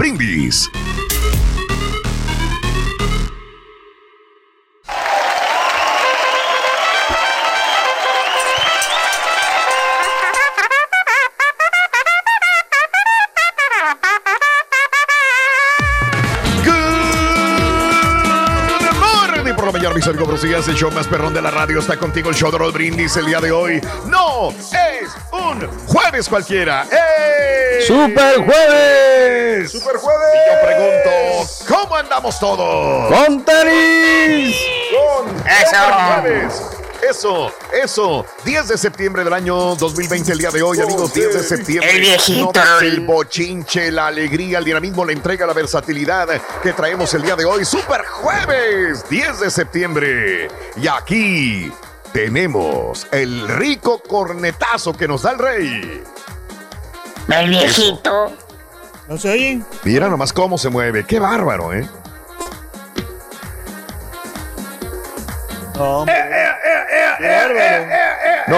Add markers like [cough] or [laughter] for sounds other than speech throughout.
Brindis. Buenos días. El show más perrón de la radio está contigo. El show de Rod Brindis el día de hoy. No es un jueves cualquiera. ¡Ey! ¡Super jueves! ¡Super jueves! Y yo pregunto, ¿cómo andamos todos? ¡Con tenis! ¡Con Eso. jueves! Eso, eso. 10 de septiembre del año 2020, el día de hoy, amigos. 10 de septiembre. El viejito. el bochinche, la alegría, el dinamismo, la entrega, la versatilidad que traemos el día de hoy. Super jueves, 10 de septiembre. Y aquí tenemos el rico cornetazo que nos da el rey. El viejito. ¿No se oye? Mira nomás cómo se mueve. Qué bárbaro, ¿eh? No, Eh, No,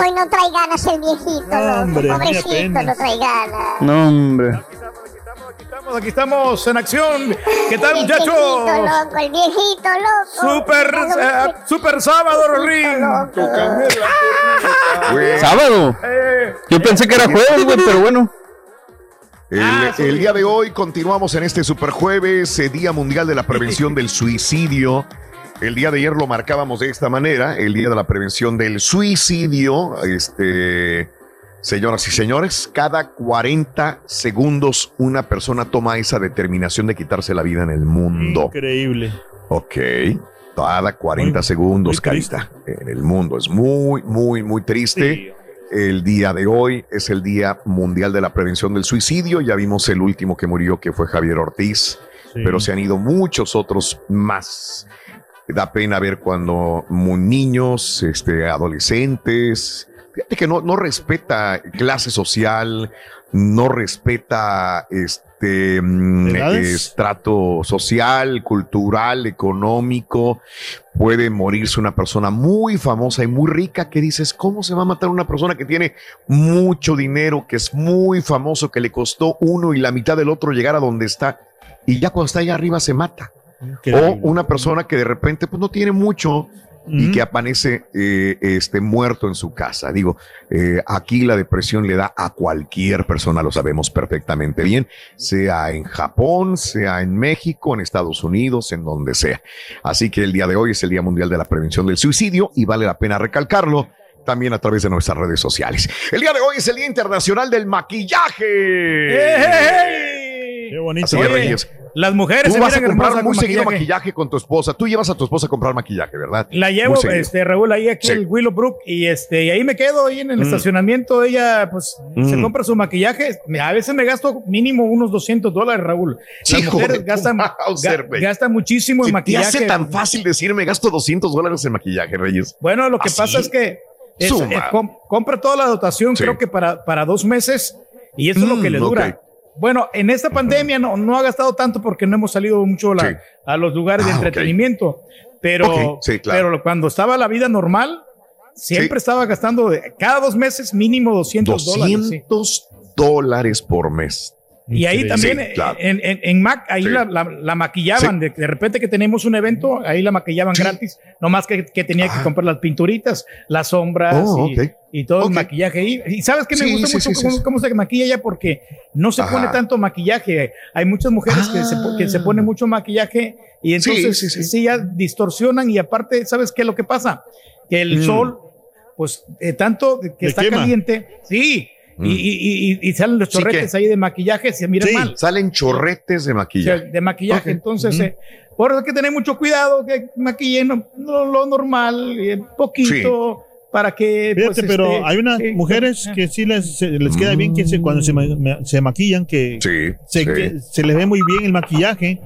Hoy no trae ganas el viejito, loco. Hombre, Pobrecito, no trae ganas. no, hombre. Aquí estamos, aquí estamos en acción. ¿Qué tal, El viejito, muchachos? loco, el viejito, loco. Super, eh, super sábado, Rolín. güey, ¿Sábado? Eh, Yo pensé que era jueves, güey, pero bueno. El, Ah, el día de hoy continuamos en este superjueves, eh, Día Mundial de la Prevención del [laughs] Suicidio. El día de ayer lo marcábamos de esta manera, el Día de la Prevención del Suicidio. Este, señoras y señores, cada 40 segundos una persona toma esa determinación de quitarse la vida en el mundo. Increíble. Ok. Cada 40 Muy- segundos, muy. Carita, en el mundo. Es muy, muy, muy triste. El día de hoy es el Día Mundial de la Prevención del Suicidio. Ya vimos el último que murió, que fue Javier Ortiz, pero se han ido muchos otros más. Da pena ver cuando niños, este, adolescentes, fíjate que no, no respeta clase social, no respeta este mm, ¿Edades? estrato social, cultural, económico. Puede morirse una persona muy famosa y muy rica que dices, ¿cómo se va a matar una persona que tiene mucho dinero, que es muy famoso, que le costó uno y la mitad del otro llegar a donde está? Y ya cuando está allá arriba se mata. O una persona que de repente pues no tiene mucho y que amanece eh, este, muerto en su casa. Digo, eh, aquí la depresión le da a cualquier persona, lo sabemos perfectamente bien, sea en Japón, sea en México, en Estados Unidos, en donde sea. Así que el día de hoy es el Día Mundial de la Prevención del Suicidio y vale la pena recalcarlo también a través de nuestras redes sociales. El día de hoy es el Día Internacional del Maquillaje. Qué bonito. Así Oye, Reyes, Las mujeres Tú se vas a comprar muy seguido maquillaje. maquillaje con tu esposa. Tú llevas a tu esposa a comprar maquillaje, ¿verdad? La llevo, este, Raúl, ahí aquí Sí. en Willowbrook y este, y ahí me quedo ahí en el Mm. estacionamiento. Ella, pues, se Mm. compra su maquillaje. A veces me gasto mínimo unos 200 dólares, Raúl. Las Hijo mujeres gastan, Mauser, ga- güey. gastan muchísimo Si en te maquillaje. hace tan fácil decir, me gasto 200 dólares en maquillaje, Reyes. Bueno, lo que ¿Así? pasa es que es- Suma. com- compra toda la dotación, Sí. creo que para, para dos meses, y eso es lo que Mm, le dura. ok. Bueno, en esta pandemia no, no ha gastado tanto porque no hemos salido mucho la- Sí. a los lugares de Ah, entretenimiento, pero, Ok, sí, claro. pero cuando estaba la vida normal, siempre Sí. estaba gastando de- cada dos meses mínimo 200 dólares. sí. 200 dólares por mes. Y ahí también Sí, eh, claro. en, en- en Mac, ahí Sí. la, la- la maquillaban. De, de repente que tenemos un evento, ahí la maquillaban Sí. gratis. Nomás que, que tenía que Ah. comprar las pinturitas, las sombras Oh, y, ok. y todo Ok. el maquillaje ahí. Y sabes que me gusta sí, mucho cómo, sí. cómo se maquilla ella porque no se Ajá. pone tanto maquillaje. Hay muchas mujeres que, se, que se ponen mucho maquillaje y entonces sí, sí, sí. ya distorsionan. Y aparte, ¿sabes qué es lo que pasa? Que el Mm. sol, pues eh, tanto que Le está quema. caliente, sí. Mm. Y, y- y- y salen los Sí, chorretes ¿qué? ahí de maquillaje, se miran Sí. mal. Salen chorretes de O sea, maquillaje. de maquillaje. Ok. Entonces, Ujú. eh, por eso hay que tener mucho cuidado, que maquillen no- no- lo normal, eh, poquito, para que. Fíjate, pues, pero este, hay unas sí, mujeres que sí les, se- les queda bien que se, cuando se, ma- ma- se maquillan, que, Sí, se, sí. que se les ve muy bien el maquillaje.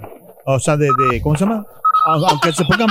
O sea, de, de ¿cómo se llama? Au- Aunque se pongan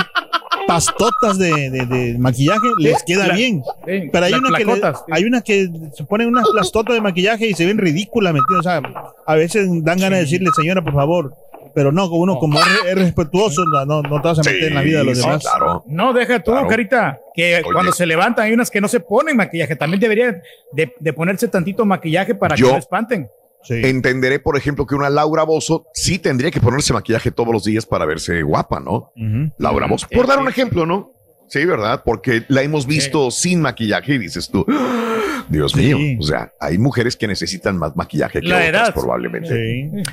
pastotas de, de- de maquillaje, les queda la- bien. Pero hay una, que le- placotas, sí. hay una que se ponen unas plastotas de maquillaje y se ven ridículas, ¿me entiendes? O sea, a veces dan ganas de decirle, señora, por favor. Pero no, uno como es, es respetuoso, no, no, no te vas a meter en la vida de los Sí, demás. claro. No, deja tú, Claro. Carita, que Oye. cuando se levantan hay unas que no se ponen maquillaje. También deberían de, de ponerse tantito maquillaje para Yo- que no espanten. Sí. Entenderé, por ejemplo, que una Laura Bozo sí tendría que ponerse maquillaje todos los días para verse guapa, ¿no? Laura Bozo. Por dar un ejemplo, ¿no? Sí, ¿verdad? Porque la hemos visto sin maquillaje y dices tú, "Ah, Dios Sí. mío. O sea, hay mujeres que necesitan más maquillaje que La otras, edad. probablemente.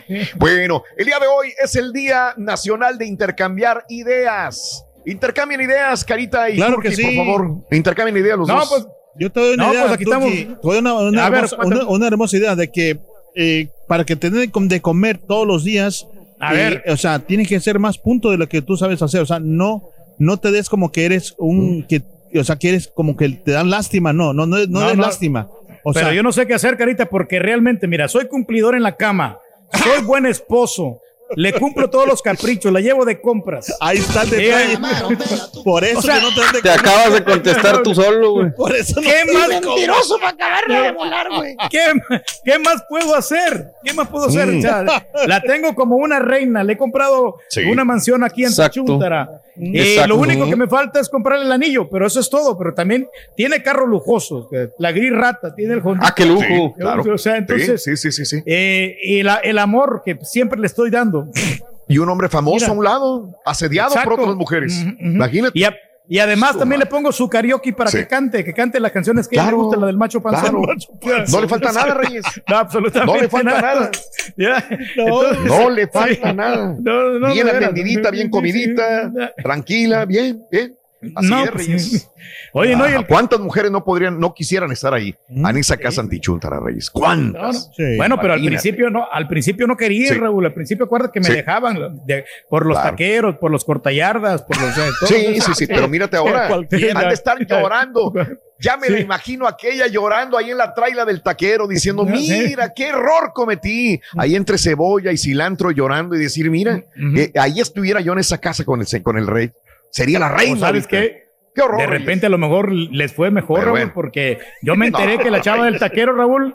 Sí. [laughs] Bueno, el día de hoy es el Día Nacional de Intercambiar Ideas. Intercambien ideas, Carita y Claro que Turki, sí. por favor. Intercambien ideas los No, dos. pues Yo te doy una No, idea. pues aquí Tuki. estamos. Te doy una, una A ver, una hermosa idea de que eh, para que te den de comer todos los días, A eh, ver. o sea, tienes que ser más punto de lo que tú sabes hacer. O sea, no, no te des como que eres un, que, o sea, que eres como que te dan lástima. No, no, no, no, No, des no. lástima. O pero sea, yo no sé qué hacer, Carita, porque realmente, mira, soy cumplidor en la cama, soy buen esposo, le cumplo todos los caprichos, la llevo de compras. ahí está el Eh, detalle. Por eso O sea, que no te de Te acabas de contestar tú solo, güey. Por eso no ¿Qué te más, comer. para acabarla de volar, güey. ¿Qué, qué más puedo hacer? ¿Qué más puedo hacer? Mm. O sea, la tengo como una reina. Le he comprado Sí. una mansión aquí en. Chuntara. Eh, lo único que me falta es comprarle el anillo, pero eso es todo. Pero también tiene carros lujosos. que La gris rata, tiene el Honda. Ah, qué lujo. Sí, claro. O sea, entonces- Sí, sí, sí, sí, sí. Eh, y la- el amor que siempre le estoy dando. [laughs] Y un hombre famoso Mira. a un lado, asediado Exacto. por otras mujeres. Imagínate. Y, a- y además también le pongo su karaoke para Sí. que cante, que cante las canciones que a él Claro, le gusta, la del macho panzón. claro. [laughs] No le falta nada, Reyes. [laughs] No, absolutamente No le falta nada. No, entonces- No le falta Sí. nada. No, bien atendidita, bien comidita, tranquila, bien, bien. Así No, es, pues, Reyes. Oye, no, Ajá. el- ¿Cuántas mujeres no podrían, no quisieran estar ahí? Mm, en esa casa antichuntara, Reyes. ¿Cuántas? Sí. Bueno, pero al principio no, al principio no quería, Sí. Raúl. Al principio acuérdate que me Sí. dejaban de- por los Claro. taqueros, por los cortayardas, por los. eh, [laughs] todo Sí, eso. sí, sí, pero mírate ahora. [laughs] Han de estar [laughs] llorando. Ya me Sí. la imagino aquella llorando ahí en la traila del taquero diciendo, sé. mira, qué error cometí. Ahí entre cebolla y cilantro llorando y decir, mira, eh, ahí estuviera yo en esa casa con el, con el rey. Sería la reina. ¿Sabes qué? Qué horror. De repente a lo mejor les fue mejor, Pero Raúl, bueno. porque yo me [laughs] enteré que la chava del [laughs] taquero, Raúl,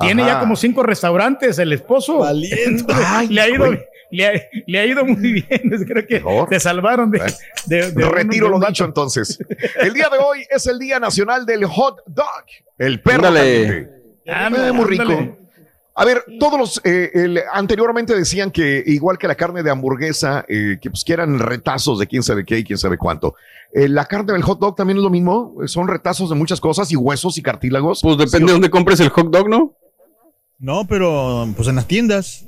tiene Ajá. ya como cinco restaurantes, el esposo. Valiente. [laughs] Ay, le ha ido, güey. le ha, le ha ido muy bien. Creo que Mejor. se salvaron de, de, Retiro lo dicho vato. entonces. El día de hoy es el Día Nacional del Hot Dog. El perro Ándale. Ándale, muy rico. ándale. A ver, todos los eh, el- anteriormente decían que igual que la carne de hamburguesa, eh, que pues que eran retazos de quién sabe qué y quién sabe cuánto. Eh, la carne del hot dog también es lo mismo, son retazos de muchas cosas y huesos y cartílagos. Pues depende de dónde compres el hot dog, ¿no? No, pero pues en las tiendas.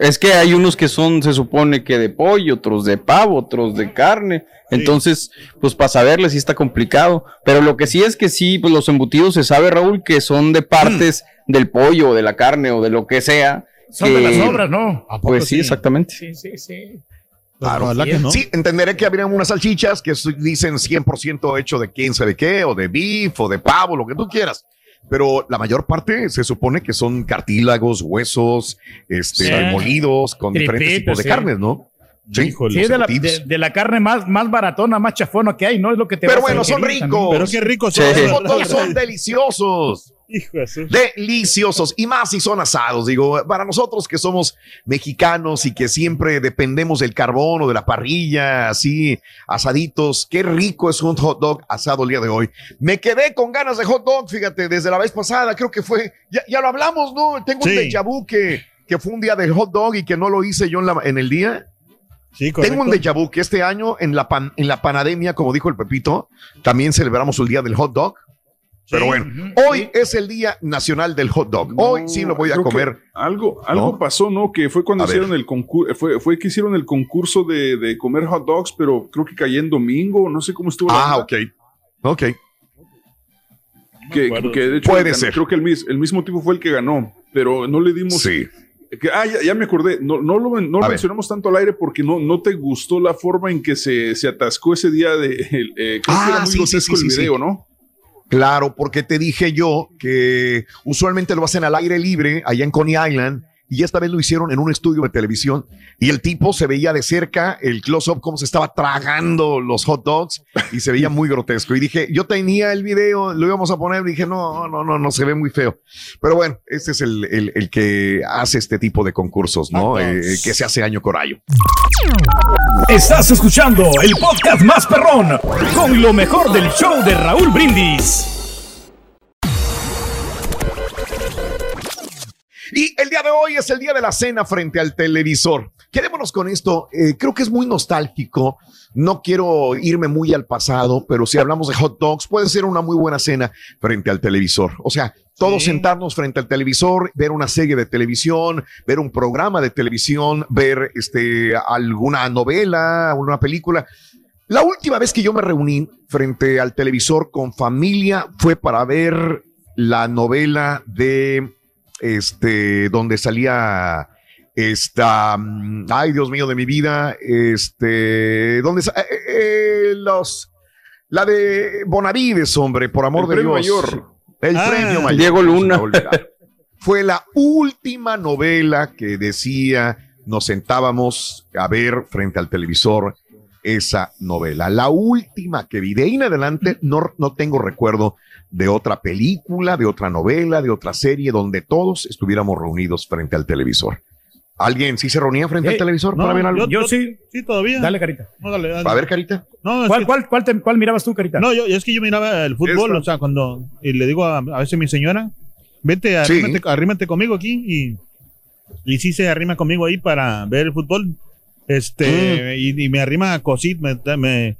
Es que hay unos que son, se supone que de pollo, otros de pavo, otros de carne. Entonces, pues para saberle sí está complicado. Pero lo que sí es que sí, pues los embutidos se sabe, Raúl, que son de partes del pollo o de la carne o de lo que sea. Son de las obras, ¿no? ¿A poco Pues sí, exactamente. Sí, sí, sí. Claro. Ojalá que no. Sí, entenderé que habrían unas salchichas que dicen 100% hecho de quién sabe qué, o de beef, o de pavo, lo que tú quieras. Pero la mayor parte se supone que son cartílagos, huesos, este, Sí. molidos, con diferentes tipos de sí. carnes, ¿no? Sí, Híjole. Sí, es de la, embutidos. de, de la carne más, más baratona, más chafona que hay, ¿no? Es lo que te Pero bueno, son ricos. Pero qué rico Sí. Los Sí. dogs son deliciosos. Hijo de Deliciosos. Y más si son asados. Digo, para nosotros que somos mexicanos y que siempre dependemos del carbón o de la parrilla, así, asaditos. Qué rico es un hot dog asado el día de hoy. Me quedé con ganas de hot dog, fíjate, desde la vez pasada. Creo que fue, ya, ya lo hablamos, ¿no? Tengo un déjà vu que, que fue un día del hot dog y que no lo hice yo en, la- en el día. Sí. Tengo un déjà vu que este año en la, pan- en la panademia, como dijo el Pepito, también celebramos el día del hot dog. Pero bueno, hoy es el Día Nacional del Hot Dog. Hoy sí lo voy a comer. Algo, algo ¿No? pasó, ¿no? Que fue cuando A ver. hicieron el concurso, fue, fue que hicieron el concurso de, de comer hot dogs, pero creo que cayó en domingo, no sé cómo estuvo. Ah, ok. Ok. Que, de hecho Puede ganó- ser. creo que el, mis- el mismo tipo fue el que ganó, pero no le dimos. Sí. que- ah, ya, ya me acordé. No, no lo, no mencionamos tanto al aire porque no, no te gustó la forma en que se, se atascó ese día de. el, eh, creo Ah, que era muy sí, sí, grotesco sí, el sí, video, sí. ¿no? Claro, porque te dije yo que usualmente lo hacen al aire libre allá en Coney Island y esta vez lo hicieron en un estudio de televisión y el tipo se veía de cerca el close-up cómo se estaba tragando los hot dogs y se veía muy grotesco. Y dije, yo tenía el video, lo íbamos a poner, dije, no, no, no, no, se ve muy feo. Pero bueno, este es el, el- el que hace este tipo de concursos, ¿no? Eh, que se hace año con año. Estás escuchando el podcast más perrón con lo mejor del show de Raúl Brindis. Y el día de hoy es el día de la cena frente al televisor. Quedémonos con esto. eh, creo que es muy nostálgico. No quiero irme muy al pasado, pero si hablamos de hot dogs, puede ser una muy buena cena frente al televisor. O sea, todos sentarnos frente al televisor, ver una serie de televisión, ver un programa de televisión, ver este, alguna novela, una película. La última vez que yo me reuní frente al televisor con familia fue para ver la novela de este, donde salía esta, mm, ay Dios mío de mi vida, este, donde eh, eh, los, la de Bonavides, hombre, por amor El de Dios. mayor. El Ah, premio mayor. Diego Luna. Fue la última novela que decía nos sentábamos a ver frente al televisor esa novela. La última que vi. De ahí en adelante no, no tengo recuerdo de otra película, de otra novela, de otra serie donde todos estuviéramos reunidos frente al televisor. ¿Alguien sí se reunía frente al televisor no, para ver algo? Yo sí. Sí, todavía. Dale, Carita. No, dale, dale. A ver, Carita. No, es ¿Cuál, que- cuál, cuál, te- cuál mirabas tú, Carita? No, yo, es que yo miraba el fútbol, Esta. o sea, cuando y le digo a, a veces a mi señora, vente, Sí. arrímate, arrímate conmigo aquí y, y sí se arrima conmigo ahí para ver el fútbol. Este, y, y me arrima cositas, me, me-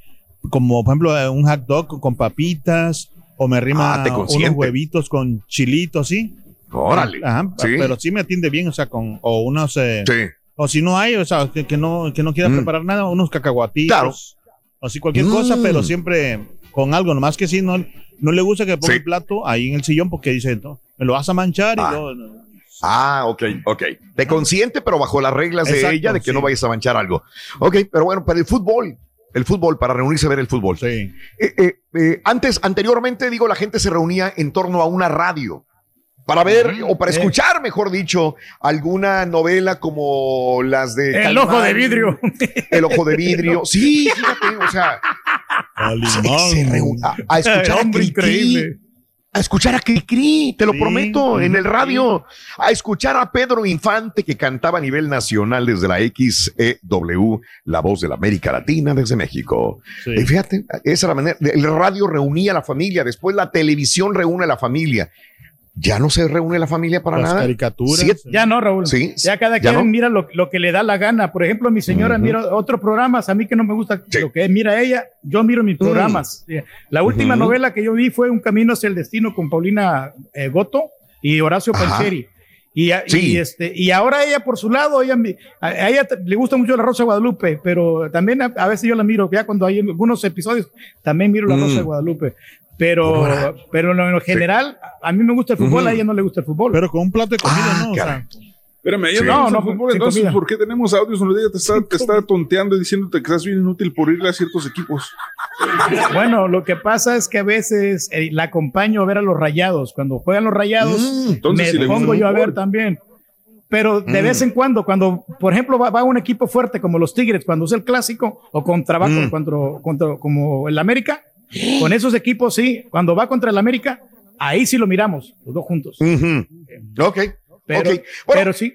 como por ejemplo eh, un hot dog con papitas, o me arrima Ah, unos huevitos con chilitos, ¿sí? Órale. Ajá, Sí. pero sí me atiende bien, o sea, con, o unos, eh, Sí. o si no hay, o sea, que, que no, que no quiera Mm. preparar nada, unos cacahuatitos. Claro. O así cualquier Mm. cosa, pero siempre con algo. Nomás que si no, no le gusta que ponga Sí. el plato ahí en el sillón porque dice, no, me lo vas a manchar Ah. y luego, no. Ah, ok, ok. Te consiente, pero bajo las reglas de ella de que no vayas a manchar algo. Ok, pero bueno, para el fútbol, el fútbol, para reunirse a ver el fútbol. Sí. Eh, eh, eh, antes, anteriormente, digo, la gente se reunía en torno a una radio para ver o para Eh. escuchar, mejor dicho, alguna novela como las de El Calimán, ojo de vidrio. [laughs] El ojo de vidrio. [laughs] Sí, fíjate, o sea, se, se a, a escuchar [laughs] a increíble. A escuchar a Cricri, te lo Sí, prometo, en el radio, a escuchar a Pedro Infante que cantaba a nivel nacional desde la XEW, la voz de la América Latina desde México. Y fíjate, esa era la manera. El radio reunía a la familia, después la televisión reúne a la familia. Ya no se reúne la familia para Las nada. caricaturas. Siete- Ya no, Raúl. Sí, Ya cada ya quien no. mira lo, lo que le da la gana. Por ejemplo, mi señora Ujú. mira otros programas. A mí que no me gusta Sí. lo que mira ella, yo miro mis programas. La última Ujú. novela que yo vi fue Un Camino hacia el Destino con Paulina eh, Goto y Horacio. Pancheri. Y, Sí. y, este, y ahora ella por su lado, ella, a, a ella le gusta mucho la Rosa de Guadalupe, pero también a, a veces yo la miro, ya cuando hay algunos episodios, también miro la Mm. Rosa de Guadalupe. Pero, pero en lo general, a mí me gusta el fútbol, a ella no le gusta el fútbol. Pero con un plato de comida, Ah, ¿no? O caray. sea, Espérame, ya Sí. no, No, fútbol, entonces, comida. ¿por qué tenemos audios donde ella te está, te está tonteando y diciéndote que estás bien inútil por irle a ciertos equipos? Bueno, lo que pasa es que a veces eh, la acompaño a ver a los rayados. Cuando juegan los rayados, Mm, entonces, me si le gusta pongo yo a ver también. Pero de Mm. vez en cuando, cuando, por ejemplo, va, va un equipo fuerte como los Tigres, cuando es el clásico, o contra, Mm. contra, contra- como el América, con esos equipos sí, cuando va contra el América, ahí sí lo miramos, los dos juntos. Ok. Pero, ok. Bueno, pero sí,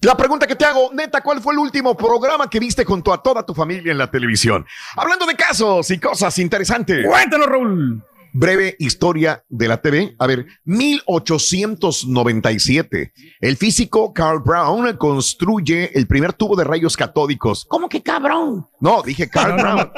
La pregunta que te hago, neta, ¿cuál fue el último programa que viste junto a toda tu familia en la televisión? Hablando de casos y cosas interesantes. cuéntanos, Raúl. Breve historia de la TV. A ver, 1897. El físico Carl Brown construye el primer tubo de rayos catódicos. ¿Cómo que cabrón? No, dije Carl Brown.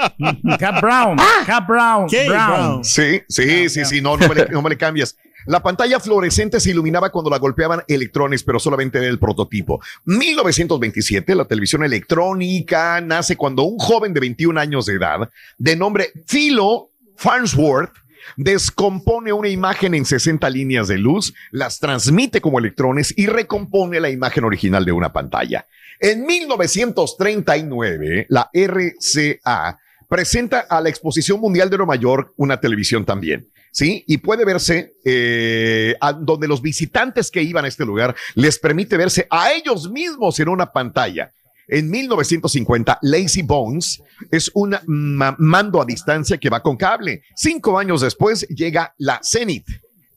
Cap Brown, Cap Brown, Kay Brown. Brown. Sí, sí, sí, sí, no, no me, le, no me le cambias. La pantalla fluorescente se iluminaba cuando la golpeaban electrones, pero solamente era el prototipo. 1927, la televisión electrónica nace cuando un joven de 21 años de edad, de nombre Philo Farnsworth, descompone una imagen en 60 líneas de luz, las transmite como electrones y recompone la imagen original de una pantalla. En 1939, la RCA presenta a la Exposición Mundial de Nueva York una televisión también. ¿sí? Y puede verse eh, donde los visitantes que iban a este lugar les permite verse a ellos mismos en una pantalla. En 1950, Lazy Bones es un ma- mando a distancia que va con cable. Cinco años después llega la Zenith.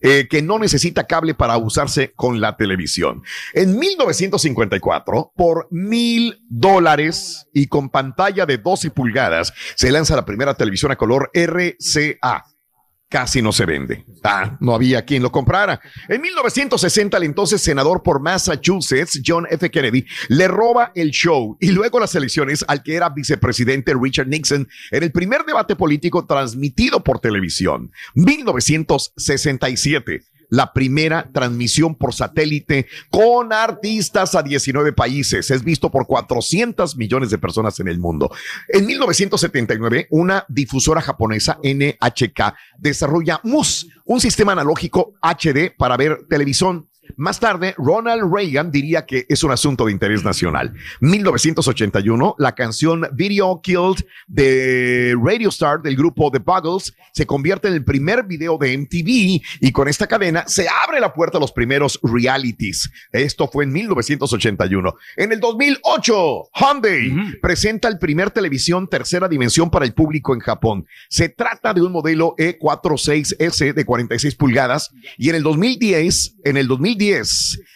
eh, que no necesita cable para usarse con la televisión. En 1954, por mil dólares y con pantalla de 12 pulgadas, se lanza la primera televisión a color RCA casi no se vende. Ah, no había quien lo comprara. En 1960, el entonces senador por Massachusetts, John F. Kennedy, le roba el show y luego las elecciones al que era vicepresidente Richard Nixon en el primer debate político transmitido por televisión. 1967 la primera transmisión por satélite con artistas a 19 países. Es visto por 400 millones de personas en el mundo. En 1979, una difusora japonesa, NHK, desarrolla MUS, un sistema analógico HD para ver televisión. Más tarde, Ronald Reagan diría que es un asunto de interés nacional. 1981, la canción Video Killed de Radio Star del grupo The Buggles se convierte en el primer video de MTV y con esta cadena se abre la puerta a los primeros realities. Esto fue en 1981. En el 2008, Hyundai presenta el primer televisión tercera dimensión para el público en Japón. Se trata de un modelo E E46S de 46 pulgadas y en el 2010, en el 2010,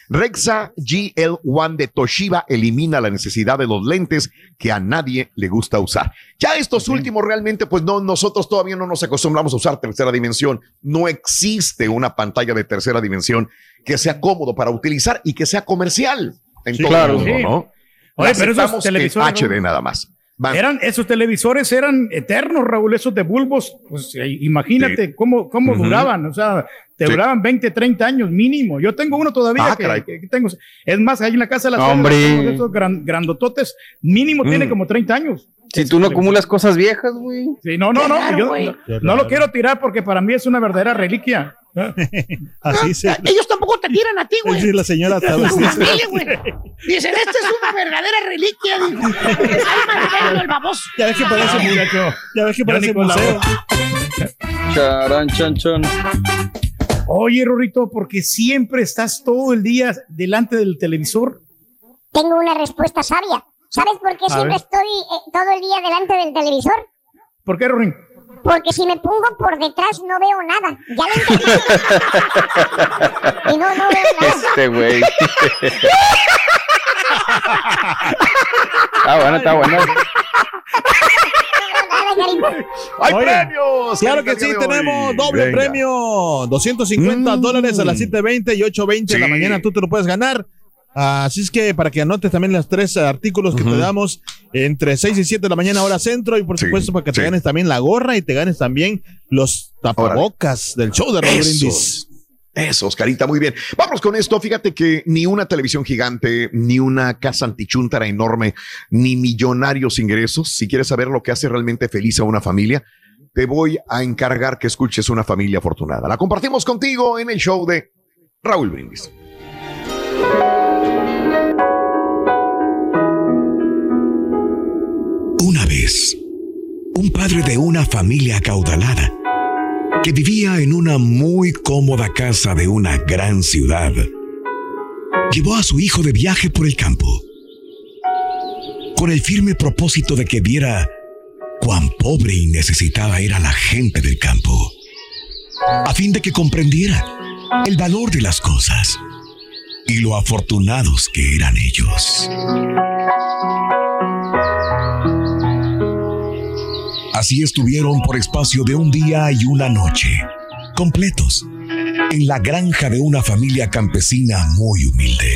Rexa GL1 de Toshiba elimina la necesidad de los lentes que a nadie le gusta usar. Ya estos últimos realmente, pues no, nosotros todavía no nos acostumbramos a usar tercera dimensión. No existe una pantalla de tercera dimensión que sea cómodo para utilizar y que sea comercial en Sí, todo claro. el mundo, Sí. ¿no? Oye, pero esos televisores, HD nada más. Eran, esos televisores eran eternos, Raúl, esos de bulbos. Pues eh, imagínate cómo, cómo duraban. O sea, te Sí. duraban 20, 30 años mínimo. Yo tengo uno todavía Ah, que, caray. que- que tengo. Es más, ahí en la casa de la Hombre. esos gran- grandototes. Mínimo tiene Mm. como 30 años. Si tú no acumulas cosas viejas, güey. Sí, no, no, no. raro, yo no, no lo quiero tirar porque para mí es una verdadera reliquia. Así se. [laughs] Ellos tampoco te tiran a ti, güey. Sí, la señora güey. Dicen, esta es una verdadera reliquia. Marcelo, [laughs] el baboso. Ya ves que parece muchacho. Ya ves que parece museo. Charan, chan, chan. Oye, Rorrito, porque siempre estás todo el día delante del televisor. Tengo una respuesta sabia. ¿Sabes por qué A siempre ver. estoy eh, todo el día delante del televisor? ¿Por qué, Rorín? Porque si me pongo por detrás no veo nada. Ya lo entendí. y no, no veo nada. Este güey. Está bueno, está bueno. ¡Hay Oye, premios! Claro que sí, tenemos doble Venga. premio. 250 Mm. dólares a las 7.20 y 8.20 de la mañana. Tú te lo puedes ganar. Así es que para que anotes también los tres artículos que te damos entre 6 y 7 de la mañana hora centro y por Sí, supuesto para que te ganes también la gorra y te ganes también los tapabocas del show de Raúl Brindis. Esos. Eso, Oscarita, muy bien. Vamos con esto. Fíjate que ni una televisión gigante, ni una casa antichuntara enorme, ni millonarios ingresos. Si quieres saber lo que hace realmente feliz a una familia, te voy a encargar que escuches una familia afortunada. La compartimos contigo en el show de Raúl Brindis. Una vez, un padre de una familia acaudalada, que vivía en una muy cómoda casa de una gran ciudad, llevó a su hijo de viaje por el campo, con el firme propósito de que viera cuán pobre y necesitada era la gente del campo, a fin de que comprendiera el valor de las cosas y lo afortunados que eran ellos. Así estuvieron por espacio de un día y una noche, completos, en la granja de una familia campesina muy humilde.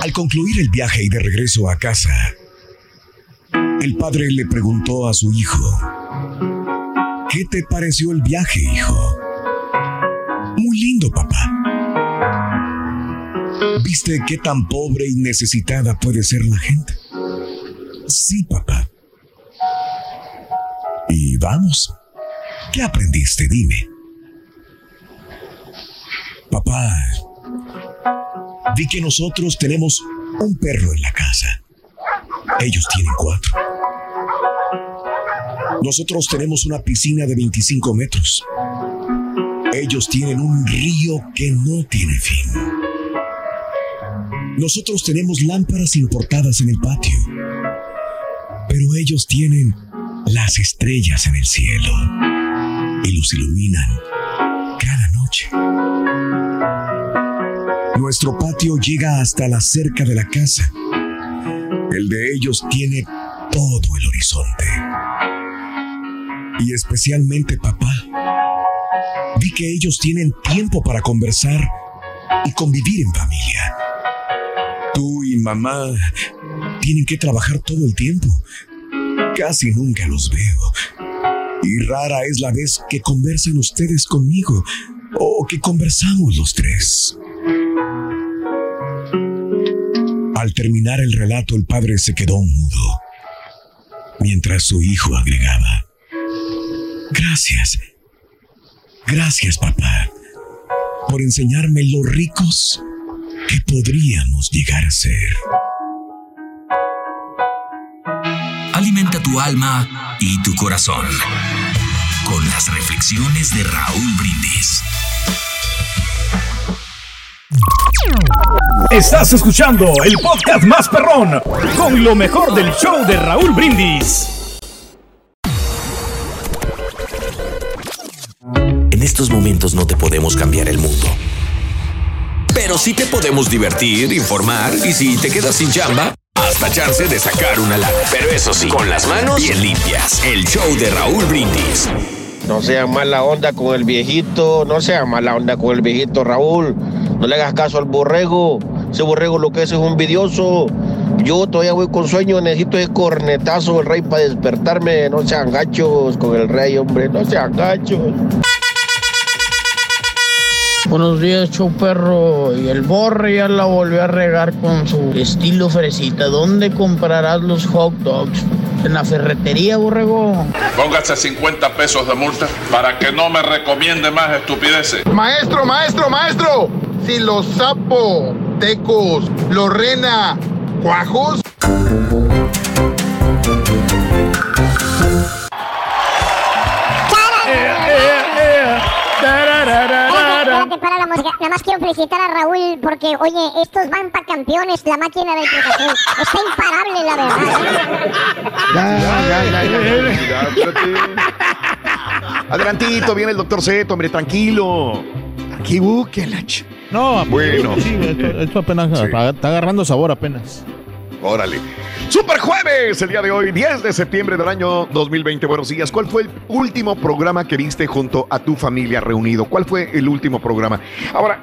Al concluir el viaje y de regreso a casa, el padre le preguntó a su hijo, ¿qué te pareció el viaje, hijo? Muy lindo, papá. ¿Viste qué tan pobre y necesitada puede ser la gente? Sí, papá. Y vamos. ¿Qué aprendiste? Dime. Papá, vi que nosotros tenemos un perro en la casa. Ellos tienen cuatro. Nosotros tenemos una piscina de 25 metros. Ellos tienen un río que no tiene fin. Nosotros tenemos lámparas importadas en el patio. Pero ellos tienen las estrellas en el cielo y los iluminan cada noche. Nuestro patio llega hasta la cerca de la casa. El de ellos tiene todo el horizonte. Y especialmente papá. Vi que ellos tienen tiempo para conversar y convivir en familia. Tú y mamá tienen que trabajar todo el tiempo. Casi nunca los veo. Y rara es la vez que conversan ustedes conmigo o que conversamos los tres. Al terminar el relato, el padre se quedó mudo, mientras su hijo agregaba, Gracias, gracias papá, por enseñarme lo ricos que podríamos llegar a ser. Alimenta tu alma y tu corazón con las reflexiones de Raúl Brindis. Estás escuchando el podcast más perrón con lo mejor del show de Raúl Brindis. En estos momentos no te podemos cambiar el mundo. Pero sí te podemos divertir, informar y si te quedas sin chamba, hasta chance de sacar una lana. Pero eso sí, con las manos bien limpias. El show de Raúl Brindis. No sean mala onda con el viejito, no sean mala onda con el viejito Raúl. No le hagas caso al borrego. Ese borrego lo que es es un vidioso. Yo todavía voy con sueño, necesito ese cornetazo del rey para despertarme. No sean gachos con el rey, hombre, no sean gachos. Buenos días, show perro. Y el borre ya la volvió a regar con su estilo fresita. ¿Dónde comprarás los hot dogs? ¿En la ferretería, borrego? Póngase 50 pesos de multa para que no me recomiende más estupideces. Maestro, maestro, maestro. Si los sapo, tecos, los rena, cuajos. Para la música. Nada más quiero felicitar a Raúl porque, oye, estos van para campeones, la máquina del Cruz Azul. Está imparable, la verdad. Adelantito, viene el doctor Zeto, hombre, tranquilo. Aquí, qué la ch- No, Bueno. sí, esto, esto apenas está agarrando sabor apenas. Órale. Super jueves, el día de hoy, 10 de septiembre del año 2020. Buenos días. ¿Cuál fue el último programa que viste junto a tu familia reunido? ¿Cuál fue el último programa? Ahora,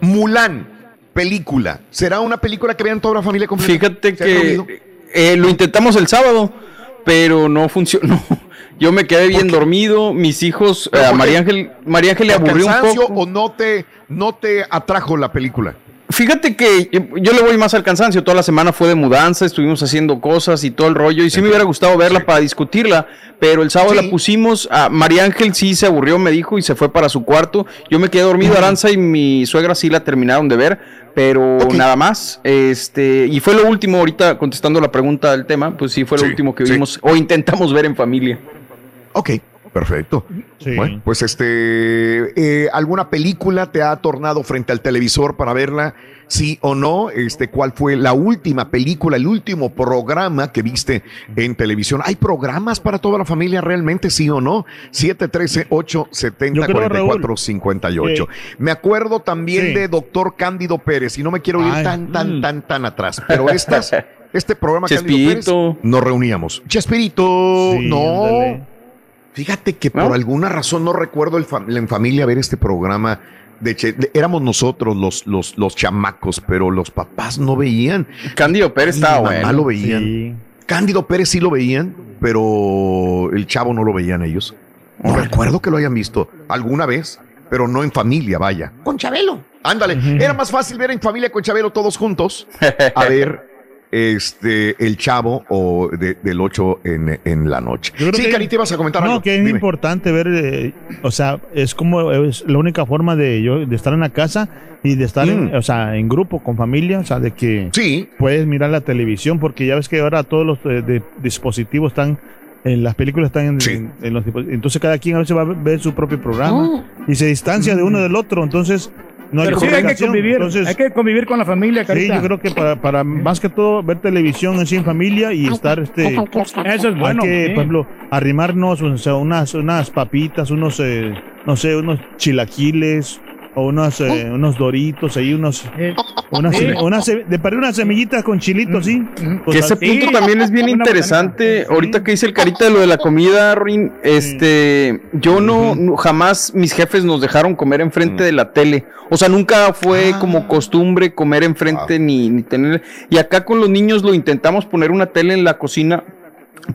Mulan, película. ¿Será una película que vean toda la familia completa? Fíjate que eh, lo intentamos el sábado, pero no funcionó. [laughs] Yo me quedé bien dormido, mis hijos, ¿Pero a qué? María Ángel, María Ángel le ¿Por aburrió un poco. o no te, no te atrajo la película? Fíjate que yo le voy más al cansancio. Toda la semana fue de mudanza, estuvimos haciendo cosas y todo el rollo. Y sí me hubiera gustado verla para discutirla, pero el sábado Sí. la pusimos. A María Ángel sí se aburrió, me dijo, y se fue para su cuarto. Yo me quedé dormido, Aranza y mi suegra sí la terminaron de ver, pero nada más. Este, y fue lo último, ahorita contestando la pregunta del tema, pues sí fue lo último que vimos o intentamos ver en familia. Ok, perfecto. Sí. Bueno, pues este, eh, ¿alguna película te ha tornado frente al televisor para verla? Sí o no, este, ¿cuál fue la última película, el último programa que viste en televisión? ¿Hay programas para toda la familia realmente, sí o no? 713-870-4458. Me acuerdo también Sí. de Doctor Cándido Pérez, y no me quiero ir Ay, tan, tan, mm. tan, tan atrás, pero estas, [laughs] este programa. Pérez, nos reuníamos. Chespirito, Sí, no. ándale. Fíjate que ¿No? por alguna razón no recuerdo el fam- en familia ver este programa. De Che- de- éramos nosotros los, los, los chamacos, pero los papás no veían. Cándido Pérez estaba mamá bueno. lo veían. Sí. Cándido Pérez sí lo veían, pero el chavo no lo veían ellos. No recuerdo que lo hayan visto alguna vez, pero no en familia, vaya. Con Chabelo. Ándale, era más fácil ver en familia con Chabelo todos juntos a [laughs] ver este el chavo o de- del 8 en, en la noche. Yo creo Sí, que- Cari, te ibas a comentar No, algo. que es Dime. importante ver, eh, o sea, es como es la única forma de yo de estar en la casa y de estar, en, Mm. o sea, en grupo con familia, o sea, de que Sí, puedes mirar la televisión porque ya ves que ahora todos los eh, de- dispositivos están en las películas están en, en- en los entonces cada quien a veces va a ver su propio programa y se distancia de uno del otro, entonces no hay Pero sí hay que comunicación. convivir, Entonces, hay que convivir con la familia, Sí, Carita. yo creo que para, para más que todo ver televisión así en familia y estar este Eso es bueno. hay que, sí. por ejemplo, arrimarnos o sea, unas, unas papitas, unos, eh, no sé, unos chilaquiles o unos, eh, unos doritos ahí, unos, unas, Sí. unas, de para unas semillitas con chilitos, ¿sí? Con Que ese punto también es bien interesante. Ahorita que dice el carita de lo de la comida, Rin, este, yo no, no- jamás mis jefes nos dejaron comer enfrente de la tele. O sea, nunca fue como costumbre comer enfrente ni, ni tener. Y acá con los niños lo intentamos poner una tele en la cocina,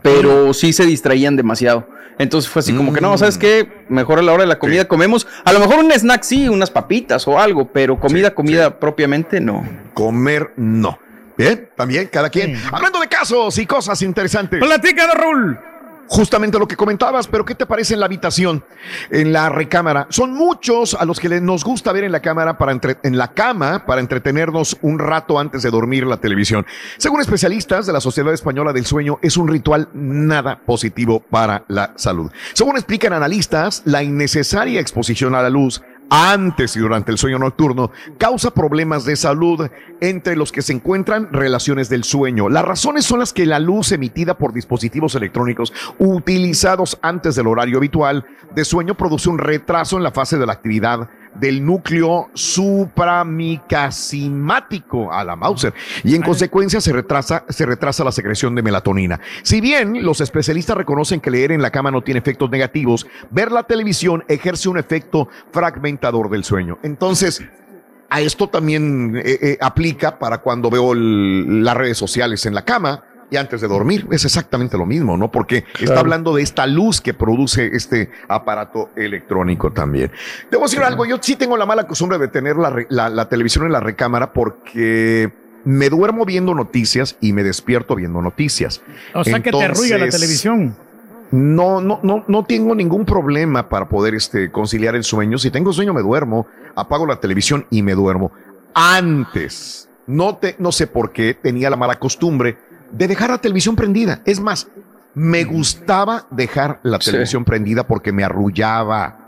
pero sí se distraían demasiado. Entonces fue así como que no, ¿sabes qué? Mejor a la hora de la comida comemos, a lo mejor un snack sí, unas papitas o algo, pero comida, comida propiamente no. Comer no. Bien, también cada quien. Hablando de casos y cosas interesantes. Platícanos, Raúl. Justamente lo que comentabas, pero ¿qué te parece en la habitación, en la recámara? Son muchos a los que nos gusta ver en la cámara para entre- en la cama para entretenernos un rato antes de dormir la televisión. Según especialistas de la Sociedad Española del Sueño, es un ritual nada positivo para la salud. Según explican analistas, la innecesaria exposición a la luz antes y durante el sueño nocturno causa problemas de salud entre los que se encuentran relaciones del sueño. Las razones son las que la luz emitida por dispositivos electrónicos utilizados antes del horario habitual de sueño produce un retraso en la fase de la actividad del núcleo supramicasimático a la Mauser y en consecuencia se retrasa, se retrasa la secreción de melatonina. Si bien los especialistas reconocen que leer en la cama no tiene efectos negativos, ver la televisión ejerce un efecto fragmentador del sueño. Entonces, a esto también eh, eh, aplica para cuando veo el- las redes sociales en la cama y antes de dormir. Es exactamente lo mismo, ¿no? Porque está hablando de esta luz que produce este aparato electrónico también. Debo decir algo, yo sí tengo la mala costumbre de tener la, re- la- la televisión en la recámara porque me duermo viendo noticias y me despierto viendo noticias. O sea que te arrulla la televisión. no, no, no, no tengo ningún problema para poder este, conciliar el sueño. Si tengo sueño, me duermo, apago la televisión y me duermo. Antes, no, te, no sé por qué tenía la mala costumbre de dejar la televisión prendida. Es más, me gustaba dejar la Sí. televisión prendida porque me arrullaba.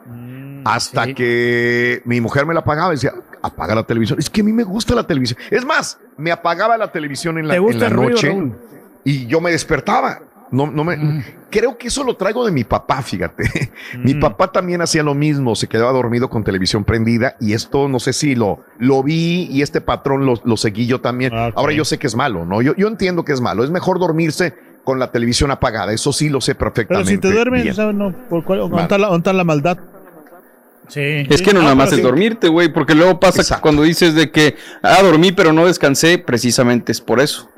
Hasta que mi mujer me la apagaba y decía, apaga la televisión. Es que a mí me gusta la televisión. Es más, me apagaba la televisión en la, ¿Te gusta en la ruido, noche Raúl? y yo me despertaba. No, no me, Creo que eso lo traigo de mi papá, fíjate. [laughs] Mi papá también hacía lo mismo, se quedaba dormido con televisión prendida y esto no sé si lo, lo vi y este patrón lo, lo seguí yo también. Ahora yo sé que es malo, ¿no? Yo, yo entiendo que es malo. Es mejor dormirse con la televisión apagada, eso sí lo sé Pero perfectamente. si te duermes. ¿sabes? No, ¿por cuál- ¿dónde está la, la maldad? Sí. Es que no Ah, nada más pero es dormirte, güey, porque luego pasa cuando dices de que, ah, dormí pero no descansé, precisamente es por eso.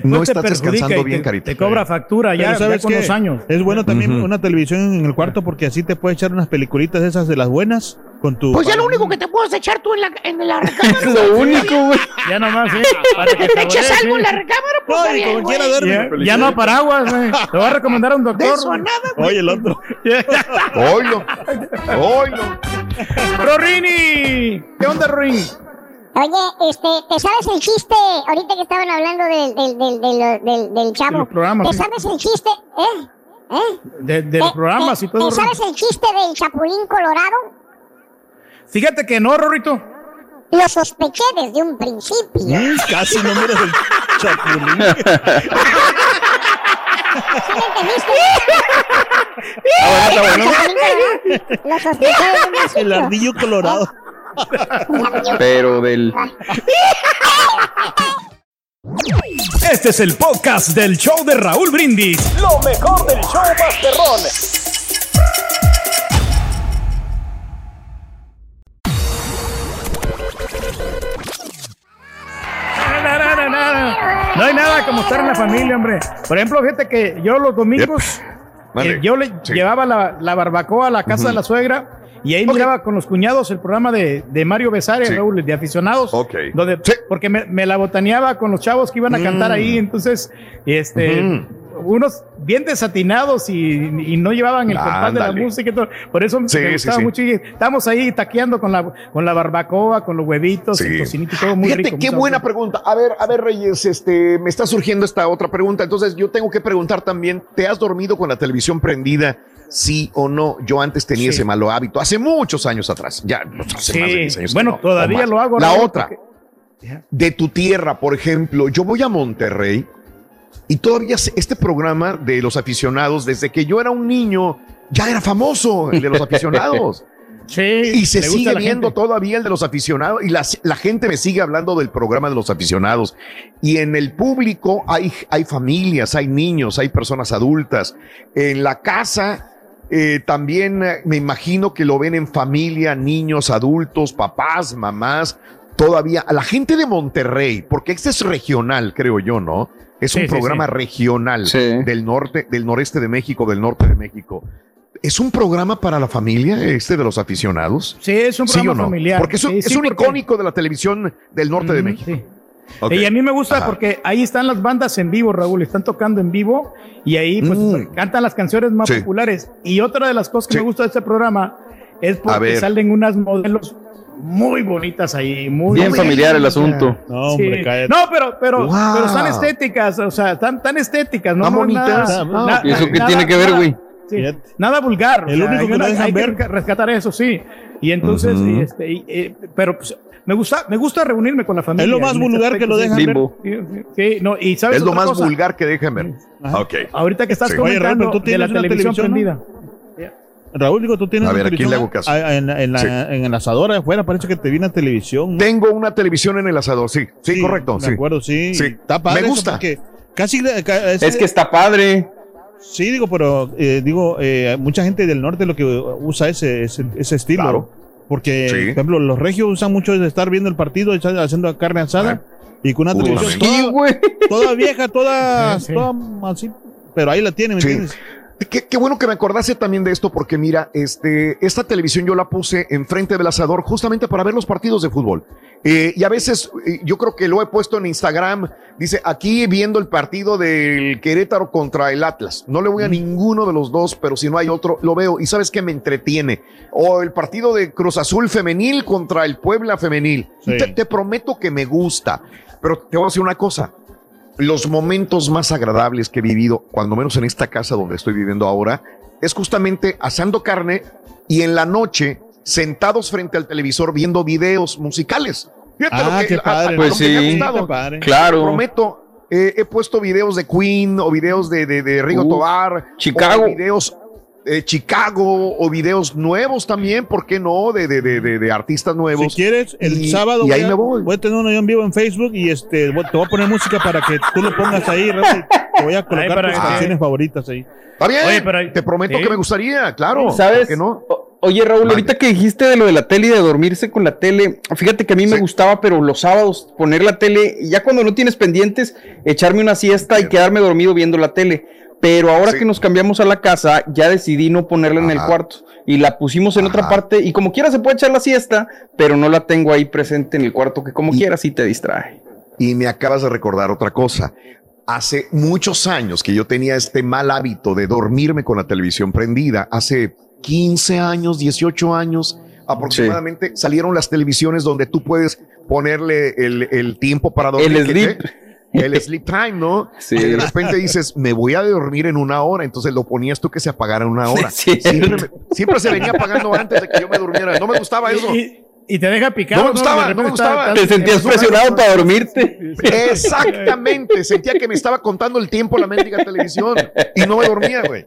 Después No estás descansando y bien, te, Carita. te cobra factura ya, ya ¿sabes con qué? los años. Es bueno también Ujú. una televisión en el cuarto porque así te puedes echar unas peliculitas esas de las buenas con tu... Pues ya lo único que te puedes echar tú en la, en la recámara. Es [laughs] lo único, güey. Ya nomás, ¿eh? [laughs] Para que te favorezca, algo en la recámara, pues Ay, bien, como quiera duerme. Ya, ya no a paraguas, güey. Te voy a recomendar a un De doctor. eso a nada, güey. Oye, el otro. [laughs] Oilo, oilo. Rorini, ¿qué onda, Rorini? Oye, este, ¿te sabes el chiste? Ahorita que estaban hablando del, del, del, del, del, del chavo. los programas, ¿Te sí. sabes el chiste? ¿Eh? ¿Eh? De, de ¿Te- los programas te- y todo. ¿Te sabes el chiste del chapulín colorado? Fíjate que no, Rorrito. Lo sospeché desde un principio. [laughs] Mm, Casi no miras el chapulín. [laughs] ¿Sí me entendiste? Ah, bueno. Lo sospeché desde un principio. El ardillo colorado. [laughs] Pero del... Este es el podcast del show de Raúl Brindis. Lo mejor del show Masterrón. No hay nada como estar en la familia, hombre. Por ejemplo, fíjate que yo los domingos, eh, yo le Sí. llevaba la, la barbacoa a la casa de la suegra y ahí miraba con los cuñados el programa de, de Mario Besares, Sí. Raúl, de aficionados. Ok. Donde, Sí. Porque me, me la botaneaba con los chavos que iban a cantar Mm. ahí, entonces, este, unos bien desatinados y, y no llevaban el compás de la música y todo. Por eso Sí, me gustaba sí. mucho. Y estamos ahí taqueando con la, con la barbacoa, con los huevitos, Sí. el tocinito y todo muy Fíjate rico. qué buena sabroso. pregunta. A ver, a ver, Reyes, este, me está surgiendo esta otra pregunta. Entonces, yo tengo que preguntar también: ¿te has dormido con la televisión prendida? Sí o no. Yo antes tenía Sí. ese malo hábito, hace muchos años atrás. Ya, hace Sí. más de 10 años. Bueno, no, todavía lo hago, La otra, porque- de tu tierra, por ejemplo, yo voy a Monterrey y todavía este programa de los aficionados, desde que yo era un niño, ya era famoso, el de los [laughs] aficionados. Sí, Y se sigue viendo gente. todavía el de los aficionados y la, la gente me sigue hablando del programa de los aficionados. Y en el público hay, hay familias, hay niños, hay personas adultas. En la casa eh, también eh, me imagino que lo ven en familia, niños, adultos, papás, mamás. Todavía, a la gente de Monterrey, porque este es regional, creo yo, ¿no? Es un sí, programa sí. regional Sí. del norte, del noreste de México, del norte de México. ¿Es un programa para la familia, este de los aficionados? Sí, es un ¿Sí o programa no? familiar. Porque es un, Sí, es sí, un porque- icónico de la televisión del norte de México. Y a mí me gusta Ajá. porque ahí están las bandas en vivo, Raúl, están tocando en vivo y ahí pues Mm. cantan las canciones más Sí. populares. Y otra de las cosas que Sí. me gusta de este programa es porque salen unas modelos muy bonitas ahí, muy Bien familiar el asunto. No, hombre, Sí. cállate. No, pero, pero, Wow. pero están estéticas, o sea, están tan estéticas, ¿no? ¿Tan no bonitas? nada- Ah, ¿Y eso qué nada- tiene que ver, güey? Sí, nada vulgar. El o sea, único que una- no dejan hay que ver. resca- rescatar eso, sí. Y entonces, y este, y, eh, pero pues, me gusta, me gusta reunirme con la familia. Es lo más vulgar que lo dejan sí. ver. Sí, sí, no, y sabes Es lo más cosa? vulgar que dejan ver. Ajá. Ok. Ahorita que estás Sí. Oye, Raúl, comentando tú de la tienes una televisión, televisión, ¿no? prendida. Raúl, digo, tú tienes A una ver, ¿a quién televisión, le hago caso? ah, En, en la, Sí. en el asador afuera parece que te viene televisión. ¿no? Tengo una televisión en el asador, sí. Sí, correcto. Sí. acuerdo, sí. Sí. Está padre Me gusta. Casi de- Es que está padre. Sí, digo, pero eh, digo, eh, mucha gente del norte lo que usa ese, ese, ese estilo. Claro. Porque, Sí. por ejemplo, los regios usan mucho de estar viendo el partido, echar- haciendo carne asada y con una Uy, televisión toda, toda vieja, toda, Sí, sí. toda así. Pero ahí la tiene, ¿me Sí. entiendes? Qué, qué bueno que me acordase también de esto, porque mira, este, esta televisión yo la puse enfrente del asador justamente para ver los partidos de fútbol. Eh, y a veces eh, yo creo que lo he puesto en Instagram, dice aquí viendo el partido del Querétaro contra el Atlas. No le voy a ninguno de los dos, pero si no hay otro, lo veo y sabes que me entretiene. O el partido de Cruz Azul femenil contra el Puebla femenil. Sí. Te, te prometo que me gusta, pero te voy a decir una cosa los momentos más agradables que he vivido, cuando menos en esta casa donde estoy viviendo ahora, es justamente asando carne y en la noche sentados frente al televisor viendo videos musicales. Fíjate Ah, lo que, qué padre. Pues lo que me ha sí. gustado. Padre. Claro. Te prometo, eh, he puesto videos de Queen o videos de, de, de Rigo Uh, Tobar. Chicago. o videos de Chicago o videos nuevos también, ¿por qué no? De, de, de, de- de artistas nuevos. Si quieres, el Y- sábado y voy, ahí a, me voy. voy a tener uno yo en vivo en Facebook y este voy- te voy a poner música para que tú lo pongas ahí, [laughs] te voy a colocar para tus que- canciones favoritas ahí. Está bien, Oye, pero- te prometo sí. que me gustaría, claro. ¿Sabes? ¿por qué no? Oye, Raúl, ahorita que dijiste de lo de la tele y de dormirse con la tele, fíjate que a mí me gustaba, pero los sábados poner la tele, y ya cuando no tienes pendientes, echarme una siesta y quedarme dormido viendo la tele. Pero ahora Sí. que nos cambiamos a la casa, ya decidí no ponerla en el cuarto y la pusimos en otra parte y como quiera se puede echar la siesta, pero no la tengo ahí presente en el cuarto que como Y- quiera sí te distrae. Y me acabas de recordar otra cosa. Hace muchos años que yo tenía este mal hábito de dormirme con la televisión prendida. Hace 15 años, 18 años aproximadamente, salieron las televisiones donde tú puedes ponerle el, el tiempo para dormir. El sleep. te- El sleep time, ¿no? Sí. [laughs] Y de repente dices, me voy a dormir en una hora. Entonces lo ponías tú que se apagara en una hora. [laughs] Sí, siempre, cierto. me- siempre se venía apagando antes de que yo me durmiera. No me gustaba eso. Y, y te deja picado. No me gustaba, repente no me gustaba. está- Te sentías presionado para dormirte. Exactamente, sentía que me estaba contando el tiempo la mendiga televisión y no me dormía, güey.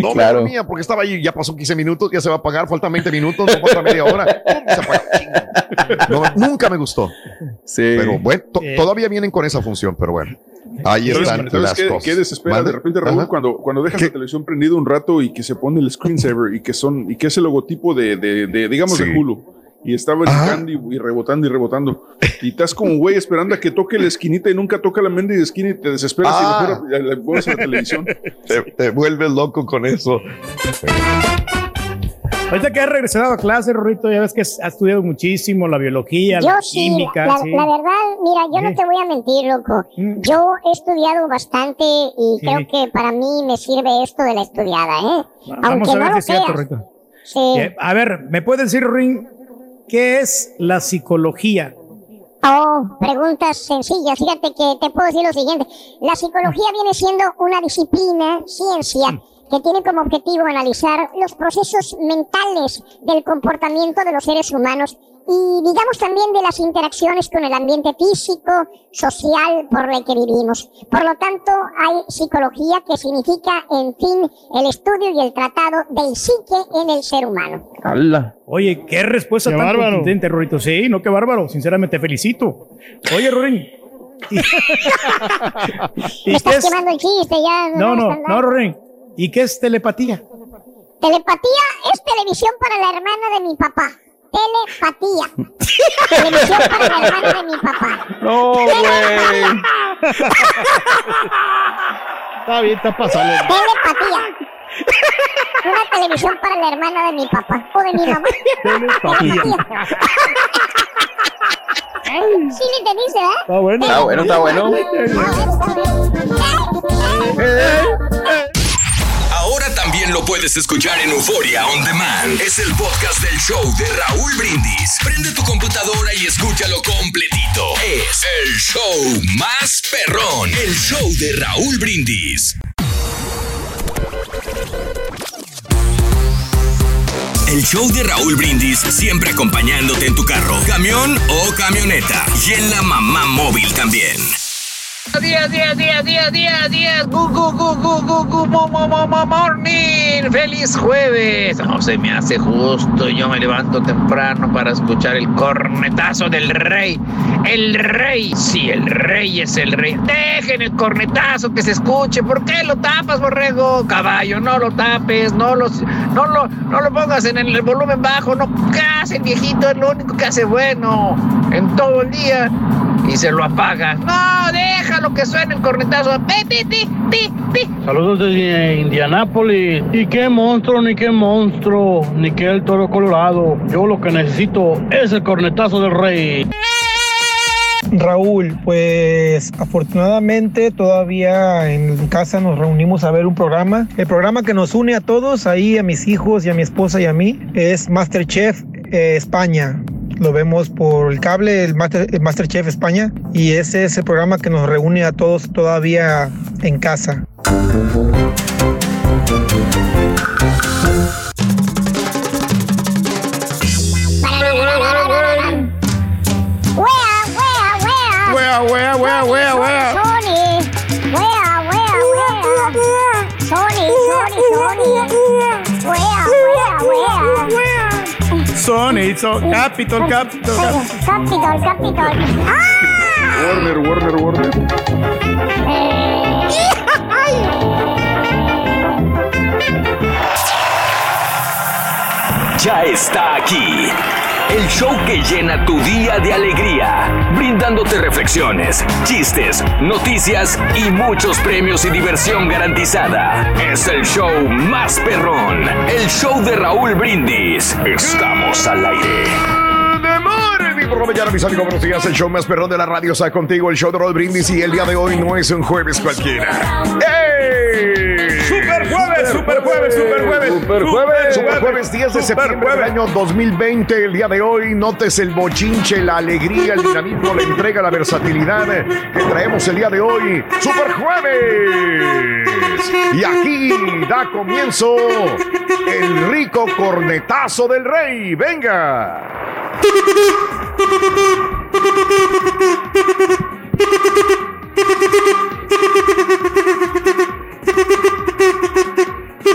No Claro. me dormía porque estaba ahí, ya pasó 15 minutos, ya se va a apagar, faltan 20 minutos, no falta media hora. ¡pum! Se apagó. No, nunca me gustó, Sí. pero bueno, to- Eh. todavía vienen con esa función, pero bueno, ahí ¿Sabes, están sabes las qué, cosas. qué desespera de repente, Raúl, Ajá. cuando, cuando dejas ¿Qué? la televisión prendida un rato y que se pone el screensaver y que son y que es el logotipo de, de, de, digamos, Sí. de Hulu? Y está brincando y, y rebotando y rebotando. Y estás como güey esperando a que toque la esquinita y nunca toca la mendiga esquina y te desesperas Ah. y le pones a la televisión. [laughs] Te, te vuelves loco con eso. Ahorita que has regresado a clase, Rorrito, ya ves que has estudiado muchísimo la biología, Yo la sí, química. la, sí. la verdad, mira, yo no te voy a mentir, loco. Yo he estudiado bastante y Sí. creo que para mí me sirve esto de la estudiada, ¿eh? Vamos Aunque a ver no si es cierto, creas. Rorrito. Sí. Eh, A ver, ¿me puedes decir, Ring, qué es la psicología? Oh, preguntas sencillas. Fíjate que te puedo decir lo siguiente. La psicología viene siendo una disciplina, ciencia, que tiene como objetivo analizar los procesos mentales del comportamiento de los seres humanos y digamos también de las interacciones con el ambiente físico, social por el que vivimos. Por lo tanto, hay psicología que significa, en fin, el estudio y el tratado del psique en el ser humano. Oye, qué respuesta Qué tan bárbaro. contundente, Rorrito. Sí, no, qué bárbaro. Sinceramente, te felicito. Oye, Rorín. [laughs] ¿y, Me estás es? quemando el chiste ya. No, no, no. Rorín. ¿Y qué es telepatía? Telepatía es televisión para la hermana de mi papá. Telepatía. [laughs] televisión para la hermana de mi papá. No, güey. [laughs] Está bien, está pasando. Telepatía. Una televisión para la hermana de mi papá o de mi mamá. Telepatía. Sí le entendiste, ¿eh? Está bueno. Está bueno, está bueno. Ahora lo puedes escuchar en Euforia On Demand. Es el podcast del show de Raúl Brindis. Prende tu computadora y escúchalo completito. Es el show más perrón. El show de Raúl Brindis. El show de Raúl Brindis siempre acompañándote en tu carro, camión o camioneta. Y en la mamá móvil también. Días, días, días, días, días, días. Gu, gu, gu, gu, gu, gu, mo, mo, mo, mo, morning. Feliz jueves. No se me hace justo. Yo me levanto temprano para escuchar el cornetazo del rey. El rey. Sí, el rey es el rey. Dejen el cornetazo que se escuche. ¿Por qué lo tapas, borrego? Caballo, no lo tapes. No, los, no, lo, no lo pongas en el volumen bajo. No case el viejito. Es lo único que hace bueno en todo el día y se lo apaga. No, déjalo que suene el cornetazo. Pi, pi, pi, pi, pi. Saludos desde Indianápolis. Y qué monstruo, ni qué monstruo, ni qué el toro colorado. Yo lo que necesito es el cornetazo del rey. Raúl, pues afortunadamente todavía en casa nos reunimos a ver un programa. El programa que nos une a todos, ahí a mis hijos y a mi esposa y a mí, es Masterchef eh, España. Lo vemos por el cable, el, Master, el Masterchef España, y ese es el programa que nos reúne a todos todavía en casa. Wea, wea, wea. Wea, wea, wea, wea, wea. Sony. Wea, wea, wea. Sony, Sony, Sony. Wea. Sony, so, Capitol, Capitol, Capitol. Capitol, Capitol. ¡Ah! Warner, Warner, Warner. Ya está aquí. El show que llena tu día de alegría, brindándote reflexiones, chistes, noticias y muchos premios y diversión garantizada. Es el show más perrón, el show de Raúl Brindis. Estamos al aire. Por la mañana, mis amigos, buenos días. El show más perrón de la radio está contigo, el show de Raúl Brindis. Y el día de hoy no es un jueves cualquiera. ¡Ey! Jueves, super Superjueves, superjueves, superjueves. Superjueves, superjueves, 10 de septiembre del año 2020. El día de hoy, notes el bochinche, la alegría, el dinamismo, la entrega, la versatilidad que traemos el día de hoy. Superjueves. Y aquí da comienzo el rico cornetazo del rey. Venga. [laughs]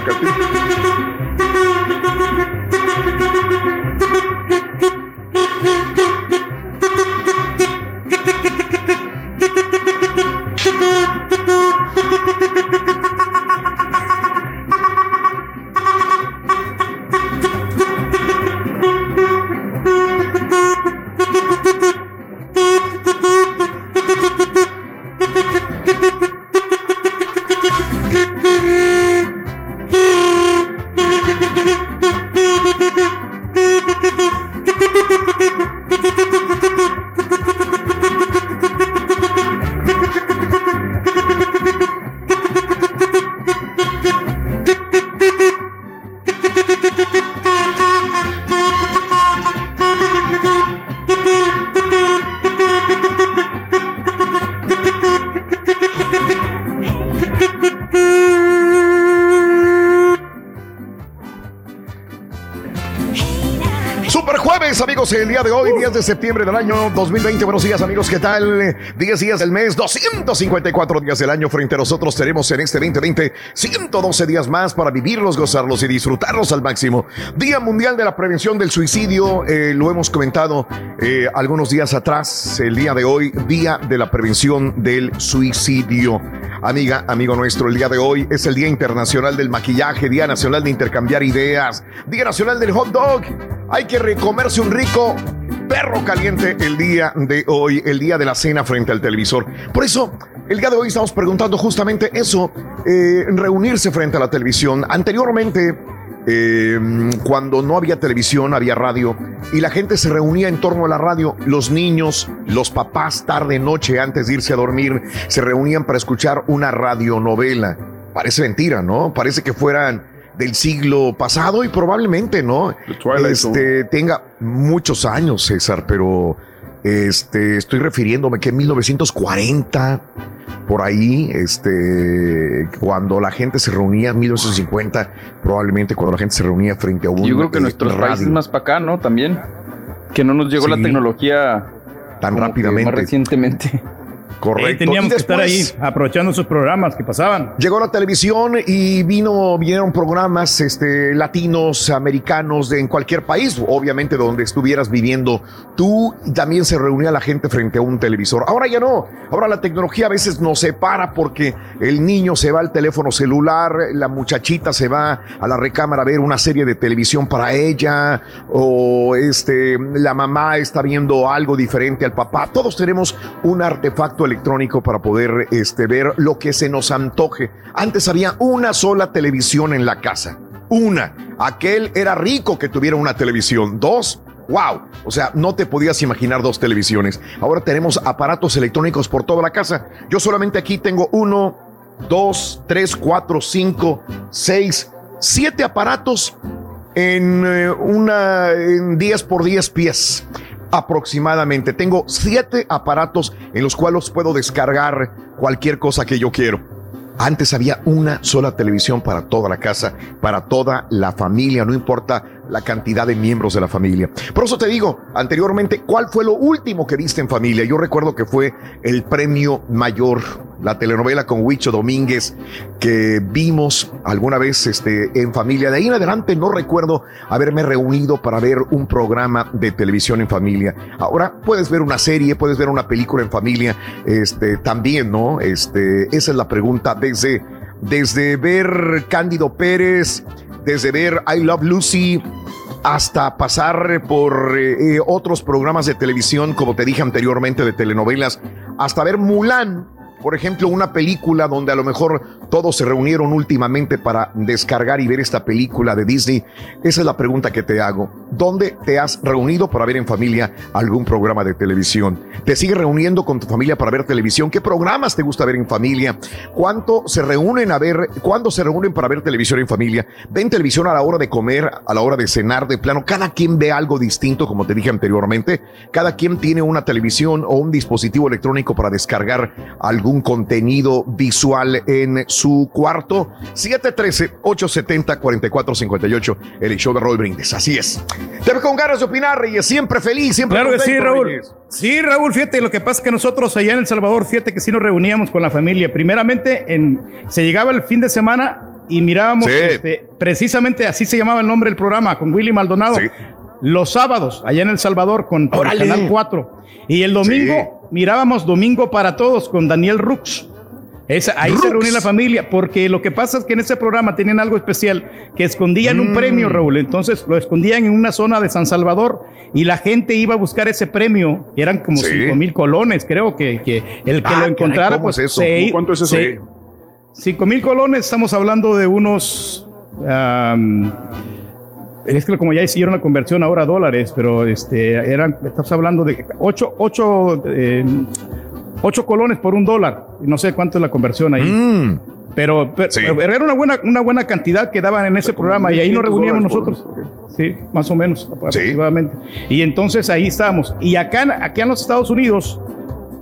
करती। Septiembre del año 2020. Buenos días, amigos. ¿Qué tal? 10 días del mes, 254 días del año. Frente a nosotros tenemos en este 2020 112 días más para vivirlos, gozarlos y disfrutarlos al máximo. Día Mundial de la Prevención del Suicidio. eh, lo hemos comentado eh, algunos días atrás. El día de hoy, Día de la Prevención del Suicidio. Amiga, amigo nuestro, el día de hoy es el Día Internacional del Maquillaje, Día Nacional de Intercambiar Ideas, Día Nacional del Hot Dog. Hay que recomerse un rico caliente el día de hoy, el día de la cena frente al televisor. Por eso, el día de hoy estamos preguntando justamente eso, eh, reunirse frente a la televisión. Anteriormente, eh, cuando no había televisión, había radio y la gente se reunía en torno a la radio. Los niños, los papás, tarde, noche, antes de irse a dormir, se reunían para escuchar una radionovela. Parece mentira, ¿no? Parece que fueran del siglo pasado y probablemente, ¿no? Este, tenga muchos años, César, pero este, estoy refiriéndome que en 1940, por ahí, este, cuando la gente se reunía, en 1950, probablemente cuando la gente se reunía frente a un Yo creo que eh, nuestros radio. países más para acá, ¿no? También. Que no nos llegó la tecnología tan rápidamente. Más recientemente. Correcto. Ahí teníamos Y que estar ahí aprovechando esos programas que pasaban. Llegó la televisión y vino, vinieron programas este, latinos, americanos, de en cualquier país, obviamente donde estuvieras viviendo tú, y también se reunía la gente frente a un televisor. Ahora ya no, ahora la tecnología a veces nos separa porque el niño se va al teléfono celular, la muchachita se va a la recámara a ver una serie de televisión para ella, o este, la mamá está viendo algo diferente al papá. Todos tenemos un artefacto electrónico para poder este, ver lo que se nos antoje. Antes había una sola televisión en la casa. Una. Aquel era rico que tuviera una televisión. Dos. Wow. O sea, no te podías imaginar dos televisiones. Ahora tenemos aparatos electrónicos por toda la casa. Yo solamente aquí tengo uno, dos, tres, cuatro, cinco, seis, siete aparatos en eh, una en 10 por 10 pies aproximadamente. Tengo siete aparatos en los cuales puedo descargar cualquier cosa que yo quiero. Antes había una sola televisión para toda la casa, para toda la familia, no importa la cantidad de miembros de la familia. Por eso te digo, anteriormente, ¿cuál fue lo último que viste en familia? Yo recuerdo que fue el premio mayor, la telenovela con Huicho Domínguez, que vimos alguna vez este, en familia. De ahí en adelante no recuerdo haberme reunido para ver un programa de televisión en familia. Ahora puedes ver una serie, puedes ver una película en familia, este, también, ¿no? Este, esa es la pregunta desde, desde ver Cándido Pérez, desde ver I Love Lucy, hasta pasar por eh, otros programas de televisión, como te dije anteriormente, de telenovelas, hasta ver Mulan, por ejemplo, una película donde a lo mejor todos se reunieron últimamente para descargar y ver esta película de Disney. Esa es la pregunta que te hago. ¿Dónde te has reunido para ver en familia algún programa de televisión? ¿Te sigues reuniendo con tu familia para ver televisión? ¿Qué programas te gusta ver en familia? ¿Cuánto se reúnen a ver? ¿Cuándo se reúnen para ver televisión en familia? ¿Ven televisión a la hora de comer, a la hora de cenar de plano? Cada quien ve algo distinto, como te dije anteriormente. Cada quien tiene una televisión o un dispositivo electrónico para descargar algún contenido visual en su cuarto. 713-870-4458, el show de Roll Brindis. Así es. Te ves con ganas de opinar, Reyes. Siempre feliz, siempre Claro que sí, Raúl. Reyes. Sí, Raúl, fíjate, lo que pasa es que nosotros allá en El Salvador, fíjate que sí nos reuníamos con la familia. Primeramente, en, se llegaba el fin de semana y mirábamos, Sí. este, precisamente así se llamaba el nombre del programa, con Willy Maldonado. Los sábados, allá en El Salvador, con, Órale. Canal 4. Y el domingo, mirábamos Domingo para Todos con Daniel Rux. Esa- ahí se reunía la familia, porque lo que pasa es que en ese programa tenían algo especial, que escondían un Mm. premio, Raúl. Entonces lo escondían en una zona de San Salvador y la gente iba a buscar ese premio. Eran como Sí. cinco mil colones, creo que, que el que Ah, lo encontrara. caray, ¿cómo pues, es eso? se- ¿Cuánto es eso? se- Cinco mil colones, estamos hablando de unos. Es que como ya hicieron la conversión ahora a dólares, pero este eran, estamos hablando de ocho, ocho, eh, ocho colones por un dólar. No sé cuánto es la conversión ahí. Mm. Pero, pero- Sí. pero era una buena, una buena cantidad que daban en ese programa y ahí nos 1.500 reuníamos nosotros. Sí, más o menos aproximadamente. Y entonces ahí estábamos. Y acá, acá en los Estados Unidos,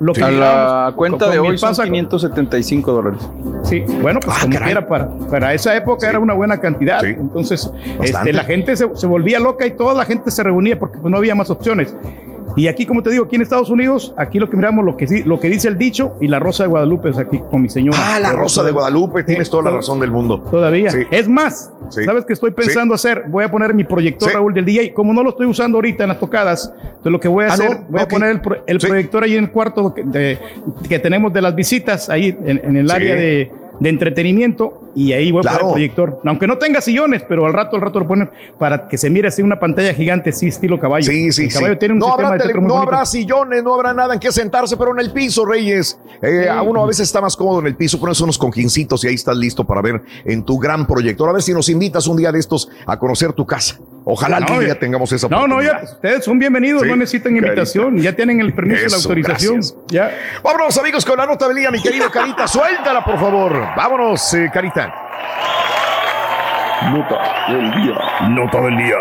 lo que a la cuenta de hoy son esposa, 575 dólares. Sí, bueno, Ah, pues como quiera, para, para esa época era una buena cantidad. Entonces, este, la gente se, se volvía loca y toda la gente se reunía porque pues, no había más opciones. Y aquí, como te digo, aquí en Estados Unidos, aquí lo que miramos, lo que, lo que dice el dicho y la Rosa de Guadalupe es aquí con mi señora. Ah, la Rosa de Guadalupe, tienes toda la razón del mundo. Todavía. Sí. Es más, Sí. ¿sabes qué estoy pensando hacer? Voy a poner mi proyector. Raúl, del DJ. Como no lo estoy usando ahorita en las tocadas, entonces lo que voy a Ah, hacer, ¿no? voy a poner el, pro- el proyector ahí en el cuarto que, de- que tenemos de las visitas, ahí en, en el área de, de entretenimiento, y ahí voy a Claro. poner el proyector. Aunque no tenga sillones, pero al rato, al rato lo ponen para que se mire así una pantalla gigante, sí, estilo caballo. Sí, sí, el sí. caballo tiene un no habrá, tele- no habrá sillones, no habrá nada en que sentarse, pero en el piso, Reyes. Eh, A uno a veces está más cómodo en el piso, pones unos cojincitos y ahí estás listo para ver en tu gran proyector. A ver si nos invitas un día de estos a conocer tu casa. Ojalá No, algún ya- día tengamos esa No, no, ya, ustedes son bienvenidos, Sí, no necesitan invitación, ya tienen el permiso y la autorización. gracias. Ya. Vámonos, amigos, con la nota del día, mi querido Carita. Suéltala, por favor. Vámonos, eh, Carita. Nota del día. Nota del día.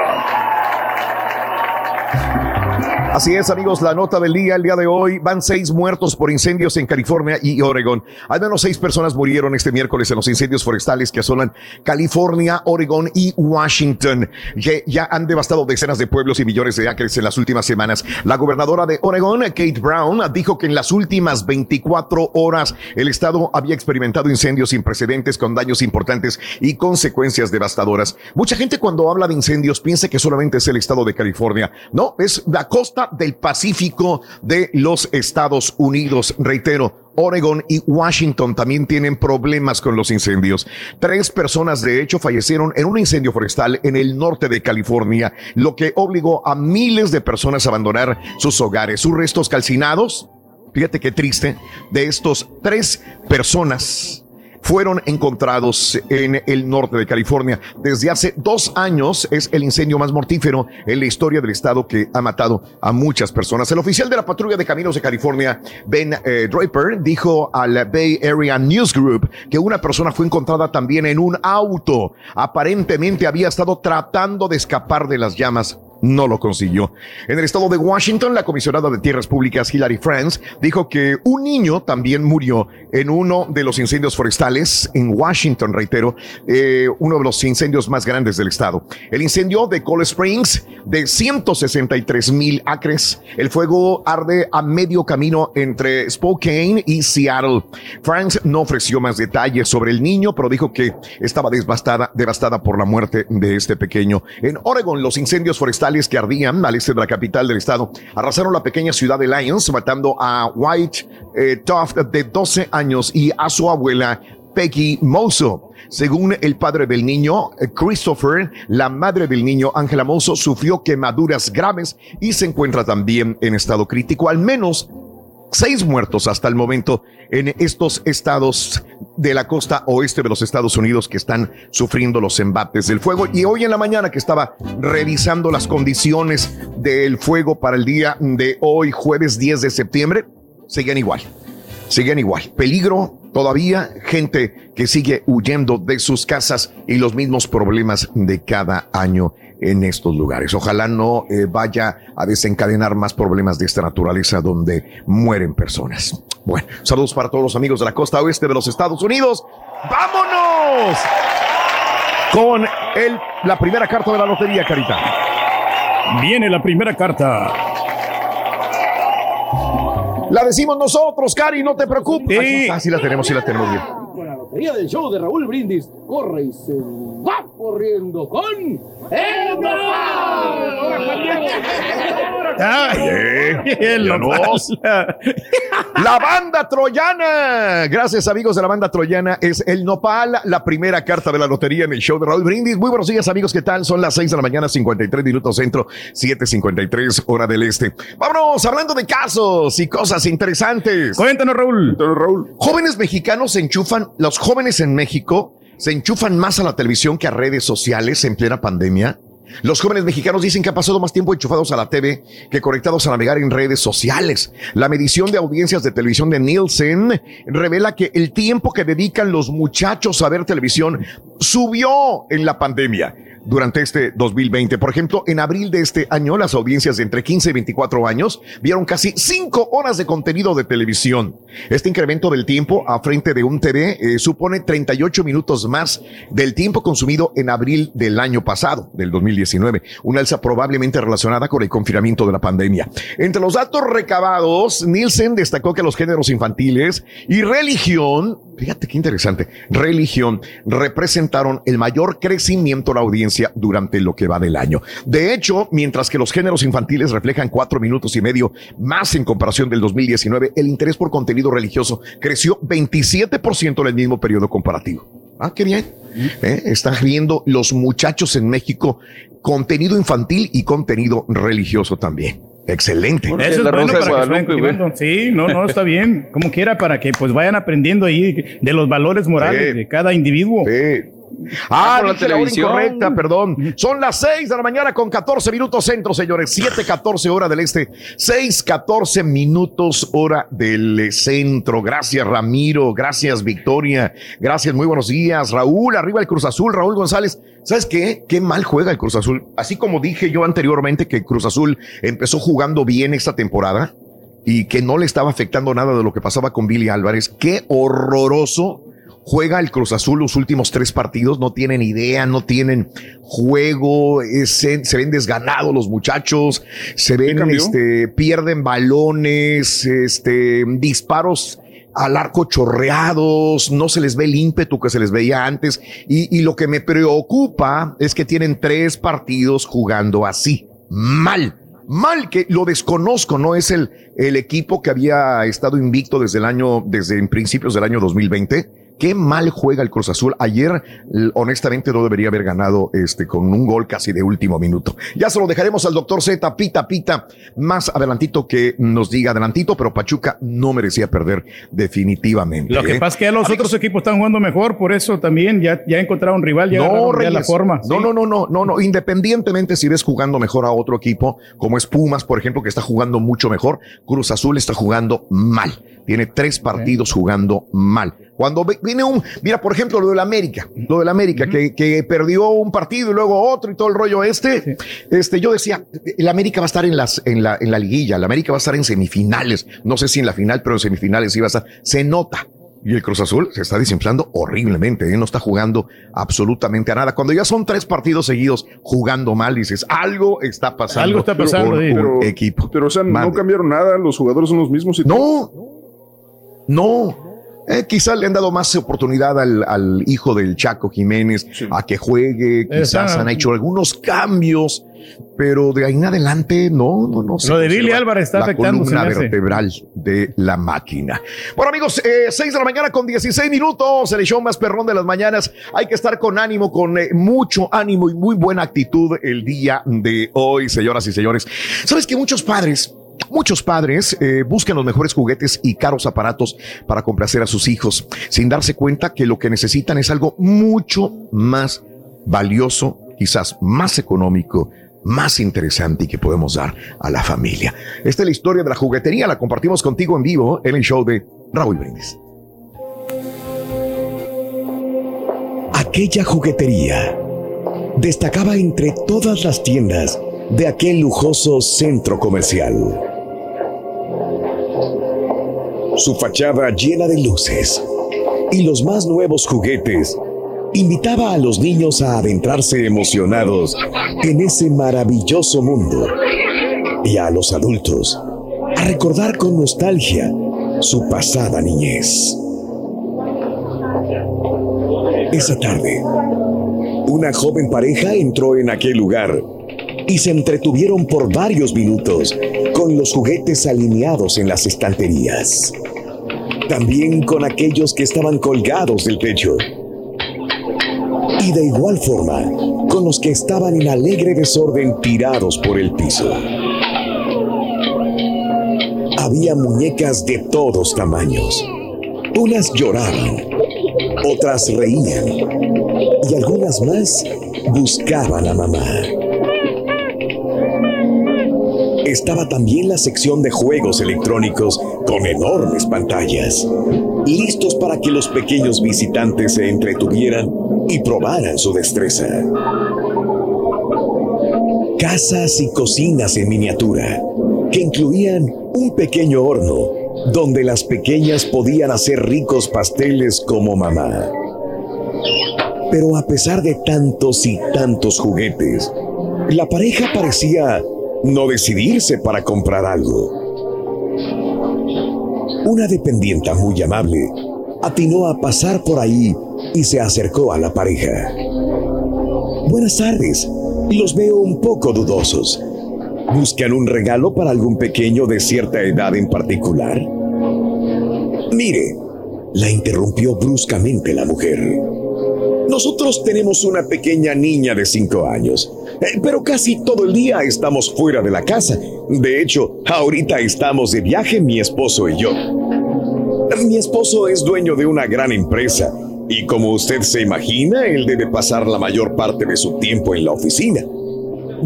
Así es, amigos, la nota del día, el día de hoy, van seis muertos por incendios en California y Oregon. Al menos seis personas murieron este miércoles en los incendios forestales que asolan California, Oregon y Washington, que ya han devastado decenas de pueblos y millones de acres en las últimas semanas. La gobernadora de Oregon, Kate Brown, dijo que en las últimas 24 horas el estado había experimentado incendios sin precedentes con daños importantes y consecuencias devastadoras. Mucha gente cuando habla de incendios piensa que solamente es el estado de California. No, es la costa del Pacífico de los Estados Unidos. Reitero, Oregon y Washington también tienen problemas con los incendios. Tres personas, de hecho, fallecieron en un incendio forestal en el norte de California, lo que obligó a miles de personas a abandonar sus hogares. Sus restos calcinados, fíjate qué triste, de estos tres personas fueron encontrados en el norte de California. Desde hace dos años es el incendio más mortífero en la historia del estado que ha matado a muchas personas. El oficial de la patrulla de caminos de California, Ben eh, Draper, dijo al Bay Area News Group que una persona fue encontrada también en un auto. Aparentemente había estado tratando de escapar de las llamas no lo consiguió. En el estado de Washington, la comisionada de Tierras Públicas, Hillary Franz, dijo que un niño también murió en uno de los incendios forestales en Washington, reitero, eh, uno de los incendios más grandes del estado. El incendio de Cold Springs, de 163 mil acres. El fuego arde a medio camino entre Spokane y Seattle. Franz no ofreció más detalles sobre el niño, pero dijo que estaba devastada, devastada por la muerte de este pequeño. En Oregon, los incendios forestales que ardían al este de la capital del estado arrasaron la pequeña ciudad de Lyons, matando a White eh, Tuft de 12 años y a su abuela Peggy Mozo. Según el padre del niño, eh, Christopher, la madre del niño, Angela Mozo, sufrió quemaduras graves y se encuentra también en estado crítico. Al menos seis muertos hasta el momento en estos estados de la costa oeste de los Estados Unidos que están sufriendo los embates del fuego. Y hoy en la mañana que estaba revisando las condiciones del fuego para el día de hoy, jueves 10 de septiembre, siguen igual. Siguen igual. Peligro todavía, gente que sigue huyendo de sus casas y los mismos problemas de cada año en estos lugares. Ojalá no eh, vaya a desencadenar más problemas de esta naturaleza donde mueren personas. Bueno, saludos para todos los amigos de la costa oeste de los Estados Unidos. ¡Vámonos! Con la primera carta de la lotería, Carita. Viene la primera carta. La decimos nosotros, Cari, no te preocupes. Sí. Ah, sí la tenemos, sí la tenemos bien. Lotería del show de Raúl Brindis, corre y se va corriendo con el [laughs] Eh, ya no. La banda troyana. Gracias, amigos de la banda troyana. Es el Nopal, la primera carta de la lotería en el show de Raúl Brindis. Muy buenos días, amigos. ¿Qué tal? Son las 6 de la mañana, 53 minutos centro, 7:53 hora del este. Vámonos hablando de casos y cosas interesantes. Cuéntanos, Raúl. Raúl. Jóvenes mexicanos se enchufan, los jóvenes en México se enchufan más a la televisión que a redes sociales en plena pandemia. Los jóvenes mexicanos dicen que han pasado más tiempo enchufados a la TV que conectados a navegar en redes sociales. La medición de audiencias de televisión de Nielsen revela que el tiempo que dedican los muchachos a ver televisión subió en la pandemia. Durante este 2020. Por ejemplo, en abril de este año, las audiencias de entre 15 y 24 años vieron casi 5 horas de contenido de televisión. Este incremento del tiempo a frente de un TV eh, supone 38 minutos más del tiempo consumido en abril del año pasado, del 2019. Una alza probablemente relacionada con el confinamiento de la pandemia. Entre los datos recabados, Nielsen destacó que los géneros infantiles y religión, fíjate qué interesante, religión representaron el mayor crecimiento de la audiencia durante lo que va del año. De hecho, mientras que los géneros infantiles reflejan cuatro minutos y medio más en comparación del 2019, el interés por contenido religioso creció 27% en el mismo periodo comparativo. Ah, qué bien. ¿Eh? Están riendo los muchachos en México contenido infantil y contenido religioso también. Excelente. Eso es bueno para que vayan. Sí, no, no, está bien. Como quiera, para que pues vayan aprendiendo ahí de los valores morales Sí. de cada individuo. Ah, la dice la hora incorrecta, perdón. Son las 6 de la mañana con 14 minutos centro, señores. 7:14 hora del este. 6:14 minutos hora del centro. Gracias, Ramiro. Gracias, Victoria. Gracias, muy buenos días. Raúl, arriba el Cruz Azul. Raúl González. ¿Sabes qué? Qué mal juega el Cruz Azul. Así como dije yo anteriormente que Cruz Azul empezó jugando bien esta temporada y que no le estaba afectando nada de lo que pasaba con Billy Álvarez. Qué horroroso juega el Cruz Azul los últimos tres partidos, no tienen idea, no tienen juego, es- se, ven desganados los muchachos, se ven, este, pierden balones, este, disparos al arco chorreados, no se les ve el ímpetu que se les veía antes. Y, y lo que me preocupa es que tienen tres partidos jugando así, mal. Mal que lo desconozco, no es el, el equipo que había estado invicto desde el año, desde principios del año 2020. Qué mal juega el Cruz Azul. Ayer, honestamente, no debería haber ganado este con un gol casi de último minuto. Ya se lo dejaremos al doctor Z, pita, pita, más adelantito que nos diga adelantito, pero Pachuca no merecía perder definitivamente. Lo que ¿eh? pasa es que los otros equipos están jugando mejor, por eso también ya, ya encontraron rival, ya No, ya la forma. No, no, no, no, no, no. Independientemente si ves jugando mejor a otro equipo, como es Pumas, por ejemplo, que está jugando mucho mejor, Cruz Azul está jugando mal. Tiene tres partidos jugando mal. Cuando viene un, mira, por ejemplo, lo del América, lo del América, que, que perdió un partido y luego otro y todo el rollo este, este, yo decía, el América va a estar en las, en la, en la liguilla, el América va a estar en semifinales, no sé si en la final, pero en semifinales iba a estar, se nota. Y el Cruz Azul se está desinflando horriblemente, ¿eh? no está jugando absolutamente a nada. Cuando ya son tres partidos seguidos jugando mal, dices, algo está pasando. Algo está pasando, con sí. un Pero- equipo. Pero, o sea, Mande. no cambiaron nada, los jugadores son los mismos. Y No, no. Eh, quizá le han dado más oportunidad al, al hijo del Chaco Jiménez a que juegue, quizás han hecho algunos cambios, pero de ahí en adelante no, no, no. se Lo de Billy Álvarez está la afectando, se columna vertebral de la máquina. Bueno, amigos, eh, 6 de la mañana con 16 minutos, el show más perrón de las mañanas. Hay que estar con ánimo, con eh, mucho ánimo y muy buena actitud el día de hoy, señoras y señores. Sabes que muchos padres Muchos padres eh, buscan los mejores juguetes y caros aparatos para complacer a sus hijos, sin darse cuenta que lo que necesitan es algo mucho más valioso, quizás más económico, más interesante y que podemos dar a la familia. Esta es la historia de la juguetería, la compartimos contigo en vivo en el show de Raúl Brindis. Aquella juguetería destacaba entre todas las tiendas de aquel lujoso centro comercial. Su fachada llena de luces y los más nuevos juguetes invitaba a los niños a adentrarse emocionados en ese maravilloso mundo y a los adultos a recordar con nostalgia su pasada niñez. Esa tarde, una joven pareja entró en aquel lugar y se entretuvieron por varios minutos con los juguetes alineados en las estanterías. También con aquellos que estaban colgados del techo. Y de igual forma con los que estaban en alegre desorden tirados por el piso. Había muñecas de todos tamaños. Unas lloraban, otras reían y algunas más buscaban a mamá. Estaba también la sección de juegos electrónicos con enormes pantallas, listos para que los pequeños visitantes se entretuvieran y probaran su destreza. casas y cocinas en miniatura, que incluían un pequeño horno donde las pequeñas podían hacer ricos pasteles como mamá. Pero a pesar de tantos y tantos juguetes, la pareja parecía no decidirse para comprar algo. Una dependienta muy amable atinó a pasar por ahí y se acercó a la pareja. Buenas tardes, los veo un poco dudosos. ¿Buscan un regalo para algún pequeño de cierta edad en particular? Mire, la interrumpió bruscamente la mujer. Nosotros tenemos una pequeña niña de cinco años, eh, pero casi todo el día estamos fuera de la casa. De hecho, ahorita estamos de viaje mi esposo y yo. Mi esposo es dueño de una gran empresa y como usted se imagina, él debe pasar la mayor parte de su tiempo en la oficina.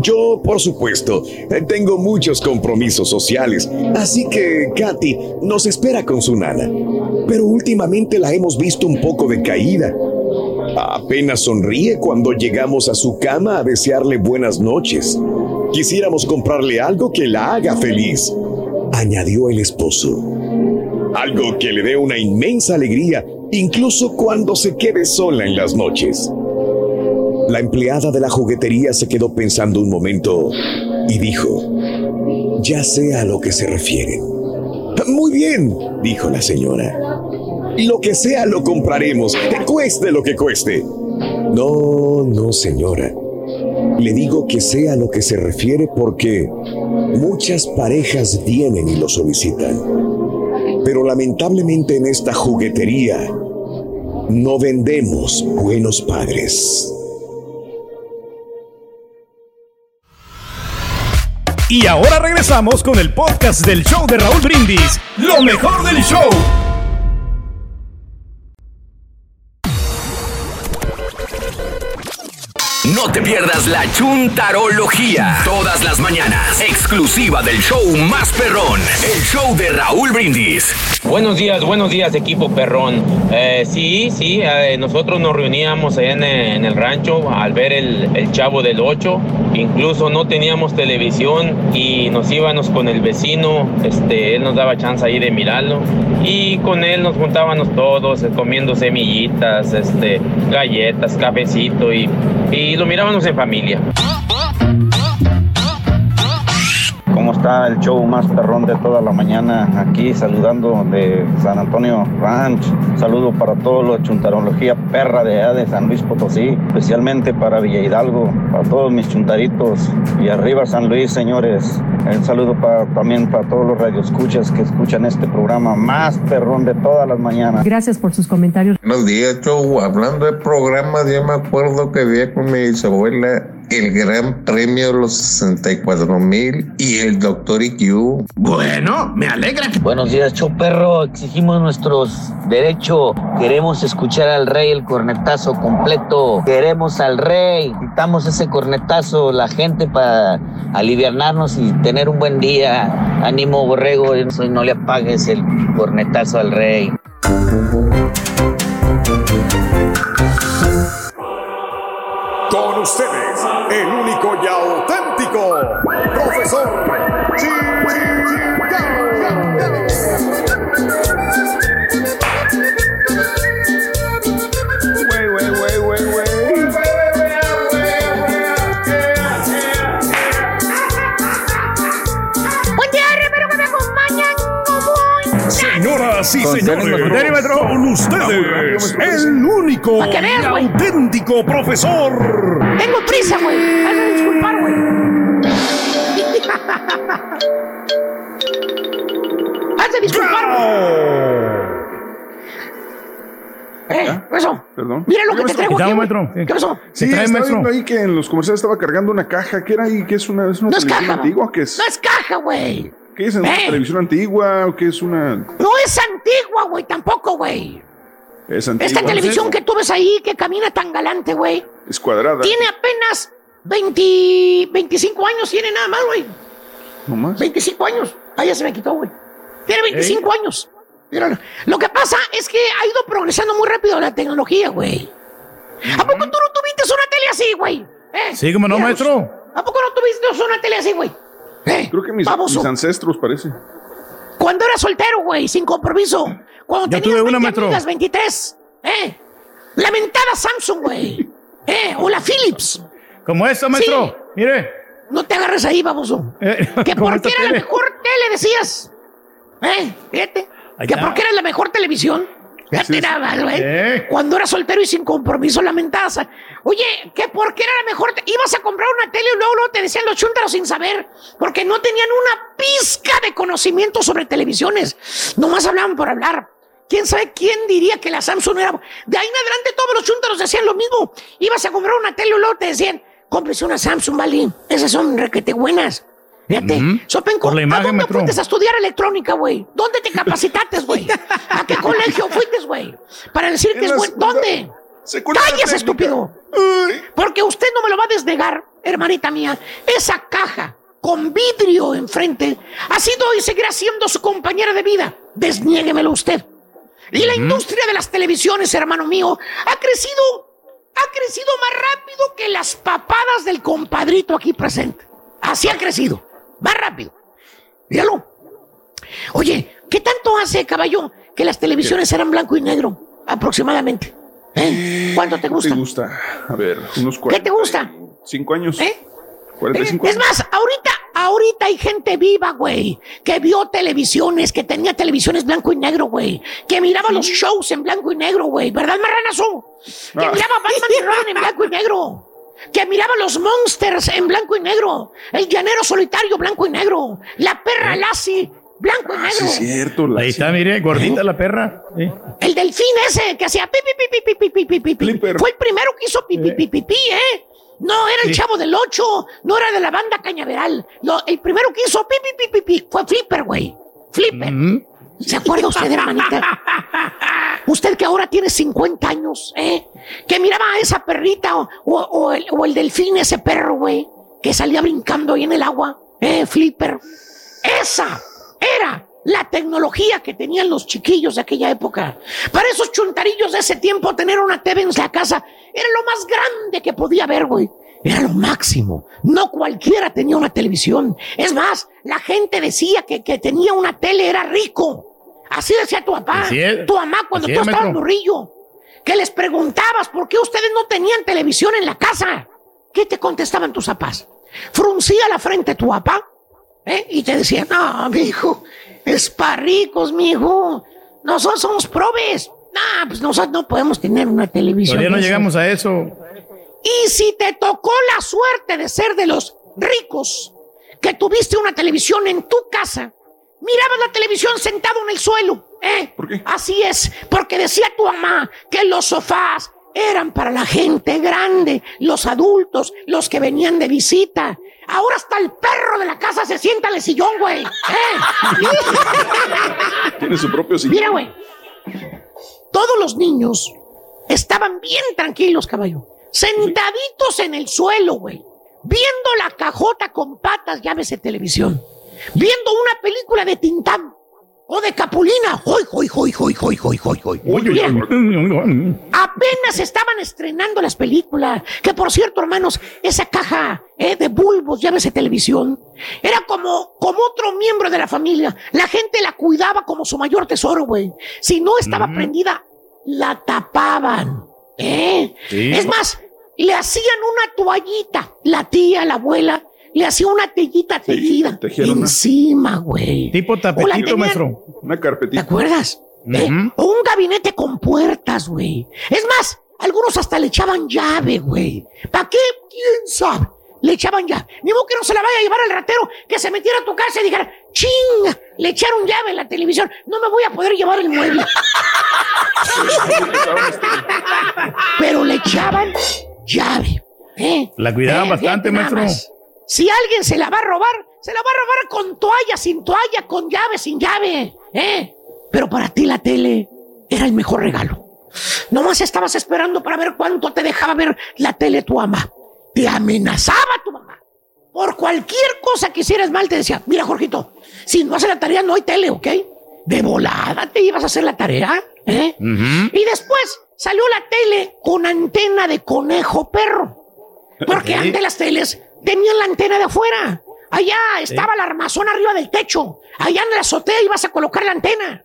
Yo, por supuesto, eh, tengo muchos compromisos sociales, así que Katy nos espera con su nana. Pero últimamente la hemos visto un poco decaída. Apenas sonríe cuando llegamos a su cama a desearle buenas noches. Quisiéramos comprarle algo que la haga feliz, añadió el esposo. Algo que le dé una inmensa alegría, incluso cuando se quede sola en las noches. La empleada de la juguetería se quedó pensando un momento y dijo, ya sé a lo que se refieren. Muy bien, dijo la señora. Lo que sea lo compraremos, cueste lo que cueste. No, no, señora. Le digo que sea lo que se refiere porque muchas parejas vienen y lo solicitan. Pero lamentablemente en esta juguetería no vendemos buenos padres. Y ahora regresamos con el podcast del show de Raúl Brindis. Lo mejor del show. No te pierdas la chuntarología. Todas las mañanas. Exclusiva del show más perrón. El show de Raúl Brindis. Buenos días, buenos días equipo perrón. Eh, sí, sí, eh, nosotros nos reuníamos eh, en el rancho al ver el, Chavo del 8. Incluso no teníamos televisión y nos íbamos con el vecino. Este, él nos daba chance ahí de mirarlo. Y con él nos juntábamos todos comiendo semillitas, este, galletas, cafecito y, y lo mirábamos en familia. ¿Cómo está el show más perrón de toda la mañana? Aquí saludando de San Antonio Ranch. Saludo para todos los chuntarología perra de allá de San Luis Potosí, especialmente para Villa Hidalgo, para todos mis chuntaritos. Y arriba San Luis, señores. Un saludo para, también para todos los radioescuchas que escuchan este programa más perrón de todas las mañanas. Gracias por sus comentarios. Buenos días, show. Hablando de programas, yo me acuerdo que vi con mi bisabuela el Gran Premio de los 64 mil y el Doctor IQ. Bueno, me alegra. Buenos días, show perro. Exigimos nuestros derechos. Queremos escuchar al rey el cornetazo completo. Queremos al rey. Quitamos ese cornetazo, la gente para aliviarnos y tener un buen día. Ánimo, borrego. No le apagues el cornetazo al rey. Con ustedes, el único y auténtico profesor Señoras y señores, telémetro. con ustedes, el único Pa' que veas, y güey. auténtico profesor. Tengo prisa, güey. A disculpar, güey. [laughs] Has de disculpar, güey. Eh, eso. Perdón. Mira lo que te traigo aquí, güey. ¿Qué pasó? Sí, estaba viendo ahí que en los comerciales estaba cargando una caja. ¿Qué era ahí? ¿Qué es una, es una No es televisión caja, antigua? ¿Qué es? No es caja, güey. ¿Qué es? ¿Una Eh. televisión antigua o qué es una...? No es antigua, güey, tampoco, güey. Es antigua. Esta televisión que tú ves ahí, que camina tan galante, güey, Es cuadrada. tiene apenas 20, 25 años, tiene nada más, güey. ¿No más? 25 años. Ah, ya se me quitó, güey. Tiene 25 años. Míralo. Lo que pasa es que ha ido progresando muy rápido la tecnología, güey. ¿A poco tú no tuviste una tele así, güey? ¿Eh? Sí, como no, Mira, maestro. ¿A poco no tuviste una tele así, güey? Eh, Creo que mis, ancestros parece. Cuando era soltero, güey, sin compromiso. Cuando Yo tenías tuve una, 20 maestro. amigas, 23. ¿Eh? Lamentada Samsung, güey. ¿Eh? O la Philips. Como esta, maestro. Sí. Mire. No te agarres ahí, baboso. Eh, [laughs] Que porque era la mejor tele, decías. ¿Eh? Fíjate. Ahí Que está. porque era la mejor televisión. Fíjate nada más, güey. Eh. Cuando era soltero y sin compromiso, lamentadas. Oye, que porque era la mejor. Ibas a comprar una tele y luego, luego te decían los chúntaros sin saber. Porque no tenían una pizca de conocimiento sobre televisiones. Nomás hablaban por hablar. ¿Quién sabe quién diría que la Samsung era? De ahí en adelante todos los chúntaros decían lo mismo. Ibas a comprar una tele y luego te decían, cómprese una Samsung, ¿vale? Esas son requete buenas. Fíjate. Sopenco, Por la ¿a dónde maestro. fuiste a estudiar electrónica, güey? ¿Dónde te capacitaste, güey? ¿A qué colegio fuiste, güey? Para decir que es bueno. ¿Dónde? ¡Cállese, estúpido! Porque usted no me lo va a desnegar, hermanita mía. Esa caja con vidrio enfrente ha sido y seguirá siendo su compañera de vida. Desniéguemelo usted. Y la industria de las televisiones, hermano mío, ha crecido, ha crecido más rápido que las papadas del compadrito aquí presente. Así ha crecido, más rápido. Míralo. Oye, ¿qué tanto hace, caballo, que las televisiones eran blanco y negro? Aproximadamente. ¿Eh? ¿Cuánto te gusta? ¿Te gusta? A ver, unos ¿Qué te gusta? ¿Cinco años? ¿Eh? 45 Es años. más, ahorita, ahorita hay gente viva, güey, que vio televisiones, que tenía televisiones blanco y negro, güey, que miraba los shows en blanco y negro, güey, ¿verdad, marranazo? Que Ah. miraba Batman y Robin en blanco y negro que miraba los monsters en blanco y negro, el llanero solitario blanco y negro, la perra Lassie blanco y negro. Ahí está, mire, gordita la perra. El delfín ese que hacía pipi, pipi, pipi, pipi, pipi, Flipper. Fue el primero que hizo pipi, pipi, pipi, ¿eh? No era el chavo del 8, no era de la banda Cañaveral. Lo, el primero que hizo pipi, pipi, pipi fue Flipper, güey. Flipper. ¿Se acuerda usted, hermanita? Usted que ahora tiene 50 años, ¿eh? Que miraba a esa perrita o, el delfín, ese perro, güey, que salía brincando ahí en el agua, ¿eh? Flipper. Esa era la tecnología que tenían los chiquillos de aquella época. Para esos chuntarillos de ese tiempo, tener una TV en la casa era lo más grande que podía haber, güey. Era lo máximo. No cualquiera tenía una televisión. Es más, la gente decía que, que tenía una tele era rico. Así decía tu papá, es. tu mamá cuando tú es, estabas maestro. morrillo. Que les preguntabas por qué ustedes no tenían televisión en la casa. ¿Qué te contestaban tus papás? Fruncía la frente tu papá ¿eh? y te decía, no, mi hijo, es para ricos, mi hijo. Nosotros somos probes. No, pues nosotros no podemos tener una televisión. Todavía no de esas". llegamos a eso. Y si te tocó la suerte de ser de los ricos, que tuviste una televisión en tu casa, mirabas la televisión sentado en el suelo, ¿eh? ¿Por qué? Así es, porque decía tu mamá que los sofás eran para la gente grande, los adultos, los que venían de visita. Ahora hasta el perro de la casa se sienta en el sillón, güey. ¿eh? Tiene su propio sitio. Mira, güey. Todos los niños estaban bien tranquilos, caballo. Sentaditos en el suelo, güey. Viendo la cajota con patas, llámese televisión. Viendo una película de Tintán. O de Capulina. ¡Hoy, hoy, hoy, hoy, hoy, hoy, hoy, hoy! Apenas estaban estrenando las películas. Que por cierto, hermanos, esa caja eh, de bulbos, llámese televisión, era como, como otro miembro de la familia. La gente la cuidaba como su mayor tesoro, güey. Si no estaba prendida, la tapaban. ¿eh? Sí. Es más, le hacían una toallita. La tía, la abuela, le hacía una tellita tejida una- encima, güey. Tipo tapetito, tenían- maestro. Una ¿Te carpetita. acuerdas? ¿Eh? O un gabinete con puertas, güey. Es más, algunos hasta le echaban llave, güey. ¿Para qué? ¿Quién sabe? Le echaban llave. Ni modo que no se la vaya a llevar al ratero, que se metiera a tu casa y dijera, ¡ching! Le echaron llave en la televisión. No me voy a poder llevar el mueble. [laughs] Pero le echaban llave. ¿eh? La cuidaban Eh, bastante, maestro. más. Si alguien se la va a robar, se la va a robar con toalla, sin toalla, con llave, sin llave. ¿eh? Pero para ti la tele era el mejor regalo. Nomás estabas esperando para ver cuánto te dejaba ver la tele tu mamá. Te amenazaba tu mamá. Por cualquier cosa que hicieras mal, te decía, mira, Jorgito, si no haces la tarea, no hay tele, ¿ok? De volada te ibas a hacer la tarea, ¿eh? Y después salió la tele con antena de conejo perro. Porque Ok. antes las teles tenían la antena de afuera. Allá estaba la armazón arriba del techo. Allá en la azotea ibas a colocar la antena.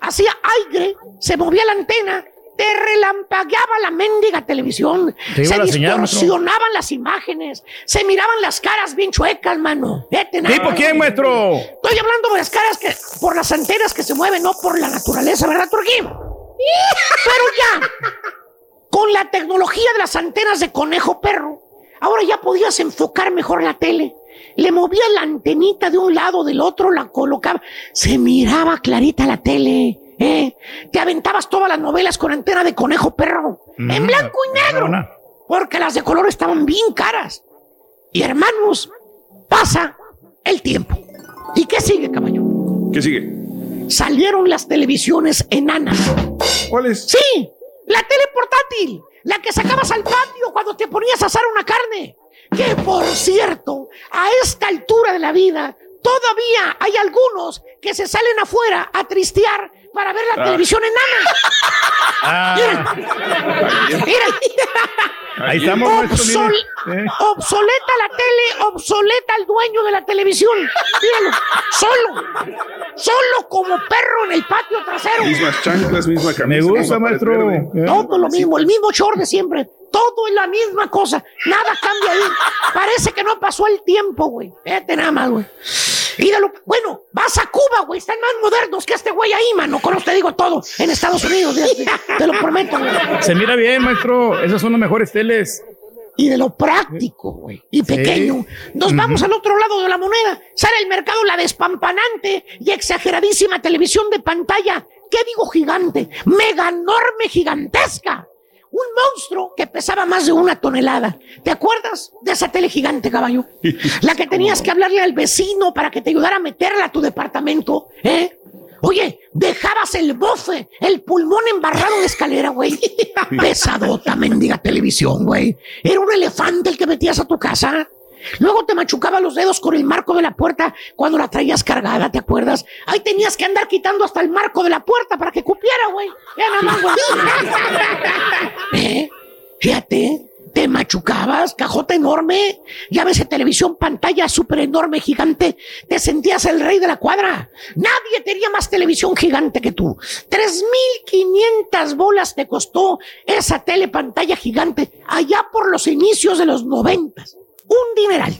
Hacía aire, se movía la antena, te relampagueaba la mendiga televisión. Te Se la señal, maestro. distorsionaban las imágenes. Se miraban las caras bien chuecas, mano. Vete, nada. ¿Tipo quién, maestro? Estoy hablando de las caras que por las antenas que se mueven, no por la naturaleza, ¿verdad, Turquín? [laughs] Pero ya, con la tecnología de las antenas de conejo perro, ahora ya podías enfocar mejor la tele. Le movía la antenita de un lado, del otro, la colocaba. Se miraba clarita la tele. ¿eh? Te aventabas todas las novelas con antena de conejo perro. En blanco y negro. Porque las de color estaban bien caras. Y hermanos, pasa el tiempo. ¿Y qué sigue, caballo? ¿Qué sigue? Salieron las televisiones enanas. ¿Cuáles? Sí, la tele portátil, la que sacabas al patio cuando te ponías a asar una carne. Que por cierto, a esta altura de la vida, todavía hay algunos que se salen afuera a tristear para ver la Ah. televisión enana. Ah. Mira, mira. Ahí estamos. Obsol- Obsoleta la tele, obsoleta el dueño de la televisión. Míralo, solo, solo como perro en el patio trasero. Mismas chanclas, misma camisa. Me gusta, maestro. verde. Todo lo mismo, el mismo short de siempre. Todo es la misma cosa. Nada cambia ahí. Parece que no pasó el tiempo, güey. Vete nada más, güey. Y de lo- bueno, vas a Cuba, güey. Están más modernos que este güey ahí, mano. Con usted digo todo. En Estados Unidos, te, te lo prometo, güey. Se mira bien, maestro. Esas son las mejores teles. Y de lo práctico, güey. Y Sí. pequeño. Nos vamos al otro lado de la moneda. Sale al mercado la despampanante y exageradísima televisión de pantalla. ¿Qué digo gigante? Mega enorme, gigantesca. Un monstruo que pesaba más de una tonelada. ¿Te acuerdas de esa tele gigante, caballo? [laughs] La que tenías que hablarle al vecino para que te ayudara a meterla a tu departamento, ¿eh? Oye, dejabas el bofe, el pulmón embarrado en escalera, güey. [laughs] Pesadota, mendiga televisión, güey. Era un elefante el que metías a tu casa. Luego te machucaba los dedos con el marco de la puerta cuando la traías cargada, ¿te acuerdas? Ahí tenías que andar quitando hasta el marco de la puerta para que cupiera, güey. Ya nada más, güey. [laughs] ¿Eh? Fíjate, te machucabas, cajota enorme, ya ves en televisión, pantalla súper enorme, gigante, te sentías el rey de la cuadra. Nadie tenía más televisión gigante que tú. 3.500 bolas te costó esa tele pantalla gigante allá por los inicios de los noventas. Un dineral.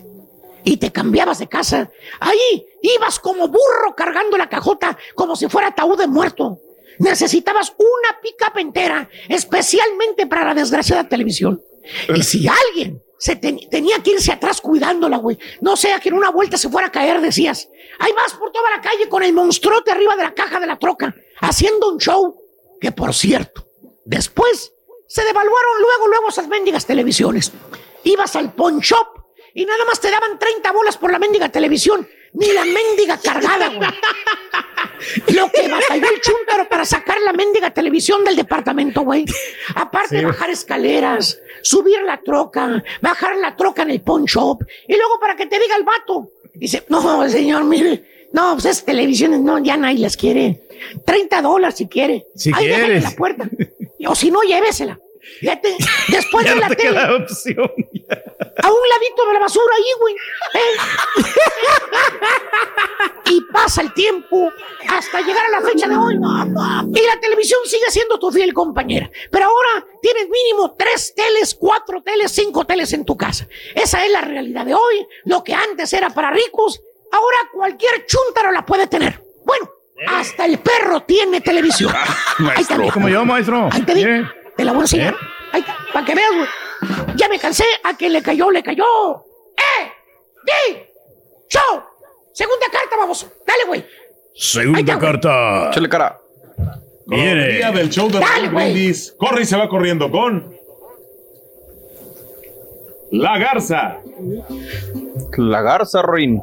Y te cambiabas de casa. Ahí ibas como burro cargando la cajota como si fuera ataúd de muerto. Necesitabas una pica entera, especialmente para la desgraciada televisión. Y si [laughs] alguien se ten- tenía que irse atrás cuidándola, güey, no sea que en una vuelta se fuera a caer, decías. Ahí vas por toda la calle con el monstruote arriba de la caja de la troca, haciendo un show. Que por cierto, después se devaluaron luego, luego esas mendigas televisiones. Ibas al pawn shop y nada más te daban 30 bolas por la mendiga televisión, ni la mendiga cargada, güey. [laughs] Lo que batalló el chúntaro para sacar la mendiga televisión del departamento, güey. Aparte de bajar escaleras, subir la troca, bajar la troca en el pawn shop, y luego para que te diga el vato. Dice, no, señor, mire, no, pues esas televisiones, no, ya nadie las quiere. 30 dólares si quiere. Si Ahí en la puerta. [laughs] O si no, llévesela. Fíjate, después [laughs] de no la te tele, queda opción. [laughs] a un ladito de la basura ahí, güey. ¿eh? y pasa el tiempo hasta llegar a la fecha de hoy. Y la televisión sigue siendo tu fiel compañera. Pero ahora tienes mínimo tres teles, cuatro teles, cinco teles en tu casa. Esa es la realidad de hoy. Lo que antes era para ricos, ahora cualquier chúntaro la puede tener. Bueno, hasta el perro tiene televisión. [laughs] Ahí está, mira. Como yo, maestro. Ahí te digo. Te la voy a enseñar. ¿Eh? Ahí está, para que veas, güey. Ya me cansé. A que le cayó, le cayó. ¡Eh! ¡Di! ¡Show! Segunda carta, vamos. Dale, güey. Segunda está, carta. Échale cara. Viene. Día del show de Dale. Brindis. Corre y se va corriendo con. La Garza. La garza, Ruin.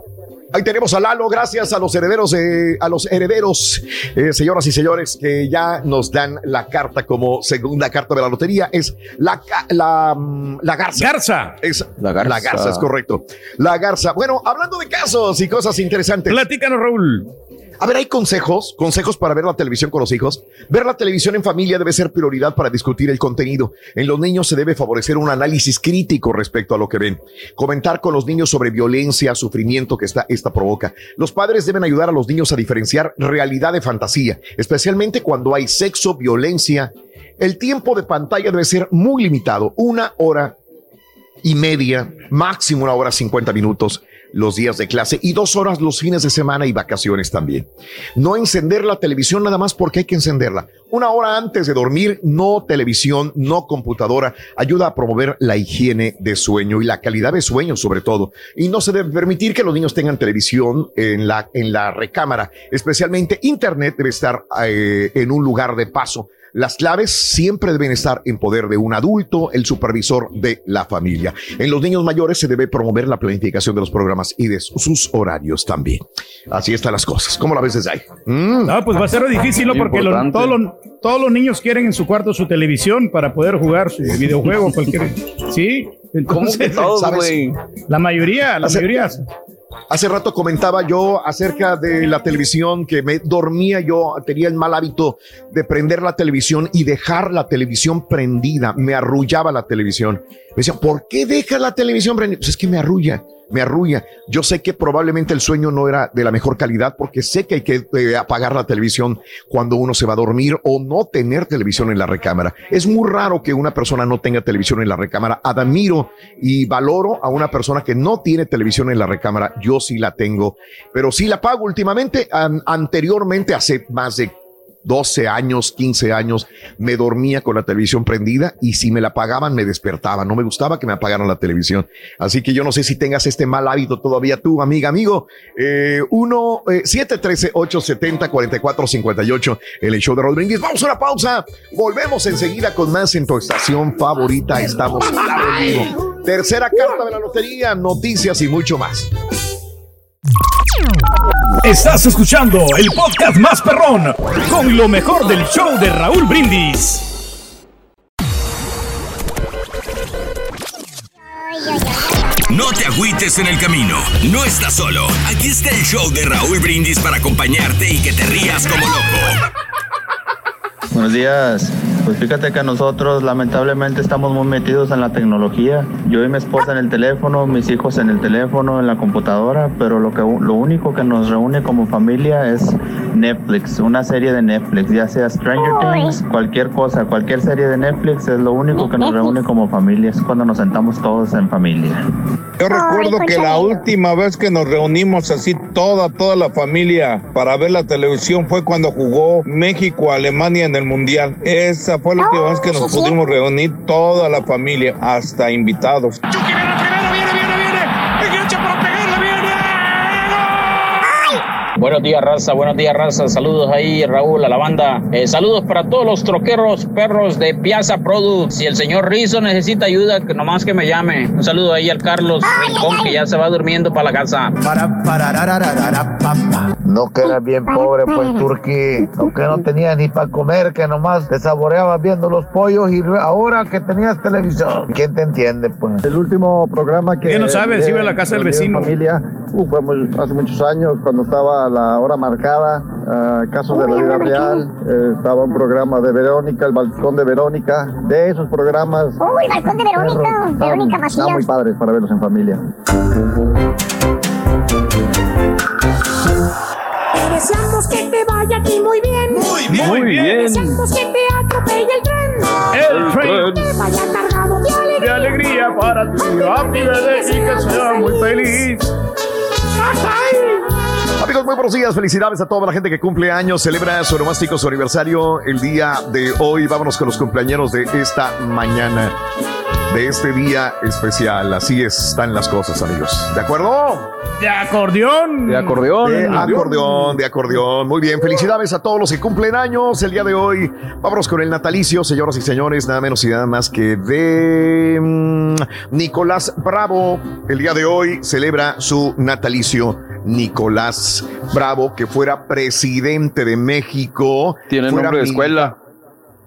Ahí tenemos a Lalo, gracias a los herederos, de- a los herederos, eh, señoras y señores, que ya nos dan la carta como segunda carta de la lotería. Es la, ca- la, mm, la garza. Garza. Es, La garza. La garza, es correcto. La garza. Bueno, hablando de casos y cosas interesantes. Platícanos, Raúl. A ver, hay consejos, consejos para ver la televisión con los hijos. Ver la televisión en familia debe ser prioridad para discutir el contenido. En los niños se debe favorecer un análisis crítico respecto a lo que ven. Comentar con los niños sobre violencia, sufrimiento que esta, esta provoca. Los padres deben ayudar a los niños a diferenciar realidad de fantasía, especialmente cuando hay sexo, violencia. El tiempo de pantalla debe ser muy limitado, una hora y media, máximo una hora 50 minutos los días de clase y dos horas los fines de semana y vacaciones también. No encender la televisión nada más porque hay que encenderla. Una hora antes de dormir, no televisión, no computadora, ayuda a promover la higiene de sueño y la calidad de sueño sobre todo. Y no se debe permitir que los niños tengan televisión en la, en la recámara, especialmente internet debe estar eh, en un lugar de paso. Las claves siempre deben estar en poder de un adulto, el supervisor de la familia. En los niños mayores se debe promover la planificación de los programas y de sus horarios también. Así están las cosas. ¿Cómo la ves desde ahí? Mm. No, pues va a ser difícil, ¿no? Porque todos, los, todos los niños quieren en su cuarto su televisión para poder jugar su videojuego, cualquier. [laughs] Sí. Entonces, ¿sabes? La mayoría, la mayoría. Hace rato comentaba yo acerca de la televisión que me dormía yo, tenía el mal hábito de prender la televisión y dejar la televisión prendida, me arrullaba la televisión. Me decían, ¿por qué dejas la televisión prendida? Pues es que me arrulla, me arrulla. Yo sé que probablemente el sueño no era de la mejor calidad porque sé que hay que eh, apagar la televisión cuando uno se va a dormir o no tener televisión en la recámara. Es muy raro que una persona no tenga televisión en la recámara. Admiro y valoro a una persona que no tiene televisión en la recámara. Yo sí la tengo, pero sí la pago últimamente. An- anteriormente, hace más de 12 años, 15 años, me dormía con la televisión prendida y si me la apagaban me despertaba. No me gustaba que me apagaran la televisión. Así que yo no sé si tengas este mal hábito todavía tú, amiga, amigo. Eh, 1 eh, 713 870 4458 en el show de Rod Brindis. Vamos a una pausa. Volvemos enseguida con más en tu estación favorita. Estamos. Tercera carta de la lotería, noticias y mucho más. Estás escuchando el podcast más perrón con lo mejor del show de Raúl Brindis. No te agüites en el camino. No estás solo. Aquí está el show de Raúl Brindis para acompañarte y que te rías como loco. Buenos días. Pues fíjate que nosotros lamentablemente estamos muy metidos en la tecnología. Yo y mi esposa en el teléfono, mis hijos en el teléfono, en la computadora, pero lo que lo único que nos reúne como familia es Netflix, una serie de Netflix, ya sea Stranger Things, cualquier cosa, cualquier serie de Netflix es lo único que nos reúne como familia, es cuando nos sentamos todos en familia. Yo recuerdo que la última vez que nos reunimos así toda, toda la familia para ver la televisión fue cuando jugó México-Alemania en el Mundial. Esa fue la última vez que nos pudimos reunir toda la familia, hasta invitados. Buenos días, raza. Buenos días, raza. Saludos ahí, Raúl, a la banda. Eh, saludos para todos los troqueros perros de Piazza Products. Si el señor Rizo necesita ayuda, que nomás que me llame. Un saludo ahí al Carlos Rincón, que ya se va durmiendo para la casa. No que eras bien pobre, pues, Turquí. No que no tenías ni para comer, que nomás te saboreabas viendo los pollos y ahora que tenías televisión. ¿Quién te entiende, pues? El último programa que. ¿Quién no sabe? Si iba a la casa del vecino. familia, uh, fue muy- hace muchos años, cuando estaba la hora marcada, ah, casos de la vida real, eh, estaba un programa de Verónica, el balcón de Verónica, de esos programas. Uy, el balcón de Verónica, Verónica estaban Macías. muy padres para verlos en familia. Te deseamos que te vaya aquí muy bien. Muy bien. Muy bien. Te deseamos que te atropelle el tren. El tren. Que vaya cargado de alegría. De alegría para ti, happy birthday, y que sea muy feliz. Amigos, muy buenos días. Felicidades a toda la gente que cumple años, celebra su nomástico, su aniversario el día de hoy. Vámonos con los cumpleaños de esta mañana, de este día especial. Así están las cosas, amigos. ¿De acuerdo? De acordeón. De acordeón. De acordeón, de acordeón. Muy bien, felicidades a todos los que cumplen años el día de hoy. Vámonos con el natalicio, señoras y señores, nada menos y nada más que de mm, Nicolás Bravo. El día de hoy celebra su natalicio. Nicolás Bravo, que fuera presidente de México. Tiene nombre de escuela.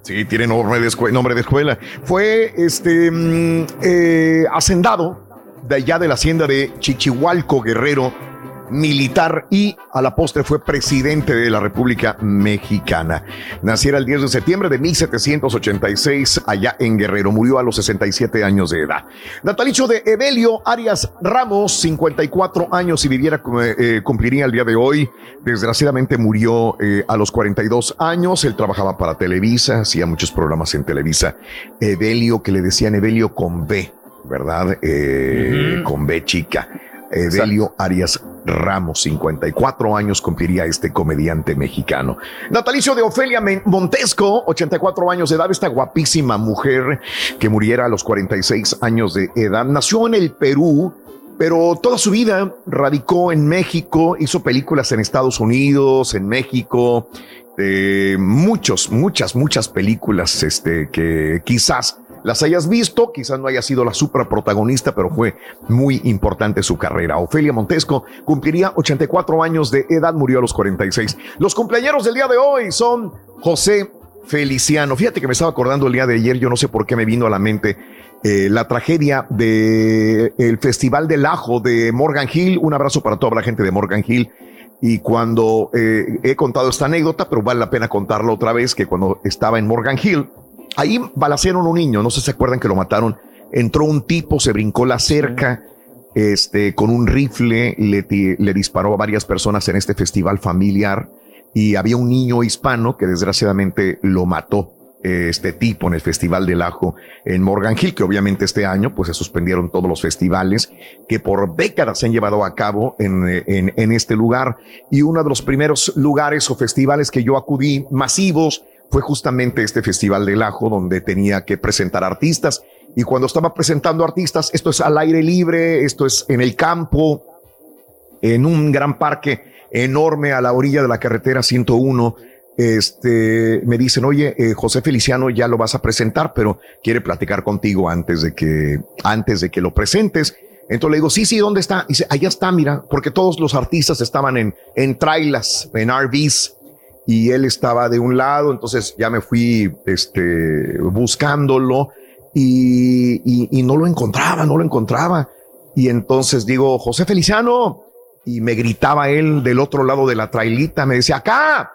Sí, tiene nombre de, escue- nombre de escuela. Fue este mm, eh, hacendado de allá de la hacienda de Chichihualco Guerrero. Militar y a la postre fue presidente de la República Mexicana. Naciera el 10 de septiembre de 1786 allá en Guerrero. Murió a los 67 años de edad. Natalicio de Evelio Arias Ramos, 54 años y viviera, eh, cumpliría el día de hoy. Desgraciadamente murió eh, a los 42 años. Él trabajaba para Televisa, hacía muchos programas en Televisa. Evelio, que le decían Evelio con B, ¿verdad? Eh, Con B chica. Evelio Arias Ramos, 54 años cumpliría este comediante mexicano. Natalicio de Ofelia Montesco, 84 años de edad, esta guapísima mujer que muriera a los 46 años de edad. Nació en el Perú, pero toda su vida radicó en México, hizo películas en Estados Unidos, en México, eh, muchos, muchas, muchas películas este, que quizás las hayas visto, quizás no haya sido la super protagonista, pero fue muy importante su carrera. Ofelia Montesco cumpliría 84 años de edad, murió a los 46. Los cumpleaños del día de hoy son José Feliciano. Fíjate que me estaba acordando el día de ayer, yo no sé por qué me vino a la mente eh, la tragedia del el Festival del Ajo de Morgan Hill. Un abrazo para toda la gente de Morgan Hill. Y cuando eh, he contado esta anécdota, pero vale la pena contarla otra vez, que cuando estaba en Morgan Hill, Ahí balacearon un niño, no sé si se acuerdan que lo mataron. Entró un tipo, se brincó la cerca, este, con un rifle, le, disparó a varias personas en este festival familiar y había un niño hispano que desgraciadamente lo mató este tipo en el Festival del Ajo en Morgan Hill, que obviamente este año pues se suspendieron todos los festivales que por décadas se han llevado a cabo en, en este lugar. Y uno de los primeros lugares o festivales que yo acudí masivos fue justamente este Festival del Ajo donde tenía que presentar artistas. Y cuando estaba presentando artistas, esto es al aire libre, esto es en el campo, en un gran parque enorme a la orilla de la carretera 101. Este, me dicen, oye, eh, José Feliciano ya lo vas a presentar, pero quiere platicar contigo antes de que, antes de que lo presentes. Entonces le digo, sí, sí, ¿dónde está? Y dice, allá está, mira, porque todos los artistas estaban en, en trailas, en RVs, y él estaba de un lado, entonces ya me fui este, buscándolo y, y, no lo encontraba, no lo encontraba. Y entonces digo, José Feliciano, y me gritaba él del otro lado de la trailita, me decía, acá,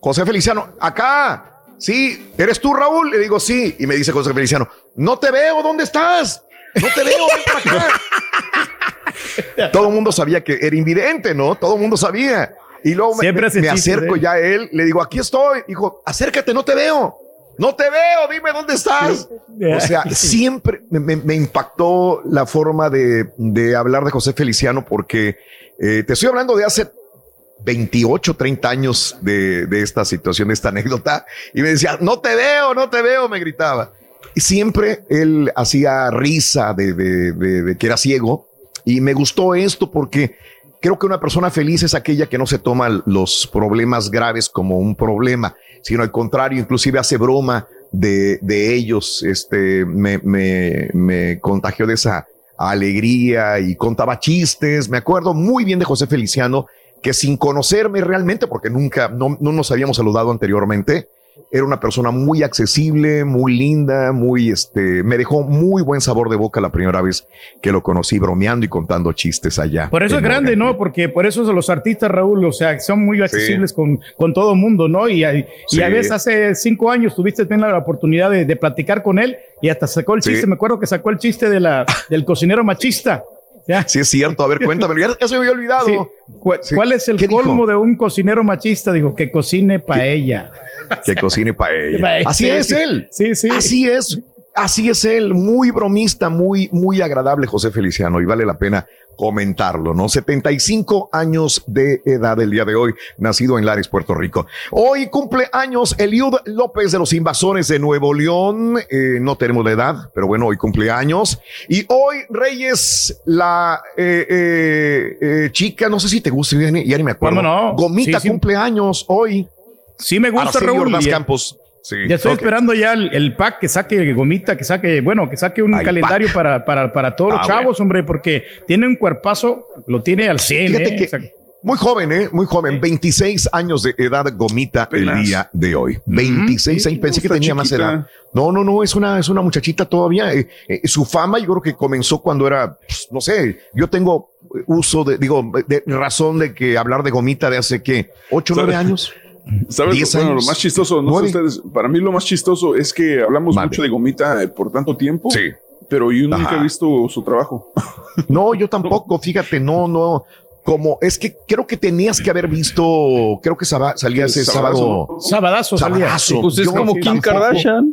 José Feliciano, acá, sí, ¿eres tú Raúl? Le digo, sí, y me dice José Feliciano, no te veo, ¿dónde estás? No te veo, acá. [laughs] Todo el mundo sabía que era invidente, ¿no? Todo el mundo sabía. Y luego me, me acerco ya a él, le digo, aquí estoy. Dijo, acércate, no te veo. No te veo, dime dónde estás. O sea, [laughs] siempre me, impactó la forma de, de, hablar de José Feliciano porque eh, te estoy hablando de hace 28, 30 años de, de, esta situación, de esta anécdota. Y me decía, no te veo, no te veo, me gritaba. Y siempre él hacía risa de, de que era ciego. Y me gustó esto porque Creo que una persona feliz es aquella que no se toma los problemas graves como un problema, sino al contrario, inclusive hace broma de, de ellos. Este, me, me, contagió de esa alegría y contaba chistes. Me acuerdo muy bien de José Feliciano, que sin conocerme realmente, porque nunca, no, no nos habíamos saludado anteriormente, era una persona muy accesible, muy linda, muy, este, me dejó muy buen sabor de boca la primera vez que lo conocí bromeando y contando chistes allá. Por eso es grande, ¿no? Porque por eso los artistas, Raúl, o sea, son muy accesibles con, con todo el mundo, ¿no? Y, y, a veces hace cinco años tuviste la oportunidad de, de, platicar con él y hasta sacó el chiste, me acuerdo que sacó el chiste de la, del cocinero machista. Sí, es cierto. A ver, cuéntame. Ya, se me había olvidado. ¿Cuál, es el colmo de un cocinero machista? Digo, que cocine paella. Que cocine paella. [laughs] Así es él. Sí, sí. Así es. Así es él. Muy bromista, muy, muy agradable, José Feliciano. Y vale la pena comentarlo, ¿no? 75 años de edad el día de hoy, nacido en Lares, Puerto Rico. Hoy cumple años Eliud López de los Invasores de Nuevo León. Eh, no tenemos la edad, pero bueno, hoy cumple años. Y hoy Reyes, la eh, eh, chica, no sé si te gusta, ya ni, me acuerdo. No? Gomita cumple años hoy. Sí me gusta, Raúl. Campos ya estoy esperando ya el, pack que saque gomita, que saque, bueno, que saque un calendario para, para, para, todos los ah, chavos, hombre, porque tiene un cuerpazo, lo tiene al 100. ¿eh? muy joven, ¿eh? Muy joven, 26 años de edad gomita el día de hoy. 26 años, pensé que tenía más edad. No, no, no, es una, es una muchachita todavía. Eh, eh, su fama yo creo que comenzó cuando era, pues, no sé, yo tengo uso de, digo, de razón de que hablar de gomita de hace que ocho, nueve años. ¿Sabes? Bueno, lo más chistoso, no sé ustedes, para mí lo más chistoso es que hablamos mucho de gomita eh, por tanto tiempo. Sí. Pero yo nunca Ajá. he visto su trabajo. [laughs] No, yo tampoco, fíjate, no, no. Como es que creo que tenías que haber visto, creo que salía ese sábado. Sabadazo salía. Sabadazo. Pues es Yo como Kim tampoco. Kardashian.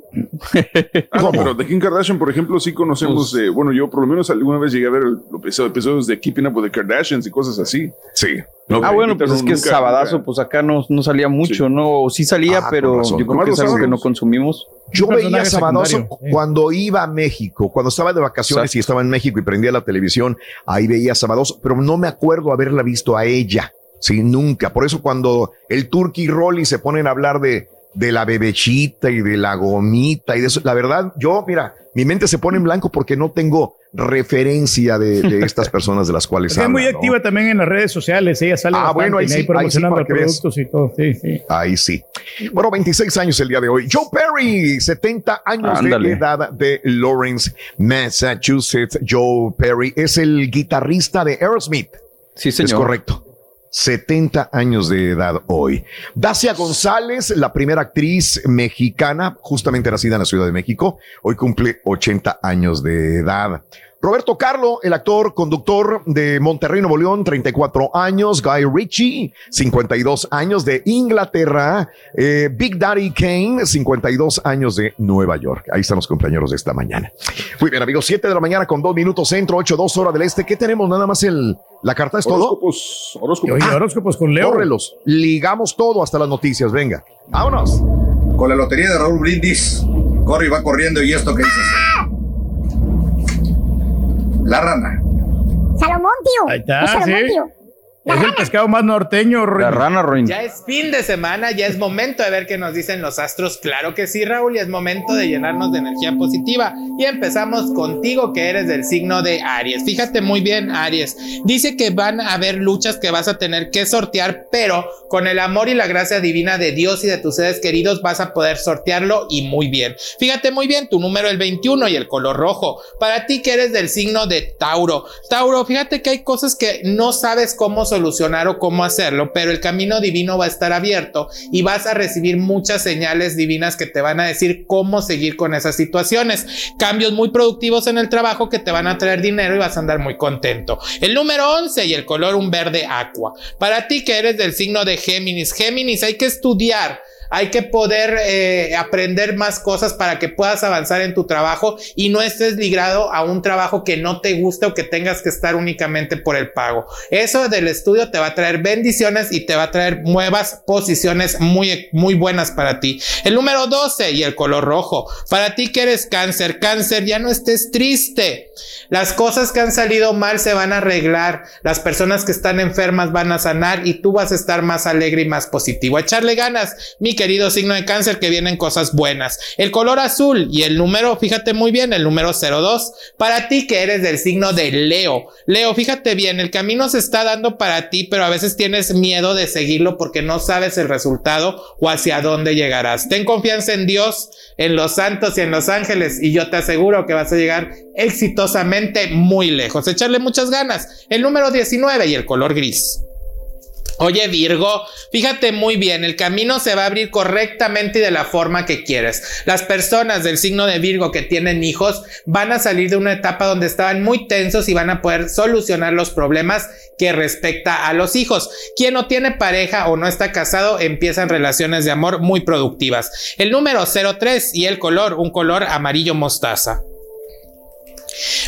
[laughs] Ah, no, pero de Kim Kardashian, por ejemplo, sí conocemos, Pues eh, bueno, yo por lo menos alguna vez llegué a ver los episodios- de Keeping Up with the Kardashians y cosas así. Sí. ah, bueno, pues es que nunca- Sabadazo, nunca. pues acá no, no salía mucho, ¿no? Sí salía, Ah, pero yo creo que es algo que no consumimos. Yo veía Sabadazo secundario, cuando iba a México, cuando estaba de vacaciones y estaba en México y prendía la televisión, ahí veía Sabadazo, pero no me acuerdo haberla visto a ella. Sí, nunca. Por eso cuando el Turkey Rolly se ponen a hablar de, de la bebechita y de la gomita y de eso, la verdad, yo, mira, mi mente se pone en blanco porque no tengo referencia de, de [laughs] estas personas de las cuales Es que es muy activa también en las redes sociales. Ella sale Ah, bastante, bueno, ahí sí, ahí sí, promocionando veas. productos y todo. Sí, sí. Ahí sí. Bueno, 26 años el día de hoy. Joe Perry, 70 años Ándale. de edad de Lawrence, Massachusetts. Joe Perry es el guitarrista de Aerosmith. Sí, Es señor. correcto. 70 años de edad hoy. Dacia González, la primera actriz mexicana, justamente nacida en la Ciudad de México, hoy cumple 80 años de edad. Roberto Carlo, el actor conductor de Monterrey, Nuevo León, 34 años. Guy Ritchie, 52 años de Inglaterra. Eh, Big Daddy Kane, 52 años de Nueva York. Ahí están los compañeros de esta mañana. Muy bien, amigos, 7 de la mañana con 2 minutos centro, 8, 2 hora del este. ¿Qué tenemos? Nada más el, la carta es todo. Horóscopos, horóscopos. Oye, horóscopos con Leo. Córrelos. Ligamos todo hasta las noticias. Venga, vámonos. Con la lotería de Raúl Brindis, corre y va corriendo y esto que dices. La rana. Salomón, tío. Ahí está, Es Salomón, sí. tío. Es el pescado más norteño, Roy. La rana, Roin. Ya es fin de semana, ya es momento de ver qué nos dicen los astros. Claro que sí, Raúl, y es momento de llenarnos de energía positiva. Y empezamos contigo, que eres del signo de Aries. Fíjate muy bien, Aries. Dice que van a haber luchas que vas a tener que sortear, pero con el amor y la gracia divina de Dios y de tus seres queridos vas a poder sortearlo y muy bien. Fíjate muy bien, tu número el 21 y el color rojo. Para ti que eres del signo de Tauro. Tauro, fíjate que hay cosas que no sabes cómo solucionar o cómo hacerlo, pero el camino divino va a estar abierto y vas a recibir muchas señales divinas que te van a decir cómo seguir con esas situaciones. Cambios muy productivos en el trabajo que te van a traer dinero y vas a andar muy contento. El número 11 y el color un verde aqua. Para ti que eres del signo de Géminis, Géminis hay que estudiar. Hay que poder eh, aprender más cosas para que puedas avanzar en tu trabajo y no estés ligado a un trabajo que no te guste o que tengas que estar únicamente por el pago. Eso del estudio te va a traer bendiciones y te va a traer nuevas posiciones muy, muy buenas para ti. El número 12 y el color rojo. Para ti que eres cáncer, cáncer, ya no estés triste. Las cosas que han salido mal se van a arreglar. Las personas que están enfermas van a sanar y tú vas a estar más alegre y más positivo. Echarle ganas, mi querido signo de cáncer, que vienen cosas buenas. El color azul y el número, fíjate muy bien, el número 02. Para ti que eres del signo de Leo. Leo, fíjate bien, el camino se está dando para ti, pero a veces tienes miedo de seguirlo porque no sabes el resultado o hacia dónde llegarás. Ten confianza en Dios, en los santos y en los ángeles y yo te aseguro que vas a llegar exitosamente muy lejos. Echarle muchas ganas. El número 19 y el color gris. Oye Virgo, fíjate muy bien, el camino se va a abrir correctamente y de la forma que quieres. Las personas del signo de Virgo que tienen hijos van a salir de una etapa donde estaban muy tensos y van a poder solucionar los problemas que respecta a los hijos. Quien no tiene pareja o no está casado empiezan relaciones de amor muy productivas. El número 03 y el color, un color amarillo mostaza.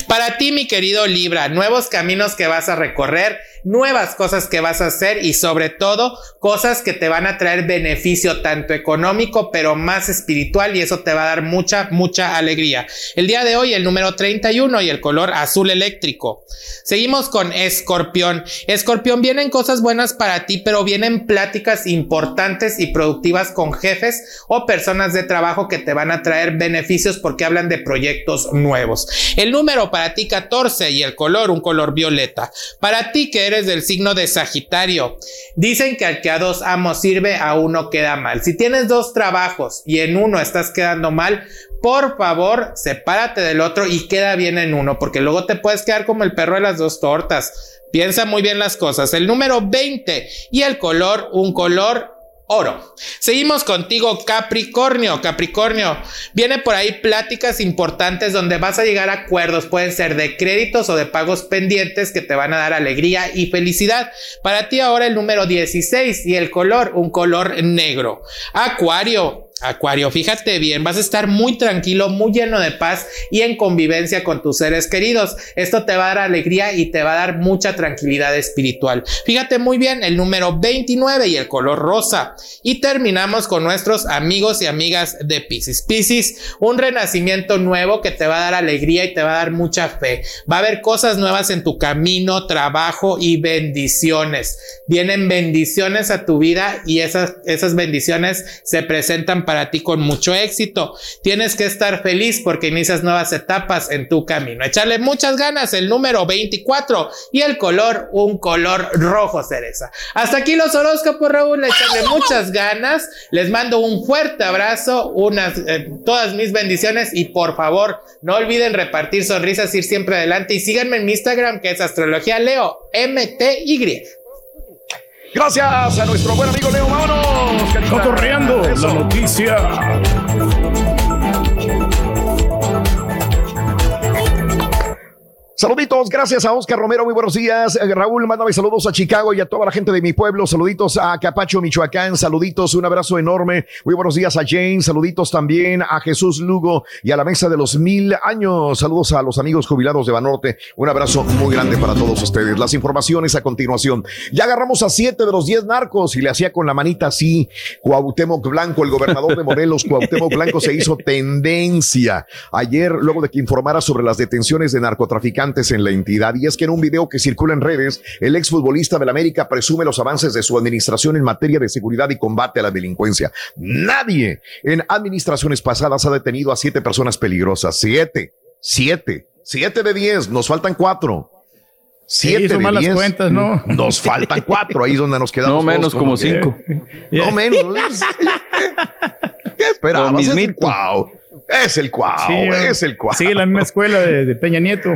Para ti, mi querido Libra, nuevos caminos que vas a recorrer, nuevas cosas que vas a hacer y sobre todo cosas que te van a traer beneficio tanto económico pero más espiritual y eso te va a dar mucha, mucha alegría. El día de hoy el número 31 y el color azul eléctrico. Seguimos con Escorpión. Escorpión, vienen cosas buenas para ti pero vienen pláticas importantes y productivas con jefes o personas de trabajo que te van a traer beneficios porque hablan de proyectos nuevos. El número para ti 14 y el color un color violeta. Para ti que eres del signo de Sagitario, dicen que al que a dos amos sirve, a uno queda mal. Si tienes dos trabajos y en uno estás quedando mal, por favor, sepárate del otro y queda bien en uno, porque luego te puedes quedar como el perro de las dos tortas. Piensa muy bien las cosas. El número 20 y el color, un color oro. Seguimos contigo, Capricornio. Capricornio, viene por ahí pláticas importantes donde vas a llegar a acuerdos, pueden ser de créditos o de pagos pendientes que te van a dar alegría y felicidad. Para ti ahora el número 16 y el color, un color negro. Acuario, Acuario, fíjate bien, vas a estar muy tranquilo, muy lleno de paz y en convivencia con tus seres queridos. Esto te va a dar alegría y te va a dar mucha tranquilidad espiritual. Fíjate muy bien, el número 29 y el color rosa. Y terminamos con nuestros amigos y amigas de Pisces. Pisces, un renacimiento nuevo que te va a dar alegría y te va a dar mucha fe. Va a haber cosas nuevas en tu camino, trabajo y bendiciones. Vienen bendiciones a tu vida y esas, esas bendiciones se presentan para ti con mucho éxito. Tienes que estar feliz porque inicias nuevas etapas en tu camino. Echarle muchas ganas, el número 24 y el color, un color rojo cereza. Hasta aquí los horóscopos, Raúl. Echarle [laughs] muchas ganas. Les mando un fuerte abrazo, unas, eh, todas mis bendiciones y por favor, no olviden repartir sonrisas, ir siempre adelante y síganme en mi Instagram que es Astrología Leo MTY. Gracias a nuestro buen amigo Leo. Vámonos. carita. Cotorreando la noticia. Saluditos, gracias a Oscar Romero, muy buenos días. Eh, Raúl, mándame saludos a Chicago y a toda la gente de mi pueblo. Saluditos a Capacho, Michoacán. Saluditos, un abrazo enorme. Muy buenos días a Jane. Saluditos también a Jesús Lugo y a la mesa de los mil años. Saludos a los amigos jubilados de Banorte. Un abrazo muy grande para todos ustedes. Las informaciones a continuación. Ya agarramos a siete de los diez narcos y le hacía con la manita así. Cuauhtémoc Blanco, el gobernador de Morelos, Cuauhtémoc Blanco se hizo tendencia ayer luego de que informara sobre las detenciones de narcotraficantes en la entidad. Y es que en un video que circula en redes, el exfutbolista del América presume los avances de su administración en materia de seguridad y combate a la delincuencia. Nadie en administraciones pasadas ha detenido a siete personas peligrosas. Siete, siete, siete de diez. Nos faltan cuatro. Siete de malas diez. cuentas, ¿no? Nos faltan cuatro. Ahí es donde nos quedamos. No todos menos, como que- cinco. [laughs] No menos. [laughs] ¿Qué esperabas? Es el cuau. Es el cuau. Sí, es el cuau. Sigue la misma escuela de, de Peña Nieto.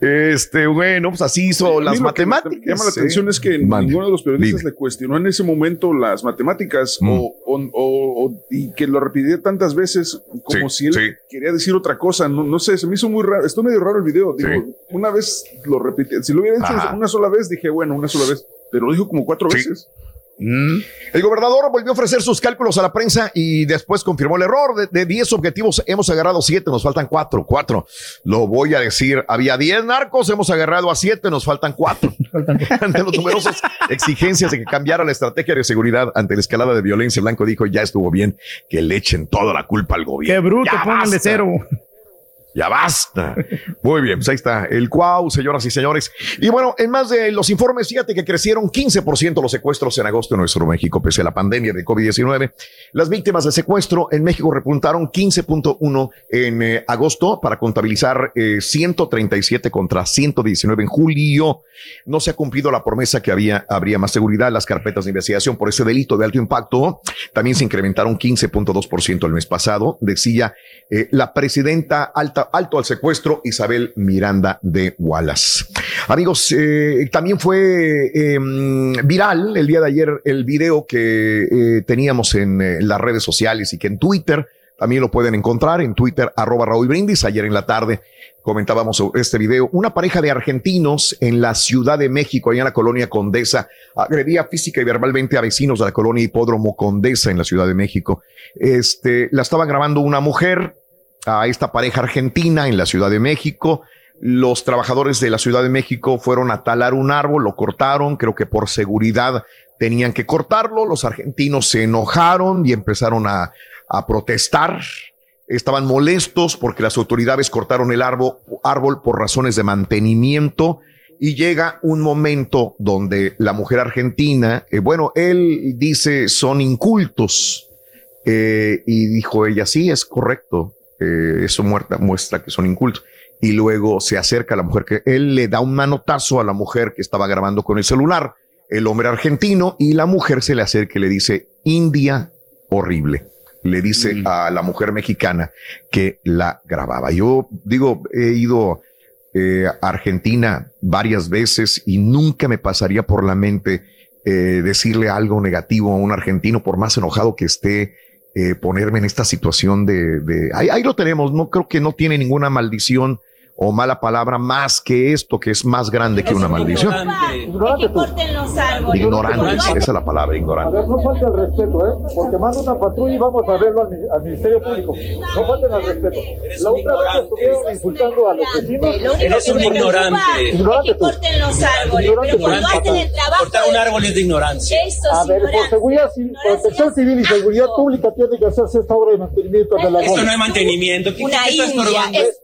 Este, bueno, pues así hizo las lo que me matemáticas. llama la ¿eh? atención es que ninguno de los periodistas Dime. le cuestionó en ese momento las matemáticas Mm. o, o- o- o- y que lo repitiera tantas veces como Sí, si él quería decir otra cosa. No, no sé, se me hizo muy raro. Esto medio raro el video. Digo, una vez lo repitió. Si lo hubiera hecho Ajá. una sola vez, dije, bueno, una sola vez. Pero lo dijo como cuatro veces. Mm. El gobernador volvió a ofrecer sus cálculos a la prensa y después confirmó el error. De- De 10 objetivos hemos agarrado 7, nos faltan 4. 4. Lo voy a decir. Había 10 narcos, hemos agarrado a 7, nos faltan 4. ante las numerosas exigencias de que cambiara la estrategia de seguridad ante la escalada de violencia, Blanco dijo, ya estuvo bien que le echen toda la culpa al gobierno. Qué bruto, pónganle cero. Ya basta. Muy bien, pues ahí está el cuau, señoras y señores. Y bueno, en más de los informes, fíjate que crecieron 15% los secuestros en agosto en nuestro México, pese a la pandemia de COVID-19. Las víctimas de secuestro en México repuntaron 15.1 en eh, agosto para contabilizar eh, 137 contra 119 en julio. No se ha cumplido la promesa que había, habría más seguridad las carpetas de investigación por ese delito de alto impacto. También se incrementaron 15.2% el mes pasado, decía eh, la presidenta alta, alto al secuestro, Isabel Miranda de Wallace. Amigos, eh, también fue eh, viral el día de ayer el video que eh, teníamos en, eh, las redes sociales y que en Twitter también lo pueden encontrar en Twitter, arroba Raúl Brindis. Ayer en la tarde comentábamos este video. Una pareja de argentinos en la Ciudad de México, allá en la colonia Condesa, agredía física y verbalmente a vecinos de la colonia Hipódromo Condesa en la Ciudad de México. Este, la estaba grabando una mujer a esta pareja argentina en la Ciudad de México. Los trabajadores de la Ciudad de México fueron a talar un árbol, lo cortaron, creo que por seguridad tenían que cortarlo. Los argentinos se enojaron y empezaron a, protestar. Estaban molestos porque las autoridades cortaron el árbol, árbol por razones de mantenimiento y llega un momento donde la mujer argentina, eh, bueno, él dice son incultos eh, y dijo ella, sí, es correcto, eh, eso muerta, muestra que son incultos. Y luego se acerca a la mujer que él le da un manotazo a la mujer que estaba grabando con el celular, el hombre argentino, y la mujer se le acerca y le dice, India horrible. le dice a la mujer mexicana que la grababa. Yo digo, he ido eh, a Argentina varias veces y nunca me pasaría por la mente eh, decirle algo negativo a un argentino, por más enojado que esté, eh, ponerme en esta situación de, de ahí, ahí lo tenemos, no creo que no tiene ninguna maldición o mala palabra más que esto, que es más grande que una maldición. Ignorante. Ignorante, esa es la palabra, A ignorante. ver, no falte el respeto, ¿eh? Porque manda una patrulla y vamos a verlo al, al Ministerio Público. No falten al respeto. La otra vez estuvieron insultando a los vecinos. Eres un ignorante. Ignorante tú. corten los árboles. Ignorante Pero cuando tú. hacen el trabajo Cortar un árbol es de ignorancia. A ver, por seguridad, ci- protección civil y seguridad pública tiene que hacerse esta obra de mantenimiento de la Esto no es mantenimiento. ¿Qué, Una qué está india, estorbando? es-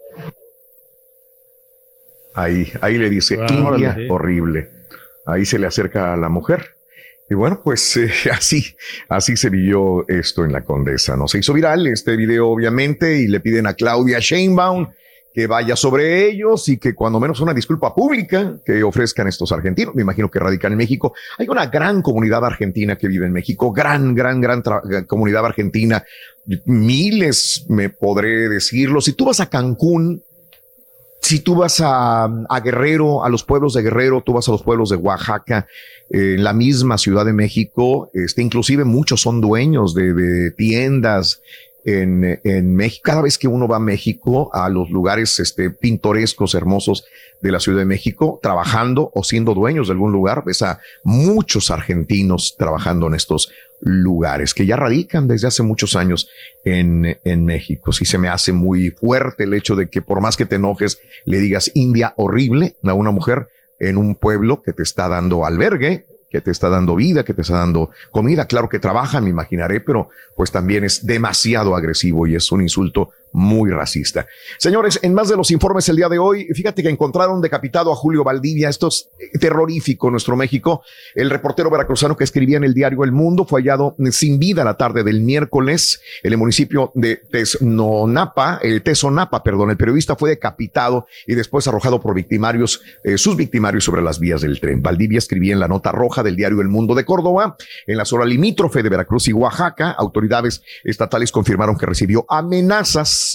Ahí, ahí le dice, Ah, India, órale. horrible. Ahí se le acerca a la mujer. Y bueno, pues [laughs] eh, así, así se vivió esto en la Condesa. No se hizo viral este video, obviamente, y le piden a Claudia Sheinbaum que vaya sobre ellos y que cuando menos una disculpa pública que ofrezcan estos argentinos. Me imagino que radican en México. Hay una gran comunidad argentina que vive en México, gran, gran, gran tra- comunidad argentina. Miles, me podré decirlo. Si tú vas a Cancún, si tú vas a, Guerrero, a los pueblos de Guerrero, tú vas a los pueblos de Oaxaca, eh, en la misma Ciudad de México, este, inclusive muchos son dueños de, de tiendas en, en México. Cada vez que uno va a México, a los lugares este, pintorescos, hermosos de la Ciudad de México, trabajando o siendo dueños de algún lugar, ves a muchos argentinos trabajando en estos lugares que ya radican desde hace muchos años en, en México. Sí se me hace muy fuerte el hecho de que por más que te enojes, le digas India horrible a una mujer en un pueblo que te está dando albergue, que te está dando vida, que te está dando comida. Claro que trabajan, me imaginaré, pero pues también es demasiado agresivo y es un insulto muy racista. Señores, en más de los informes el día de hoy, fíjate que encontraron decapitado a Julio Valdivia. Esto es terrorífico en nuestro México. El reportero veracruzano que escribía en el diario El Mundo fue hallado sin vida la tarde del miércoles en el municipio de Tesnonapa, el Tesonapa, perdón. El periodista fue decapitado y después arrojado por victimarios, eh, sus victimarios sobre las vías del tren. Valdivia escribía en la nota roja del diario El Mundo de Córdoba, en la zona limítrofe de Veracruz y Oaxaca. Autoridades estatales confirmaron que recibió amenazas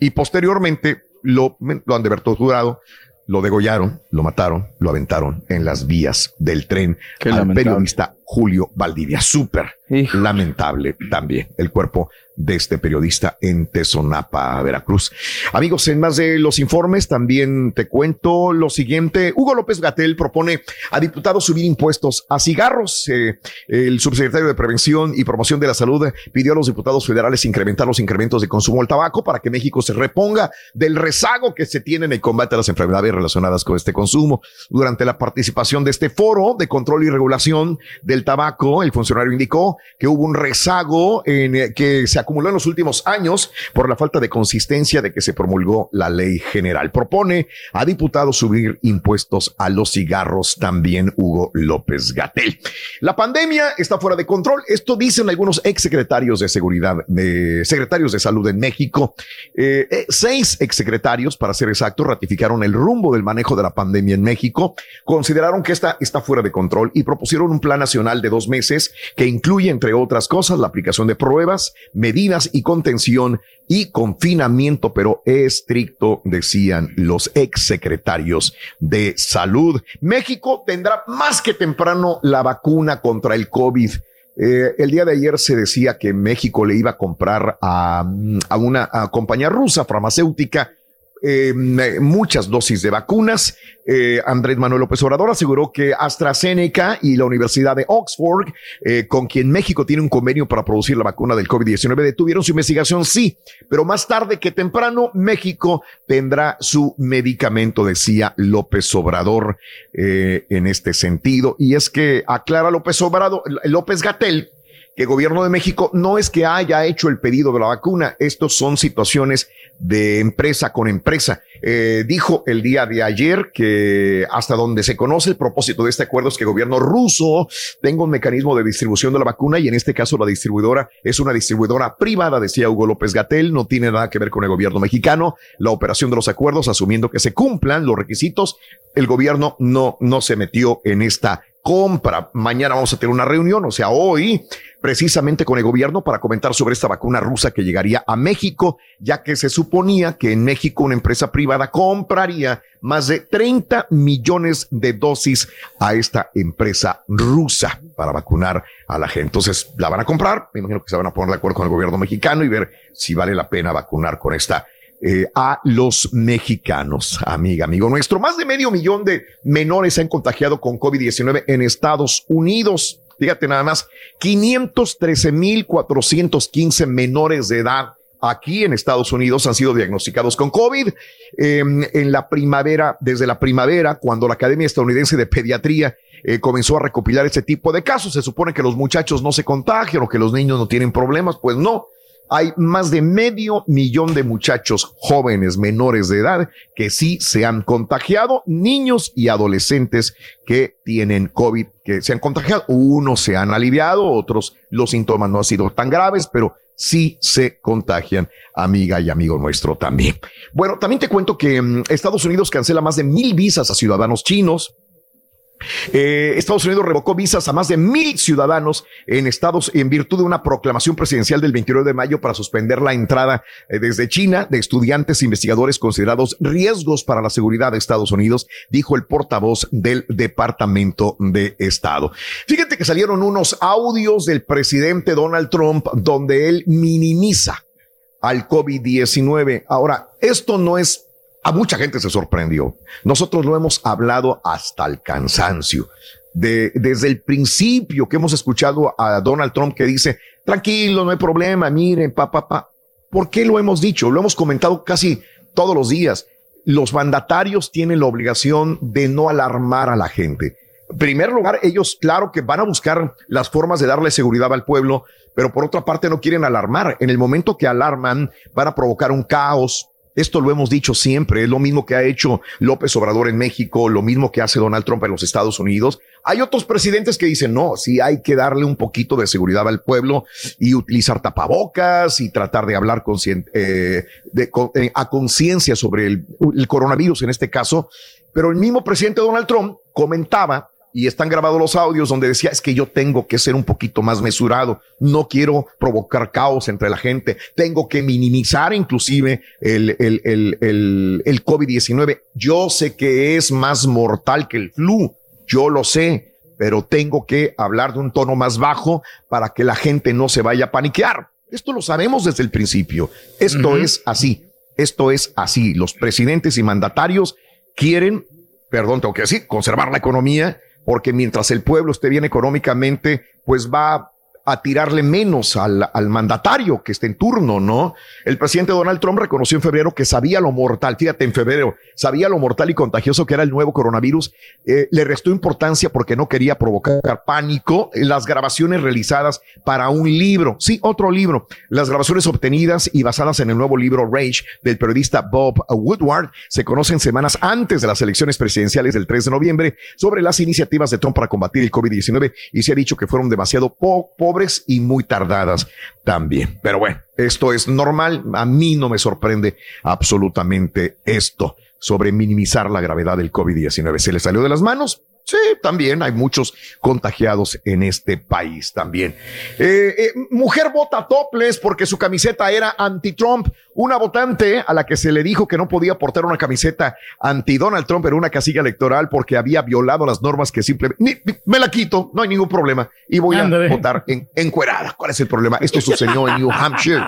y posteriormente lo, lo han de haber torturado, lo degollaron, lo mataron, lo aventaron en las vías del tren Qué al lamentable. periodista Julio Valdivia. Súper lamentable también el cuerpo de este periodista en Tesonapa, Veracruz. Amigos, en más de los informes también te cuento lo siguiente. Hugo López Gatel propone a diputados subir impuestos a cigarros. Eh, el subsecretario de Prevención y Promoción de la Salud pidió a los diputados federales incrementar los incrementos de consumo del tabaco para que México se reponga del rezago que se tiene en el combate a las enfermedades relacionadas con este consumo. Durante la participación de este foro de control y regulación del tabaco, el funcionario indicó que hubo un rezago en, eh, que se acumuló en los últimos años por la falta de consistencia de que se promulgó la ley general. Propone a diputados subir impuestos a los cigarros también Hugo López Gatel. La pandemia está fuera de control. Esto dicen algunos exsecretarios de seguridad, de secretarios de salud en México. Eh, eh, seis exsecretarios, para ser exactos, ratificaron el rumbo del manejo de la pandemia en México. Consideraron que esta está fuera de control y propusieron un plan nacional de dos meses que incluye, entre otras cosas, la aplicación de pruebas, medidas y contención y confinamiento, pero estricto, decían los exsecretarios de salud. México tendrá más que temprano la vacuna contra el COVID. Eh, el día de ayer se decía que México le iba a comprar a, a una compañía rusa farmacéutica eh, muchas dosis de vacunas. Eh, Andrés Manuel López Obrador aseguró que AstraZeneca y la Universidad de Oxford, eh, con quien México tiene un convenio para producir la vacuna del COVID-19, detuvieron su investigación, sí, pero más tarde que temprano México tendrá su medicamento, decía López Obrador en este sentido. Y es que aclara López Obrador, López Gatel, que el gobierno de México no es que haya hecho el pedido de la vacuna, estos son situaciones de empresa con empresa. Eh, dijo el día de ayer que hasta donde se conoce el propósito de este acuerdo es que el gobierno ruso tenga un mecanismo de distribución de la vacuna y en este caso la distribuidora es una distribuidora privada, decía Hugo López Gatel, no tiene nada que ver con el gobierno mexicano. La operación de los acuerdos, asumiendo que se cumplan los requisitos, el gobierno no, no se metió en esta compra. Mañana vamos a tener una reunión, o sea, hoy, precisamente con el gobierno para comentar sobre esta vacuna rusa que llegaría a México, ya que se suponía que en México una empresa privada compraría más de 30 millones de dosis a esta empresa rusa para vacunar a la gente. Entonces, la van a comprar, me imagino que se van a poner de acuerdo con el gobierno mexicano y ver si vale la pena vacunar con esta eh, a los mexicanos, amiga, amigo nuestro. Más de medio millón de menores se han contagiado con COVID-19 en Estados Unidos. Fíjate nada más, 513.415 menores de edad aquí en Estados Unidos han sido diagnosticados con COVID. Eh, en la primavera, desde la primavera, cuando la Academia Estadounidense de Pediatría eh, comenzó a recopilar este tipo de casos, se supone que los muchachos no se contagian o que los niños no tienen problemas, pues no hay más de medio millón de muchachos jóvenes menores de edad que sí se han contagiado, niños y adolescentes que tienen COVID, que se han contagiado. Unos se han aliviado, otros los síntomas no han sido tan graves, pero sí se contagian, amiga y amigo nuestro también. Bueno, también te cuento que mm, Estados Unidos cancela más de mil visas a ciudadanos chinos. Eh, Estados Unidos revocó visas a más de mil ciudadanos en estados en virtud de una proclamación presidencial del 29 de mayo para suspender la entrada eh, desde China de estudiantes e investigadores considerados riesgos para la seguridad de Estados Unidos, dijo el portavoz del Departamento de Estado. Fíjate que salieron unos audios del presidente Donald Trump donde él minimiza al COVID-19. Ahora, esto no es a mucha gente se sorprendió. Nosotros lo hemos hablado hasta el cansancio. De, desde el principio que hemos escuchado a Donald Trump que dice, tranquilo, no hay problema, miren, pa, pa, pa. ¿Por qué lo hemos dicho? Lo hemos comentado casi todos los días. Los mandatarios tienen la obligación de no alarmar a la gente. En primer lugar, ellos, claro que van a buscar las formas de darle seguridad al pueblo, pero por otra parte no quieren alarmar. En el momento que alarman, van a provocar un caos, esto lo hemos dicho siempre, es lo mismo que ha hecho López Obrador en México, lo mismo que hace Donald Trump en los Estados Unidos. Hay otros presidentes que dicen, no, sí hay que darle un poquito de seguridad al pueblo y utilizar tapabocas y tratar de hablar eh, de, eh, a conciencia sobre el, el coronavirus en este caso. Pero el mismo presidente Donald Trump comentaba y están grabados los audios donde decía, es que yo tengo que ser un poquito más mesurado, no quiero provocar caos entre la gente, tengo que minimizar inclusive el, el, el, el, el COVID-19. Yo sé que es más mortal que el flu, yo lo sé, pero tengo que hablar de un tono más bajo para que la gente no se vaya a paniquear. Esto lo sabemos desde el principio. Esto es así. Esto es así. Los presidentes y mandatarios quieren, perdón, tengo que decir, conservar la economía, porque mientras el pueblo esté bien económicamente, pues va a tirarle menos al, al, mandatario que esté en turno, ¿no? El presidente Donald Trump reconoció en febrero que sabía lo mortal, fíjate, en febrero, sabía lo mortal y contagioso que era el nuevo coronavirus, eh, le restó importancia porque no quería provocar pánico. Las grabaciones realizadas para un libro, sí, otro libro, las grabaciones obtenidas y basadas en el nuevo libro Rage del periodista Bob Woodward se conocen semanas antes de las elecciones presidenciales del 3 de noviembre sobre las iniciativas de Trump para combatir el COVID-19 y se ha dicho que fueron demasiado po pobres y muy tardadas también. Pero bueno, esto es normal. A mí no me sorprende absolutamente esto sobre minimizar la gravedad del COVID-19. Se le salió de las manos. Sí, también hay muchos contagiados en este país también. Eh, eh, mujer vota topless porque su camiseta era anti-Trump. Una votante a la que se le dijo que no podía portar una camiseta anti-Donald Trump en una casilla electoral porque había violado las normas que simplemente... Me la quito, no hay ningún problema. Y voy a votar en, encuerada. ¿Cuál es el problema? Esto sucedió en New Hampshire.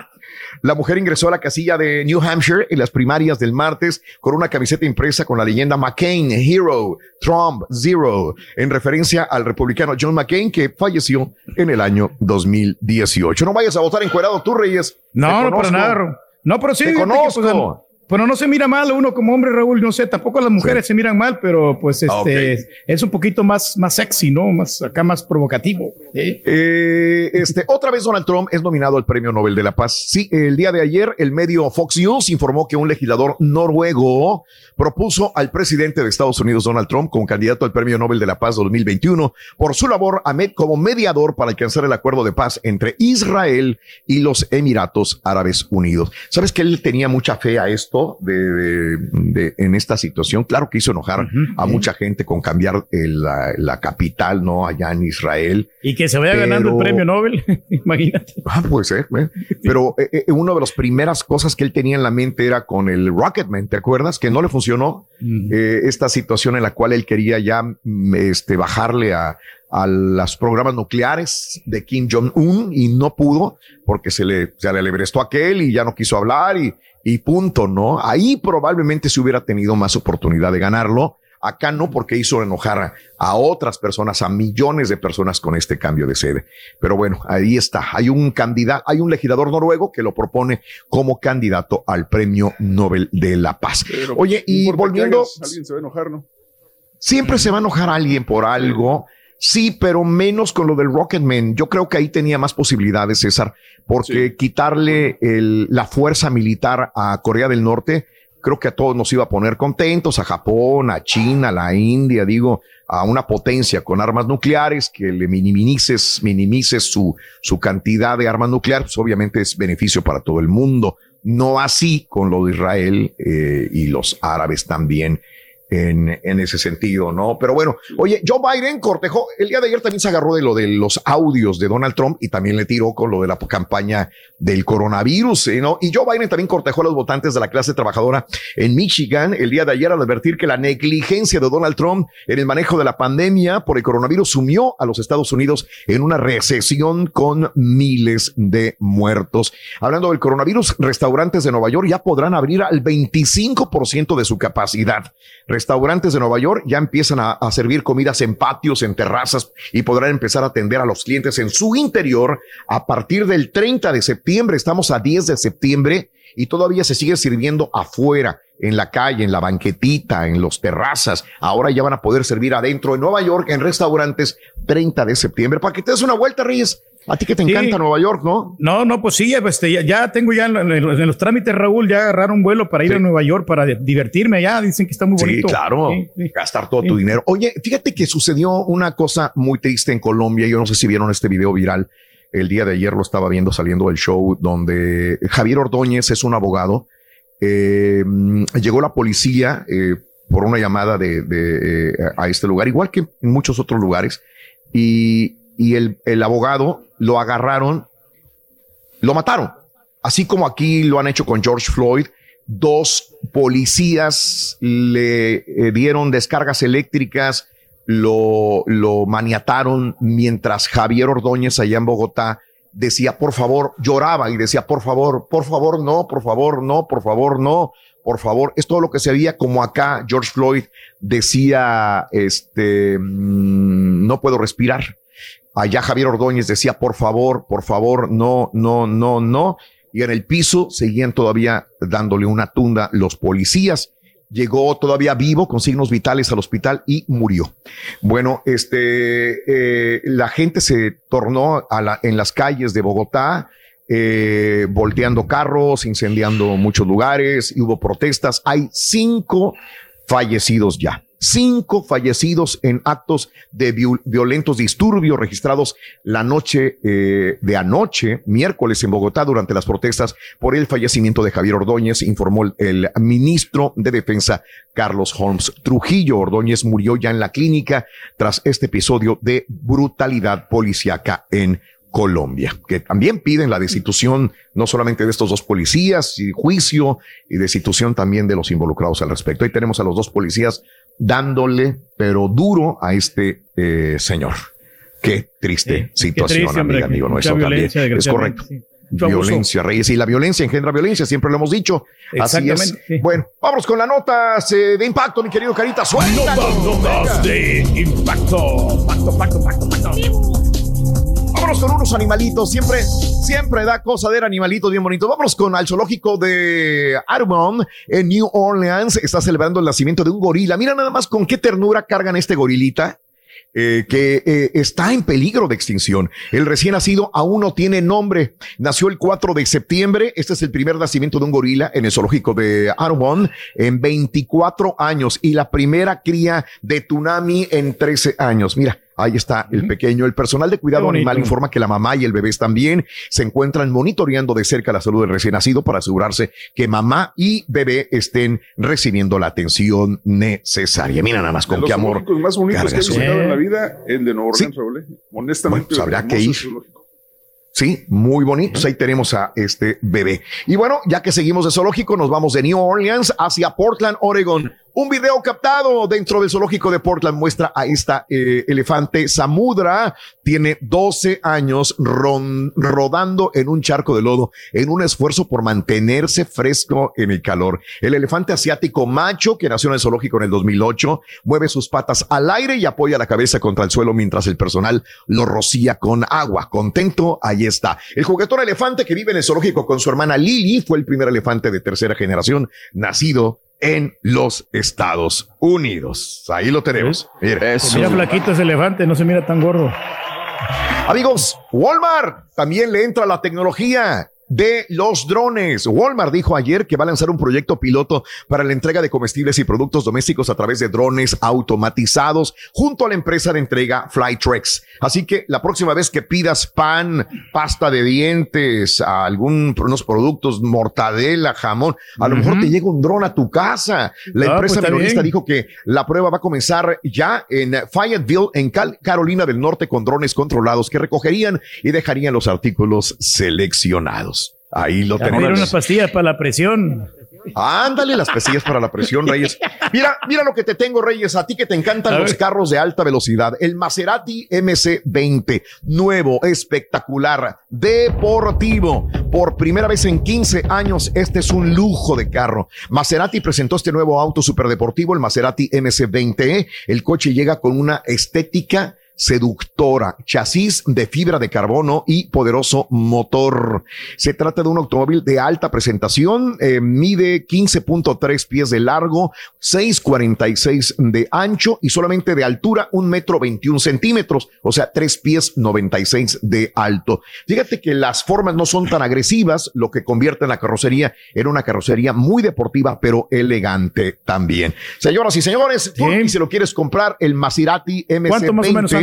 La mujer ingresó a la casilla de New Hampshire en las primarias del martes con una camiseta impresa con la leyenda McCain, Hero, Trump, Zero, en referencia al republicano John McCain que falleció en el año 2018. No vayas a votar encuerado tú, Reyes. No, no, para nada. No, pero sí. Te pues, conozco. Pero no se mira mal uno como hombre, Raúl, no sé, tampoco las mujeres se miran mal, pero pues este Ah, ok. es un poquito más, más sexy, ¿no? Más acá más provocativo. ¿sí? Eh, este, otra vez Donald Trump es nominado al Premio Nobel de la Paz. Sí, el día de ayer el medio Fox News informó que un legislador noruego propuso al presidente de Estados Unidos, Donald Trump, como candidato al Premio Nobel de la Paz 2021 por su labor a med- como mediador para alcanzar el acuerdo de paz entre Israel y los Emiratos Árabes Unidos. ¿Sabes que él tenía mucha fe a esto? De, de- de- en esta situación, claro que hizo enojar a mucha gente con cambiar el- la, la capital, ¿no? Allá en Israel. Y que se vaya ganando el premio Nobel, [laughs] imagínate. Ah, puede ser, ¿eh? Pero eh, eh, una de las primeras cosas que él tenía en la mente era con el Rocketman, ¿te acuerdas? Que no le funcionó eh, esta situación en la cual él quería ya mm, este, bajarle a, a los programas nucleares de Kim Jong-un y no pudo porque se le, se le alebrestó aquel y ya no quiso hablar y, y punto, ¿no? Ahí probablemente se hubiera tenido más oportunidad de ganarlo. Acá no, porque hizo enojar a, otras personas, a millones de personas con este cambio de sede. Pero bueno, ahí está. Hay un candidato, hay un legislador noruego que lo propone como candidato al premio Nobel de la Paz. Pero, Oye, y volviendo, hagas, alguien se va a enojar, ¿no? siempre se va a enojar alguien por algo. Sí, pero menos con lo del Rocketman. Yo creo que ahí tenía más posibilidades, César, porque quitarle el- la fuerza militar a Corea del Norte, creo que a todos nos iba a poner contentos, a Japón, a China, a la India, digo, a una potencia con armas nucleares, que le minimices, minimices su, su cantidad de armas nucleares, pues obviamente es beneficio para todo el mundo. No así con lo de Israel eh, y los árabes también en, ese sentido, ¿no? Pero bueno, oye, Joe Biden cortejó, el día de ayer también se agarró de lo de los audios de Donald Trump y también le tiró con lo de la campaña del coronavirus, ¿eh? ¿no? Y Joe Biden también cortejó a los votantes de la clase trabajadora en Michigan el día de ayer al advertir que la negligencia de Donald Trump en el manejo de la pandemia por el coronavirus sumió a los Estados Unidos en una recesión con miles de muertos. Hablando del coronavirus, restaurantes de Nueva York ya podrán abrir al 25% de su capacidad. Restaurantes de Nueva York ya empiezan a, servir comidas en patios, en terrazas y podrán empezar a atender a los clientes en su interior a partir del 30 de septiembre. Estamos a 10 de septiembre y todavía se sigue sirviendo afuera, en la calle, en la banquetita, en los terrazas. Ahora ya van a poder servir adentro en Nueva York, en restaurantes, 30 de septiembre. Para que te des una vuelta, Reyes. A ti que te Sí. encanta Nueva York, ¿no? No, no, pues sí, ya, ya, ya tengo ya en, en- en los trámites, Raúl, ya agarrar un vuelo para ir Sí. a Nueva York para divertirme allá. Dicen que está muy bonito. Sí, claro. Sí, Gastar todo tu dinero. Oye, fíjate que sucedió una cosa muy triste en Colombia. Yo no sé si vieron este video viral. El día de ayer lo estaba viendo saliendo del show donde Javier Ordóñez es un abogado. Eh, llegó la policía eh, por una llamada de, de, eh, a este lugar, igual que en muchos otros lugares. Y, y el, el abogado lo agarraron, lo mataron. Así como aquí lo han hecho con George Floyd, dos policías le eh, dieron descargas eléctricas, lo, lo maniataron mientras Javier Ordóñez allá en Bogotá decía, por favor, lloraba y decía, por favor, por favor, no, por favor, no, por favor, no, por favor. Es todo lo que se veía como acá George Floyd decía, este, mm, no puedo respirar. Allá Javier Ordóñez decía, por favor, por favor, no, no, no, no. Y en el piso seguían todavía dándole una tunda los policías. Llegó todavía vivo con signos vitales al hospital y murió. Bueno, este, eh, la gente se tornó a la- en las calles de Bogotá, eh, volteando carros, incendiando muchos lugares y hubo protestas. Hay cinco fallecidos ya. Cinco fallecidos en actos de viol- violentos disturbios registrados la noche eh, de anoche, miércoles en Bogotá, durante las protestas por el fallecimiento de Javier Ordóñez, informó el, ministro de Defensa, Carlos Holmes Trujillo. Ordóñez murió ya en la clínica tras este episodio de brutalidad policíaca en Colombia, que también piden la destitución no solamente de estos dos policías y juicio y destitución también de los involucrados al respecto. Ahí tenemos a los dos policías dándole, pero duro a este eh, señor. Qué triste situación, triste, hombre, amiga, amigo mucha nuestro también. Es correcto. sí. Mucho abuso. Violencia, Reyes. Y la violencia engendra violencia, siempre lo hemos dicho. Así es. Sí. Bueno, vamos con las notas eh, de impacto, mi querido Carita. Suelta. Notas, notas de impacto. Pacto, pacto, pacto, pacto. Vámonos con unos animalitos. Siempre, siempre da cosa de animalitos bien bonitos. Vámonos con al zoológico de Audubon en New Orleans. Está celebrando el nacimiento de un gorila. Mira nada más con qué ternura cargan este gorilita. eh, que eh, está en peligro de extinción. El recién nacido aún no tiene nombre. Nació el 4 de septiembre. Este es el primer nacimiento de un gorila en el zoológico de Audubon en 24 años y la primera cría de Tunami en 13 años. Mira, Ahí está el pequeño. El personal de cuidado animal informa que la mamá y el bebé están bien. Se encuentran monitoreando de cerca la salud del recién nacido para asegurarse que mamá y bebé estén recibiendo la atención necesaria. Mira nada más De con los qué amor. zoológicos más bonitos que he visitado en la vida, el de Nueva Orleans, Raúl, ¿eh? Honestamente. Bueno, pues habrá que ir. Sí, muy bonitos. Ahí tenemos a este bebé. Y bueno, ya que seguimos de zoológico, nos vamos de New Orleans hacia Portland, Oregon. Un video captado dentro del zoológico de Portland muestra a esta eh, elefante Samudra. Tiene 12 años rodando en un charco de lodo en un esfuerzo por mantenerse fresco en el calor. El elefante asiático macho que nació en el zoológico en el 2008 mueve sus patas al aire y apoya la cabeza contra el suelo mientras el personal lo rocía con agua. Contento, ahí está. El juguetón elefante que vive en el zoológico con su hermana Lily fue el primer elefante de tercera generación nacido en los Estados Unidos. Ahí lo tenemos. Mira. Se mira flaquito ese elefante, no se mira tan gordo. Amigos, Walmart también le entra la tecnología de los drones. Walmart dijo ayer que va a lanzar un proyecto piloto para la entrega de comestibles y productos domésticos a través de drones automatizados junto a la empresa de entrega Flytrex. Así que la próxima vez que pidas pan, pasta de dientes, algunos productos, mortadela, jamón, a lo mejor te llega un dron a tu casa. La Ah, empresa pues minorista bien. dijo que la prueba va a comenzar ya en Fayetteville, en Cal- Carolina del Norte, con drones controlados que recogerían y dejarían los artículos seleccionados. Ahí lo También unas tenemos. pastillas para la presión. Ándale, las pesillas para la presión, Reyes. Mira, mira lo que te tengo, Reyes. A ti que te encantan los carros de alta velocidad. El Maserati MC20, nuevo, espectacular, deportivo. Por primera vez en 15 años, este es un lujo de carro. Maserati presentó este nuevo auto superdeportivo, el Maserati MC20E. El coche llega con una estética seductora, chasis de fibra de carbono y poderoso motor. Se trata de un automóvil de alta presentación, eh, mide 15.3 pies de largo, 6.46 de ancho y solamente de altura un metro 21 centímetros, o sea, 3 pies 96 de alto. Fíjate que las formas no son tan agresivas, lo que convierte la carrocería en una carrocería muy deportiva, pero elegante también. Señoras y señores, y si lo quieres comprar, el Maserati ¿Cuánto más o menos MC20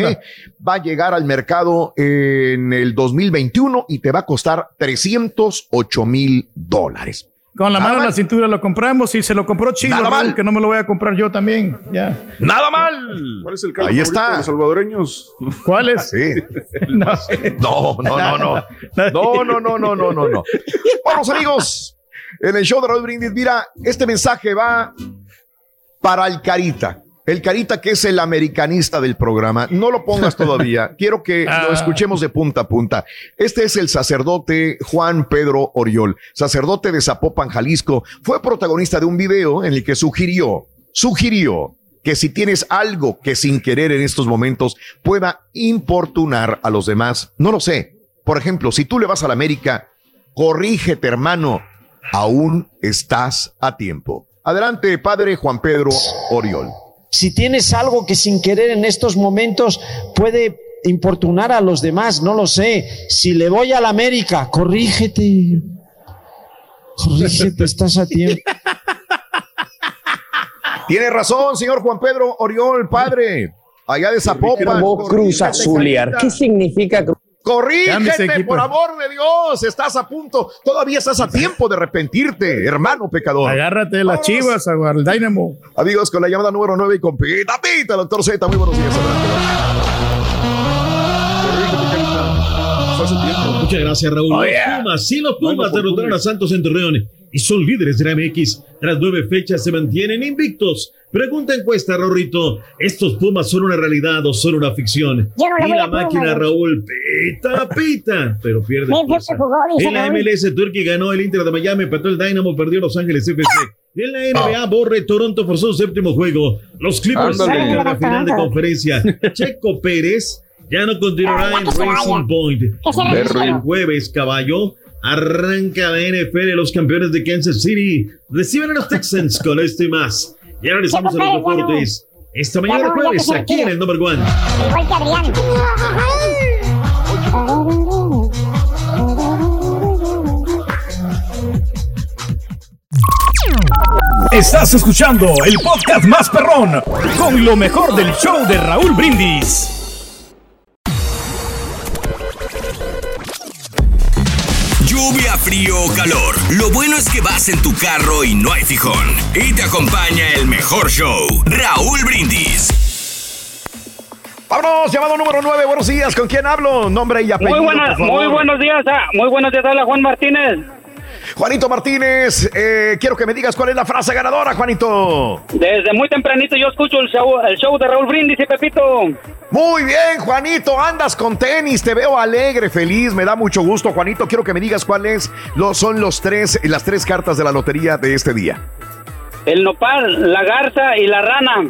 va a llegar al mercado en el 2021 y te va a costar 308 mil dólares. Con la Nada mano en la cintura lo compramos y se lo compró Chido, Nada Raúl, mal. que no me lo voy a comprar yo también. Ya. ¡Nada mal! ¿Cuál es el carro Ahí está. de los salvadoreños? ¿Cuál es? Sí. [laughs] No. No, no, no, no. No, no, no, no, no, no, no. Vamos, amigos. En el show de Raúl Brindis, mira, este mensaje va para el Carita. El Carita, que es el americanista del programa. No lo pongas todavía. [laughs] Quiero que lo escuchemos de punta a punta. Este es el sacerdote Juan Pedro Oriol, sacerdote de Zapopan, Jalisco. Fue protagonista de un video en el que sugirió, sugirió que si tienes algo que sin querer en estos momentos pueda importunar a los demás, no lo sé. Por ejemplo, si tú le vas a la América, corrígete, hermano. Aún estás a tiempo. Adelante, padre Juan Pedro Oriol. Si tienes algo que sin querer en estos momentos puede importunar a los demás, no lo sé. Si le voy a la América, corrígete. Corrígete, estás a tiempo. Tiene razón, señor Juan Pedro Oriol, padre. Allá de Zapopan. Cruz Azuliar. ¿Qué significa Cruz Corrígete, por amor de Dios. Estás a punto. Todavía estás a tiempo de arrepentirte, hermano pecador. Agárrate de las chivas, al Dynamo. Amigos, con la llamada número 9 y con Pita Pita, doctor Z. Muy buenos días. Muchas gracias, Raúl. Oh, los yeah. Pumas, sí, los Pumas derrotaron a Santos en Torreón y son líderes de la MX. Tras nueve fechas se mantienen invictos. Pregunta encuesta, Rorrito. ¿Estos Pumas son una realidad o son una ficción? Yo no le y voy la a Pumas. máquina, Raúl, pita, pita, pero pierde. Fuerza. jugó, En la. MLS, Turkey ganó el Inter de Miami, empató el Dynamo, perdió Los Ángeles FC. Y en la NBA, Borre, Toronto forzó su séptimo juego. Los Clippers cerca de la final de conferencia. [laughs] Checo Pérez ya no continuará en Racing Point. El jueves, caballo, arranca la NFL. Los campeones de Kansas City reciben a los Texans con este y más. Y ahora regresamos a los ya no. deportes. Esta mañana Ya no, ya jueves, aquí en el number one. Igual que Adrián. Estás escuchando el podcast más perrón con lo mejor del show de Raúl Brindis. Lluvia, frío o calor. Lo bueno es que vas en tu carro y no hay fijón. Y te acompaña el mejor show, Raúl Brindis. Vámonos, llamado número 9. Buenos días. ¿Con quién hablo? Nombre y apellido. Muy, buenas, por favor. muy buenos días, ah, muy buenos días, habla Juan Martínez. Juanito Martínez, eh, quiero que me digas cuál es la frase ganadora, Juanito. Desde muy tempranito yo escucho el show, el show de Raúl Brindis y Pepito. Muy bien, Juanito, andas con tenis, te veo alegre, feliz, me da mucho gusto, Juanito. Quiero que me digas cuáles lo- son los tres, las tres cartas de la lotería de este día. El nopal, la garza y la rana.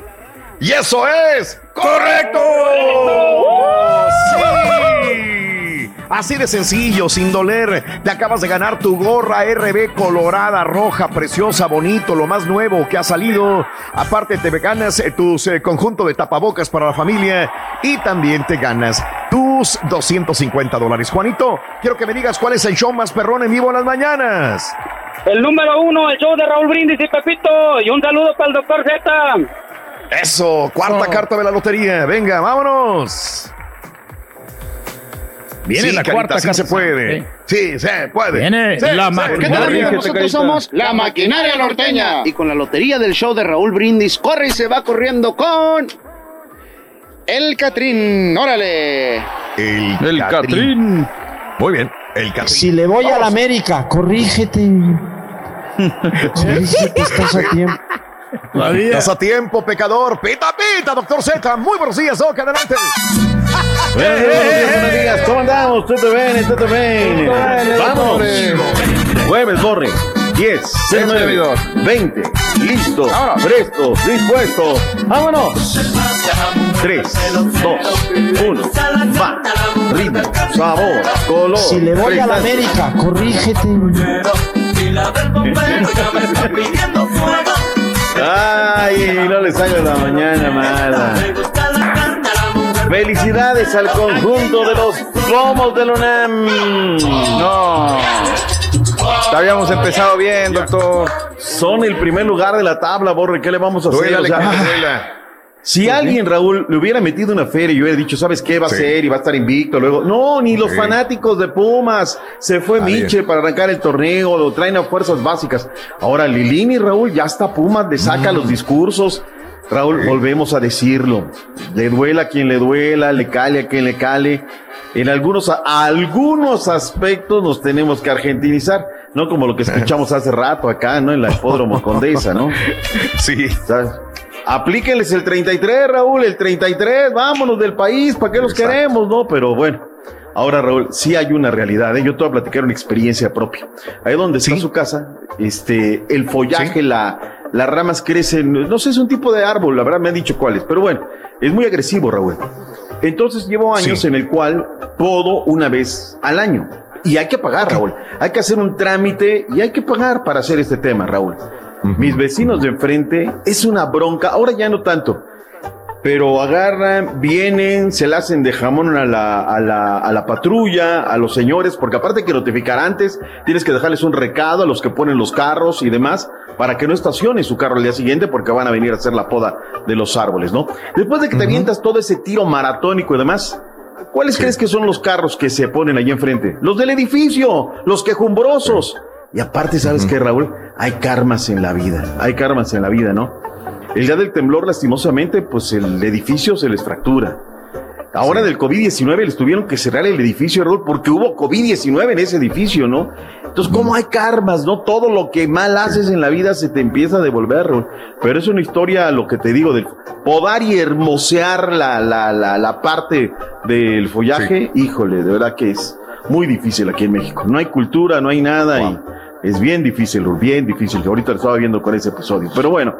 Y eso es correcto. Sí. Así de sencillo, sin doler. Te acabas de ganar tu gorra RB colorada, roja, preciosa, bonito, lo más nuevo que ha salido. Aparte te ganas eh, tus eh, conjunto de tapabocas para la familia y también te ganas tus 250 dólares. Juanito, quiero que me digas cuál es el show más perrón en vivo en las mañanas. El número uno, el show de Raúl Brindis y Pepito. Y un saludo para el doctor Z. Eso, cuarta carta de la lotería. Venga, vámonos. Viene Sí, la Carita, cuarta sí carta. se puede. Sí, se puede. Viene Sí, la sí, maquinaria. ¿Qué tal, amigo? Nosotros somos la maquinaria norteña. Y con la lotería del show de Raúl Brindis, corre y se va corriendo con. El Catrín. Órale. El, El Catrín. Muy bien, el Catrín. Si le voy a la América, corrígete. [laughs] corrígete, estás a tiempo. Estás a tiempo, pecador. Pita, pita, doctor Z. Muy buenos días, Doc. Adelante. Buenos días, buenos días. ¿Cómo andamos? ¿Todo bien? ¿Todo bien? Vamos. Jueves, Borre. 10, 9, 20. Listo. Presto. Dispuesto. Vámonos. 3, 2, 1. Va. Ritmo, sabor, color. Si le voy a la. América, corrígete. [laughs] Ay, no les hago la mañana mala. Felicidades al conjunto de los Globos del UNAM. No. Habíamos empezado bien, doctor. Son el primer lugar de la tabla, Borre. ¿Qué le vamos a hacer? O sea, duela. Si alguien, Raúl, le hubiera metido una feria y hubiera dicho, ¿sabes qué va a Sí. ser? Y va a estar invicto luego. No, ni los Sí. fanáticos de Pumas. Se fue. Miche para arrancar el torneo, lo traen a fuerzas básicas. Ahora Lilini, Raúl, ya está Pumas, le saca los discursos. Raúl, volvemos a decirlo. Le duela a quien le duela, le cale a quien le cale. En algunos, a algunos aspectos nos tenemos que argentinizar, no como lo que escuchamos [laughs] hace rato acá, ¿no? En la hipódromo Condesa, ¿no? Sí. ¿Sabes? Aplíquenles el 33, Raúl, el 33, vámonos del país, ¿para qué los Exacto. queremos, no? Pero bueno, ahora Raúl, sí hay una realidad, ¿eh? yo te voy a platicar una experiencia propia. Ahí donde está Sí. su casa, este, el follaje, Sí. la, las ramas crecen, no sé, es un tipo de árbol, la verdad me han dicho cuáles, pero bueno, es muy agresivo, Raúl. Entonces llevo años Sí. en el cual podo una vez al año. Y hay que pagar, Raúl. Hay que hacer un trámite y hay que pagar para hacer este tema, Raúl. Mis vecinos de enfrente es una bronca, ahora ya no tanto, pero agarran, vienen, se la hacen de jamón a la, a la, a la patrulla, a los señores, porque aparte hay que notificar antes, tienes que dejarles un recado a los que ponen los carros y demás, para que no estacionen su carro al día siguiente, porque van a venir a hacer la poda de los árboles, ¿no? Después de que te avientas todo ese tiro maratónico y demás, ¿cuáles crees que son los carros que se ponen allí enfrente? Los del edificio, los quejumbrosos. Y aparte, ¿sabes qué, Raúl? Hay karmas en la vida, hay karmas en la vida, ¿no? El día del temblor, lastimosamente, pues el edificio se les fractura. Ahora del COVID-19 les tuvieron que cerrar el edificio, Raúl, porque hubo COVID-19 en ese edificio, ¿no? Entonces, ¿cómo hay karmas, no? Todo lo que mal haces en la vida se te empieza a devolver, Raúl. Pero es una historia, lo que te digo, del podar y hermosear la, la, la, la parte del follaje, híjole, de verdad que es muy difícil aquí en México. No hay cultura, no hay nada y es bien difícil, bien difícil. Ahorita lo estaba viendo con ese episodio. Pero bueno,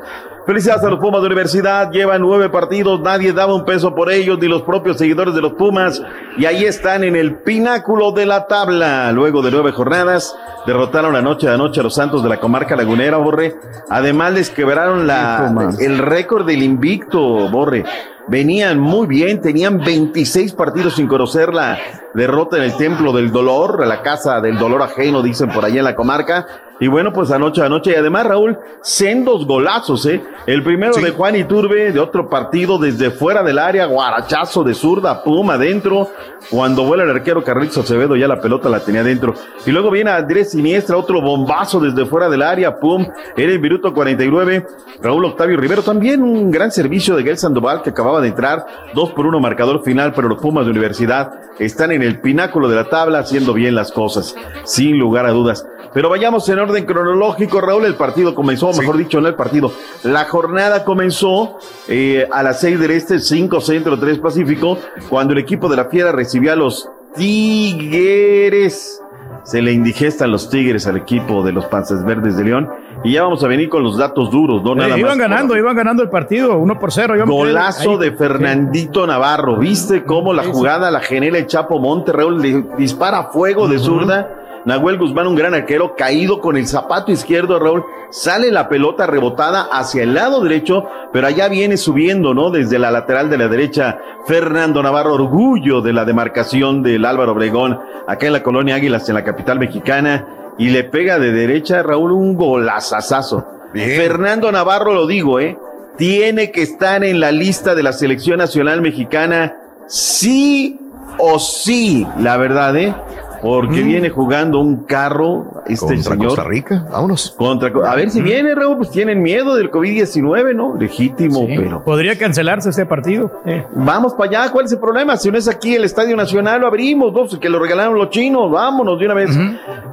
felicidades a los Pumas de Universidad. Llevan nueve partidos, nadie daba un peso por ellos, ni los propios seguidores de los Pumas. Y ahí están en el pináculo de la tabla. Luego de nueve jornadas, derrotaron la noche a noche a los Santos de la comarca lagunera, Borre. Además, les quebraron la, el récord del invicto, Borre. Venían muy bien, tenían 26 partidos sin conocer la derrota en el Templo del Dolor, la casa del dolor ajeno, dicen por allá en la comarca. Y bueno, pues anoche, anoche, y además Raúl, sendos golazos, ¿eh? El primero de Juan Iturbe, de otro partido, desde fuera del área, guarachazo de zurda, pum, adentro. Cuando vuela el arquero Carlitos Acevedo, ya la pelota la tenía adentro. Y luego viene Andrés Siniestra, otro bombazo desde fuera del área, pum, era el minuto 49. Raúl Octavio Rivero, también un gran servicio de Gael Sandoval que acababa de entrar, dos por uno marcador final, pero los Pumas de Universidad están en el pináculo de la tabla haciendo bien las cosas, sin lugar a dudas. Pero vayamos en orden cronológico, Raúl. El partido comenzó, mejor dicho, no el partido. La jornada comenzó eh, a las seis del este, cinco centro, tres pacífico, cuando el equipo de la Fiera recibió a los Tigres. Se le indigestan los Tigres al equipo de los Panzas Verdes de León. Y ya vamos a venir con los datos duros, ¿no? Eh, Nada iban más. ganando, iban ganando el partido, uno por cero. Yo Golazo de Fernandito Navarro. ¿Viste cómo la Sí, sí. jugada la genera el Chapo Monte? Raúl le dispara fuego de zurda. Nahuel Guzmán, un gran arquero, caído con el zapato izquierdo, Raúl. Sale la pelota rebotada hacia el lado derecho, pero allá viene subiendo, ¿no? Desde la lateral de la derecha, Fernando Navarro, orgullo de la demarcación del Álvaro Obregón, acá en la colonia Águilas, en la capital mexicana, y le pega de derecha, Raúl, un golazazazo. Fernando Navarro, lo digo, ¿eh? Tiene que estar en la lista de la selección nacional mexicana, sí o sí, la verdad, ¿eh? Porque viene jugando un carro este Contra señor. Costa Rica, vámonos. Contra, a ver si viene, Raúl, pues tienen miedo del COVID-19, ¿no? Legítimo, pero. Podría cancelarse ese partido. Eh. Vamos para allá, ¿cuál es el problema? Si no es aquí el Estadio Nacional, lo abrimos, ¿no? Pues que lo regalaron los chinos, vámonos de una vez.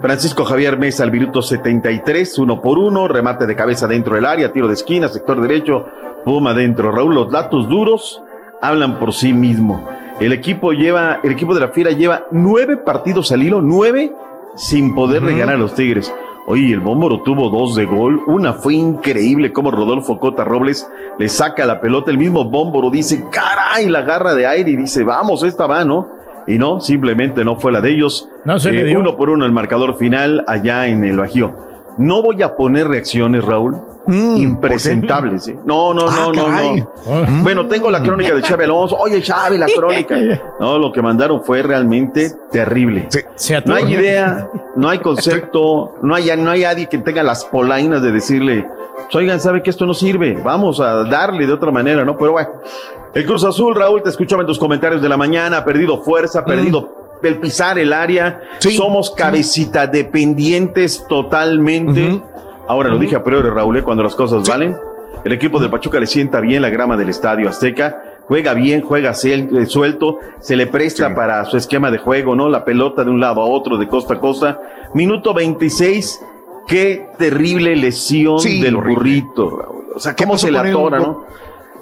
Francisco Javier Mesa al minuto 73, uno por uno, remate de cabeza dentro del área, tiro de esquina, sector derecho, puma adentro. Raúl, los datos duros hablan por sí mismo. El equipo lleva, el equipo de la Fiera lleva nueve partidos al hilo, nueve sin poder regalar a los Tigres. Oye, el Bómboro tuvo dos de gol. Una fue increíble como Rodolfo Cota Robles le saca la pelota. El mismo Bómboro dice, caray, la garra de aire y dice, vamos, esta va, ¿no? Y no, simplemente no fue la de ellos. No se le dio. Uno por uno el marcador final allá en el Bajío. No voy a poner reacciones, Raúl. Impresentables, ¿eh? No, no, Mm, Ah, no, no. Bueno, tengo la crónica de Chávez Alonso. Oye, Chávez, la crónica. [laughs] No, lo que mandaron fue realmente terrible. No hay idea, no hay concepto, no hay, no hay nadie que tenga las polainas de decirle, "Pues, oigan, ¿sabe que esto no sirve? Vamos a darle de otra manera, ¿no? Pero bueno, el Cruz Azul, Raúl, te escuchaba en tus comentarios de la mañana, ha perdido fuerza, ha perdido el pisar el área, somos cabecita dependientes totalmente. Ahora lo dije a priori, Raúl, ¿eh? cuando las cosas valen, el equipo de Pachuca le sienta bien la grama del Estadio Azteca, juega bien, juega eh, suelto, se le presta para su esquema de juego, ¿no? La pelota de un lado a otro, de costa a costa. Minuto 26, qué terrible lesión Sí, del horrible. burrito, Raúl. O sea, cómo se le atora, ¿no?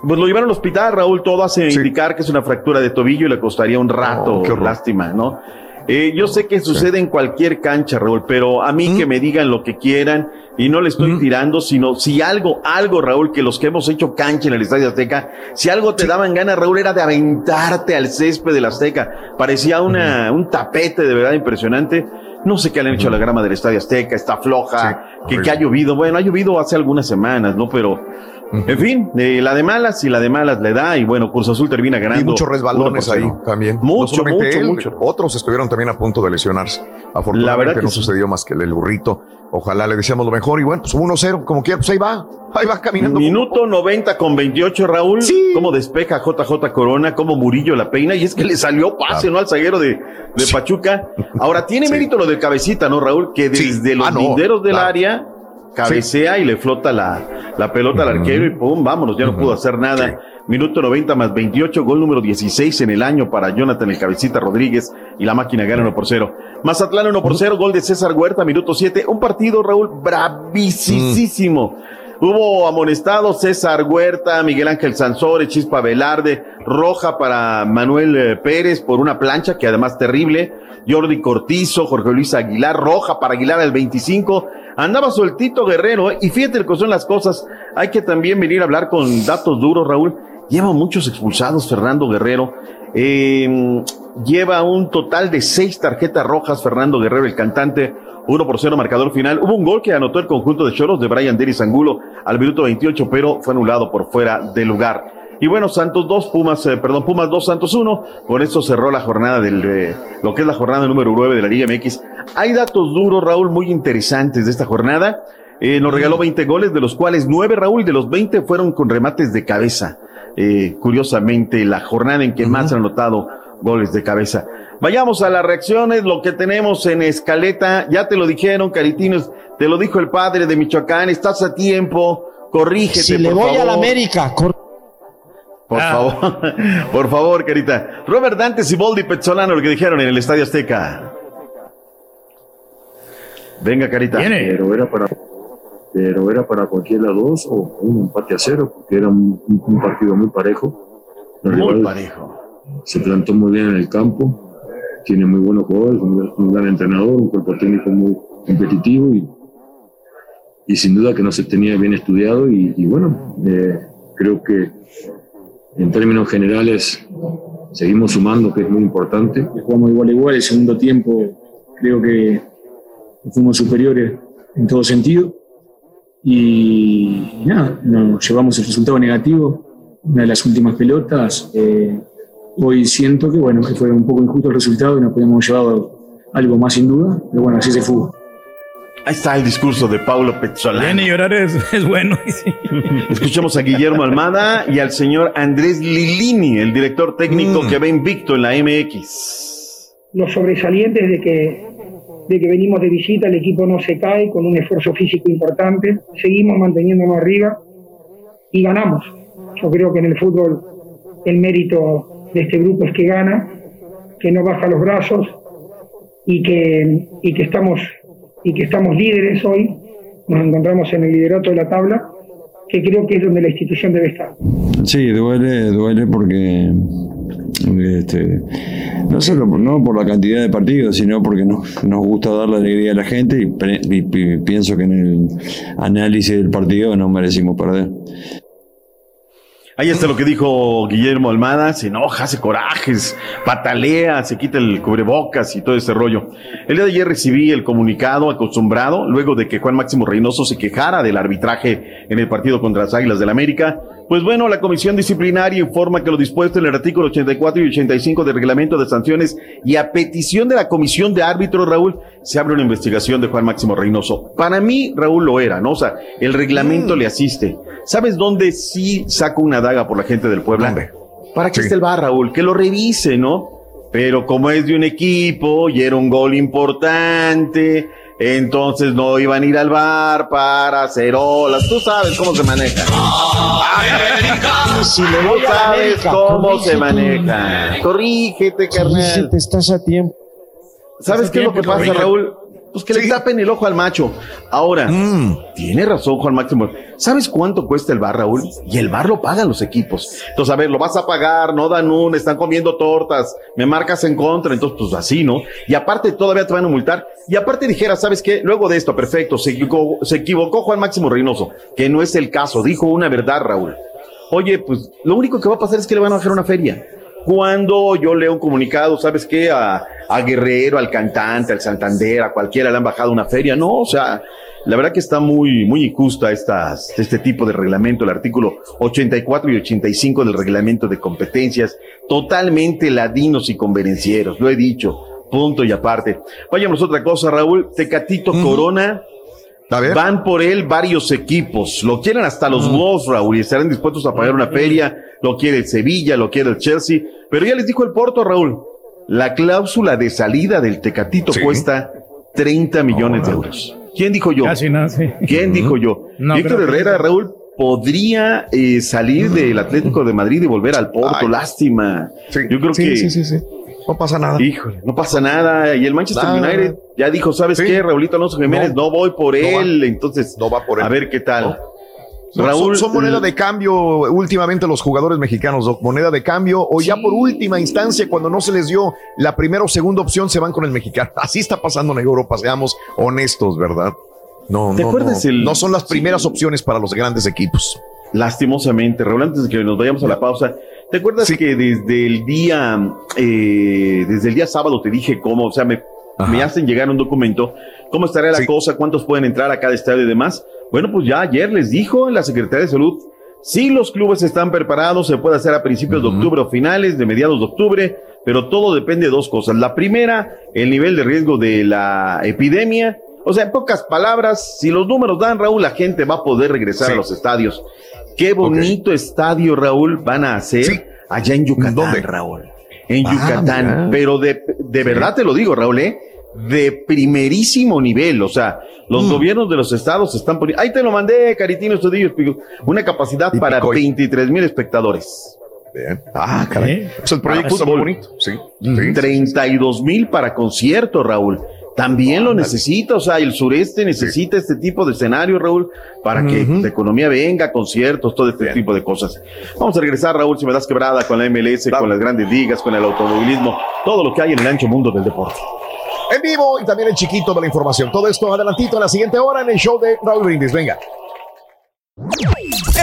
Pues lo llevaron al hospital, Raúl, todo hace indicar que es una fractura de tobillo y le costaría un rato, Oh, qué lástima, ¿no? Eh, yo sé que sucede en cualquier cancha, Raúl, pero a mí que me digan lo que quieran y no le estoy tirando, sino si algo, algo, Raúl, que los que hemos hecho cancha en el Estadio Azteca, si algo te daban ganas, Raúl, era de aventarte al césped del Azteca. Parecía una, un tapete de verdad impresionante. No sé qué le han hecho a la grama del Estadio Azteca, está floja, que, que ha llovido. Bueno, ha llovido hace algunas semanas, ¿no? Pero, en fin, eh, la de malas y la de malas le da y bueno, Cruz Azul termina ganando. Y muchos resbalones ahí también. Mucho, No mucho, él, mucho. Otros estuvieron también a punto de lesionarse. La verdad Afortunadamente que no sí. sucedió más que el, burrito. Ojalá le deseamos lo mejor. Y bueno, pues 1-0, como quiera, pues ahí va. Ahí va caminando. Minuto 90 con 28, Raúl. Cómo despeja JJ Corona, cómo Murillo la peina. Y es que le salió pase, ¿no? Al zaguero de, de Pachuca. Ahora, tiene [laughs] mérito lo del cabecita, ¿no, Raúl? Que desde los Ah, no, linderos del claro. área cabecea y le flota la, la pelota al arquero y pum, vámonos, ya no pudo hacer nada. Minuto 90 más 28, gol número 16 en el año para Jonathan el Cabecita Rodríguez y la máquina gana 1 por 0. Mazatlán 1 por 0, gol de César Huerta, minuto 7. Un partido, Raúl, bravísimo. Hubo amonestado César Huerta, Miguel Ángel Sansores, Chispa Velarde, roja para Manuel eh, Pérez por una plancha que además terrible. Jordi Cortizo, Jorge Luis Aguilar, roja para Aguilar al 25. Andaba sueltito Guerrero, ¿eh? y fíjate lo que son las cosas. Hay que también venir a hablar con datos duros, Raúl. Lleva muchos expulsados Fernando Guerrero. Eh, lleva un total de seis tarjetas rojas Fernando Guerrero, el cantante. 1 por 0 marcador final. Hubo un gol que anotó el conjunto de Choros de Brian Denis Angulo al minuto 28, pero fue anulado por fuera de lugar. Y bueno, Santos 2, Pumas, eh, perdón, Pumas 2, Santos 1. Con esto cerró la jornada del, eh, lo que es la jornada número 9 de la Liga MX. Hay datos duros, Raúl, muy interesantes de esta jornada. Eh, nos regaló 20 goles, de los cuales 9, Raúl, de los 20 fueron con remates de cabeza. Curiosamente, la jornada en que más han anotado goles de cabeza. Vayamos a las reacciones, lo que tenemos en escaleta, ya te lo dijeron, Caritinos, te lo dijo el padre de Michoacán, estás a tiempo, corrígete. Si le por voy a la. América, cor- Por favor, [laughs] por favor, Carita. Robert Dante, Siboldi, Pezzolano, lo que dijeron en el Estadio Azteca. Venga, Carita. Pero era para pero era para cualquiera dos o un empate a cero, porque era un, partido muy parejo. Muy parejo. Se plantó muy bien en el campo, tiene muy buenos jugadores, un, un gran entrenador, un cuerpo técnico muy competitivo y, y sin duda que no se tenía bien estudiado y, y bueno, eh, creo que en términos generales seguimos sumando, que es muy importante. jugamos igual a igual. El segundo tiempo creo que fuimos superiores en todo sentido. Y nada, nos llevamos el resultado negativo, una de las últimas pelotas. Eh, hoy siento que bueno, fue un poco injusto el resultado y nos podíamos llevado algo más sin duda, pero bueno, así se fue. Ahí está el discurso de Paulo Pezzolano. Viene y llorar es, es bueno. [laughs] Escuchamos a Guillermo Almada y al señor Andrés Lilini, el director técnico Mm. que va invicto en la MX. los sobresalientes de que, de que venimos de visita, el equipo no se cae con un esfuerzo físico importante, seguimos manteniéndonos arriba y ganamos. Yo creo que en el fútbol el mérito de este grupo es que gana, que no baja los brazos y que, y que, estamos, y que estamos líderes hoy, nos encontramos en el liderato de la tabla, que creo que es donde la institución debe estar. Sí, duele, duele porque este, no solo no por la cantidad de partidos, sino porque nos, gusta dar la alegría a la gente y, pre- y pi- pienso que en el análisis del partido no merecimos perder. Ahí está lo que dijo Guillermo Almada, se enoja, hace corajes, patalea, se quita el cubrebocas y todo ese rollo. El día de ayer recibí el comunicado acostumbrado, luego de que Juan Máximo Reynoso se quejara del arbitraje en el partido contra las Águilas del América. Pues bueno, la comisión disciplinaria informa que lo dispuesto en el artículo 84 y 85 del reglamento de sanciones y a petición de la comisión de árbitros, Raúl, se abre una investigación de Juan Máximo Reynoso. Para mí, Raúl lo era, ¿no? O sea, el reglamento le asiste. ¿Sabes dónde sí saco una daga por la gente del Puebla? ¿Para qué está el bar, Raúl? Que lo revise, ¿no? Pero como es de un equipo y era un gol importante, entonces no iban a ir al bar para hacer olas. Tú sabes cómo se maneja. Si le voy Tú a sabes América, cómo se corrígete. maneja. Corrígete, carnal. Corrígete, estás a tiempo. ¿Sabes qué es lo que pasa, Raúl? Pues que le tapen el ojo al macho. Ahora, tiene razón Juan Máximo. ¿Sabes cuánto cuesta el bar, Raúl? Y el bar lo pagan los equipos. Entonces, a ver, lo vas a pagar, no dan un, están comiendo tortas, me marcas en contra, entonces, pues así, ¿no? Y aparte, todavía te van a multar. Y aparte dijera, ¿sabes qué? Luego de esto, perfecto, se equivocó, se equivocó Juan Máximo Reynoso, que no es el caso, dijo una verdad, Raúl. Oye, pues lo único que va a pasar es que le van a bajar una feria. Cuando yo leo un comunicado, ¿sabes qué? A, a Guerrero, al cantante, al Santander, a cualquiera le han bajado una feria. No, o sea, la verdad que está muy, muy injusta estas, este tipo de reglamento, el artículo 84 y 85 del reglamento de competencias, totalmente ladinos y convenencieros, lo he dicho, punto y aparte. Vayamos a otra cosa, Raúl, Tecatito Corona. Van por él varios equipos. Lo quieren hasta los Wolves, Raúl, y estarán dispuestos a pagar una feria. Lo quiere el Sevilla, lo quiere el Chelsea. Pero ya les dijo el Porto, Raúl. La cláusula de salida del Tecatito cuesta 30 millones de euros. ¿Quién dijo yo? Casi nada, sí. ¿Quién dijo yo? No, Víctor que Herrera, sí. Raúl, podría eh, salir del Atlético de Madrid y volver al Porto. Lástima. Yo creo sí, que. No pasa nada. Híjole, no pasa nada. Y el Manchester Nada. United ya dijo, ¿sabes Sí. qué? Raulito Alonso Jiménez, no, No. voy por No va. él. Entonces, No va por él. a ver qué tal. Son- Raúl, son, son moneda de cambio últimamente los jugadores mexicanos, Doc. Moneda de cambio, o ya por última instancia, cuando no se les dio la primera o segunda opción, se van con el mexicano. [laughs] Así está pasando en Europa, seamos honestos, ¿verdad? No, ¿Te no, no, el- no son las primeras opciones para los grandes equipos. Lastimosamente, Raúl, antes de que nos vayamos a la pausa, ¿te acuerdas que desde el día, eh, desde el día sábado te dije cómo, o sea, me, me hacen llegar un documento, cómo estaría la cosa, cuántos pueden entrar a cada estadio y demás? Bueno, pues ya ayer les dijo la Secretaría de Salud, Si los clubes están preparados, se puede hacer a principios de octubre o finales de mediados de octubre, pero todo depende de dos cosas. La primera, el nivel de riesgo de la epidemia. O sea, en pocas palabras, si los números dan, Raúl, la gente va a poder regresar a los estadios. Qué bonito estadio, Raúl, van a hacer allá en Yucatán, Raúl. En Ah, Yucatán. mira. Pero de, de verdad te lo digo, Raúl, ¿eh? De primerísimo nivel. O sea, los gobiernos de los estados están poniendo. Ahí te lo mandé, Caritino, estos días, Pico. Una capacidad para 23 mil espectadores. Ah, caray. Pues el proyecto está muy bonito. Sí. 32 mil para concierto, Raúl. También lo necesita, o sea, el sureste necesita este tipo de escenario, Raúl, para que la economía venga, conciertos, todo este tipo de cosas. Vamos a regresar, Raúl, si me das quebrada con la MLS, con las grandes ligas, con el automovilismo, todo lo que hay en el ancho mundo del deporte. En vivo y también en chiquito de la información. Todo esto adelantito en la siguiente hora en el show de Raúl Brindis. Venga.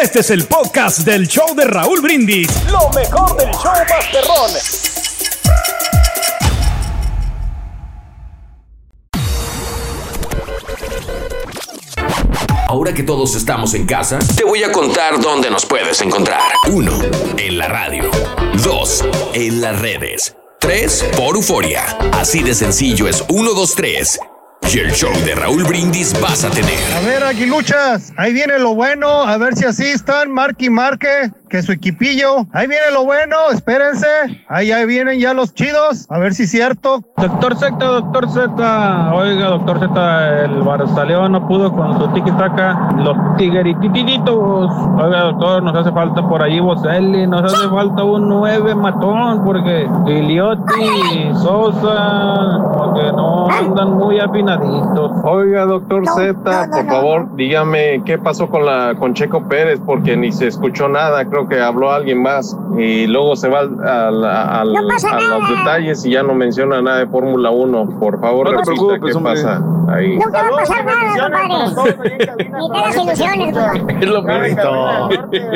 Este es el podcast del show de Raúl Brindis. Lo mejor del show Masterrón. Ahora que todos estamos en casa, te voy a contar dónde nos puedes encontrar. 1. En la radio. 2. En las redes. 3. Por Euforia. Así de sencillo es 1, 2, 3. Y el show de Raúl Brindis vas a tener. A ver, aguiluchas, ahí viene lo bueno, a ver si así están, marque y marque, que su equipillo. Ahí viene lo bueno, espérense, ahí, ahí vienen ya los chidos, a ver si es cierto. Doctor Z, doctor Z, oiga, doctor Z, el Barzaleón no pudo con su tiki-taka, los tigueritititos. Oiga, doctor, nos hace falta por ahí Boselli, nos hace falta un nueve matón, porque Iliotti, Sosa, porque no andan muy afinaditos. Oiga, doctor Z, por favor, dígame qué pasó con la con Checo Pérez, porque ni se escuchó nada, creo que habló alguien más y luego se va al- al- al- a los detalles y ya no menciona nada de Fórmula 1. Por favor, No te repita preocupes, qué hombre. pasa ahí. No te va a pasar nada, compadre. Ni te hagas ilusiones, compadre. Es lo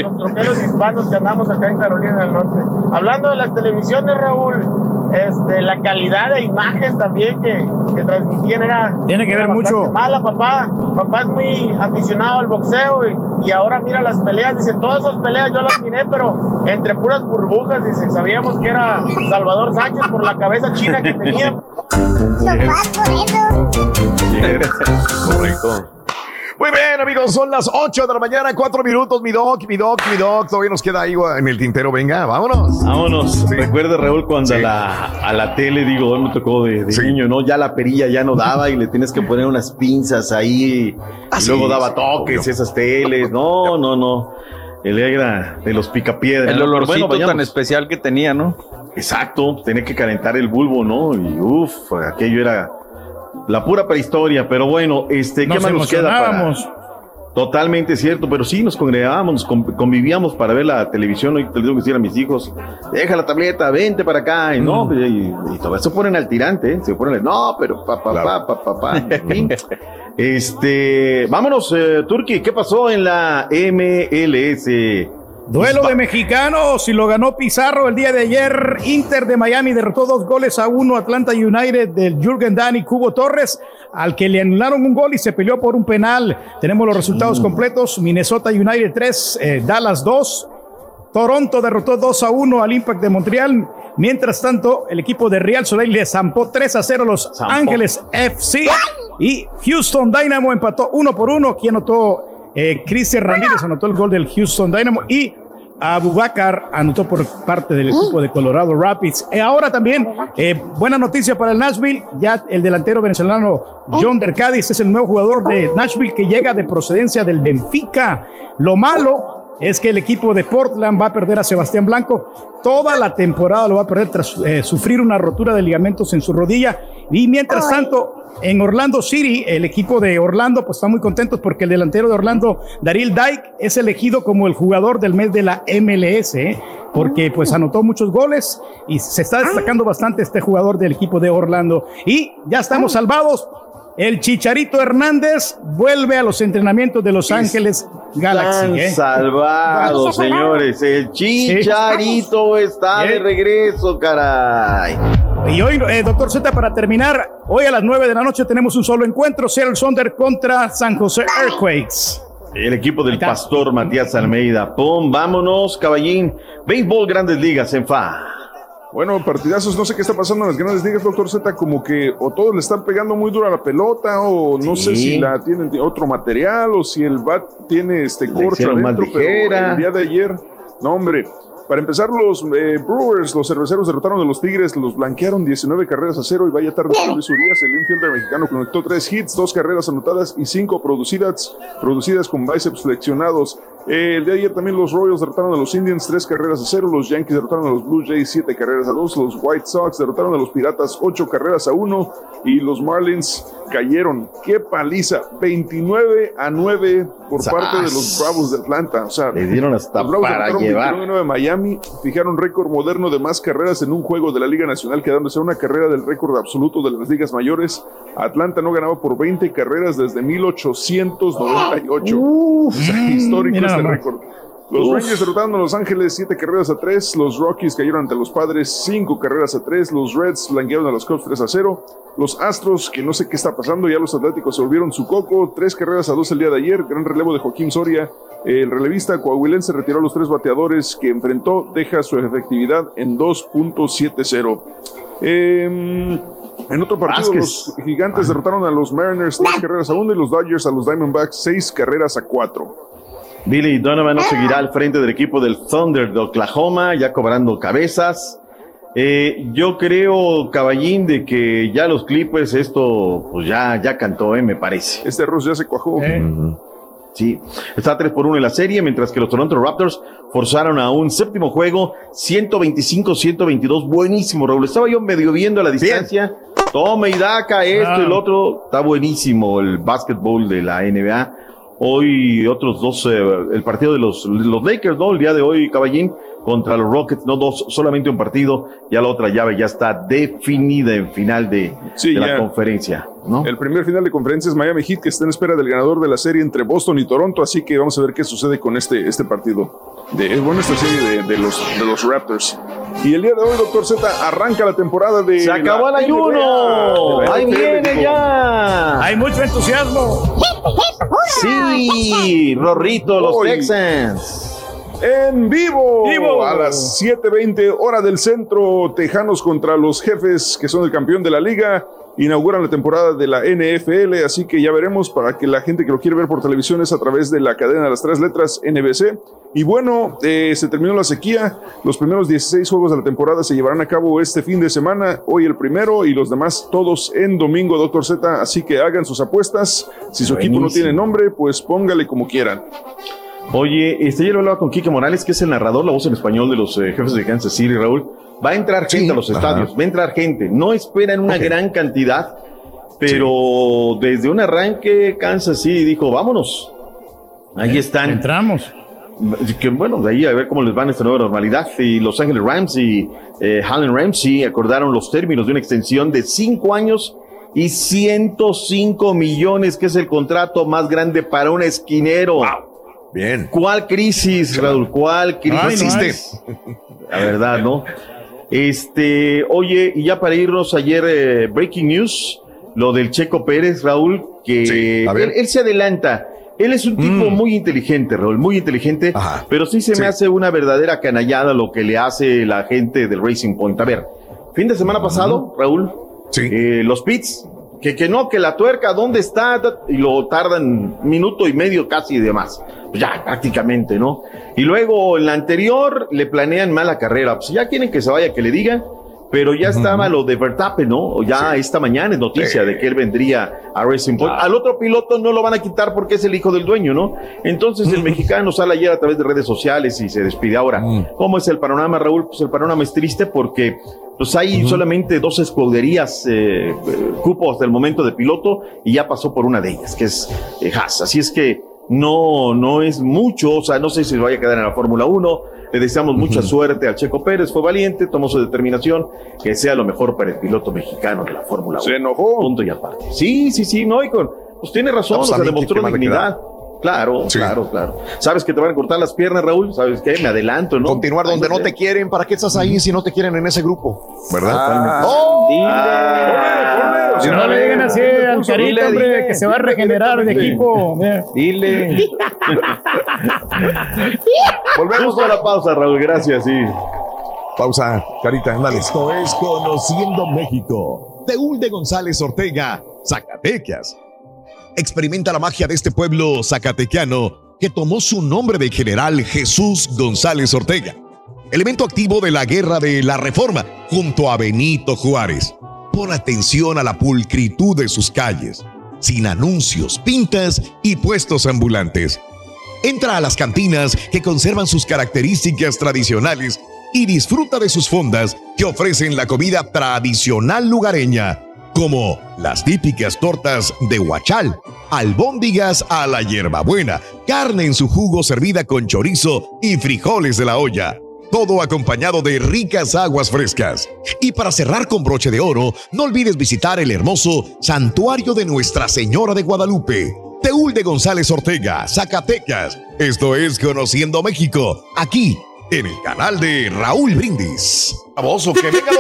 Los troqueros hispanos que andamos acá en Carolina del Norte. Hablando de las televisiones, Raúl, este, la calidad de imagen también que, que transmitían era. Tiene que ver era mucho. Mala, papá. Papá es muy aficionado al boxeo y, y ahora mira las peleas. Dice, todas esas peleas yo las miré, pero entre puras burbujas. Dice, sabíamos que era Salvador Sánchez por la cabeza china que tenía. [laughs] Correcto. Muy bien, amigos, son las 8 de la mañana, 4 minutos, mi doc, mi doc, mi doc. Todavía nos queda ahí en el tintero. Venga, vámonos. Vámonos. Recuerda, Raúl, cuando a, la, a la tele, digo, me tocó de, de niño, ¿no? Ya la perilla ya no daba y le tienes que poner unas pinzas ahí. Ah, y sí, luego daba sí, toques, obvio. esas teles. No, no, no. El era de los picapiedras. El olorcito bueno, tan especial que tenía, ¿no? Exacto, tenía que calentar el bulbo, ¿no? Y uff, aquello era la pura prehistoria. Pero bueno, este, ¿qué Nos más nos queda para. Totalmente cierto, pero sí nos congregábamos, nos con- convivíamos para ver la televisión. Hoy te digo que decir a mis hijos, deja la tableta, vente para acá. Y no, y, y todo eso ponen al tirante, ¿eh? se ponen, no, pero pa, pa, pa, pa, pa, pa. [laughs] Este, vámonos, eh, Turki, ¿qué pasó en la MLS? Duelo de mexicanos y lo ganó Pizarro el día de ayer. Inter de Miami derrotó dos goles a uno Atlanta United del Jürgen Dani Cubo Torres, al que le anularon un gol y se peleó por un penal. Tenemos los resultados completos. Minnesota United 3, eh, Dallas 2. Toronto derrotó 2 a 1 al Impact de Montreal. Mientras tanto, el equipo de Real Soleil le zampó 3 a 0 a los Ángeles FC. Y Houston Dynamo empató 1 por 1. Quien anotó eh, Cristian Ramírez anotó el gol del Houston Dynamo y Abubakar anotó por parte del equipo de Colorado Rapids. Eh, ahora también, eh, buena noticia para el Nashville, ya el delantero venezolano John Dercadis es el nuevo jugador de Nashville que llega de procedencia del Benfica. Lo malo es que el equipo de Portland va a perder a Sebastián Blanco. Toda la temporada lo va a perder tras eh, sufrir una rotura de ligamentos en su rodilla. Y mientras tanto, en Orlando City, el equipo de Orlando pues está muy contentos porque el delantero de Orlando, Daryl Dyke, es elegido como el jugador del mes de la MLS, ¿eh? porque pues anotó muchos goles y se está destacando bastante este jugador del equipo de Orlando. Y ya estamos salvados. El Chicharito Hernández vuelve a los entrenamientos de Los Ángeles Galaxy. ¿eh? salvados, señores. El chicharito está de Bien. regreso, caray. Y hoy, eh, doctor Z, para terminar, hoy a las 9 de la noche tenemos un solo encuentro, Seattle Sonder contra San José Earthquakes. El equipo del pastor Matías Almeida. Pum, vámonos, caballín. Béisbol Grandes Ligas en FA. Bueno, partidazos, no sé qué está pasando en las grandes ligas, doctor Z, como que o todos le están pegando muy duro a la pelota, o no sé si la tienen otro material, o si el bat tiene este corcho adentro, pero el día de ayer, no hombre, para empezar, los eh, Brewers, los cerveceros derrotaron a los Tigres, los blanquearon 19 carreras a cero y vaya tarde Luis Urias, el infielder mexicano conectó tres hits, dos carreras anotadas y cinco producidas, producidas con bíceps flexionados. El día de ayer también los Royals derrotaron a los Indians tres carreras a cero, los Yankees derrotaron a los Blue Jays siete carreras a dos, los White Sox derrotaron a los Piratas ocho carreras a uno y los Marlins cayeron. ¡Qué paliza! 29 a 9 por parte de los Bravos de Atlanta. O sea, le dieron hasta para llevar. 29 de Miami fijaron récord moderno de más carreras en un juego de la Liga Nacional, quedándose una carrera del récord absoluto de las ligas mayores. Atlanta no ganaba por 20 carreras desde 1898. o sea, histórico récord. Los Rangers derrotaron a Los Ángeles 7 carreras a 3. Los Rockies cayeron ante los Padres 5 carreras a 3. Los Reds blanquearon a los Cubs 3 a 0. Los Astros, que no sé qué está pasando, ya los Atléticos se volvieron su coco. 3 carreras a 2 el día de ayer. Gran relevo de Joaquín Soria. El relevista coahuilense retiró a los tres bateadores que enfrentó. Deja su efectividad en 2.70. Eh, en otro partido, los gigantes derrotaron a los Mariners 3 carreras a 1 y los Dodgers a los Diamondbacks 6 carreras a 4. Billy Donovan no seguirá al frente del equipo del Thunder de Oklahoma, ya cobrando cabezas. Eh, yo creo, caballín, de que ya los Clippers, esto, pues ya, ya cantó, eh, me parece. Este arroz ya se cuajó. Sí, está 3 por 1 en la serie, mientras que los Toronto Raptors forzaron a un séptimo juego, 125-122. Buenísimo, Raúl. Estaba yo medio viendo a la distancia. Toma y daca, esto y el otro. Está buenísimo el básquetbol de la NBA. Hoy otros dos, el partido de los, los Lakers, ¿no? El día de hoy, Caballín, contra los Rockets, no dos, solamente un partido, ya la otra llave ya está definida en final de, la conferencia, ¿no? El primer final de conferencia es Miami Heat, que está en espera del ganador de la serie entre Boston y Toronto, así que vamos a ver qué sucede con este, este partido. De, es bueno esta serie de, los, de los Raptors. Y el día de hoy, doctor Z, arranca la temporada de. ¡Se acabó el ayuno! ¡Ahí viene ya! Hay mucho entusiasmo. Sí, Rorrito, los Texans. En vivo, vivo, a las 7:20 hora del centro, Tejanos contra los jefes que son el campeón de la liga inauguran la temporada de la NFL, así que ya veremos para que la gente que lo quiere ver por televisión es a través de la cadena de las tres letras NBC. Y bueno, eh, se terminó la sequía, los primeros 16 juegos de la temporada se llevarán a cabo este fin de semana, hoy el primero y los demás todos en domingo, Doctor Z, así que hagan sus apuestas, si su equipo no tiene nombre, pues póngale como quieran. Oye, este, lo hablaba con Quique Morales, que es el narrador, la voz en español de los eh, jefes de Kansas City, Raúl. Va a entrar gente a los estadios, va a entrar gente. No esperan una gran cantidad, pero desde un arranque Kansas City dijo, vámonos. Ahí están. Entramos. Que bueno, de ahí a ver cómo les va en esta nueva normalidad. Y Los Ángeles Rams y eh, Allen Ramsey acordaron los términos de una extensión de cinco años y 105 millones, que es el contrato más grande para un esquinero. Bien. ¿Cuál crisis, Raúl? ¿Cuál crisis? La verdad, ¿no? Este, oye, y ya para irnos ayer, eh, Breaking News, lo del Checo Pérez, Raúl, que él, se adelanta. Él es un tipo mm. muy inteligente, Raúl, muy inteligente, pero sí se me hace una verdadera canallada lo que le hace la gente del Racing Point. A ver, fin de semana pasado, Raúl, eh, los pits, que, que no, que la tuerca, ¿dónde está? Y lo tardan minuto y medio casi y demás. Pues ya, prácticamente, ¿no? Y luego en la anterior le planean mala carrera. Pues ya quieren que se vaya, que le digan. Pero ya estaba lo de Verstappen, ¿no? Ya esta mañana es noticia de que él vendría a Racing Point. Al otro piloto no lo van a quitar porque es el hijo del dueño, ¿no? Entonces el mexicano sale ayer a través de redes sociales y se despide ahora. ¿Cómo es el panorama, Raúl? Pues el panorama es triste porque pues hay solamente dos escuderías, eh, cupos del momento de piloto y ya pasó por una de ellas, que es eh, Haas. Así es que no, no es mucho, o sea, no sé si vaya a quedar en la Fórmula 1. Le deseamos mucha suerte al Checo Pérez, fue valiente, tomó su determinación, que sea lo mejor para el piloto mexicano de la Fórmula 1. Se enojó. Punto y aparte. Sí, sí, sí, no, y con, pues tiene razón, o sea, demostró dignidad. Claro, claro, claro. ¿Sabes que te van a cortar las piernas, Raúl? ¿Sabes qué? Me adelanto, ¿no? Continuar donde no te quieren. ¿Para qué estás ahí si no te quieren en ese grupo? ¿Verdad? Ah, oh, Si no le digan así al carito, hombre, que se va a regenerar de equipo. Dile. [laughs] Volvemos a la pausa, Raúl. Gracias, sí. Pausa, Carita, ándale. Esto es Conociendo México. Teúl de González Ortega, Zacatecas. Experimenta la magia de este pueblo zacatequiano que tomó su nombre del general Jesús González Ortega, elemento activo de la guerra de la Reforma junto a Benito Juárez. Pon atención a la pulcritud de sus calles, sin anuncios, pintas y puestos ambulantes. Entra a las cantinas que conservan sus características tradicionales y disfruta de sus fondas que ofrecen la comida tradicional lugareña, como las típicas tortas de huachal, albóndigas a la hierbabuena, carne en su jugo servida con chorizo y frijoles de la olla. Todo acompañado de ricas aguas frescas. Y para cerrar con broche de oro, no olvides visitar el hermoso Santuario de Nuestra Señora de Guadalupe, Teúl de González Ortega, Zacatecas. Esto es Conociendo México, aquí en el canal de Raúl Brindis. Famoso, que venga,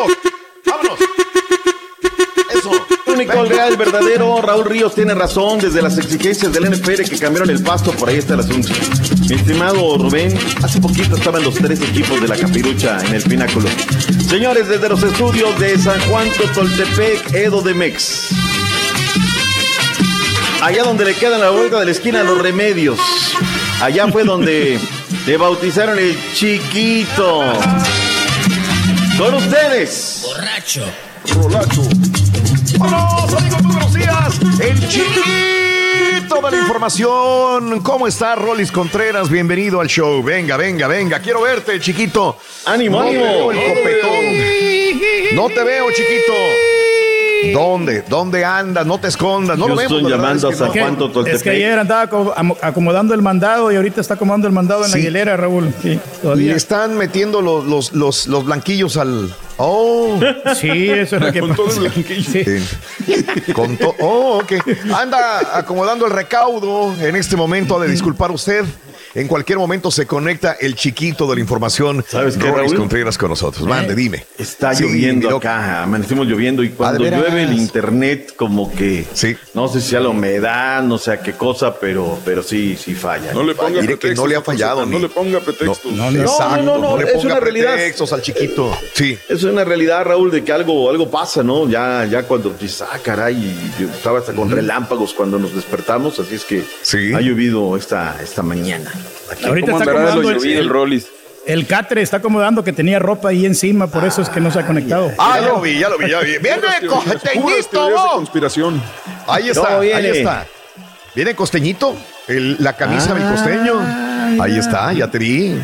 único, el real, el verdadero. Raúl Ríos tiene razón. Desde las exigencias del NFR que cambiaron el pasto, por ahí está el asunto. Mi estimado Rubén, hace poquito estaban los tres equipos de la Capirucha en el pináculo. Señores, desde los estudios de San Juan Totoltepec, Edo de Mex. Allá donde le quedan la vuelta de la esquina los remedios. Allá fue donde le bautizaron el chiquito. Con ustedes. Borracho. Rolacho. ¡Vámonos, amigos! Muy buenos días. El chiquito de la información. ¿Cómo está Rolis Contreras? Bienvenido al show. Venga, venga, venga. Quiero verte, chiquito. ánimo, no ánimo. Te veo el copetón. No te veo, chiquito. ¿Dónde? ¿Dónde andas? No te escondas. No lo vemos. Verdad llamando es que a no. San Juan Es que ayer andaba acomodando el mandado y ahorita está acomodando el mandado en la hielera, Raúl. Sí, Le todavía. están metiendo los, los, los, los blanquillos al. Oh. [laughs] Sí, eso es lo que Con todo pasa. el blanquillo. Sí. Con to- oh, ok. Anda acomodando el recaudo. En este momento ha de disculpar usted. En cualquier momento se conecta el chiquito de la información. ¿Sabes qué, Raúl? Contreras con nosotros. Mande, dime. Está Sí, lloviendo acá, amanecimos lloviendo y cuando llueve el internet como que Sí. no sé si sea la humedad, no sé a qué cosa, pero pero sí sí falla. No le ponga Mire que pretextos, no le ha fallado ni- No le ponga pretextos. No, no, Exacto. no, no, le es ponga una realidad. pretextos al chiquito. Sí. Es una realidad, Raúl, de que algo, algo pasa, ¿no? Ya, ya cuando dices, ah, caray, yo estaba hasta con relámpagos cuando nos despertamos, así es que Sí. ha llovido esta, esta mañana. Ahorita ¿Cómo está acomodando el el, Rollis? el catre, está acomodando que tenía ropa ahí encima, por eso es que no se ha conectado. Ah, ya lo vi, ya lo vi, ya lo vi. Viene costeñito, de conspiración. Ahí está, ahí está. Viene costeñito, el- la camisa del costeño. Ahí está, ya te vi.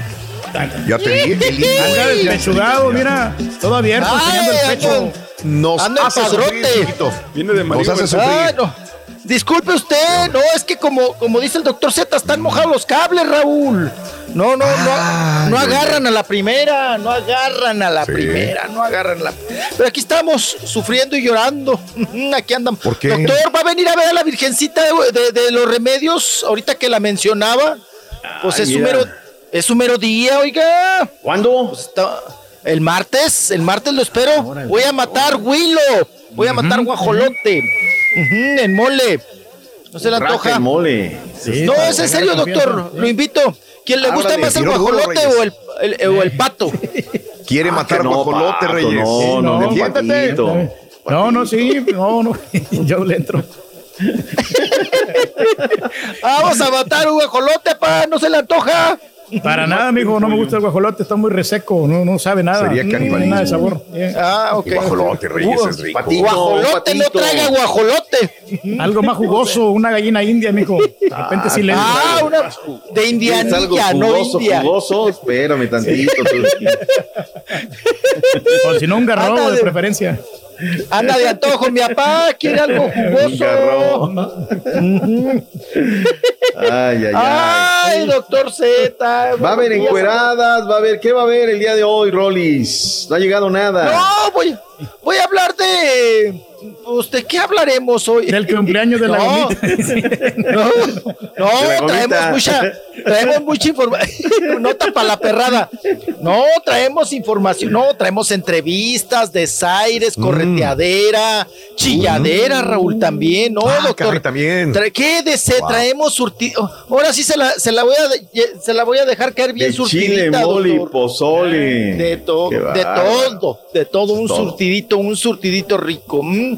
Ya te vi. Anda de- despechugado, mira, todo abierto, enseñando el pecho. Nos hace sufrir. Viene de Nos hace sufrir. Disculpe usted, no, es que como, como dice el doctor Z, están mojados los cables, Raúl. No, no, no, no agarran a la primera, no agarran a la Sí. primera, no agarran a la. Pero aquí estamos, sufriendo y llorando. [laughs] Aquí andan. ¿Por qué? Doctor, ¿va a venir a ver a la Virgencita de, de- de los remedios ahorita que la mencionaba? Pues Ay, es su mero, es su mero día, oiga. ¿Cuándo? Pues está- el martes, el martes lo espero. Voy a matar Willow. Voy a matar guajolote. En mole. No se le antoja. el mole. Sí, No, es en serio, doctor. Lo invito. ¿Quién le gusta Ábrale, más el guajolote Reyes. o el, el- o el pato? [laughs] Quiere Ah, matar no, guajolote, pato, Reyes. No, no, no, no, defiéndete. patito. No, no, sí, no, no, yo le entro. [laughs] Vamos a matar un guajolote, pa. No se le antoja. Para nada, amigo, no me gusta el guajolote, está muy reseco, no, no sabe nada. Sería no tiene canibalismo. nada de sabor. Eh, Ah, ok. Guajolote, Reyes, es rico. patito. Guajolote, no patito. traiga guajolote. Algo más jugoso, una gallina india, mijo. De repente sí le Ah, una de ¿Quieres algo indianilla, no jugoso, india. jugoso? Espérame tantito. tú. [laughs] O si no, un garrobo Anda de de- preferencia. Anda de antojo, mi papá. Quiere algo jugoso. Ay, ay, ay. Ay, doctor Z. Va a haber encueradas, va a haber, ¿qué va a haber el día de hoy, Rolis? No ha llegado nada. No, voy, voy a hablar de. Pues, ¿de qué hablaremos hoy? Del cumpleaños de la No. gomita. [laughs] No, no, gomita. traemos mucha, traemos mucha información. [laughs] Nota para la perrada. No, traemos información. No, traemos entrevistas, desaires, Mm. correteadera, chilladera, Raúl, también. No, Ah, doctor. caray, también. Tra- ¿Qué de Wow. Traemos surtido. Ahora sí se la, se la voy a se la voy a dejar caer bien De chile, surtidita, mole y doctor. pozole. De todo, de todo, de todo, un surtidito, un surtidito rico. mm.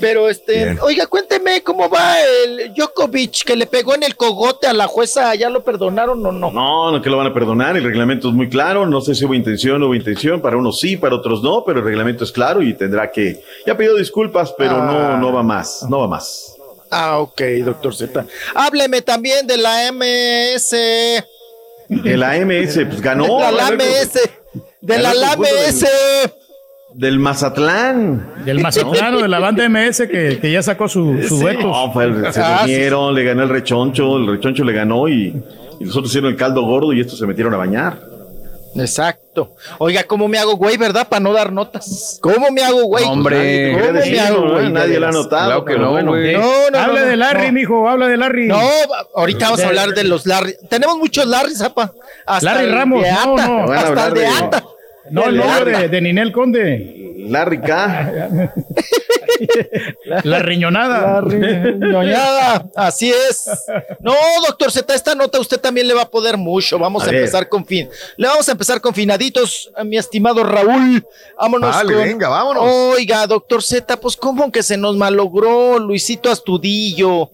Pero este, Bien. oiga, cuénteme cómo va el Djokovic que le pegó en el cogote a la jueza, ¿ya lo perdonaron o no? No, no que lo van a perdonar, el reglamento es muy claro, no sé si hubo intención o hubo intención, para unos sí, para otros no, pero el reglamento es claro y tendrá que, ya pedido disculpas, pero Ah. no, no va más, no va más. Ah, ok, doctor Z. Hábleme también de la MS. El AMS, pues ganó. De la AMS. De la conjunto AMS. Del Mazatlán. Del Mazatlán o de la banda MS que, que ya sacó su, su Sí. No, el- se durmieron, le ganó el rechoncho, el rechoncho le ganó y, y los otros hicieron el caldo gordo y estos se metieron a bañar. Exacto. Oiga, ¿cómo me hago güey, verdad? Para no dar notas. ¿Cómo me hago güey? Hombre, ¿cómo me hago güey? nadie lo ha notado. Claro que no, bueno. güey. No, no, habla no, de Larry, no. mijo, habla de Larry. No, ahorita vamos a hablar de los Larry. Tenemos muchos Larry, Zapa. Hasta Larry Ramos, de no, Ata, Hasta el de de- Ata. No, el novio de, de Ninel Conde. Larry K. [laughs] La riñonada. La riñonada, así es. No, doctor Z, esta nota usted también le va a poder mucho. Vamos A empezar con fin. Le vamos a empezar con finaditos, a mi estimado Raúl. Vámonos Dale, con- venga, vámonos. Oiga, doctor Z, pues cómo que se nos malogró Luisito Astudillo,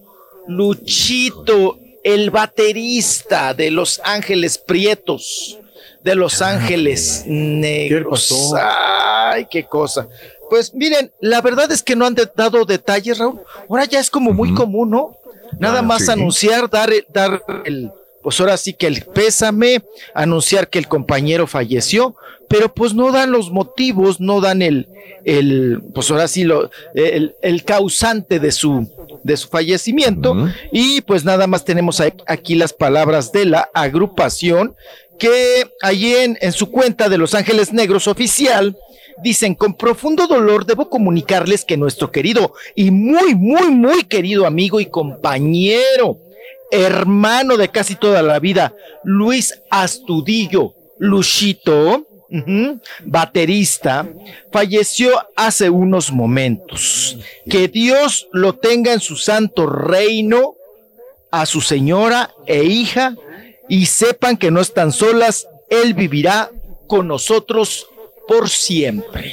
Luchito, el baterista de Los Ángeles Prietos, de Los Ángeles Negros. Ay, qué cosa. Pues miren, la verdad es que no han dado detalles, Raúl. Ahora ya es como muy común, ¿no? Nada Ah, más sí. anunciar, dar, dar el, pues ahora sí que el pésame, anunciar que el compañero falleció, pero pues no dan los motivos, no dan el, el pues ahora sí lo, el, el causante de su, de su fallecimiento, y pues nada más tenemos aquí las palabras de la agrupación que allí en, su cuenta de Los Ángeles Negros oficial dicen, con profundo dolor debo comunicarles que nuestro querido y muy, muy, muy querido amigo y compañero, hermano de casi toda la vida, Luis Astudillo, Luchito, baterista, falleció hace unos momentos. Que Dios lo tenga en su santo reino, a su señora e hija, y sepan que no están solas, Él vivirá con nosotros por siempre.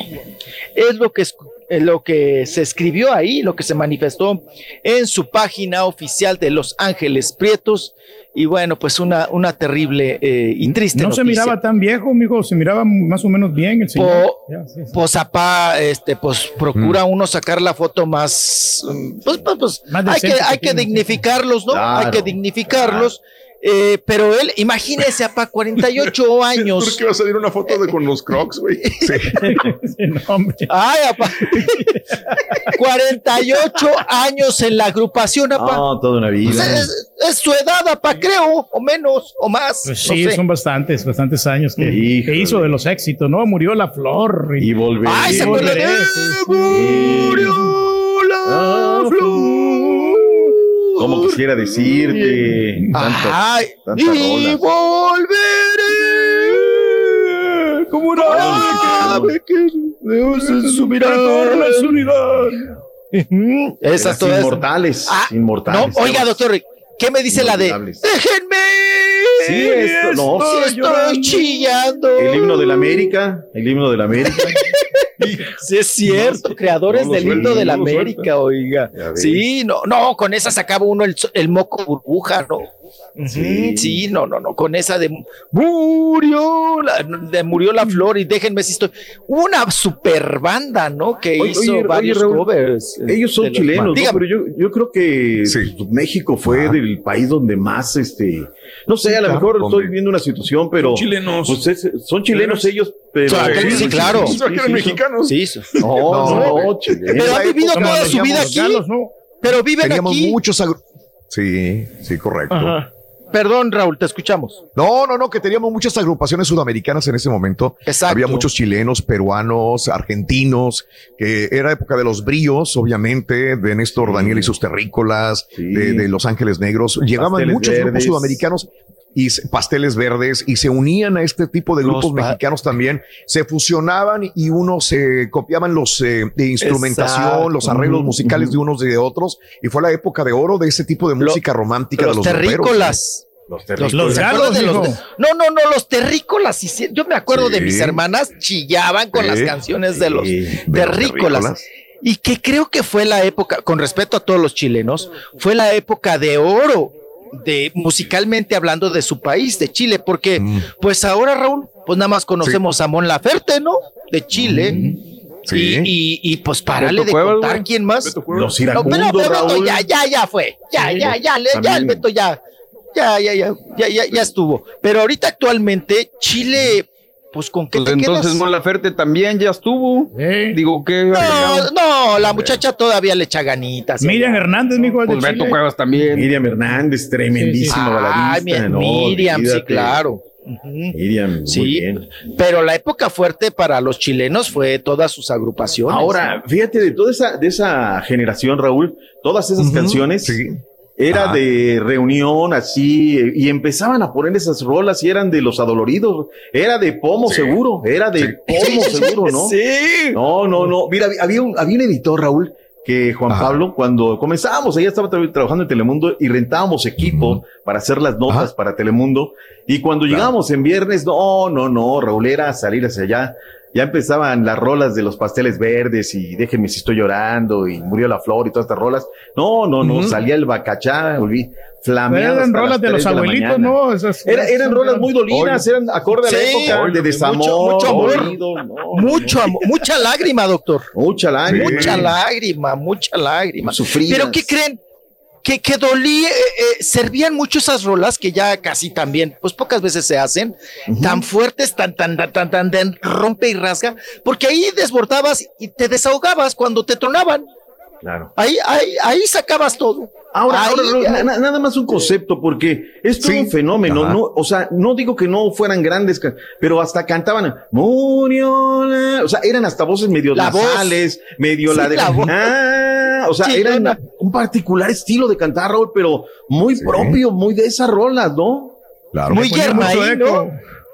Es lo que, es, es lo que se escribió ahí, lo que se manifestó en su página oficial de Los Ángeles Prietos. Y bueno, pues una, una terrible eh, y triste No se noticia. miraba tan viejo, mijo, se miraba más o menos bien el señor. Po- Ya, sí, sí. pues apá, este, pues procura uno sacar la foto más, mm, pues, pues, pues, Más hay que, decente hay que que dignificarlos, ¿no? Hay Claro, que dignificarlos. Eh, pero él, imagínese, apá, 48 [laughs] años. ¿Por qué va a salir una foto de con los crocs, güey? [laughs] No, hombre. Ay, apá. 48 [laughs] años en la agrupación, apá. No, toda una Pues vida. es, es su edad, apá, creo, o menos, o más. Pues no sí, sé. son bastantes, bastantes años que, que hizo de los éxitos, ¿no? Murió la flor. Y volveré. Ay, se y volveré, de- sí, sí. Murió Como quisiera decirte. Tantas, Ay, tantas y rolas. volveré como una ave que Dios en su mirada. Su unidad. Esas todas. inmortales. Ah, inmortales. No, oiga, doctor, ¿qué me dice la de? Déjenme. Sí, esto, no. Estoy, estoy chillando. El himno de la América. El himno de la América. [laughs] Sí, es cierto, creadores no del himno de la América, suelta. oiga. Sí, no, no, con esa sacaba uno el, el moco burbuja, ¿no? Sí. no, no, no, con esa de murió la, de murió la flor y déjenme si estoy. Una super banda, ¿no? Que Oye, hizo oye, oye, varios Raúl, covers. eh, Ellos son chilenos, ¿no? Pero yo, yo creo que pues, México fue del país donde más, este, no sé, a lo claro, mejor hombre. estoy viendo una situación, pero Son chilenos. pues, es- son chilenos ellos, pero Sí, sí, claro. Pensaba que eran mexicanos. Sí, sí. No, No, no, chilenos. Pero ha vivido Como toda su vida aquí. galos, ¿no? Pero viven Teníamos aquí. muchos agru- Sí, sí, correcto. Ajá. Perdón, Raúl, te escuchamos. No, no, no, que teníamos muchas agrupaciones sudamericanas en ese momento. Exacto. Había muchos chilenos, peruanos, argentinos, que era época de los bríos, obviamente, de Néstor Daniel y sus terrícolas, Sí. de, de Los Ángeles Negros. Llegaban Pasteles muchos grupos sudamericanos. Y pasteles verdes y se unían a este tipo de Los grupos mexicanos también, se fusionaban y unos se copiaban los eh, de instrumentación, Exacto. los arreglos musicales de unos y de otros y fue la época de oro de ese tipo de música romántica los de los terrícolas. Los Los, terrícolas. ¿se acuerdan de los- no, no, no, los terrícolas. Yo me acuerdo de mis hermanas chillaban con Sí, las canciones de los sí, de los terrícolas. terrícolas. Y que creo que fue la época, con respeto a todos los chilenos, fue la época de oro de musicalmente hablando de su país, de Chile, porque Mm. pues ahora Raúl, pues nada más conocemos a Mon Laferte, ¿no? De Chile. Mm. Sí. Y, y, y, pues párale Beto de Cuevas, contar güey. quién más. Los No, pero, iracundos, pero Beto Raúl. ya, ya, ya fue. Ya, Sí, ya, ya, le- ya, el. Beto ya, ya, ya, ya, ya, ya, ya estuvo. Pero ahorita actualmente Chile, pues con qué Pues te entonces quedas? Mon Laferte también ya estuvo. Digo que No, no, la muchacha todavía le echa ganitas. Miriam Hernández, es de Pues Beto Chile. Cuevas también. Miriam Hernández, tremendísima baladista. Ay, mi- ¿no? Miriam, sí, claro. Miriam, muy Sí, bien. pero la época fuerte para los chilenos fue todas sus agrupaciones. Ahora, fíjate, de toda esa, de esa generación, Raúl, todas esas canciones sí. Era Ajá. de reunión, así, y empezaban a poner esas rolas y eran de los adoloridos. Era de pomo seguro, era de pomo [laughs] seguro, ¿no? Sí. No, no, no. Mira, había un, había un editor, Raúl, que Juan Ajá. Pablo, cuando comenzábamos, ella estaba tra- trabajando en Telemundo y rentábamos equipo para hacer las notas Ajá. para Telemundo. Y cuando llegábamos en viernes, no, no, no, Raúl era salir hacia allá. Ya empezaban las rolas de los pasteles verdes y déjenme si estoy llorando y murió la flor y todas estas rolas. No, no, no, salía el bacachá, volví flameado. Eran rolas las de los 3 la abuelitos. ¿no? Esas- Era- eran rolas muy dolinas, eran acorde a la Sí, época de desamor, mucho- mucho amor. dolido, no, Mucho amor, mucha lágrima, doctor. mucha lágrima. Mucha lágrima, mucha lágrima. Sufridas. Pero ¿qué creen? Que, que dolía, eh, eh, servían mucho esas rolas que ya casi también, pues pocas veces se hacen, tan fuertes, tan, tan, tan, tan, tan, tan, rompe y rasga, porque ahí desbordabas y te desahogabas cuando te tronaban. Claro. Ahí, ahí, ahí sacabas todo. Ahora, Ahí, ahora, na- nada más un concepto, porque es todo Sí. un fenómeno, Ajá. ¿no? O sea, no digo que no fueran grandes, pero hasta cantaban, murió la-", o sea, eran hasta voces medio La voz. medio Sí, la de, la ah, o sea, Sí, era una- un particular estilo de cantar, Raúl, pero muy propio, muy de esas rolas, ¿no? Claro. Muy Germain. ¿no?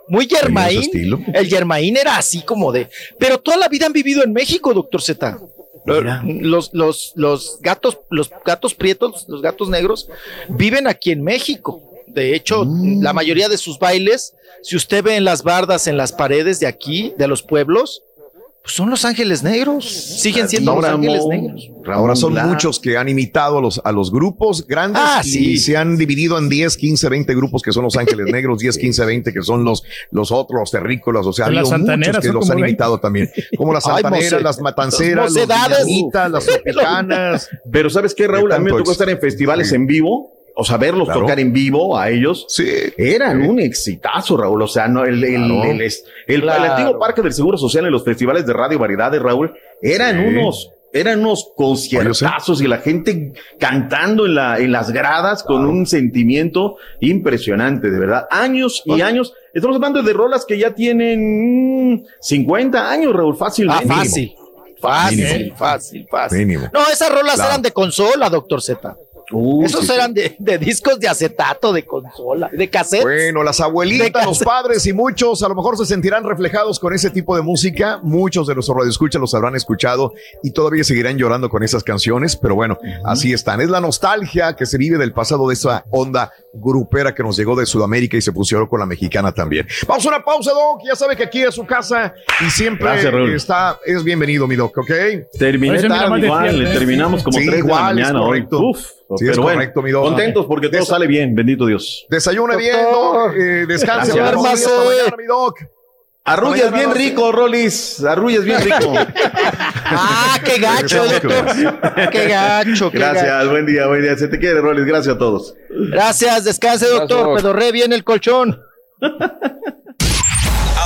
Muy Germain. El Germain era así como de. Pero toda la vida han vivido en México, doctor Z. Mira. Los, los, los gatos, los gatos prietos, los gatos negros, viven aquí en México. De hecho, Mm. la mayoría de sus bailes, si usted ve en las bardas, en las paredes de aquí, de los pueblos, pues son los ángeles negros. Siguen siendo los Ramón, ángeles negros. Ahora son muchos que han imitado a los, a los grupos grandes Ah, y sí. se han dividido en 10, 15, 20 grupos que son los Ángeles [laughs] Negros, 10, 15, 20 que son los, los otros, los terrícolas. O sea, ha Las habido muchos que los han 20. imitado también. Como las [laughs] santaneras, las matanceras, dinamitas, las [laughs] tropicanas. Pero ¿sabes qué, Raúl? A mí me tocó estar en festivales Sí. en vivo. O sea, verlos Claro. tocar en vivo a ellos. Sí. Eran un exitazo, Raúl. O sea, no, el, el, Claro. el, el- el Claro. antiguo Parque del Seguro Social en los festivales de radio variedades, Raúl, eran Sí. unos, eran unos conciertazos y la gente cantando en la, en las gradas con un sentimiento impresionante, de verdad. Años y años. Estamos hablando de rolas que ya tienen mm, 50 años, Raúl, Ah, fácilmente. fácil. Fácil, Mínimo. fácil, fácil. Mínimo. No, esas rolas Claro. eran de consola, doctor Z. Uh, Esos sí, sí. eran de, de discos de acetato, de consola, de cassette. Bueno, las De abuelitas, los padres y muchos a lo mejor se sentirán reflejados con ese tipo de música. Muchos de nuestros radioescuchas los habrán escuchado y todavía seguirán llorando con esas canciones, pero bueno, así están. Es la nostalgia que se vive del pasado de esa onda grupera que nos llegó de Sudamérica y se fusionó con la mexicana también. Vamos a una pausa, Doc. Ya sabe que aquí es su casa y siempre Gracias, está, es bienvenido, mi Doc, ¿ok? Terminé tarde de igual, le ¿eh? terminamos como Sí, 3 de la igual, es mañana hoy. correcto. Sí, es pero bueno, correcto, mi Doc. contentos porque todo Des- sale bien, bendito Dios. Desayuna bien, Doc. Eh, descanse. Gracias. Hasta Duérmase. mañana, mi Doc. Arrullas bien rico, Rolis. Arrullas bien rico. Ah, qué gacho, doctor. Qué gacho, qué gacho. Gracias, buen día, buen día. Se te quiere, Rolis. Gracias a todos. Gracias, descanse, doctor. Gracias. Pedorré bien el colchón. [laughs]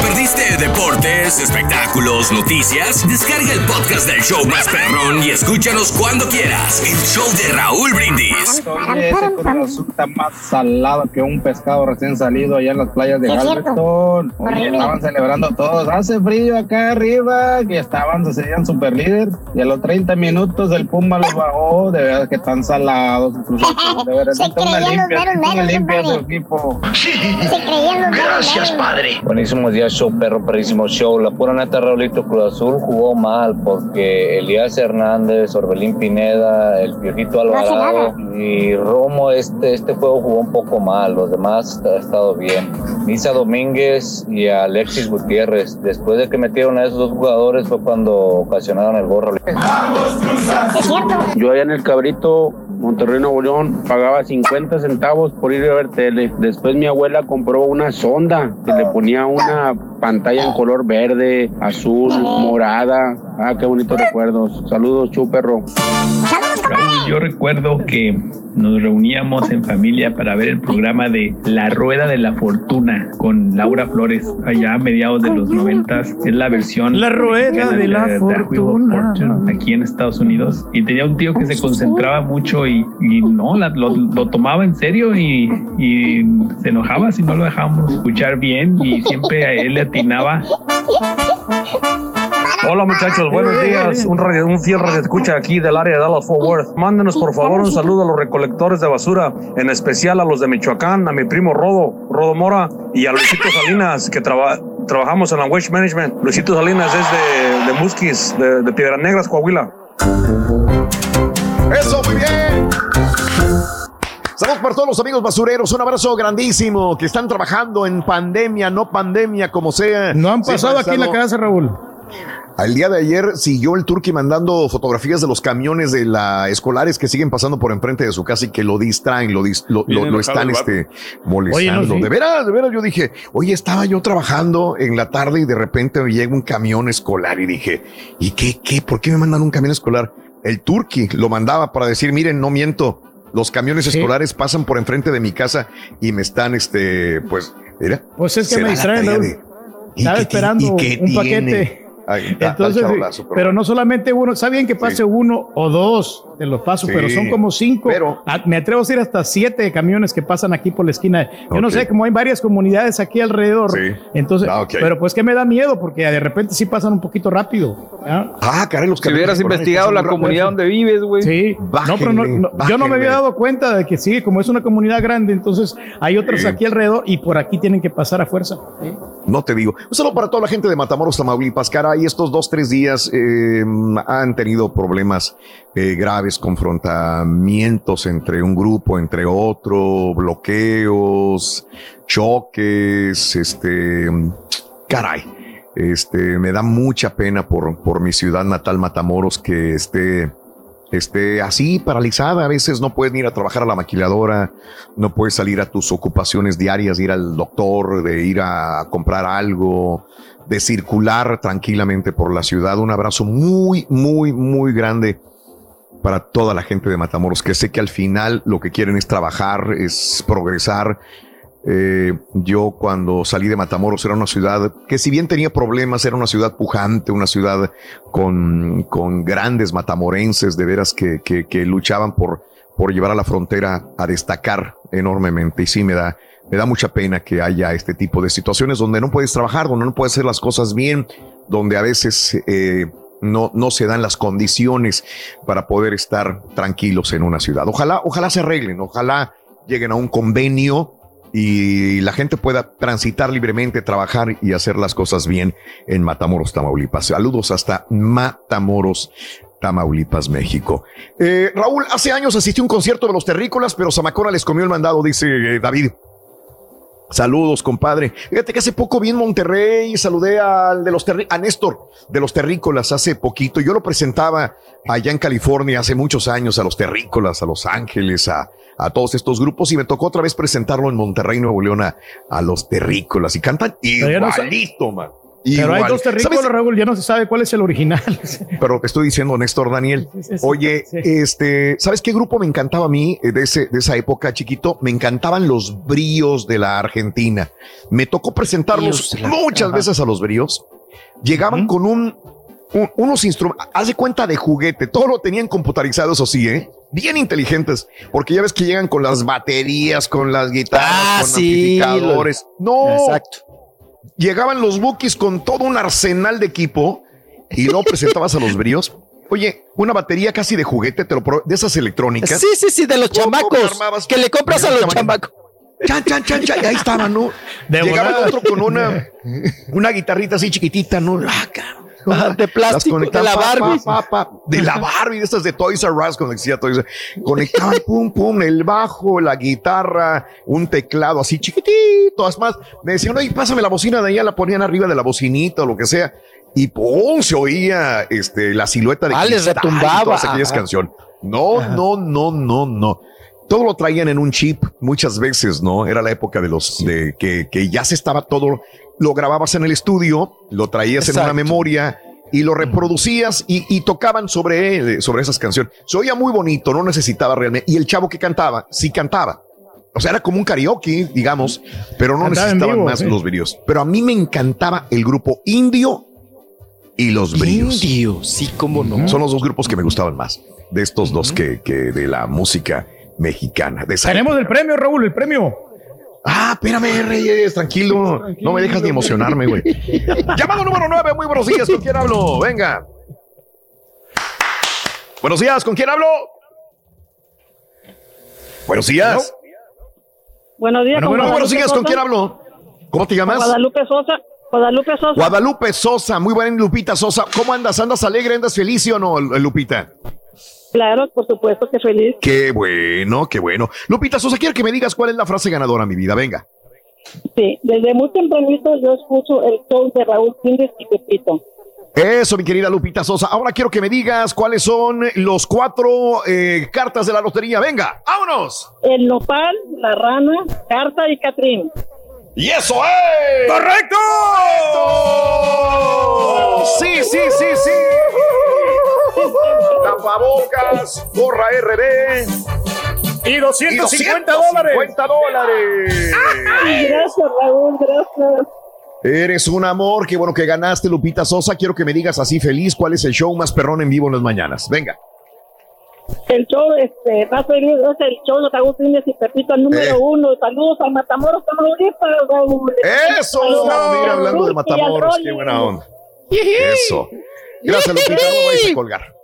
¿Te perdiste deportes, espectáculos, noticias? Descarga el podcast del show más perrón y escúchanos cuando quieras. El show de Raúl Brindis. Oye, ese está más salado que un pescado recién salido allá en las playas de. Galveston. Oye, estaban celebrando todos. Hace frío acá arriba, que estaban, se serían super líder. Y a los 30 minutos el Puma los bajó. De verdad que están salados. [laughs] De verdad, Se una creían los limpia, una limpia su equipo. Se creían los Gracias, padre. Buenísimo día, show perro, perrísimo show. La pura neta, Raulito Cruz Azul jugó mal porque Elías Hernández, Orbelín Pineda, el Piojito No Alvarado y Romo, este, este juego jugó un poco mal. Los demás ha estado bien. Misa Domínguez y Alexis Gutiérrez. Después de que metieron a esos dos jugadores fue cuando ocasionaron el gorro. Yo allá en el Cabrito, Monterrey, Nuevo León, pagaba 50 centavos por ir a ver tele. Después mi abuela compró una sonda que le ponía una pantalla en color verde, azul, morada. Ah, qué bonitos recuerdos. Saludos, chuperro. Raúl, yo recuerdo que nos reuníamos en familia para ver el programa de La Rueda de la Fortuna con Laura Flores allá a mediados de los noventas. Es la versión La Rueda de la The Wheel of Fortuna. Fortune aquí en Estados Unidos. Y tenía un tío que se concentraba mucho y, y no, la- lo, lo tomaba en serio y, y se enojaba si no lo dejábamos escuchar bien y siempre a él le atinaba. Hola muchachos, buenos días. Un, radio- un fiel radio escucha aquí del área de Dallas Fort Worth. Mándenos por favor un saludo a los recolectores de basura, en especial a los de Michoacán, a mi primo Rodo, Rodo Mora y a Luisito Salinas, que traba- trabajamos en la Waste Management. Luisito Salinas es de, de Musquis, de, de Piedras Negras, Coahuila. Eso, muy bien. Saludos para todos los amigos basureros. Un abrazo grandísimo que están trabajando en pandemia, no pandemia, como sea. No han pasado han aquí en la casa, Raúl. Al día de ayer siguió el Turqui mandando fotografías de los camiones de la escolares que siguen pasando por enfrente de su casa y que lo distraen, lo, dis- lo, están este, molestando. Oye, no, sí. De veras, de veras, yo dije, oye, estaba yo trabajando en la tarde y de repente me llega un camión escolar y dije, ¿y qué, qué? ¿Por qué me mandan un camión escolar? El Turqui lo mandaba para decir, miren, no miento. Los camiones escolares pasan por enfrente de mi casa y me están, este, pues, mira. Pues es que me distraen, tarea Raúl. de- ¿y Estaba esperando y qué un tiene? paquete. Ahí está, está Entonces, pero pero no solamente uno, está bien que pase uno o dos de los pasos, Sí, pero son como cinco. Ah, me atrevo a decir hasta siete camiones que pasan aquí por la esquina. Yo no sé, como hay varias comunidades aquí alrededor. Sí. Entonces, Ah, pero pues que me da miedo porque de repente sí pasan un poquito rápido. ¿ah? Ah, caray, los Si hubieras investigado la comunidad donde vives, güey. Sí, no, pero no- no, yo no me había dado cuenta de que sí, como es una comunidad grande, entonces hay otras Sí. aquí alrededor y por aquí tienen que pasar a fuerza. No te digo. Un saludo para toda la gente de Matamoros, Tamaulipas. Caray, estos dos, tres días eh, han tenido problemas eh, graves, confrontamientos entre un grupo, entre otro, bloqueos, choques, este, caray. Este, me da mucha pena por, por mi ciudad natal, Matamoros, que esté, esté así paralizada. A veces no puedes ir a trabajar a la maquiladora, no puedes salir a tus ocupaciones diarias, ir al doctor, de ir a comprar algo, de circular tranquilamente por la ciudad. Un abrazo muy, muy, muy grande para toda la gente de Matamoros, que sé que al final lo que quieren es trabajar, es progresar. Eh, yo cuando salí de Matamoros era una ciudad que si bien tenía problemas, era una ciudad pujante, una ciudad con, con grandes matamorenses de veras que, que, que luchaban por, por llevar a la frontera a destacar enormemente. Y sí me da, me da mucha pena que haya este tipo de situaciones donde no puedes trabajar, donde no puedes hacer las cosas bien, donde a veces eh, no, no se dan las condiciones para poder estar tranquilos en una ciudad. Ojalá, ojalá se arreglen, ojalá lleguen a un convenio y la gente pueda transitar libremente, trabajar y hacer las cosas bien en Matamoros, Tamaulipas. Saludos hasta Matamoros, Tamaulipas, México. Eh, Raúl, hace años asistí a un concierto de los terrícolas, pero Zamacona les comió el mandado, dice eh, David. Saludos, compadre. Fíjate que hace poco vi en Monterrey, saludé al de los terri- a Néstor de los terrícolas hace poquito. Yo lo presentaba allá en California hace muchos años a los terrícolas, a Los Ángeles, a, a todos estos grupos y me tocó otra vez presentarlo en Monterrey, Nuevo León a, a los terrícolas y cantan igualito, man. Pero hay dos terrícolas. Raúl, ya no se sabe cuál es el original. [laughs] Pero te estoy diciendo, Néstor Daniel. Oye, sí. este, ¿sabes qué grupo me encantaba a mí eh, de, ese, de esa época, chiquito? Me encantaban los bríos de la Argentina. Me tocó presentarlos muchas Ajá. veces a los bríos. Llegaban con un, un- unos instrumentos, haz de cuenta de juguete, todo lo tenían computarizado, eso sí, ¿eh? Bien inteligentes, porque ya ves que llegan con las baterías, con las guitarras, Ah, con sí, amplificadores. lo- No, Exacto. Llegaban los bookies con todo un arsenal de equipo y luego presentabas a los bríos. Oye, una batería casi de juguete, te lo de esas electrónicas. Sí, sí, sí, de los ¿Cómo chamacos. armabas? Que le compras a los chamacos. Chan, chan, chan, chan, y ahí estaba, ¿no? De Llegaba el otro con una, una guitarrita así chiquitita, ¿no? Ah, cabrón. [laughs] De plástico, de la Barbie. pa, pa, pa, de la Barbie, de estas de Toys R Us, como decía Toys R Us. Conectaban, [laughs] pum, pum, el bajo, la guitarra, un teclado así chiquitito, es más. Me decían, oye, pásame la bocina de allá, la ponían arriba de la bocinita o lo que sea. Y pum, se oía este, la silueta de Ah, les Cristal y retumbaba. todas aquellas canciones. No, no, no, no, no. Todo lo traían en un chip muchas veces, ¿no? Era la época de los de que, que ya se estaba todo, lo grababas en el estudio, lo traías en una memoria y lo reproducías y, y tocaban sobre sobre esas canciones. Se oía muy bonito, no necesitaba realmente. Y el chavo que cantaba, sí cantaba. O sea, era como un karaoke, digamos, pero no Cantaba necesitaban vivo, más sí. los videos. Pero a mí me encantaba el grupo Indio y los bríos. Indio, sí, cómo no. Son los dos grupos que me gustaban más. De estos dos que, que de la música mexicana. De Tenemos el premio, Raúl, el premio. Ah, espérame, Reyes, tranquilo. No me dejas ni emocionarme, güey. [laughs] Llamado número 9, muy buenos días. ¿Con quién hablo? Venga. Buenos días, ¿con quién hablo? Buenos días. Buenos días. Bueno, buenos días, ¿con Sosa. quién hablo? ¿Cómo te llamas? Guadalupe Sosa. Guadalupe Sosa. Guadalupe Sosa, muy buena Lupita Sosa. ¿Cómo andas? ¿Andas alegre? ¿Andas feliz sí o no, Lupita? Claro, por supuesto que feliz. Qué bueno, qué bueno. Lupita Sosa, quiero que me digas cuál es la frase ganadora, mi vida. Venga. Sí, desde muy tempranito yo escucho el show de Raúl Pínez y Pepito. Eso, mi querida Lupita Sosa. Ahora quiero que me digas cuáles son los cuatro eh, cartas de la lotería. Venga, vámonos. El nopal, la rana, Carta y Catrín. ¡Y eso es! ¡Correcto! Sí, sí, sí, sí. Tapabocas, gorra RD. Y 250 dólares. 250 dólares. Gracias, Raúl, gracias. Eres un amor, qué bueno que ganaste, Lupita Sosa. Quiero que me digas así feliz cuál es el show más perrón en vivo en las mañanas. Venga. El show este, más feliz es el show de Raúl Pínez y Pepito, el número Eh. uno. Saludos a Matamoros, Tamaulipas, Raúl. Eso, Saludos a mira, hablando de Matamoros, qué buena onda. Eso. Gracias, Lupita, no vais a [laughs] colgar.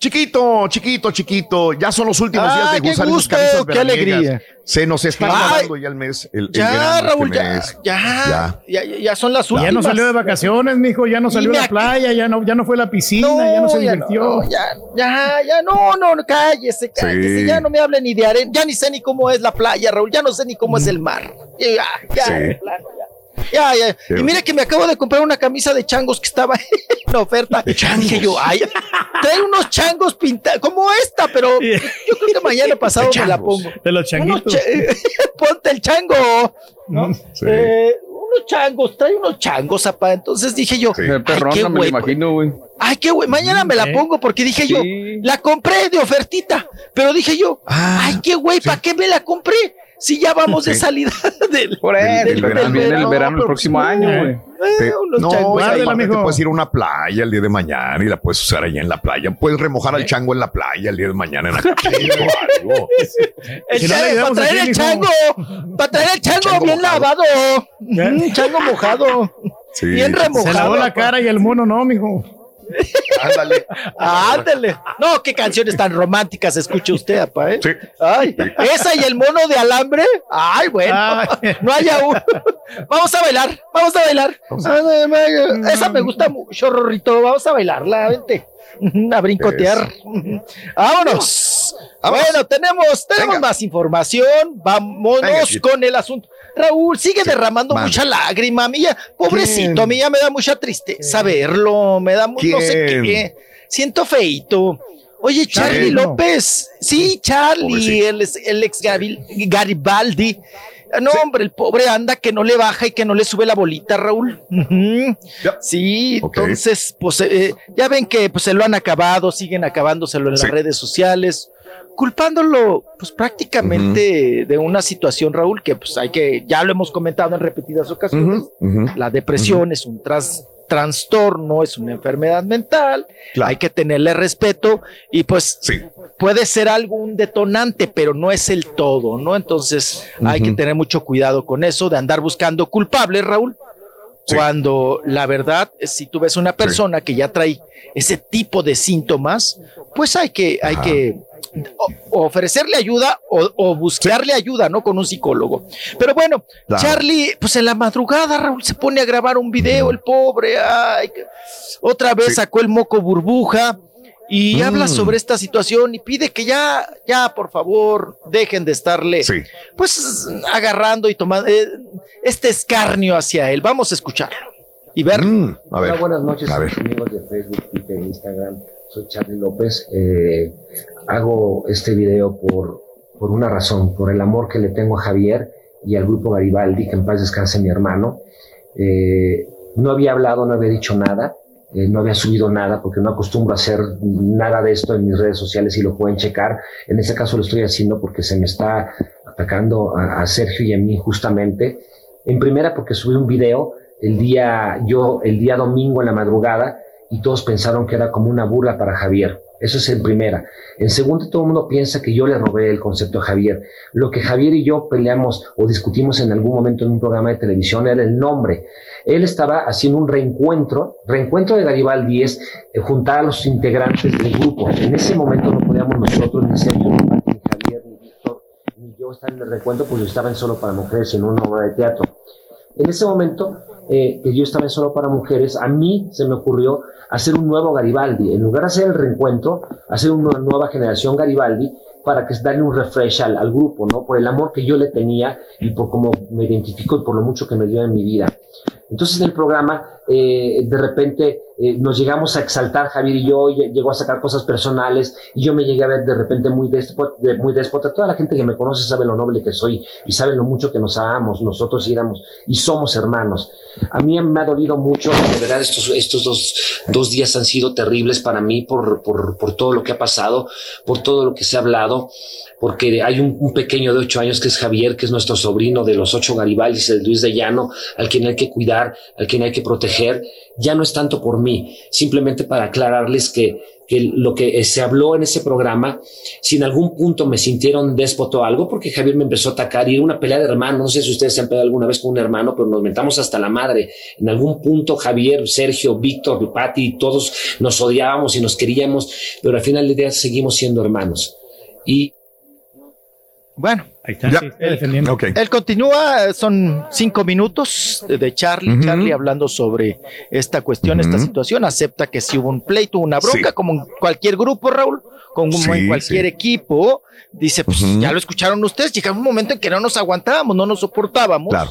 Chiquito, chiquito, chiquito, ya son los últimos días Ay, de esas gusto, camisas qué alegría. Se nos está acabando ya el mes, el, Ya, este Raúl, ya, mes. ya, Ya. ya, ya, ya son las Ya últimas. no salió de vacaciones, mijo, ya no salió a la playa, ya no, ya no fue a la piscina, ya no se ya divirtió. no, ya, ya, ya, no, no, no, cállese, cállese, Sí. ya no me hable ni de arena, ya ni sé ni cómo es la playa, Raúl, ya no sé ni cómo es el mar. Ya, ya, ya. Ya, Y mire que me acabo de comprar una camisa de changos que estaba [laughs] en oferta. De changos. Dije yo, ay, trae unos changos pintados, como esta, pero [laughs] yo creo que mañana pasado me la pongo. De los changuitos. cha- [laughs] Ponte el chango. ¿no? Sí. Eh, unos changos, trae unos changos, zapá. Entonces dije yo, Sí. Eh, ay, qué me lo güey, imagino, güey. Ay, qué güey, mañana me la ¿Eh? pongo porque dije yo, la compré de ofertita, pero dije yo, Ah, ay, qué güey, ¿para qué me la compré? Si ya vamos de salida [laughs] del, Por Del- eso, del el verano. verano, viene el verano, el próximo pues, año, eh. güey. eh, no, te mijo. puedes ir a una playa el día de mañana y la puedes usar allá en la playa. Puedes remojar al chango en la playa el día de mañana en la [laughs] capilla o algo. El Si no le chango, para traer aquí, el chango, para traer el chango, Chango bien mojado. lavado, ¿Eh? Mm, chango mojado, Sí. bien Se lavó remojado. la cara y el mono no, mijo. Ándale. Ándale. No, qué canciones tan románticas escucha usted, apa, ¿eh? Sí. Ay, esa y el mono de alambre. Ay, bueno. Ay. No haya uno. Vamos a bailar, vamos a bailar. Esa me gusta mucho, Rorrito. Vamos a bailarla, vente. [laughs] A brincotear. Vámonos. Vámonos. Bueno, tenemos, tenemos Venga. más información. Vámonos Venga, con el asunto. Raúl sigue derramando mucha lágrima. A mí ya, pobrecito, ¿Quién? a mí ya me da mucha tristeza verlo. Me da mu- no sé qué. Siento feito. Oye, Charlie. López. Sí, Charlie, el, ex- el ex Gabil- Garibaldi. Ah, No, hombre, el pobre anda que no le baja y que no le sube la bolita, Raúl. Sí, entonces, pues eh, ya ven que pues, se lo han acabado, siguen acabándoselo en las redes sociales, culpándolo pues prácticamente de una situación, Raúl, que pues hay que, ya lo hemos comentado en repetidas ocasiones, la depresión es un tras- trastorno, es una enfermedad mental, hay que tenerle respeto y pues puede ser algún detonante, pero no es el todo, ¿no? Entonces hay que tener mucho cuidado con eso de andar buscando culpables, Raúl. Cuando la verdad, si tú ves una persona que ya trae ese tipo de síntomas, pues hay que, hay Ajá. que o- ofrecerle ayuda o, o buscarle ayuda, ¿no? Con un psicólogo. Pero bueno, Claro. Charlie, pues en la madrugada, Raúl, se pone a grabar un video, el pobre, ay, otra vez Sí. sacó el moco burbuja y Mm. habla sobre esta situación y pide que ya, ya, por favor, dejen de estarle, pues, agarrando y tomando eh, este escarnio hacia él. Vamos a escucharlo y ver. Mm, a ver. Hola, buenas noches, A ver. amigos de Facebook, Twitter, Instagram. Soy Charlie López. Eh, hago este video por, por una razón, por el amor que le tengo a Javier y al grupo Garibaldi, que en paz descanse mi hermano. Eh, no había hablado, no había dicho nada, eh, no había subido nada, porque no acostumbro a hacer nada de esto en mis redes sociales y lo pueden checar. En este caso lo estoy haciendo porque se me está atacando a, a Sergio y a mí justamente. En primera porque subí un video el día, yo, el día domingo en la madrugada y todos pensaron que era como una burla para Javier. Eso es en primera. En segunda, todo el mundo piensa que yo le robé el concepto a Javier. Lo que Javier y yo peleamos o discutimos en algún momento en un programa de televisión era el nombre. Él estaba haciendo un reencuentro. Reencuentro de Garibaldi es eh, juntar a los integrantes del grupo. En ese momento no podíamos nosotros, ni Sergio, ni Javier, ni Víctor, ni yo estar en el reencuentro porque estaban solo para mujeres en una obra de teatro. En ese momento, eh, que yo estaba solo para mujeres, a mí se me ocurrió hacer un nuevo Garibaldi. En lugar de hacer el reencuentro, hacer una nueva generación Garibaldi para que darle un refresh al, grupo, ¿no? Por el amor que yo le tenía y por cómo me identifico y por lo mucho que me dio en mi vida. Entonces en el programa, eh, de repente eh, nos llegamos a exaltar, Javier y yo, y llegó a sacar cosas personales, y yo me llegué a ver de repente muy déspota, de- muy déspota. Toda la gente que me conoce sabe lo noble que soy y sabe lo mucho que nos amamos, nosotros éramos y somos hermanos. A mí me ha dolido mucho, de verdad, estos, estos dos, dos días han sido terribles para mí por, por, por todo lo que ha pasado, por todo lo que se ha hablado, porque hay un, un pequeño de ocho años que es Javier, que es nuestro sobrino de los ocho Garibaldis, el Luis de Llano, al quien hay que cuidar, al quien hay que proteger. Ya no es tanto por mí, simplemente para aclararles que, que lo que se habló en ese programa, si en algún punto me sintieron déspota o algo, porque Javier me empezó a atacar y una pelea de hermanos, no sé si ustedes se han peleado alguna vez con un hermano, pero nos mentamos hasta la madre. En algún punto Javier, Sergio, Víctor, Pati, todos nos odiábamos y nos queríamos, pero al final del día seguimos siendo hermanos. Y Bueno, Ahí está, sí, está defendiendo. Ok. Él continúa, son cinco minutos de- Charlie. Charlie hablando sobre esta cuestión, esta Ujú. situación, acepta que si hubo un pleito, una bronca, Sí. como en cualquier grupo, Raúl, como Sí, en cualquier sí. equipo, dice, pues ya lo escucharon ustedes, llega un momento en que no nos aguantábamos, no nos soportábamos. Claro.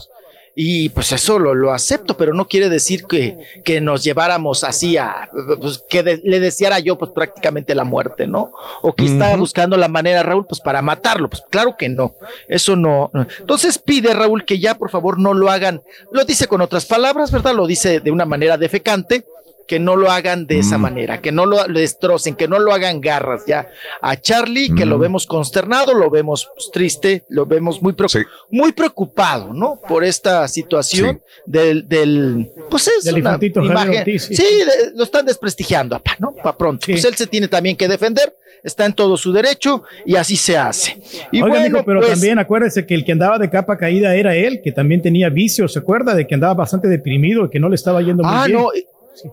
Y pues eso lo, lo acepto, pero no quiere decir que, que nos lleváramos así a, pues, que de- le deseara yo pues prácticamente la muerte, ¿no? O que estaba buscando la manera, Raúl, pues para matarlo, pues claro que no, eso no. no. Entonces pide, Raúl, que ya por favor no lo hagan, lo dice con otras palabras, ¿verdad? Lo dice de una manera defecante, que no lo hagan de esa Mm. manera, que no lo, lo destrocen, que no lo hagan garras ya. A Charlie, que lo Mm. vemos consternado, lo vemos pues, triste, lo vemos muy, Sí. muy preocupado, ¿no? Por esta situación del, del, pues es Del una infantito Javier imagen. Ortiz, sí, sí. de- lo están desprestigiando, apá, ¿no? Para pronto. Sí. Pues él se tiene también que defender, está en todo su derecho y así se hace. Y Oiga, bueno, pero pues, también acuérdese que el que andaba de capa caída era él, que también tenía vicios, ¿se acuerda? De que andaba bastante deprimido, que no le estaba yendo muy Ah, bien. no,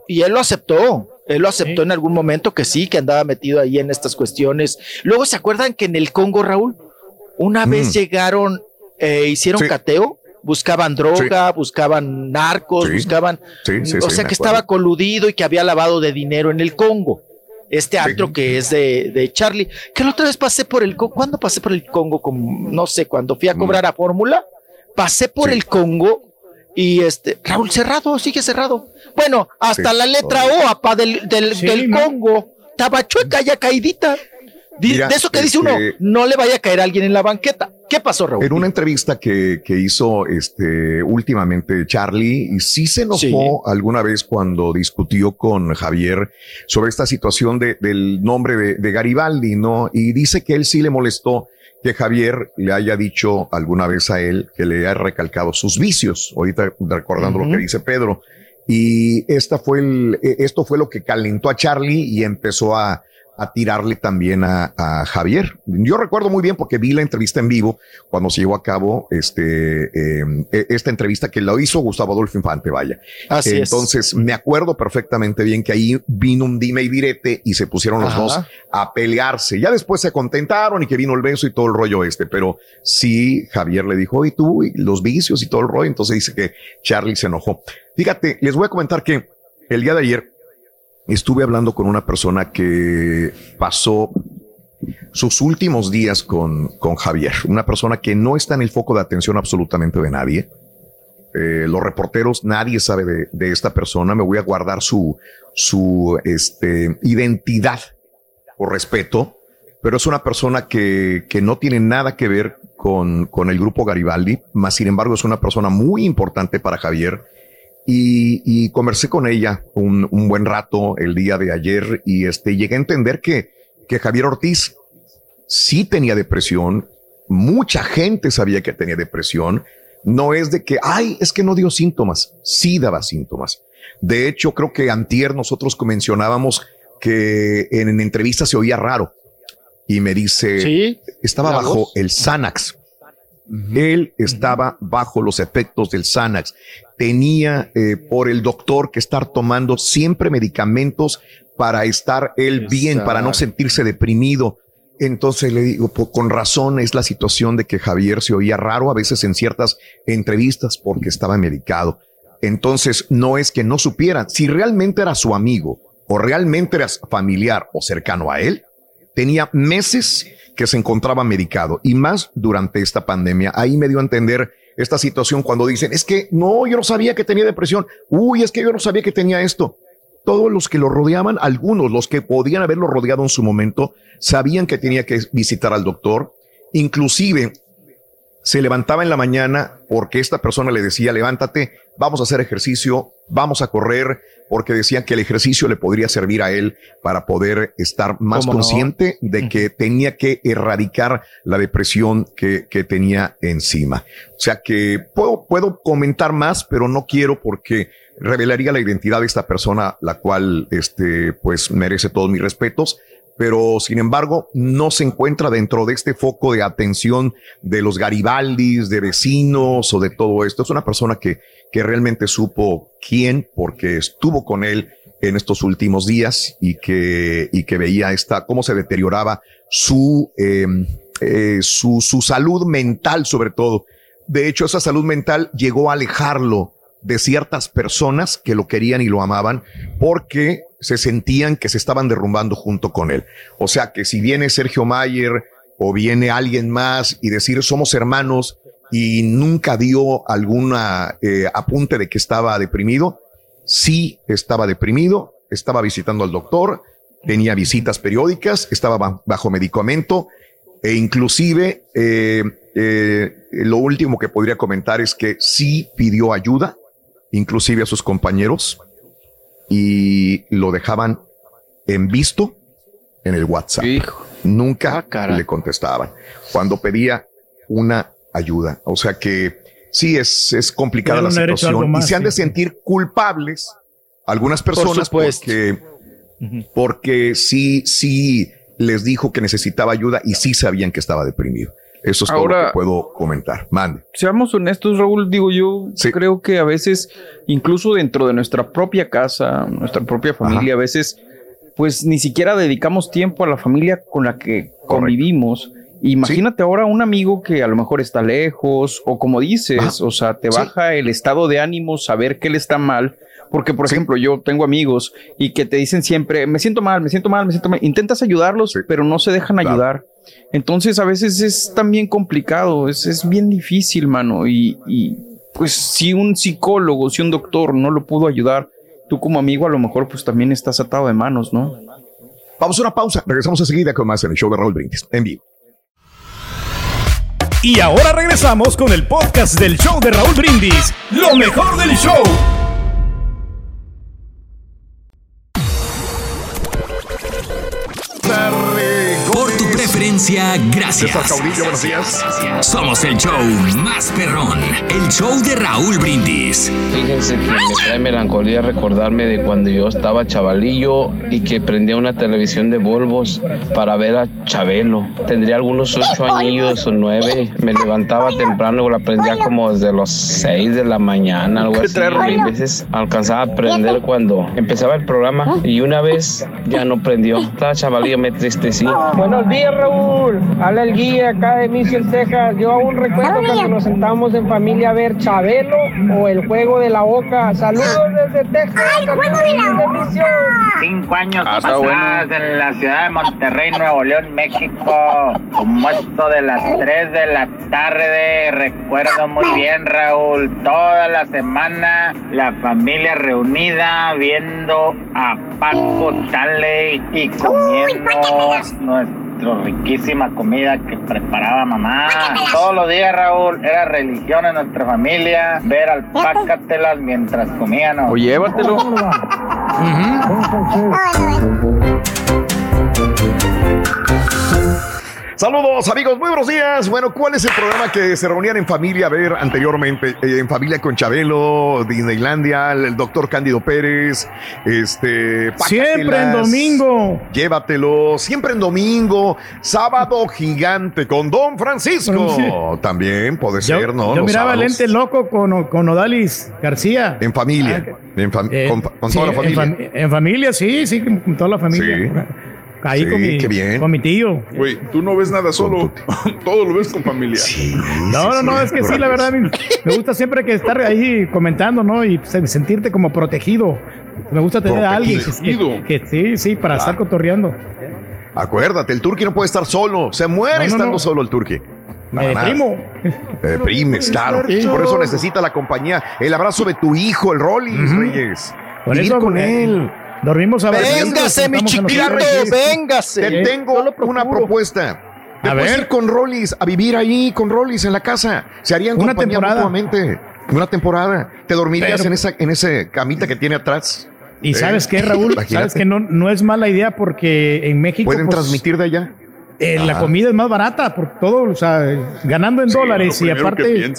y- él lo aceptó. Él lo aceptó en algún momento que sí, que andaba metido ahí en estas cuestiones. Luego, ¿se acuerdan que en el Congo, Raúl, una vez Mm. llegaron, eh, hicieron Sí. cateo? Buscaban droga, buscaban narcos, Sí. buscaban. Sí, sí, o sí, sea que estaba coludido y que había lavado de dinero en el Congo. Este antro que es de, de Charlie. Que la otra vez pasé por el Congo. ¿Cuándo pasé por el Congo? Como, no sé, cuando fui a cobrar a Fórmula. Pasé por Mm. Sí. el Congo y este, Raúl cerrado, sigue cerrado. Bueno, hasta Sí. la letra O, apá, del, del, Sí, del. Congo. Estaba chueca, ya caidita. Mira, de eso que dice uno, este- no le vaya a caer a alguien en la banqueta. ¿Qué pasó, Raúl? En una entrevista que, que hizo este, últimamente Charlie, y sí se enojó Sí. alguna vez cuando discutió con Javier sobre esta situación de- del nombre de, de Garibaldi, ¿no? Y dice que él sí le molestó que Javier le haya dicho alguna vez a él que le haya recalcado sus vicios, ahorita recordando lo que dice Pedro. Y esta fue el, eh, esto fue lo que calentó a Charlie y empezó a, a tirarle también a, a Javier. Yo recuerdo muy bien porque vi la entrevista en vivo cuando se llevó a cabo este, eh, eh, esta entrevista que lo hizo Gustavo Adolfo Infante, vaya. Así es. Entonces me acuerdo perfectamente bien que ahí vino un dime y direte y se pusieron los Ajá. dos a pelearse. Ya después se contentaron y que vino el beso y todo el rollo este, pero sí, Javier le dijo, y tú, y los vicios y todo el rollo. Entonces dice que Charlie se enojó. Fíjate, les voy a comentar que el día de ayer estuve hablando con una persona que pasó sus últimos días con, con Javier, una persona que no está en el foco de atención absolutamente de nadie. Eh, los reporteros, nadie sabe de, de esta persona. Me voy a guardar su, su este, identidad por respeto, pero es una persona que, que no tiene nada que ver con, con el grupo Garibaldi, más sin embargo es una persona muy importante para Javier. Y, y conversé con ella un, un buen rato el día de ayer y este, llegué a entender que, que Javier Ortiz sí tenía depresión, mucha gente sabía que tenía depresión, no es de que, ay, es que no dio síntomas, sí daba síntomas. De hecho, creo que antier nosotros mencionábamos que en, en entrevistas se oía raro y me dice, Sí, estaba bajo voz. el Xanax. Él estaba bajo los efectos del Xanax. Tenía eh, por el doctor que estar tomando siempre medicamentos para estar él bien, para no sentirse deprimido. Entonces le digo, po- con razón es la situación de que Javier se oía raro a veces en ciertas entrevistas porque estaba medicado. Entonces no es que no supiera si realmente era su amigo o realmente era familiar o cercano a él. Tenía meses que se encontraba medicado y más durante esta pandemia. Ahí me dio a entender esta situación cuando dicen, es que no, yo no sabía que tenía depresión. Uy, es que yo no sabía que tenía esto. Todos los que lo rodeaban, algunos, los que podían haberlo rodeado en su momento, sabían que tenía que visitar al doctor. Inclusive se levantaba en la mañana porque esta persona le decía, levántate, vamos a hacer ejercicio, vamos a correr, porque decían que el ejercicio le podría servir a él para poder estar más consciente de que tenía que erradicar la depresión que, que tenía encima. O sea que puedo, puedo comentar más, pero no quiero porque revelaría la identidad de esta persona, la cual, este, pues merece todos mis respetos pero sin embargo no se encuentra dentro de este foco de atención de los Garibaldis, de vecinos o de todo esto. Es una persona que, que realmente supo quién, porque estuvo con él en estos últimos días y que, y que veía esta, cómo se deterioraba su, eh, eh, su, su salud mental sobre todo. De hecho, esa salud mental llegó a alejarlo de ciertas personas que lo querían y lo amaban porque se sentían que se estaban derrumbando junto con él. O sea que si viene Sergio Mayer o viene alguien más y decir somos hermanos y nunca dio alguna eh, apunte de que estaba deprimido, sí estaba deprimido, estaba visitando al doctor, tenía visitas periódicas, estaba ba- bajo medicamento e inclusive eh, eh, lo último que podría comentar es que sí pidió ayuda, inclusive a sus compañeros, y lo dejaban en visto en el WhatsApp. Nunca le contestaban. Cuando pedía una ayuda. O sea que sí es, es complicada la situación. y se han de sentir culpables algunas personas porque, porque sí, sí les dijo que necesitaba ayuda y sí sabían que estaba deprimido. Eso es todo lo Ahora- que puedo comentar. Mande. Seamos honestos, Raúl, digo yo, creo que a veces, incluso dentro de nuestra propia casa, nuestra propia familia, a veces, pues ni siquiera dedicamos tiempo a la familia con la que convivimos. Imagínate ahora un amigo que a lo mejor está lejos, o como dices, o sea, te Sí. baja el estado de ánimo, saber que él está mal. Porque, por ejemplo, yo tengo amigos y que te dicen siempre, me siento mal, me siento mal, me siento mal. Intentas ayudarlos, pero no se dejan ayudar. Entonces, a veces es también complicado, es, es bien difícil, mano. Y, y, pues si un psicólogo, si un doctor no lo pudo ayudar, tú como amigo a lo mejor pues también estás atado de manos, ¿no? Vamos a una pausa. Regresamos enseguida con más en el show de Raúl Brindis. En vivo. Y ahora regresamos con el podcast del show de Raúl Brindis. Lo mejor del show. Preferencia, gracias. Somos el show más perrón, el show de Raúl Brindis. Fíjense que me trae melancolía recordarme de cuando yo estaba chavalillo y que prendía una televisión de Volvos para ver a Chabelo. Tendría algunos ocho añillos o nueve. Me levantaba temprano, la prendía como desde los seis de la mañana, algo así. Y a veces alcanzaba a prender cuando empezaba el programa y una vez ya no prendió. Estaba chavalillo, me tristecí. Buenos días, Raúl. Habla el guía acá de Mission, Texas. Yo aún recuerdo cuando nos sentamos en familia a ver Chabelo o el juego de la boca. Saludos desde Texas. Saludos desde Mission. Cinco años Ah, atrás en la ciudad de Monterrey, Nuevo León, México. Como esto de las 3 de la tarde. Recuerdo muy bien, Raúl. Toda la semana la familia reunida viendo a Paco Tale y comiendo nuestra riquísima comida que preparaba mamá. Todos los días, Raúl, era religión en nuestra familia ver al Pácatelas mientras comíamos. O llévatelo. Saludos amigos, muy buenos días. Bueno, ¿cuál es el programa que se reunían en familia a ver anteriormente? Eh, en familia con Chabelo, Disneylandia, el doctor Cándido Pérez, este... Siempre en domingo. Llévatelo, siempre en domingo, sábado gigante con Don Francisco. Sí. También puede Yo, ser, ¿no? yo Los miraba sábados. Lente Loco con, con Odalis García. En familia, en fam- Eh, con, con sí, toda la en familia. fam- En, familia, sí, sí, con toda la familia. Ahí Sí, con, mi, qué bien. con mi tío. Güey, tú no ves nada solo, [laughs] todo lo ves con familia. No, no, no, es que sí, la verdad, me, me gusta siempre que estar ahí comentando, ¿no? Y se- sentirte como protegido. Me gusta tener a alguien que, Protegido. que- que sí, sí, para estar cotorreando. Acuérdate, el turqui no puede estar solo. Se muere No, no, estando no. solo el turqui. Me deprimo. Te deprimes, claro. Sí. Por eso necesita la compañía, el abrazo de tu hijo, el Rollis, Reyes. Por Vivir eso, con eh, él. Dormimos a Véngase, mi chiquito, véngase. Te tengo una propuesta. Te A ver. ir con Rollis a vivir ahí con Rollis en la casa. Se harían Una temporada. mutuamente. Una temporada. Te dormirías Pero- en esa en ese camita que tiene atrás. Y Eh, sabes qué, Raúl, imagínate. sabes que no, no es mala idea porque en México Pueden pues, transmitir de allá. eh, la Ajá. comida es más barata por todo, o sea, ganando en dólares y aparte.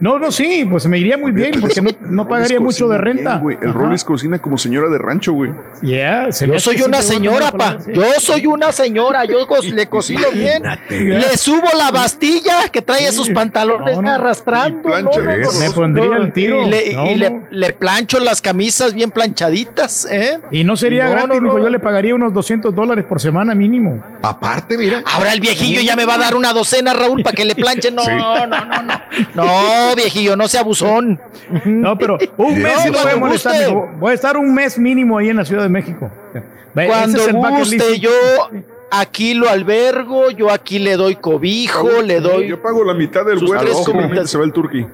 No, no, sí, pues me iría muy bien porque no, no pagaría mucho de renta. El Ajá. Rollis cocina como señora de rancho, güey. Yeah, se Yo soy una señora, pa. Yo soy una señora. Yo co- le cocino bien. Le subo la bastilla que trae esos pantalones arrastrando. No, no, no, Me pondría no, el tiro. Y, le, No, y le- no. le plancho las camisas bien planchaditas, ¿eh? Y no sería No, gratis, no, mijo, no. yo le pagaría unos 200 dólares por semana mínimo. Aparte, mira. Ahora el viejillo ya me va a dar una docena, Raúl, para que le planche. No, [laughs] Sí. no, no, no. No, viejillo, no sea abusón. No, pero un mes No, sí lo voy a molestar. Voy a estar un mes mínimo ahí en la Ciudad de México. Cuando es guste, yo aquí lo albergo, yo aquí le doy cobijo, le doy. Yo pago la mitad del sus vuelo, tres simplemente comidas. se va el turqui.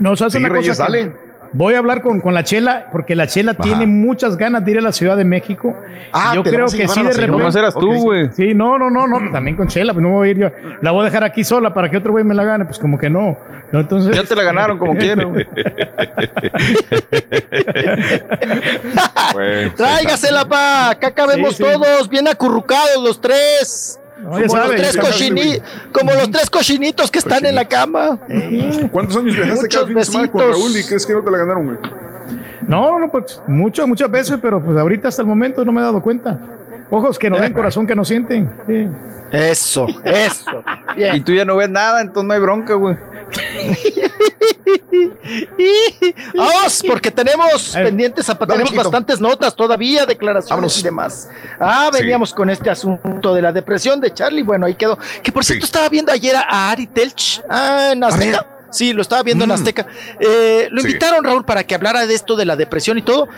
No, ¿sabes Sí, una Reyes, cosa? que. Voy a hablar con, con la Chela, porque la Chela tiene muchas ganas de ir a la Ciudad de México. Ah, yo ¿te la creo que sí, de repente. Nomás eras tú, güey. Sí, no, no, no, no, también con Chela, pues no voy a ir yo. La voy a dejar aquí sola para que otro güey me la gane, pues como que no. No, entonces. Ya te la ganaron como [laughs] quieras, güey. [laughs] Tráigasela, pa. Acá cabemos Sí, sí. todos, bien acurrucados los tres. No, como, sabe, los tres cochini- como los tres cochinitos que están en la cama. ¿Cuántos años viajaste cada fin de semana con. Raúl y crees que no te la ganaron, güey? No, no, pues muchas, muchas veces, pero pues ahorita hasta el momento no me he dado cuenta. Ojos que no ven, corazón que no sienten. Sí. Eso, eso. [laughs] Y tú ya no ves nada, entonces no hay bronca, güey. [laughs] Vamos, porque tenemos pendientes, a- tenemos bastantes notas todavía, declaraciones Vámonos. y demás. Ah, veníamos con este asunto de la depresión de Charlie. Bueno, ahí quedó. Que por cierto, estaba viendo ayer a Ari Telch ah, en Azteca. Sí, lo estaba viendo en Azteca. Eh, lo Sí. invitaron, Raúl, para que hablara de esto de la depresión y todo.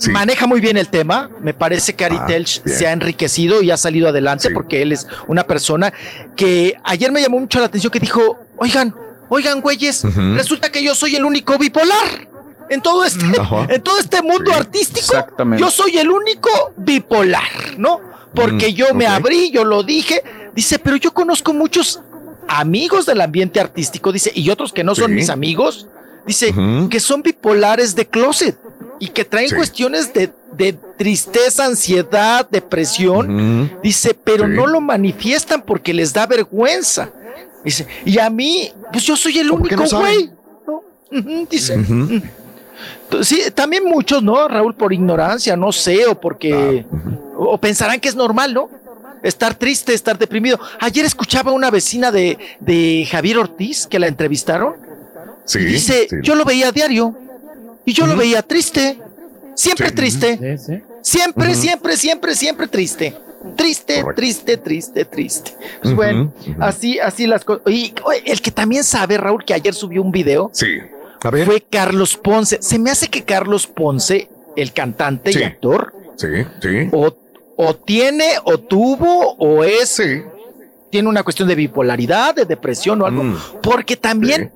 Sí. Maneja muy bien el tema. Me parece que Ari Ah, Telch bien. se ha enriquecido y ha salido adelante Sí. porque él es una persona que ayer me llamó mucho la atención que dijo, oigan, oigan, güeyes, resulta que yo soy el único bipolar. En todo este, Ajá. [laughs] en todo este mundo artístico, Exactamente. yo soy el único bipolar, ¿no? Porque Mm, yo me abrí, yo lo dije. Dice, pero yo conozco muchos amigos del ambiente artístico, dice, y otros que no son Sí. mis amigos, dice, que son bipolares de closet y que traen Sí. cuestiones de, de tristeza, ansiedad, depresión. Dice, pero Sí. no lo manifiestan porque les da vergüenza. Dice, y a mí, pues yo soy el ¿Cómo que único güey. ¿no? Dice. Sí, también muchos, ¿no, Raúl? Por ignorancia, no sé, o porque. Ah, O pensarán que es normal, ¿no? Estar triste, estar deprimido. Ayer escuchaba a una vecina de, de Javier Ortiz que la entrevistaron. Sí. dice: sí. Yo lo veía a diario. Y yo lo veía triste. Siempre Sí. triste. Sí. Siempre, siempre, siempre, siempre triste. Triste, Correcto. triste, triste, triste. Pues bueno, así, así las cosas. Y el que también sabe, Raúl, que ayer subió un video, Sí. A ver. fue Carlos Ponce. Se me hace que Carlos Ponce, el cantante y actor, Sí, sí. o, o tiene, o tuvo, o es, tiene una cuestión de bipolaridad, de depresión o algo, Mm. porque también,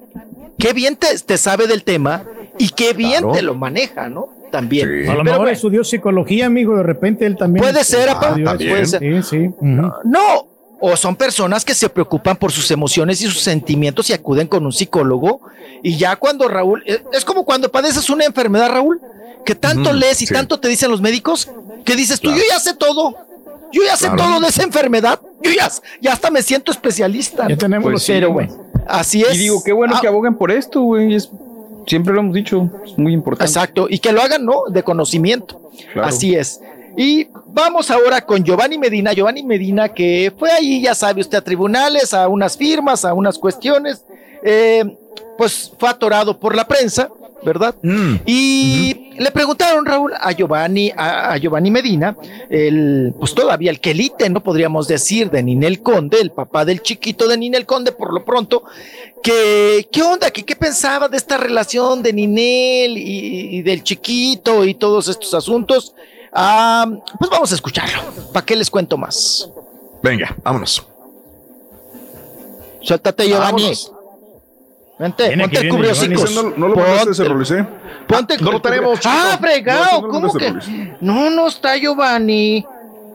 qué bien te, te sabe del tema y qué bien Claro. te lo maneja, ¿no? También. Sí. A lo mejor bueno, estudió psicología, amigo. De repente él también. Puede ser, estudió también. eso. Sí, sí. ujú. No, o son personas que se preocupan por sus emociones y sus sentimientos y acuden con un psicólogo. Y ya cuando Raúl, eh, es como cuando padeces una enfermedad, Raúl, que tanto lees y sí. tanto te dicen los médicos, que dices tú, Claro. yo ya sé todo. Yo ya sé Claro. todo de esa enfermedad. Yo ya, ya hasta me siento especialista. Ya tenemos Pues los sí, pero síntomas. bueno, así es. Y digo, qué bueno Ah, que abogan por esto, güey. es- Siempre lo hemos dicho, es muy importante. Exacto, y que lo hagan, ¿no? De conocimiento. Claro. Así es. Y vamos ahora con Giovanni Medina. Giovanni Medina que fue ahí, ya sabe usted, a tribunales, a unas firmas, a unas cuestiones. eh, pues fue atorado por la prensa, ¿verdad? Mm. Y le preguntaron, Raúl, a Giovanni, a, a Giovanni Medina, el, pues todavía el quelite, ¿no? Podríamos decir, de Ninel Conde, el papá del chiquito de Ninel Conde, por lo pronto, que, ¿qué onda? ¿Qué, qué pensaba de esta relación de Ninel y, y del chiquito y todos estos asuntos? Ah, pues vamos a escucharlo. ¿Para qué les cuento más? Venga, vámonos. Suéltate, Giovanni. Vámonos. Vente, Viene ponte el no, no lo Ponte-. Ponte no lo tenemos, chico. Ah, fregado. no ¿Cómo que? No, no está Giovanni.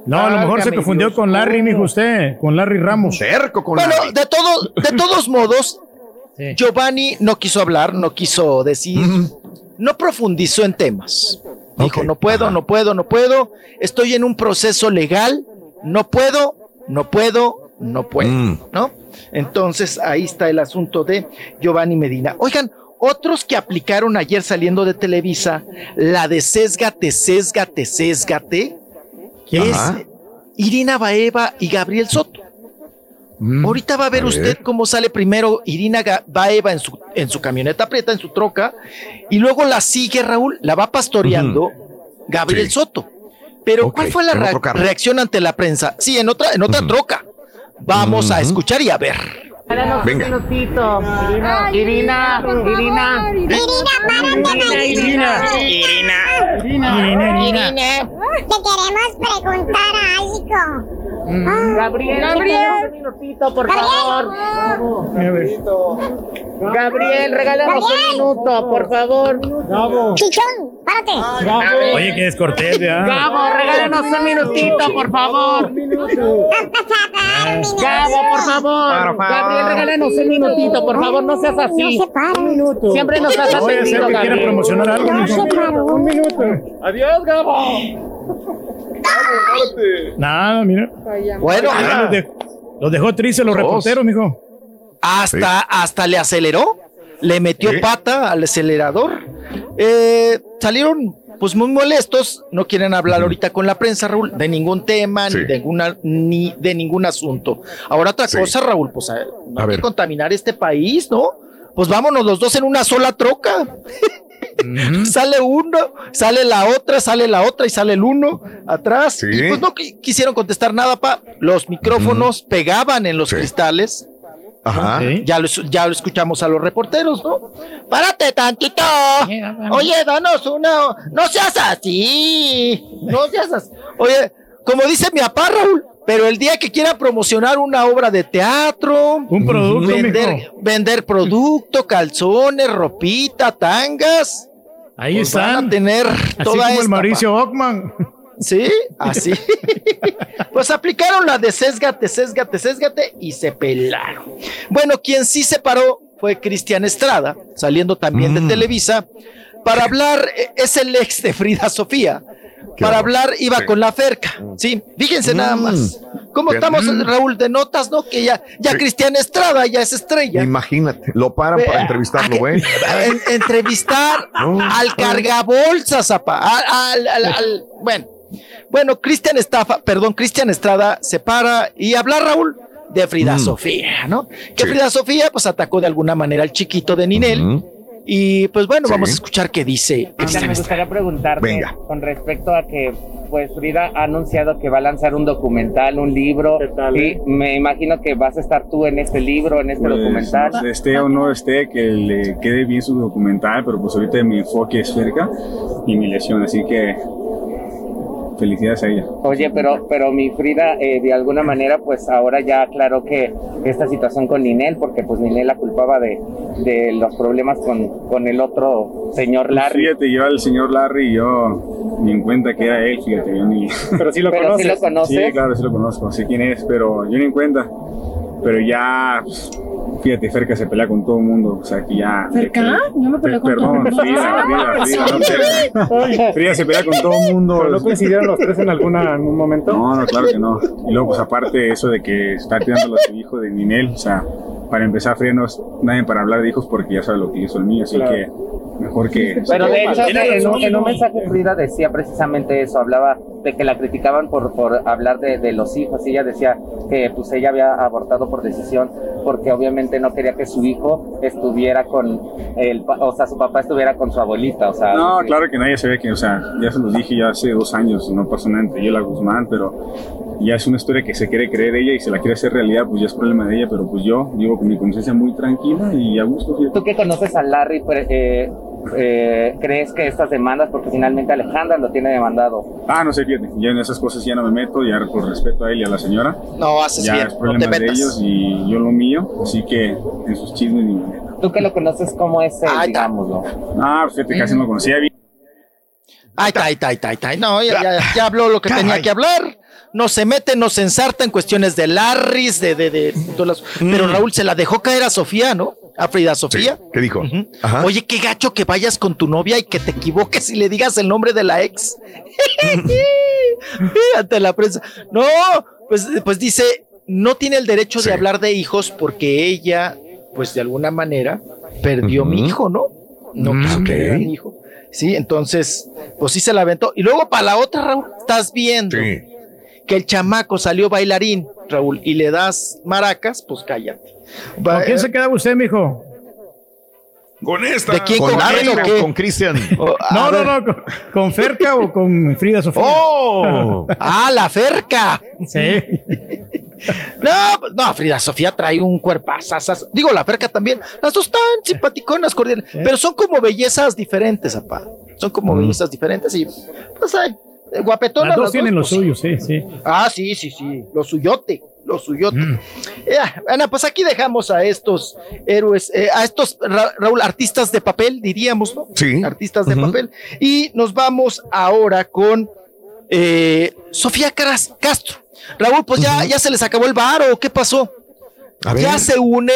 No, a lo mejor se confundió Dios. con Larry, mijo usted. Con Larry Ramos. Cerco con Bueno, Larry. de todo, de todos modos, Sí. Giovanni no quiso hablar, no quiso decir, no profundizó en temas. Dijo, no puedo, ajá. no puedo, no puedo. Estoy en un proceso legal, no puedo, no puedo, no puedo, Mm. ¿no? Entonces ahí está el asunto de Giovanni Medina. Oigan, otros que aplicaron ayer saliendo de Televisa, la de sésgate, sésgate, sésgate, es Ajá. Irina Baeva y Gabriel Soto. Mm. Ahorita va a ver A usted cómo sale primero Irina Baeva en su, en su camioneta prieta, en su troca, y luego la sigue Raúl, la va pastoreando Gabriel Sí. Soto. Pero ¿cuál fue la reacción ante la prensa? Sí, en otra, en otra troca. Vamos a escuchar y a ver. Venga. minutito. Irina, Irina, Irina. Irina, Irina, Irina, Irina. Te queremos preguntar algo. Gabriel, Gabriel, un minutito, por favor. Gabriel, regálanos un minuto, por favor. Chichón, párate. Oye, que descortés, ya. Gabo, regálanos un minutito, por favor. Gabo, por favor. Gabriel, regálanos un minutito, por favor, no seas así. No se para. Siempre nos has No voy a hacer atendido, Gabriel. promocionar algo, No se paró. Un minuto. Adiós, Gabo. Nada, mira. Bueno, Ah, los, de- los dejó tristes los reporteros, mijo. hasta, hasta le aceleró, le metió Sí. pata al acelerador. Eh, salieron pues muy molestos, no quieren hablar ahorita con la prensa, Raúl, de ningún tema, Sí. ni, de ninguna, ni de ningún asunto. Ahora otra Sí. cosa, Raúl, pues a- no A hay ver. que contaminar este país, ¿no? Pues vámonos los dos en una sola troca. [laughs] sale uno, sale la otra, sale la otra y sale el uno atrás. Sí. Y pues no qui- quisieron contestar nada, pa. Los micrófonos pegaban en los Sí. cristales. Ajá. Sí. Ya lo, ya lo escuchamos a los reporteros, ¿no? Párate tantito. Oye, danos una. No seas así. No seas así. Oye, como dice mi papá, Raúl, pero el día que quiera promocionar una obra de teatro, Un producto, vender, mijo. vender producto, calzones, ropita, tangas. Ahí pues están. van a tener Así toda como esta, el Mauricio. Ockman. Sí, así. [laughs] pues aplicaron la de sésgate, sésgate, sésgate y se pelaron. Bueno, quien sí se paró fue Cristian Estrada, saliendo también Mm. de Televisa, para hablar, eh, es el ex de Frida Sofía. Para hablar iba Sí. con la Ferca, sí, fíjense nada Mm. más. ¿Cómo Bien. estamos, Mm. Raúl, de notas, no? Que ya, ya Sí. Cristian Estrada ya es estrella. Imagínate, lo paran para entrevistarlo, güey. en- entrevistar [laughs] No. al cargabolsas, apa, al, al- al- al- bueno, bueno, Cristian Estafa, perdón, Cristian Estrada se para y habla Raúl de Frida Mm. Sofía, ¿no? Que Sí. Frida Sofía pues atacó de alguna manera al chiquito de Ninel. Y pues bueno, Sí. vamos a escuchar qué dice me Estrada. gustaría preguntarte Venga. con respecto a que pues Frida ha anunciado que va a lanzar un documental, un libro y me imagino que vas a estar tú en este libro, en este Pues, documental. esté o no esté, que le quede bien su documental, pero pues ahorita mi enfoque es cerca y mi lesión, así que felicidades a ella. Oye, pero pero mi Frida eh, de alguna manera pues ahora ya aclaró que esta situación con Ninel porque pues Ninel la culpaba de, de los problemas con, con el otro señor Larry. Fíjate, yo al señor Larry, yo ni en cuenta que era él, fíjate, yo ni... [laughs] Pero sí lo Pero sí conoces. lo conoces. Sí, claro, sí lo conozco, sé quién es, pero yo ni en cuenta. Pero ya, pues, fíjate, Ferca se pelea con todo el mundo, o sea, que ya... ¿Ferca? No me peleé con Perdón, todo el mundo. Frida, Frida, Frida, no, Ferca. [laughs] Frida se pelea con todo el mundo. ¿Pero no coincidieron los tres en alguna en algún momento? No, no, claro que no. Y luego, pues aparte eso de que está tirándolo a su hijo de Ninel, o sea, para empezar, Frida no es nadie para hablar de hijos porque ya sabe lo que hizo el mío, así Claro. que mejor que... Pero de hecho, en un, en un mismo. mensaje Frida decía precisamente eso, hablaba de que la criticaban por, por hablar de, de los hijos y ella decía que pues ella había abortado por decisión porque obviamente no quería que su hijo estuviera con el, o sea, su papá estuviera con su abuelita, o sea, No, claro que nadie se ve que, o sea, ya se los dije ya hace dos años y no pasó nada entre ella y la Guzmán, pero ya es una historia que se quiere creer ella y se la quiere hacer realidad, pues ya es problema de ella, pero pues yo vivo con mi conciencia muy tranquila y a gusto. fíjate. Tú que conoces a Larry, pues, eh, eh, ¿crees que estas demandas, porque finalmente Alejandra lo tiene demandado? Ah, no sé, fíjate, ya en esas cosas ya no me meto, ya por respeto a él y a la señora. No, haces ya bien, es no problema te de ellos y yo lo mío, así que en sus chismes ni me meto. Tú que lo conoces, ¿cómo es él, digámoslo? Ah, pues fíjate, casi no lo conocía bien. Ay, no, ya, ya, ya habló lo que tenía que hablar. No se mete, no se ensarta en cuestiones de Larrys, de, de, de, todas las- Pero Raúl se la dejó caer a Sofía, ¿no? A Frida Sofía. ¿Qué dijo? Oye, qué gacho que vayas con tu novia y que te equivoques y le digas el nombre de la ex. [laughs] Ante la prensa. No, pues, pues dice, no tiene el derecho de hablar de hijos porque ella, pues de alguna manera, perdió mi hijo, ¿no? No Mm, quiso que ok. era mi hijo. Sí, entonces, pues sí se la aventó. Y luego para la otra, Raúl, estás viendo que el chamaco salió bailarín, Raúl, y le das maracas, pues cállate. ¿Con quién se quedaba usted, mijo? Con esta. ¿De quién, ¿Con con Cristian? No, no, no, con, con Ferca o con Frida Sofía. ¡Oh! [laughs] ¡Ah, la Ferca! Sí. [laughs] No, no, Frida Sofía trae un cuerpazo. Digo, la Ferca también. Las dos tan simpaticonas, cordiales. Pero son como bellezas diferentes, apá. Son como bellezas diferentes y pues hay eh, guapetonas. Las dos las tienen lo pues, suyo, sí, sí. Ah, sí, sí, sí. Lo suyote, lo suyote. Mm. Ana, pues aquí dejamos a estos héroes, eh, a estos, Ra- Raúl, artistas de papel, diríamos, ¿no? Sí. Artistas de papel. Y nos vamos ahora con eh, Sofía Caras- Castro. Raúl, pues ya, ya se les acabó el varo, ¿qué pasó? A ver. Ya se une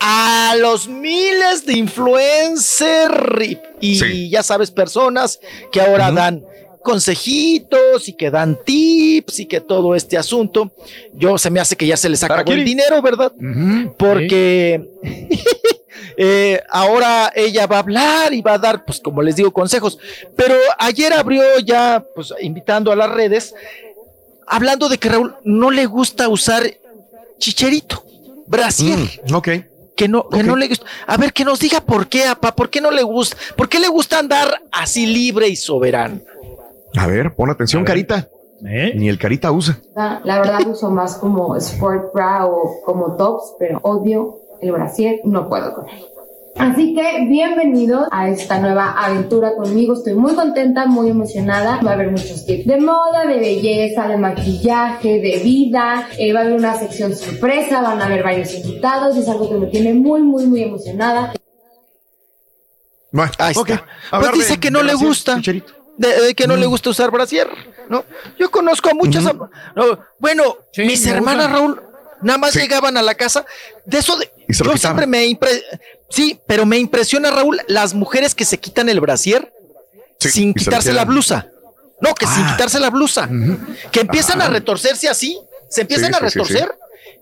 a los miles de influencers y Sí. ya sabes, personas que ahora dan consejitos y que dan tips y que todo este asunto. Yo se me hace que ya se les acabó el dinero, ¿verdad? Porque [laughs] eh, ahora ella va a hablar y va a dar, pues como les digo, consejos. Pero ayer abrió ya, pues invitando a las redes, hablando de que Raúl no le gusta usar chicherito, brasier. Mm, ok. Que no, que no le gusta. A ver, que nos diga por qué, apa, por qué no le gusta, por qué le gusta andar así libre y soberano. A ver, pon atención, Carita. Ni el Carita usa. La la verdad uso más como sport bra o como tops, pero odio el brasier, no puedo con él. Así que bienvenidos a esta nueva aventura conmigo. Estoy muy contenta, muy emocionada. Va a haber muchos tips de moda, de belleza, de maquillaje, de vida. Eh, va a haber una sección sorpresa, van a haber varios invitados. Es algo que me tiene muy, muy, muy emocionada. Ahí ok. está. Pues dice de- que no le gusta. Chicharito. De, de que no le Mm. gusta usar brasier, ¿no? Yo conozco a muchas. no, bueno, mis hermanas, gusta. Raúl, nada más Sí. llegaban a la casa. De eso, de, yo quitaban. siempre me impre- Sí, pero me impresiona, Raúl, las mujeres que se quitan el brasier Sí, sin quitarse la blusa. No, que sin Ah. quitarse la blusa. Que empiezan a retorcerse así. Se empiezan a retorcer.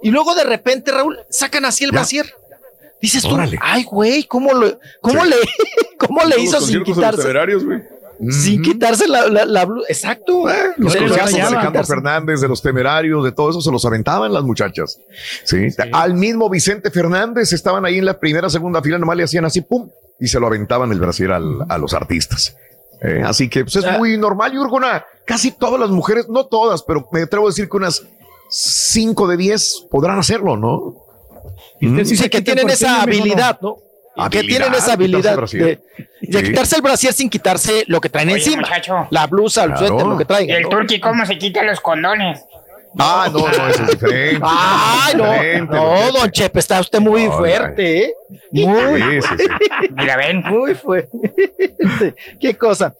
Y luego de repente, Raúl, sacan así el Ya. brasier. Dices tú, Órale. ay, güey, ¿cómo, lo, cómo le, [laughs] cómo le hizo sin quitarse? Sin quitarse la, la, la blusa. Exacto. Los Pero conciertos ya de Alejandro. Fernández, de los temerarios, de todo eso se los aventaban las muchachas. Sí. Al mismo Vicente Fernández estaban ahí en la primera, segunda fila, nomás le hacían así, pum, y se lo aventaban el brasier al- a los artistas. Eh, así que pues, es Ah. muy normal, Yurgona. Casi todas las mujeres, no todas, pero me atrevo a decir que unas 5 de 10 podrán hacerlo, ¿no? Mm. Sí, que tienen esa habilidad, ¿no? Que tienen esa habilidad de, de Sí. quitarse el brasier sin quitarse lo que traen Oye, encima. muchacho. La blusa, el Claro. suéter, lo que ¿Y traigan. el turqui cómo se quita los condones? Ah, no, no, eso es diferente. Ay, no, Diferente, no, don don Chepe, está usted muy No, fuerte, ¿eh? Muy, Sí, sí, sí. Mira, ven. muy fuerte. [laughs] Qué cosa.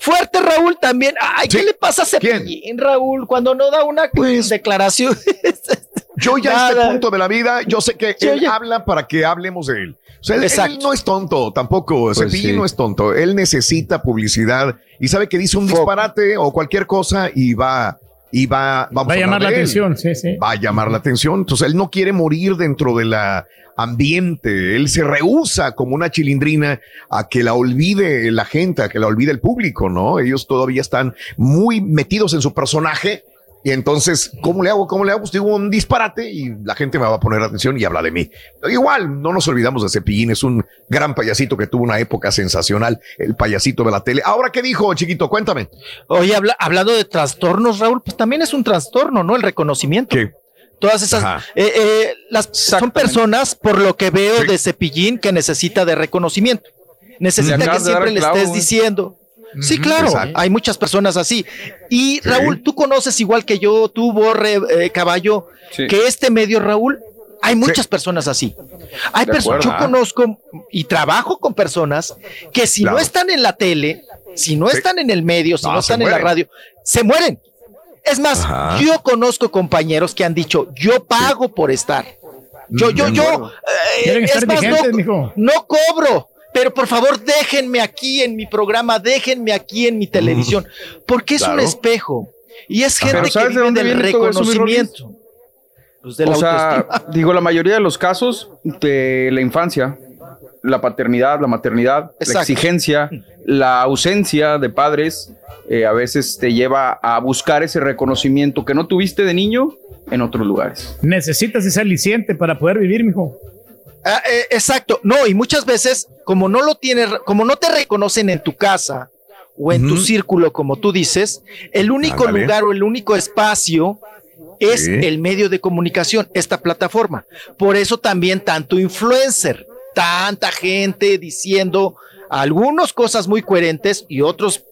Fuerte, Raúl, también. Ay, ¿qué Sí. le pasa a Cepillín, Raúl, cuando no da una Pues, declaración? [laughs] Yo ya a este punto de la vida, yo sé que él habla para que hablemos de él. O sea, él, no es tonto, tampoco. Sí. no es tonto. Él necesita publicidad y sabe que dice un Foco. disparate o cualquier cosa y va, y va, vamos Va a llamar hablar la él. atención, sí, sí. Va a llamar la atención. Entonces él no quiere morir dentro de la ambiente. Él se rehúsa como una chilindrina a que la olvide la gente, a que la olvide el público, ¿no? Ellos todavía están muy metidos en su personaje. Y entonces, ¿cómo le hago? ¿Cómo le hago? Pues digo un disparate y la gente me va a poner atención y habla de mí. Igual, no nos olvidamos de Cepillín, es un gran payasito que tuvo una época sensacional, el payasito de la tele. Ahora, ¿qué dijo, chiquito? Cuéntame. Oye, habla- hablando de trastornos, Raúl, pues también es un trastorno, ¿no? El reconocimiento. ¿Qué? Todas esas, eh, eh, las, son personas, por lo que veo Sí. de Cepillín, que necesita de reconocimiento. Necesita que siempre le clavo, estés diciendo. Sí, claro, exacto. hay muchas personas así. Y Sí. Raúl, tú conoces igual que yo, tú, Borre, eh, Caballo, Sí. que este medio, Raúl, hay muchas personas así. Hay personas, yo conozco y trabajo con personas que si Claro. no están en la tele, si no Sí. están en el medio, si No, están en la radio, se mueren. Es más, Ajá. yo conozco compañeros que han dicho, yo pago por estar. Yo, yo, De yo, eh, Quieren estar es más, no cobro, pero por favor déjenme aquí en mi programa, déjenme aquí en mi televisión, porque es un espejo y es gente que ¿sabes de vive dónde del reconocimiento. Pues de la o sea, autoestima. digo, la mayoría de los casos de la infancia, la paternidad, la maternidad, la exigencia, la ausencia de padres, eh, a veces te lleva a buscar ese reconocimiento que no tuviste de niño en otros lugares. Necesitas ese aliciente para poder vivir, mijo. Ah, eh, exacto, no, y muchas veces, como no lo tienes, como no te reconocen en tu casa o en tu círculo, como tú dices, el único Ándale. lugar o el único espacio es Sí. el medio de comunicación, esta plataforma. Por eso también tanto influencer, tanta gente diciendo algunas cosas muy coherentes y otros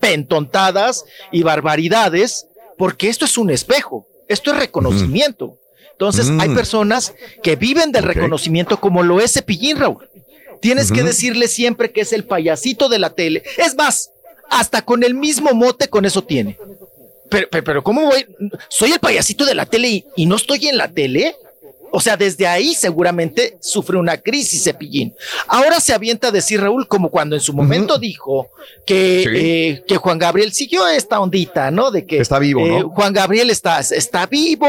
pentontadas y barbaridades, porque esto es un espejo, esto es reconocimiento. Entonces, hay Mm. personas que viven del reconocimiento como lo es Cepillín, Raúl. Tienes que decirle siempre que es el payasito de la tele. Es más, hasta con el mismo mote con eso tiene. Pero, pero, pero ¿cómo voy? Soy el payasito de la tele y, y no estoy en la tele. O sea, desde ahí seguramente sufre una crisis Cepillín. Ahora se avienta a decir Raúl, como cuando en su momento dijo que, Sí. eh, que Juan Gabriel siguió esta ondita, ¿no? De que Está vivo, eh, ¿no? Juan Gabriel está, está vivo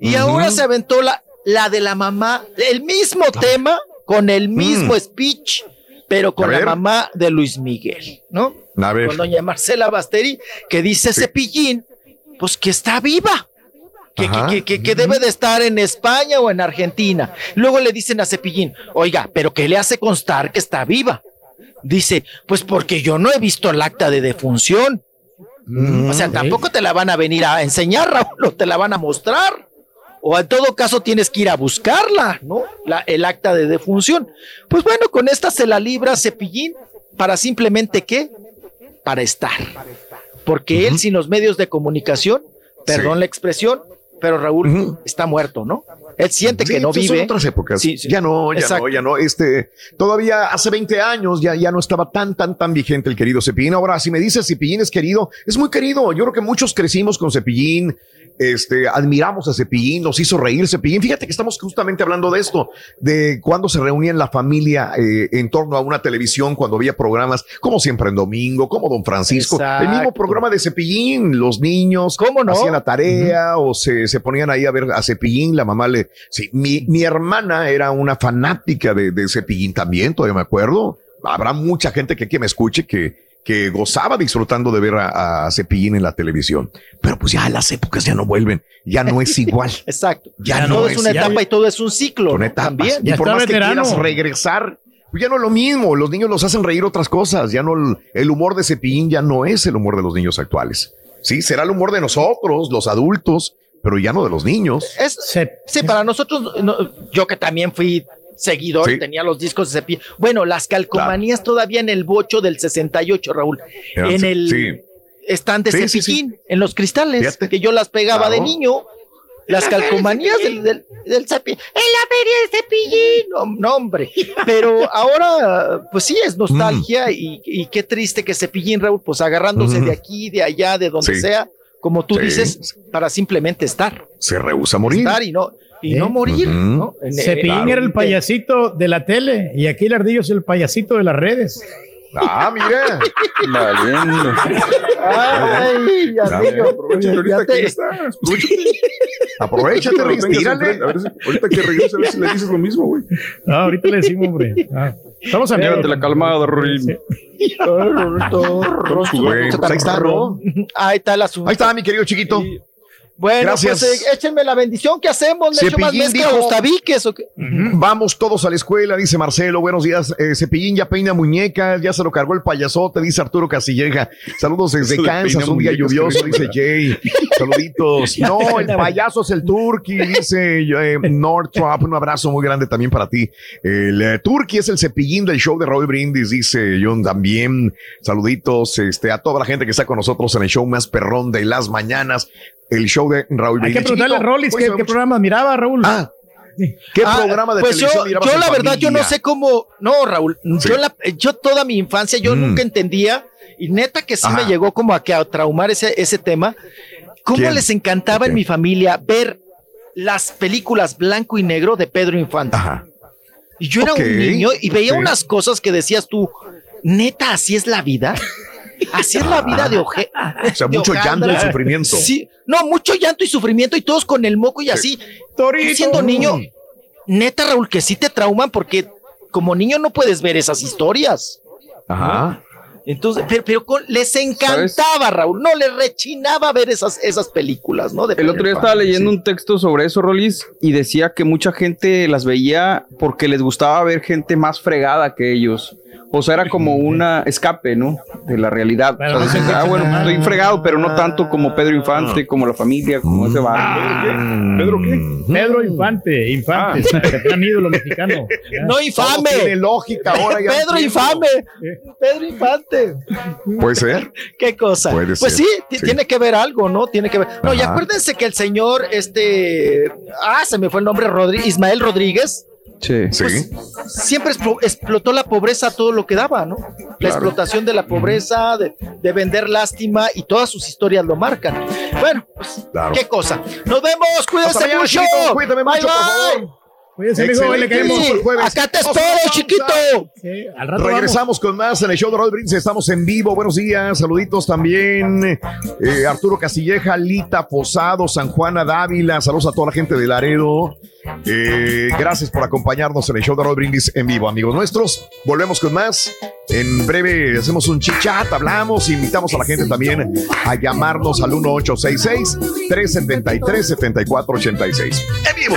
y ahora se aventó la, la de la mamá, el mismo tema con el mismo speech, pero con Mm. La mamá de Luis Miguel, ¿no? A ver. Con doña Marcela Basteri, que dice Cepillín, pues que está viva. Que, que, que- que debe de estar en España o en Argentina. Luego le dicen a Cepillín, oiga, pero ¿qué le hace constar que está viva? Dice, pues porque yo no he visto el acta de defunción. Mm, O sea, tampoco te la van a venir a enseñar, Raúl, o te la van a mostrar. O en todo caso tienes que ir a buscarla, ¿no? La, el acta de defunción. Pues bueno, con esta se la libra Cepillín para simplemente qué? Para estar. Porque él sin los medios de comunicación, perdón Sí. la expresión, pero Raúl está muerto, ¿no? Él siente Sí, que no pues vive. Son otras épocas. Sí, sí. Ya no, ya Exacto. no, ya no. Este, todavía hace 20 años ya, ya no estaba tan, tan, tan vigente el querido Cepillín. Ahora, si me dices Cepillín es querido, es muy querido. Yo creo que muchos crecimos con Cepillín. Este, admiramos a Cepillín, nos hizo reír Cepillín. Fíjate que estamos justamente hablando de esto, de cuando se reunía en la familia eh, en torno a una televisión, cuando había programas, como siempre en domingo, como Don Francisco, el mismo programa de Cepillín, los niños ¿Cómo no? hacían la tarea o se, se ponían ahí a ver a Cepillín, la mamá le... Sí, mi, mi hermana era una fanática de, de Cepillín también, todavía me acuerdo. Habrá mucha gente que, que me escuche que, que gozaba disfrutando de ver a, a Cepillín en la televisión. Pero pues ya las épocas ya no vuelven, ya no es igual. [laughs] Exacto. Ya todo no es una ya- etapa y todo es un ciclo. Con ¿no? etapas. También. Y por más que quieras regresar, pues ya no es lo mismo. Los niños los hacen reír otras cosas. Ya no, el, el humor de Cepillín ya no es el humor de los niños actuales. Sí, será el humor de nosotros, los adultos, pero ya no de los niños. Es, sí, para nosotros, no, yo que también fui seguidor, Sí. tenía los discos de Cepillín. Bueno, las calcomanías todavía en el bocho del 68, Raúl. En el sí. stand de Sí, sí, Cepillín, en los cristales, Fíjate. que yo las pegaba Claro. de niño. Las calcomanías del, del, del Cepillín. En la feria de Cepillín. No, no, hombre. Pero ahora, pues sí, es nostalgia y, y qué triste que Cepillín, Raúl, pues agarrándose Mm. de aquí, de allá, de donde Sí. sea, como tú Sí. dices, para simplemente estar. Se rehúsa a morir. Estar y no, y no morir. Claro. era el payasito de la tele y aquí el ardillo es el payasito de las redes. Ah, mira. Valiendo. Ay, Ya, amigo. Aprovechate ahorita te- que estás. Aprovechate. Aprovechate, Cuando lo Riz, tengas tírale. enfrente, a ver si- ahorita que regrese, a ver si le dices lo mismo, güey. No, ahorita le decimos, hombre. Ah, estamos en Llévate la calmada, Ruin. Ahí está, ¿no? Ahí está el asunto. Ahí está, mi querido chiquito. Bueno, Gracias. pues eh, échenme la bendición que hacemos. Le echo más Cepillín a dijo- los tabiques. ¿o qué? Vamos todos a la escuela, dice Marcelo. Buenos días. Eh, Cepillín ya peina muñecas, ya se lo cargó el payasote, dice Arturo Casilleja. Saludos desde [laughs] Kansas, un día lluvioso, dice Jay. Saluditos. [laughs] No, el payaso es el Turkey, dice eh, Northrop. Un abrazo muy grande también para ti. El eh, Turkey es el cepillín del show de Raúl Brindis, dice John también. Saluditos este, a toda la gente que está con nosotros en el show más perrón de las mañanas. El show de Raúl Hay que preguntarle a pues, qué, qué programa miraba, Raúl. Ah, ¿Qué Ah, programa de pues televisión yo, yo en la verdad, yo no sé cómo. No, Raúl, Sí. yo, la, yo toda mi infancia, yo Mm. nunca entendía, y neta que sí Ajá. me llegó como a, que a traumar ese, ese tema. ¿Cómo ¿Quién? les encantaba en mi familia ver las películas blanco y negro de Pedro Infante? Ajá. Y yo era un niño y veía unas cosas que decías tú, neta, así es la vida. [laughs] Así es la vida de Oje. O sea, mucho llanto y sufrimiento. Sí, no, mucho llanto y sufrimiento y todos con el moco y así. Torito. Tú siendo niño, neta, Raúl, que sí te trauman porque como niño no puedes ver esas historias. Ajá. Entonces, pero, pero con- les encantaba, Raúl, no les rechinaba ver esas, esas películas, ¿no? De El otro día estaba leyendo un texto sobre eso, Rolis, y decía que mucha gente las veía porque les gustaba ver gente más fregada que ellos. O sea, era como una escape, ¿no? De la realidad. Pero O sea, no se dicen, ah, bueno, nada. estoy fregado, pero no tanto como Pedro Infante, como la familia, como ese barrio. ¿Pedro qué? Pedro Infante, Infante, [laughs] gran ídolo mexicano. [laughs] No infame. Tiene lógica ahora. ya Pedro infame. Pedro Infante. Puede ser. [laughs] Qué cosa. Puede pues ser, sí, sí. tiene que ver algo, ¿no? Tiene que ver. No, y acuérdense que el señor, este, ah, se me fue el nombre, Rodri- Ismael Rodríguez, Sí. Sí. siempre explo- explotó la pobreza a todo lo que daba, ¿no? La explotación de la pobreza, de, de vender lástima y todas sus historias lo marcan. Bueno, pues, Claro. qué cosa. Nos vemos, cuídense mucho. Cuídame Bye, por favor. Cuídense, amigo, le Excelente. caemos. Sí, el jueves. acá te espero, chiquito. Sí, al rato vamos. Regresamos con más en el show de Raúl Brindis. Estamos en vivo. Buenos días. Saluditos también. eh, Arturo Casilleja, Lita Posado, San Juana Dávila. Saludos a toda la gente de Laredo. Eh, gracias por acompañarnos en el show de Raúl Brindis en vivo, amigos nuestros. Volvemos con más. En breve hacemos un chichat, hablamos, invitamos a la gente también a llamarnos al 1866-373-7486. En vivo.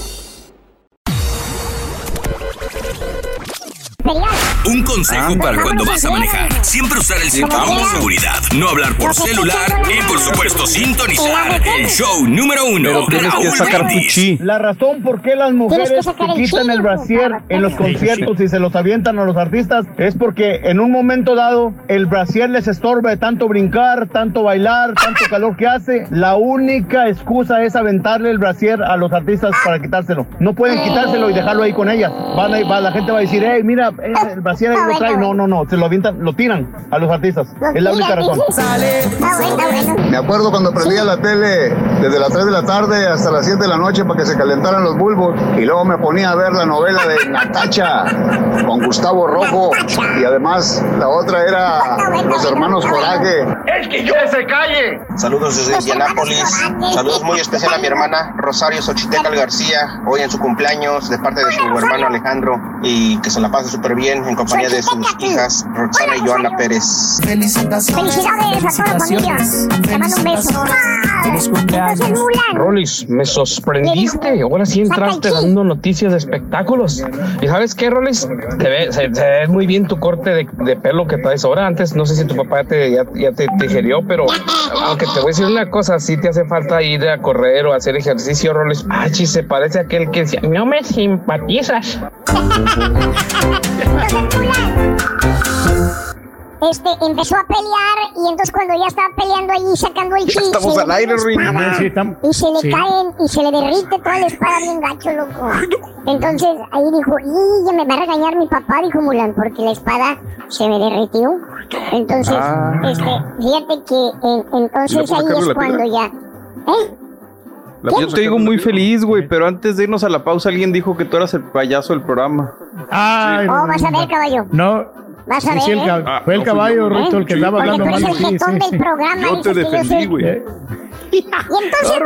Un consejo para cuando vas a manejar. Siempre usar el cinturón de seguridad. No hablar por celular y, por supuesto, sintonizar el show número uno. Pero tienes que sacar tu chi. La razón por qué las mujeres quitan el brasier en los conciertos y se los avientan a los artistas es porque en un momento dado el brasier les estorba de tanto brincar, tanto bailar, tanto calor que hace. La única excusa es aventarle el brasier a los artistas para quitárselo. No pueden quitárselo y dejarlo ahí con ellas. Van a- va- la gente va a decir, hey, mira, el brasier ahí lo trae. No, no, no, se lo avientan, lo tiran a los artistas. Es la única razón. [laughs] Me acuerdo cuando prendía la tele desde las 3 de la tarde hasta las 7 de la noche para que se calentaran los bulbos y luego me ponía a ver la novela de Natacha con Gustavo Rojo y además la otra era Los Hermanos Coraje. ¡Es que yo se calle! Saludos desde Indianápolis. Saludos muy especial a mi hermana Rosario Xochitecal García, hoy en su cumpleaños, de parte de su hermano Alejandro, y que se la pase súper bien en compañía de sus hijas Roxana y Joana Pérez. Felicidades a toda la familia. Te mando un beso. Mulan. Rolis, me sorprendiste. Ahora sí entraste dando noticias de espectáculos. ¿Y sabes qué, Rolis? Te ve, se, se ve muy bien tu corte de, de pelo que traes ahora. Antes, no sé si tu papá te, ya, ya te tijerió, pero aunque te voy a decir una cosa, sí te hace falta ir a correr o hacer ejercicio, Rolis. Ah, se parece a aquel que decía, no me simpatizas. [laughs] Este empezó a pelear y entonces cuando ya estaba peleando allí sacando el chi, estamos al aire, espada Sí, Y se le sí. caen y se le derrite toda la espada bien gacho, loco. Entonces ahí dijo, y ya me va a regañar mi papá, dijo Mulan, porque la espada se me derritió. Entonces, Ah. este, fíjate que en- ¿Y le entonces ahí es cuando ya. ¿Eh? Yo te digo muy feliz, güey, pero antes de irnos a la pausa, alguien dijo que tú eras el payaso del programa. Ay, Oh, vas a ver, caballo. No. Vas a Sí, sí, ver, el ¿eh? cab- Ah, fue el no fui caballo, yo. Rito, el que Sí, estaba hablando mal. el Sí, jetón sí, del sí. programa. Yo te defendí, güey. Y entonces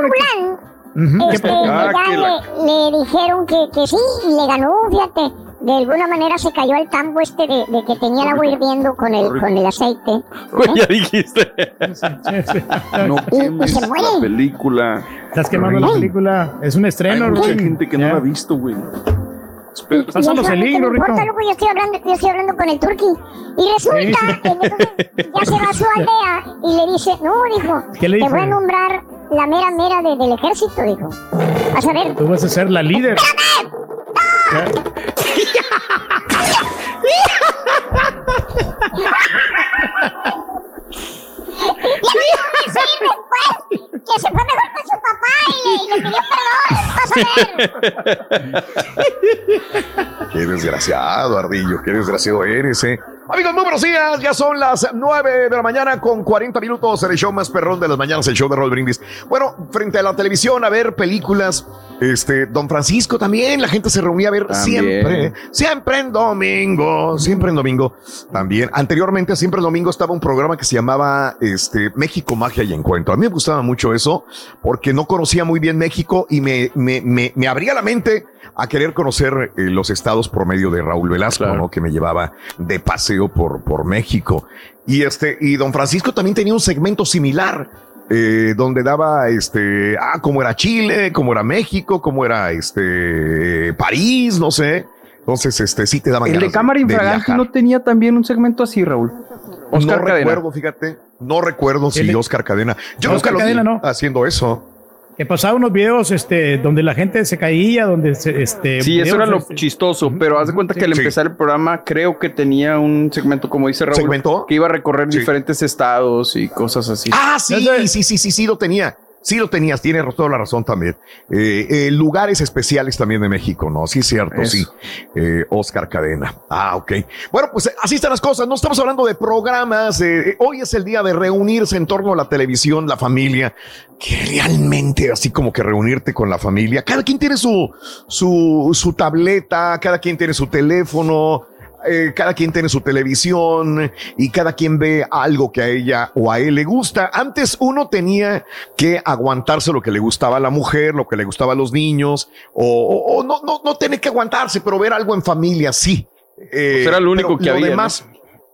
Mulan, ¿qué este? Ah, ya le, la- le dijeron que, que sí, y le ganó, fíjate. De alguna manera se cayó al tambo este de, de que tenía el agua hirviendo con el, con el aceite. Güey, ya dijiste. [laughs] No Y- quemes se muere. la película. Estás quemando la película. Es un Hay estreno, mucha Rin. gente que no la ha visto, güey. Que me Rorrito. importa, loco, yo estoy hablando, yo estoy hablando con el turqui. Y resulta Sí, que entonces [laughs] ya se va a su aldea y le dice, no, dijo, ¿Qué le te voy a nombrar la mera mera de- del ejército, dijo. Vas a ver. Tú vas a ser la líder. [laughs] [laughs] Sí, después, que se fue mejor con su papá y le, y le pidió perdón. Vas a ver. Qué desgraciado, Ardillo, qué desgraciado eres, eh. Amigos, muy buenos días. Ya son las 9 de la mañana con 40 minutos en el show más perrón de las mañanas, el show de Roll Brindis. Bueno, frente a la televisión a ver películas. Este, Don Francisco también, la gente se reunía a ver También. siempre, siempre en domingo, siempre en domingo. También, anteriormente, siempre en domingo estaba un programa que se llamaba este, México, Magia y Encuentro. A mí me gustaba mucho eso porque no conocía muy bien México y me, me, me, me abría la mente a querer conocer eh, los estados por medio de Raúl Velasco, ¿no? Que me llevaba de paseo por, por México. Y este, y don Francisco también tenía un segmento similar. eh, donde daba este, ah, cómo era Chile, cómo era México, cómo era este París, no sé. Entonces, este, sí te daban El de Cámara Infraganti viajar. no tenía también un segmento así, Raúl. Oscar no Cadena. recuerdo, fíjate, no recuerdo si El- Oscar Cadena. Yo Oscar nunca lo vi Cadena, no. haciendo eso. Que pasaba unos videos este, donde la gente se caía, donde se, este, Sí, eso era lo este, chistoso, pero haz de cuenta que al Sí. empezar el programa creo que tenía un segmento, como dice Raúl, ¿Segmento? que iba a recorrer Sí. diferentes estados y cosas así. Ah, sí, sí, sí, sí, sí, lo tenía. Sí lo tenías, tienes toda la razón también. Eh, eh, lugares especiales también de México, ¿no? Sí, es cierto, Eso. sí. Eh, Oscar Cadena. Ah, ok. Bueno, pues así están las cosas. No estamos hablando de programas. eh, eh, hoy es el día de reunirse en torno a la televisión, la familia. Que realmente, así como que reunirte con la familia. Cada quien tiene su, su, su tableta, cada quien tiene su teléfono. Eh, cada quien tiene su televisión y cada quien ve algo que a ella o a él le gusta. Antes uno tenía que aguantarse lo que le gustaba a la mujer, lo que le gustaba a los niños, o, o- o no, no, no tener que aguantarse, pero ver algo en familia, sí. Eh, Pues era lo único que lo había, demás,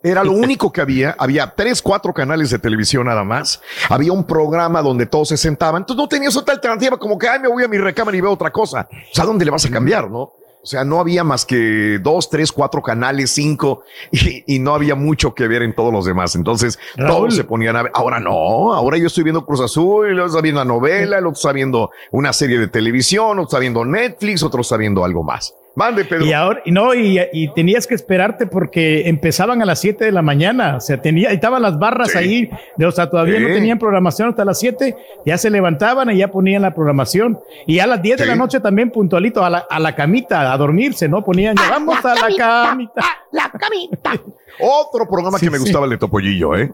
Era lo único que había. Había tres, cuatro canales de televisión nada más. Había un programa donde todos se sentaban. Entonces no tenías otra alternativa como que, ay, me voy a mi recámara y veo otra cosa. O sea, ¿dónde le vas a cambiar, no? O sea, no había más que dos, tres, cuatro canales, cinco, [laughs] y, y no había mucho que ver en todos los demás. Entonces, Raúl. todos se ponían a ver. Ahora no, ahora yo estoy viendo Cruz Azul, el otro está viendo la novela, el otro está viendo una serie de televisión, otro está viendo Netflix, otro está viendo algo más. Mande, Pedro. Y ahora, y no, y, y tenías que esperarte porque empezaban a las 7 de la mañana. O sea, tenía, estaban las barras Sí. ahí, de- o sea, todavía no tenían programación hasta las 7, ya se levantaban y ya ponían la programación. Y a las 10 de la noche también puntualito, a la, a la camita, a dormirse, ¿no? Ponían, ya vamos a la camita. La camita. [laughs] Otro programa Sí, que me gustaba el de Topollillo, ¿eh?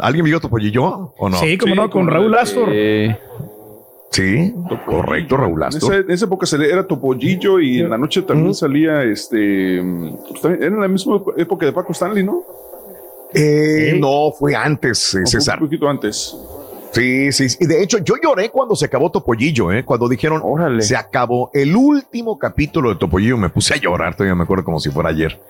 ¿Alguien vio Topollillo o no? Sí, como no, con con Raúl Astor. Sí, correcto, Raúl En Astor. esa, en esa época salía, era Topollillo y en la noche también salía este. pues, también era en la misma época de Paco Stanley, ¿no? Eh, no, fue antes, eh, César. Un poquito antes. Sí, sí, sí. Y de hecho, yo lloré cuando se acabó Topollillo, ¿eh? Cuando dijeron, Órale. se acabó el último capítulo de Topollillo. Me puse a llorar, todavía me acuerdo como si fuera ayer.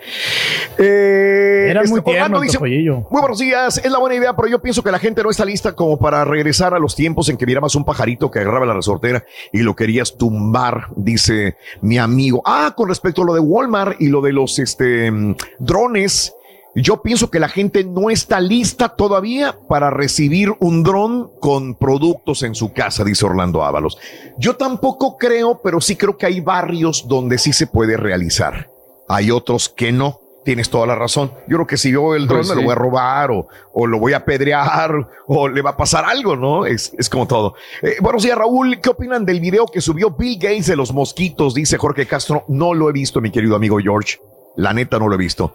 Eh, Era este, muy tierno dice, Topollillo. Muy buenos días, es la buena idea, pero yo pienso que la gente no está lista como para regresar a los tiempos en que mirabas un pajarito que agarraba la resortera y lo querías tumbar, dice mi amigo. Ah, con respecto a lo de Walmart y lo de los este, mm, drones, yo pienso que la gente no está lista todavía para recibir un dron con productos en su casa, dice Orlando Ábalos. Yo tampoco creo, pero sí creo que hay barrios donde sí se puede realizar. Hay otros que no. Tienes toda la razón. Yo creo que si yo el dron Pues me lo voy a robar o, o lo voy a apedrear o le va a pasar algo, ¿no? Es, es como todo. Eh, buenos días, Raúl. ¿Qué opinan del video que subió Bill Gates de los mosquitos? Dice Jorge Castro. No lo he visto, mi querido amigo George. La neta no lo he visto.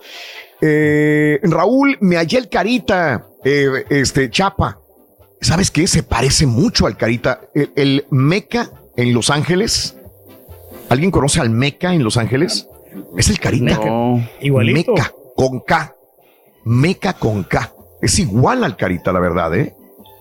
Eh, Raúl, me hallé el Carita, eh, este, Chapa. ¿Sabes qué? Se parece mucho al Carita. El, el Meca en Los Ángeles. ¿Alguien conoce al Meca en Los Ángeles? Es el Carita. No. Igualito. Meca con K. Meca con K. Es igual al Carita, la verdad, ¿eh?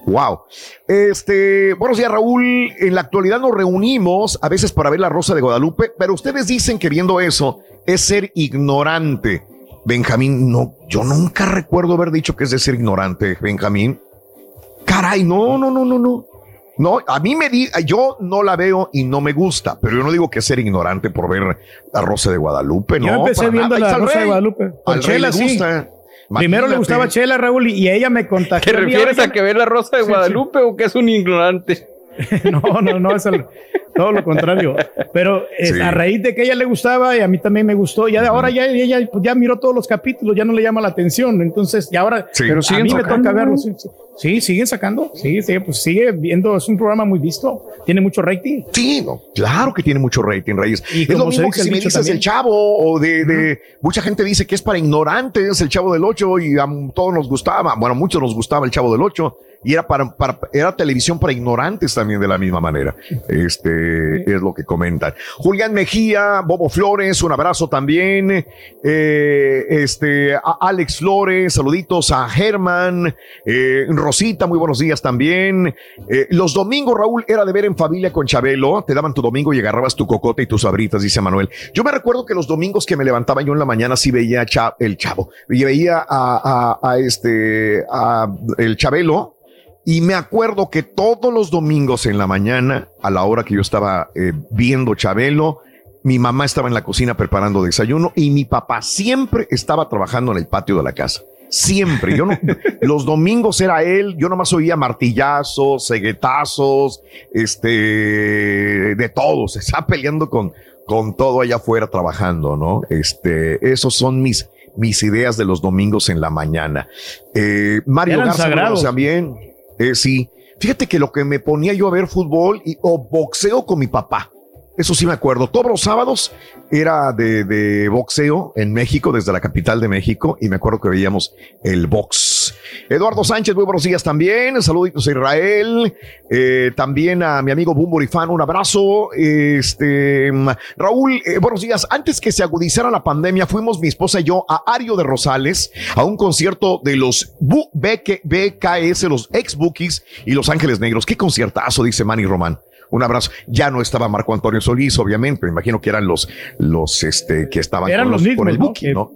Wow. Este, buenos días, Raúl. En la actualidad nos reunimos a veces para ver la Rosa de Guadalupe, pero ustedes dicen que viendo eso es ser ignorante. Benjamín, no, yo nunca recuerdo haber dicho que es de ser ignorante, Benjamín. Caray, no, no, no, no, no. No, a mí me di, yo no la veo y no me gusta, pero yo no digo que es ser ignorante por ver la Rosa de Guadalupe, no. Yo empecé viendo nada. La Rosa de. Guadalupe. Al rey Chela, le sí. gusta. Primero le gustaba Chela, Raúl, y ella me [laughs] contactó. ¿Te refieres a que ve la Rosa de Sí, sí. Guadalupe o que es un ignorante? [laughs] No, no, no, es el- todo lo contrario. Pero eh, Sí. a raíz de que a ella le gustaba y a mí también me gustó, ya de ahora ya ella pues, ya miró todos los capítulos, ya no le llama la atención. Entonces, y ahora Sí. Pero a mí me sacando, toca verlo. Sí, sí. Sí, siguen sacando. Sí, sí, pues sigue viendo. Es un programa muy visto. Tiene mucho rating. Sí, no, claro que tiene mucho rating, Reyes. Y es lo mismo que si me dices también. el chavo o de, de- mucha gente dice que es para ignorantes el chavo del 8 y a todos nos gustaba, bueno, a muchos nos gustaba el chavo del 8 y era para, para- era televisión para ignorantes también de la misma manera. Este es lo que comentan. Julián Mejía, Bobo Flores, un abrazo también. Eh, este, a Alex Flores, saluditos a Germán, eh, Rosita, muy buenos días también. Eh, los domingos, Raúl, era de ver en familia con Chabelo. Te daban tu domingo y agarrabas tu cocote y tus sabritas, dice Manuel. Yo me recuerdo que los domingos que me levantaba yo en la mañana sí veía a Cha- el chavo. Y veía a, a- a este, a el Chabelo. Y me acuerdo que todos los domingos en la mañana, a la hora que yo estaba eh, viendo Chabelo, mi mamá estaba en la cocina preparando desayuno y mi papá siempre estaba trabajando en el patio de la casa. Siempre. Yo no, [laughs] los domingos era él, yo nomás oía martillazos, ceguetazos, este, de todo. Se [laughs] está peleando con, con todo allá afuera trabajando, ¿no? Este, esos son mis, mis ideas de los domingos en la mañana. Eh, Mario Garza, sagrados. también. Eh, sí. Fíjate que lo que me ponía yo a ver fútbol o boxeo con mi papá. Eso sí me acuerdo. Todos los sábados era de, de boxeo en México, desde la capital de México, y me acuerdo que veíamos el box. Eduardo Sánchez, muy buenos días también. Saluditos a Israel. Eh, también a mi amigo Bumborifan, un abrazo. Este Raúl, eh, buenos días. Antes que se agudizara la pandemia, fuimos mi esposa y yo a Ario de Rosales a un concierto de los BKS, los ex Bookies y Los Ángeles Negros. Qué conciertazo, dice Manny Román. Un abrazo. Ya no estaba Marco Antonio Solís, obviamente. Me imagino que eran los, los, este, que estaban Eran con los mismos, el ¿no? Buki, ¿no?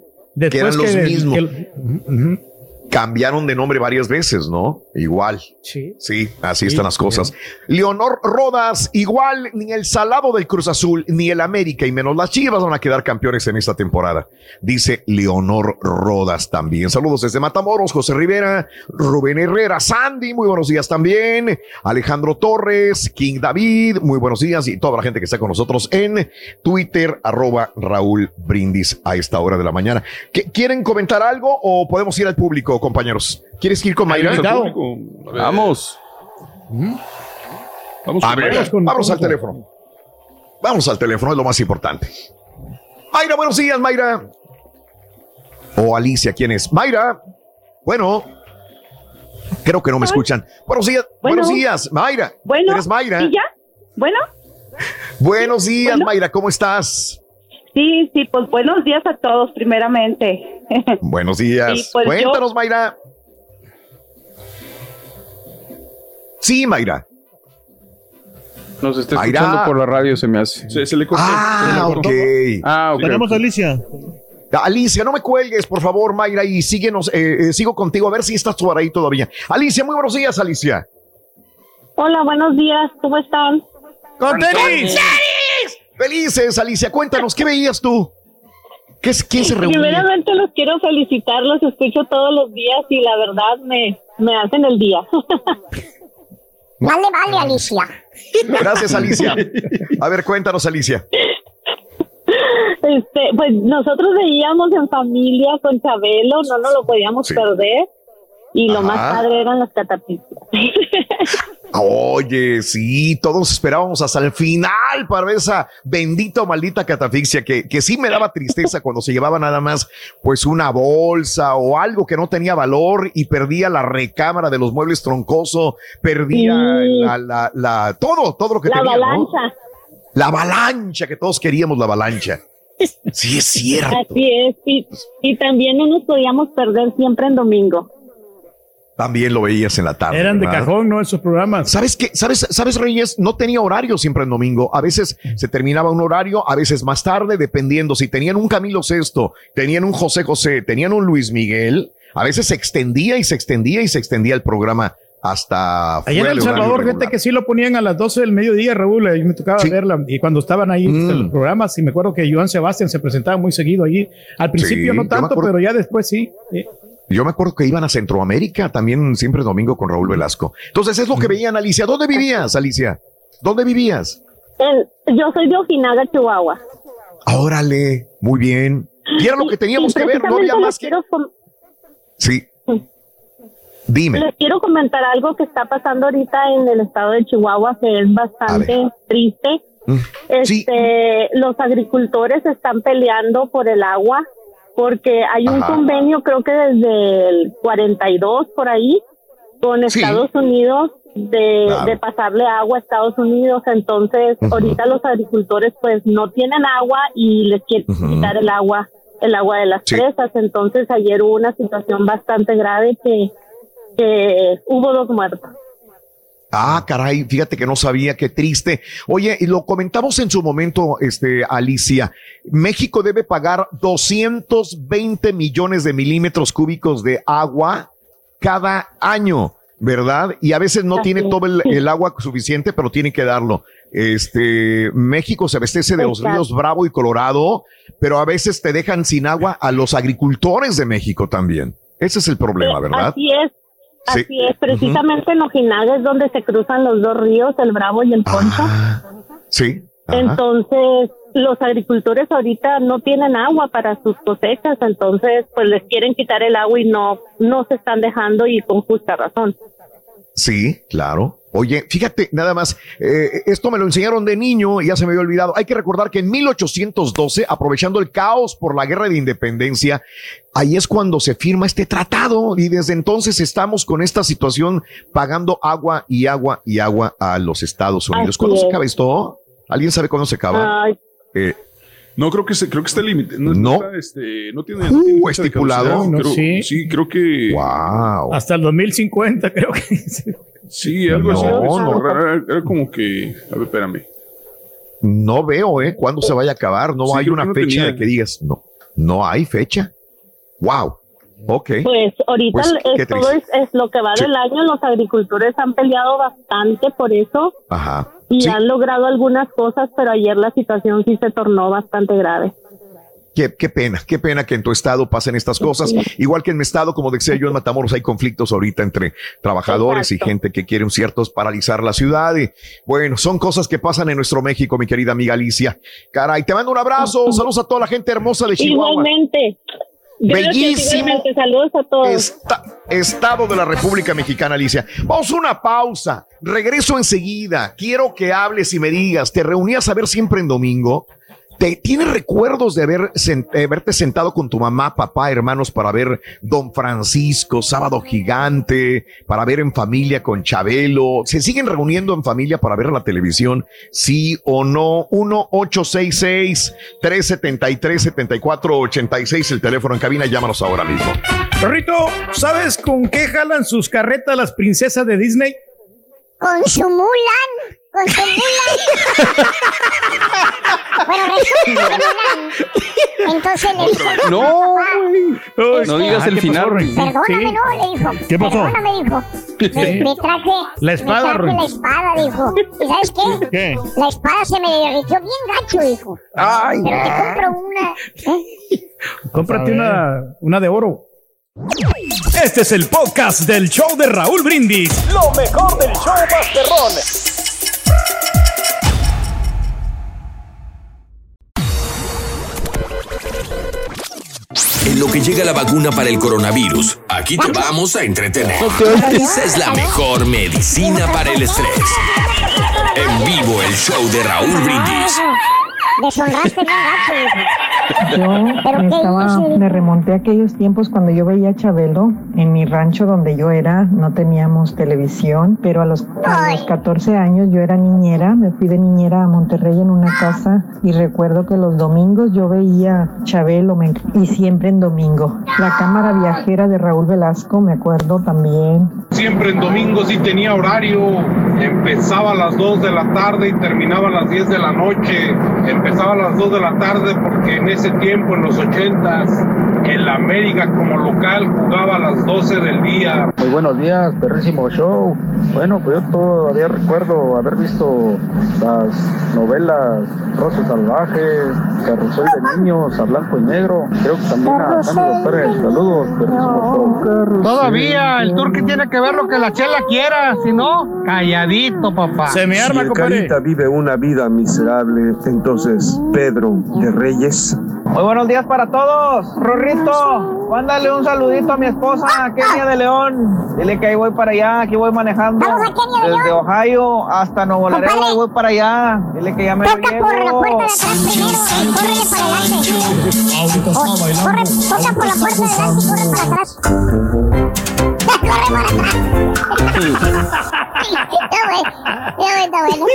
Que eran los que- mismos. que-. Cambiaron de nombre varias veces, ¿no? Igual. Sí. Sí, así están las cosas. Leonor Rodas, igual ni el Salado del Cruz Azul, ni el América, y menos las Chivas van a quedar campeones en esta temporada. Dice Leonor Rodas también. Saludos desde Matamoros, José Rivera, Rubén Herrera, Sandy, muy buenos días también. Alejandro Torres, King David, muy buenos días, y toda la gente que está con nosotros en Twitter, arroba Raúl Brindis a esta hora de la mañana. ¿Qué- ¿Quieren comentar algo o podemos ir al público, compañeros? ¿Quieres ir con Mayra? Vamos. Vamos A vamos al teléfono. Vamos al teléfono, es lo más importante. Mayra, buenos días, Mayra. O Alicia, ¿quién es? Mayra. Bueno. Creo que no me escuchan. Buenos días, Bueno. buenos días, Mayra. Bueno, ¿Eres Mayra? ¿y ya? Bueno, Buenos días, Bueno. Mayra, ¿cómo estás? Sí, sí, pues buenos días a todos, primeramente. [laughs] Buenos días. Sí, pues Cuéntanos, yo- Mayra. Sí, Mayra. Nos está Mayra. escuchando por la radio, se me hace. Se, se le cortó. Ah, ok. Ah, ok. Tenemos a Alicia. Alicia, no me cuelgues, por favor, Mayra, y síguenos, eh, eh, sigo contigo, a ver si estás por ahí todavía. Alicia, muy buenos días, Alicia. Hola, buenos días, ¿cómo están? ¡Con tenis! Felices, Alicia, cuéntanos, ¿qué veías tú? ¿Qué es, ¿Quién se reunía? Primeramente los quiero felicitar, los escucho todos los días y la verdad me, me hacen el día. [laughs] Vale, vale, Alicia. Gracias, Alicia. [laughs] A ver, cuéntanos, Alicia. Este, pues nosotros veíamos en familia con Chabelo, no nos lo podíamos Sí. perder. Y lo Ajá. más padre eran las catapistas. [laughs] Oye, sí, todos esperábamos hasta el final para ver esa bendita o maldita catafixia que, que sí me daba tristeza cuando se llevaba nada más pues una bolsa o algo que no tenía valor y perdía la recámara de los muebles troncoso, perdía Sí. la, la, la- todo, todo lo que la tenía. ¿no? avalancha. La avalancha, que todos queríamos la avalancha. Sí, es cierto. Así es. Y, y también no nos podíamos perder siempre en domingo. También lo veías en la tarde. Eran de cajón, ¿no? Esos programas. ¿Sabes qué? ¿Sabes, ¿Sabes, Reyes? No tenía horario siempre en domingo. A veces se terminaba un horario, a veces más tarde, dependiendo. Si tenían un Camilo Sesto, tenían un José José, tenían un Luis Miguel, a veces se extendía y se extendía y se extendía el programa hasta. Allá en El Salvador, gente que sí lo ponían a las 12 del mediodía, Raúl, ahí me tocaba Sí. verla. Y cuando estaban ahí Mm. en los programas, y me acuerdo que Joan Sebastián se presentaba muy seguido allí. Al principio Sí, no tanto, pero ya después sí. Yo me acuerdo que iban a Centroamérica también siempre domingo con Raúl Velasco. Entonces es lo que veían, Alicia. ¿Dónde vivías, Alicia? ¿Dónde vivías? El- yo soy de Ojinaga, Chihuahua. Órale, muy bien. Y era lo que teníamos Y que ver, no había más que. Sí. Dime. Les quiero comentar algo que está pasando ahorita en el estado de Chihuahua que es bastante triste. Mm. Este, los agricultores están peleando por el agua porque hay un convenio, creo que desde el 42 por ahí, con Sí. Estados Unidos de, Claro. de pasarle agua a Estados Unidos. Entonces, ahorita los agricultores pues no tienen agua y les quieren quitar el agua, el agua de las Sí. presas. Entonces, ayer hubo una situación bastante grave que, que hubo dos muertos. Ah, caray, fíjate que no sabía, qué triste. Oye, y lo comentamos en su momento, este, Alicia. México debe pagar 220 millones de milímetros cúbicos de agua cada año, ¿verdad? Y a veces no Así tiene es, todo el, [laughs] agua suficiente, pero tiene que darlo. Este, México se abastece de los ríos Bravo y Colorado, pero a veces te dejan sin agua a los agricultores de México también. Ese es el problema, ¿verdad? Así es. Sí. Así es, precisamente en Ojinaga es donde se cruzan los dos ríos, el Bravo y el Poncho. Sí. ajá. Entonces, los agricultores ahorita no tienen agua para sus cosechas, entonces pues les quieren quitar el agua y no no se están dejando y con justa razón. Sí, claro. Oye, fíjate, nada más, eh, esto me lo enseñaron de niño y ya se me había olvidado. Hay que recordar que en 1812, aprovechando el caos por la guerra de independencia, ahí es cuando se firma este tratado y desde entonces estamos con esta situación pagando agua y agua y agua a los Estados Unidos. Así ¿Cuándo se acaba esto? ¿Alguien sabe cuándo se acaba? Ay, Eh, No, creo que se, creo que está limitado. No, No. está, este, no tiene, no tiene Uh, de estipulado. No, Creo- sí. sí, creo que. wow. Hasta el 2050, creo que. Sí, algo así. No, no. Era, era como que. A ver, espérame. No veo, ¿eh? ¿Cuándo se vaya a acabar? No Sí, hay una no fecha tenía. de que digas, no, no hay fecha. Wow. Ok. Pues ahorita Pues, es, todo es lo que va Sí. del año, los agricultores han peleado bastante por eso Ajá. Y Sí. han logrado algunas cosas, pero ayer la situación sí se tornó bastante grave. Qué, qué pena, qué pena que en tu estado pasen estas cosas. Igual que en mi estado, como decía yo en Matamoros, hay conflictos ahorita entre trabajadores y gente que quiere un ciertos paralizar la ciudad. Y bueno, son cosas que pasan en nuestro México, mi querida amiga Alicia. Caray, te mando un abrazo. Saludos a toda la gente hermosa de Chihuahua. Igualmente. Bellísimo. igualmente. Saludos a todos. Esta- Estado de la República Mexicana, Alicia. Vamos a una pausa. Regreso enseguida. Quiero que hables y me digas, ¿te reunías a ver siempre en domingo? ¿Te, ¿Tienes recuerdos de haber eh, haberte sentado con tu mamá, papá, hermanos para ver Don Francisco, Sábado Gigante, para ver en familia con Chabelo? ¿Se siguen reuniendo en familia para ver la televisión? ¿Sí o no? 1-866-373-7486, el teléfono en cabina. Llámanos ahora mismo. Perrito, ¿sabes con qué jalan sus carretas las princesas de Disney? Con su Mulan. Con su Mulan. bueno, resulta que. Entonces le dijo. No, güey. No digas el final. Perdóname, no, le dijo. ¿Qué pasó? Perdóname, dijo. Me, me traje. La espada, Me traje la espada, dijo. ¿Y sabes qué? ¿Qué? La espada se me derritió bien gacho, dijo. Ay. Pero te compro una. ¿eh? Cómprate una, una de oro. Este es el podcast del show de Raúl Brindis. Lo mejor del show Masterrón. En lo que llega la vacuna para el coronavirus, aquí te vamos a entretener. Esa es la mejor medicina para el estrés. En vivo el show de Raúl Brindis. Deshonraste bien gacho, dijo. Yo ¿Pero qué estaba, me remonté a aquellos tiempos cuando yo veía a Chabelo en mi rancho donde yo era, no teníamos televisión, pero a los, a los 14 años yo era niñera, me fui de niñera a Monterrey en una casa y recuerdo que los domingos yo veía Chabelo me y siempre en domingo. La cámara viajera de Raúl Velasco, me acuerdo también. Siempre en domingo sí tenía horario, empezaba a las 2 de la tarde y terminaba a las 10 de la noche. Empezaba a las 2 de la tarde porque en ese tiempo, en los 80s, el América como local jugaba a las 12 del día. Muy buenos días, perrísimo show. Bueno, pues yo todavía recuerdo haber visto las novelas Rosa Salvaje, Carrusel de Niños, a blanco y negro. Creo que también a Cándido Pérez. Saludos, perrísimo show. Todavía, el turqui tiene que ver lo que la chela quiera, si no, calladito, papá. Si el Carita vive una vida miserable, entonces Pedro de Reyes. Muy buenos días para todos. Rorrito, mándale un saludito a mi esposa, Kenia de León. Dile que ahí voy para allá, aquí voy manejando. Desde Ohio hasta Nuevo Laredo, ahí voy para allá. Dile que ya me lo llevo. Corre, toca por la puerta de adelante y corre para atrás. Atrás. [laughs] Bueno.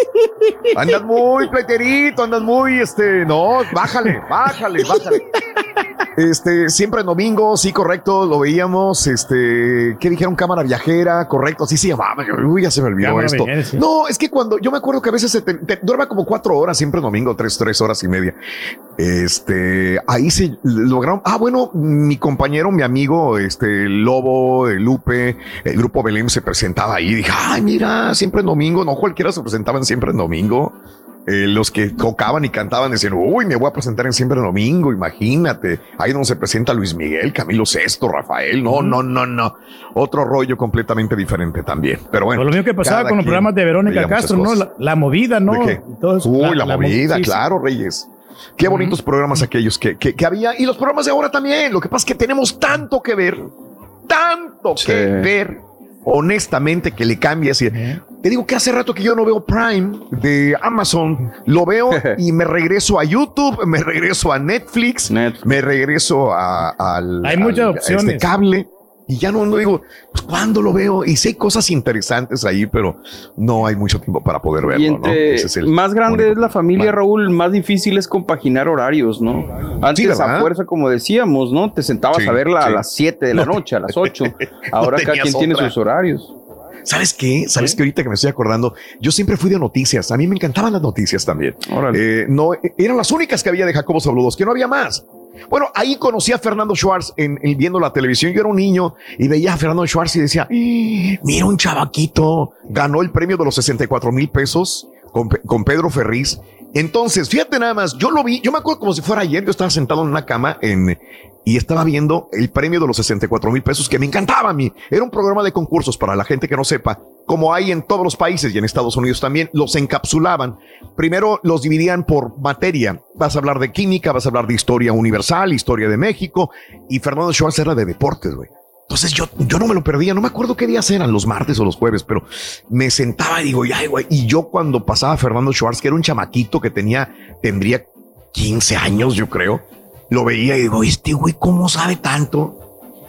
Andas muy pleiterito, andas muy, este, no, bájale, bájale, bájale. Este, siempre en domingo, sí, correcto, lo veíamos, este, ¿qué dijeron? Cámara viajera, correcto, así se llamaba, uy, ya se me olvidó Cámara esto. viajera, sí. No, es que cuando, yo me acuerdo que a veces se te, te duerme como cuatro horas, siempre en domingo, tres, tres horas y media. Este, ahí se lograron, ah, bueno, mi compañero, mi amigo, este, Lobo, el El grupo Belén se presentaba ahí, dije, ay, mira, siempre en domingo, no cualquiera se presentaban siempre en domingo. Eh, los que tocaban y cantaban decían, uy, me voy a presentar en siempre en domingo, imagínate. Ahí donde se presenta Luis Miguel, Camilo Sesto, Rafael. No, no, no, no. Otro rollo completamente diferente también. Pero bueno. Pues lo mismo que pasaba con los programas de Verónica Castro, ¿no? La, la movida, ¿no? Uy, la, mo- movida, sí, claro, Reyes. Qué bonitos programas aquellos que, que, que había. Y los programas de ahora también. Lo que pasa es que tenemos tanto que ver, tanto que ver, honestamente, que le cambia así. Te digo que hace rato que yo no veo Prime de Amazon. Lo veo [laughs] y me regreso a YouTube, me regreso a Netflix, me regreso a, al, Hay muchas al- a opciones. este cable. Y ya no, no digo, pues cuándo lo veo. Y sí hay cosas interesantes ahí, pero no hay mucho tiempo para poder verlo. Y ¿no? entre es más grande único es la familia, Raúl, más difícil es compaginar horarios, ¿no? Antes ¿verdad? a fuerza, como decíamos, ¿no? Te sentabas Sí, a verla a sí. las 7 de la No. noche, a las 8. [laughs] Ahora cada tenías quien tiene sus horarios. ¿Sabes qué? ¿Sabes qué? Ahorita que me estoy acordando, yo siempre fui de noticias. A mí me encantaban las noticias también. Eh, no, eran las únicas que había de Jacobo Saludos, que no había más. Bueno, ahí conocí a Fernando Schwartz en, en- viendo la televisión. Yo era un niño y veía a Fernando Schwartz y decía, "Eh, mira un chavaquito, ganó el premio de los 64 mil pesos con, Pe- con Pedro Ferriz. Entonces, fíjate nada más, yo lo vi, yo me acuerdo como si fuera ayer, yo estaba sentado en una cama en, y estaba viendo el premio de los 64 mil pesos que me encantaba a mí. Era un programa de concursos para la gente que no sepa, como hay en todos los países y en Estados Unidos también, los encapsulaban. Primero los dividían por materia. Vas a hablar de química, vas a hablar de historia universal, historia de México, y Fernando Schwartz era de deportes, güey. Entonces yo, yo no me lo perdía, no me acuerdo qué días eran, los martes o los jueves, pero me sentaba y digo, ay, güey. Y yo cuando pasaba Fernando Schwartz, que era un chamaquito que tenía, tendría 15 años, yo creo, lo veía y digo, este güey, ¿cómo sabe tanto?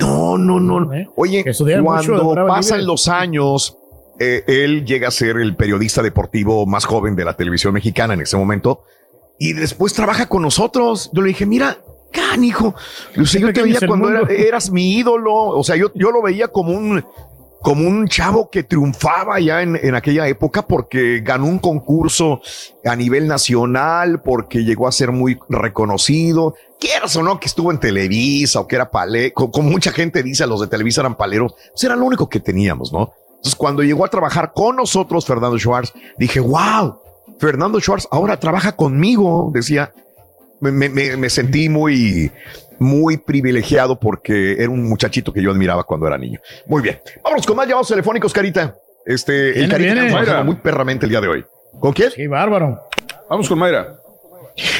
No, no, no. Oye, mucho de cuando pasan los años, eh, él llega a ser el periodista deportivo más joven de la televisión mexicana en ese momento y después trabaja con nosotros. Yo le dije, mira, canijo, o sea, yo te veía cuando era- eras mi ídolo, o sea, yo, yo lo veía como un, como un chavo que triunfaba ya en, en aquella época porque ganó un concurso a nivel nacional, porque llegó a ser muy reconocido. Quieras o no, que estuvo en Televisa o que era palé, co- como, mucha gente dice, los de Televisa eran paleros, pues era lo único que teníamos, ¿no? Entonces, cuando llegó a trabajar con nosotros, Fernando Schwartz, dije, wow, Fernando Schwartz ahora trabaja conmigo, decía. Me, me- me- me sentí muy, muy privilegiado porque era un muchachito que yo admiraba cuando era niño. Muy bien. Vámonos con más llamados telefónicos, Carita. Este, el Carita viene. Mayra. muy perramente el día de hoy. ¿Con quién? Sí, bárbaro. Vamos con Mayra.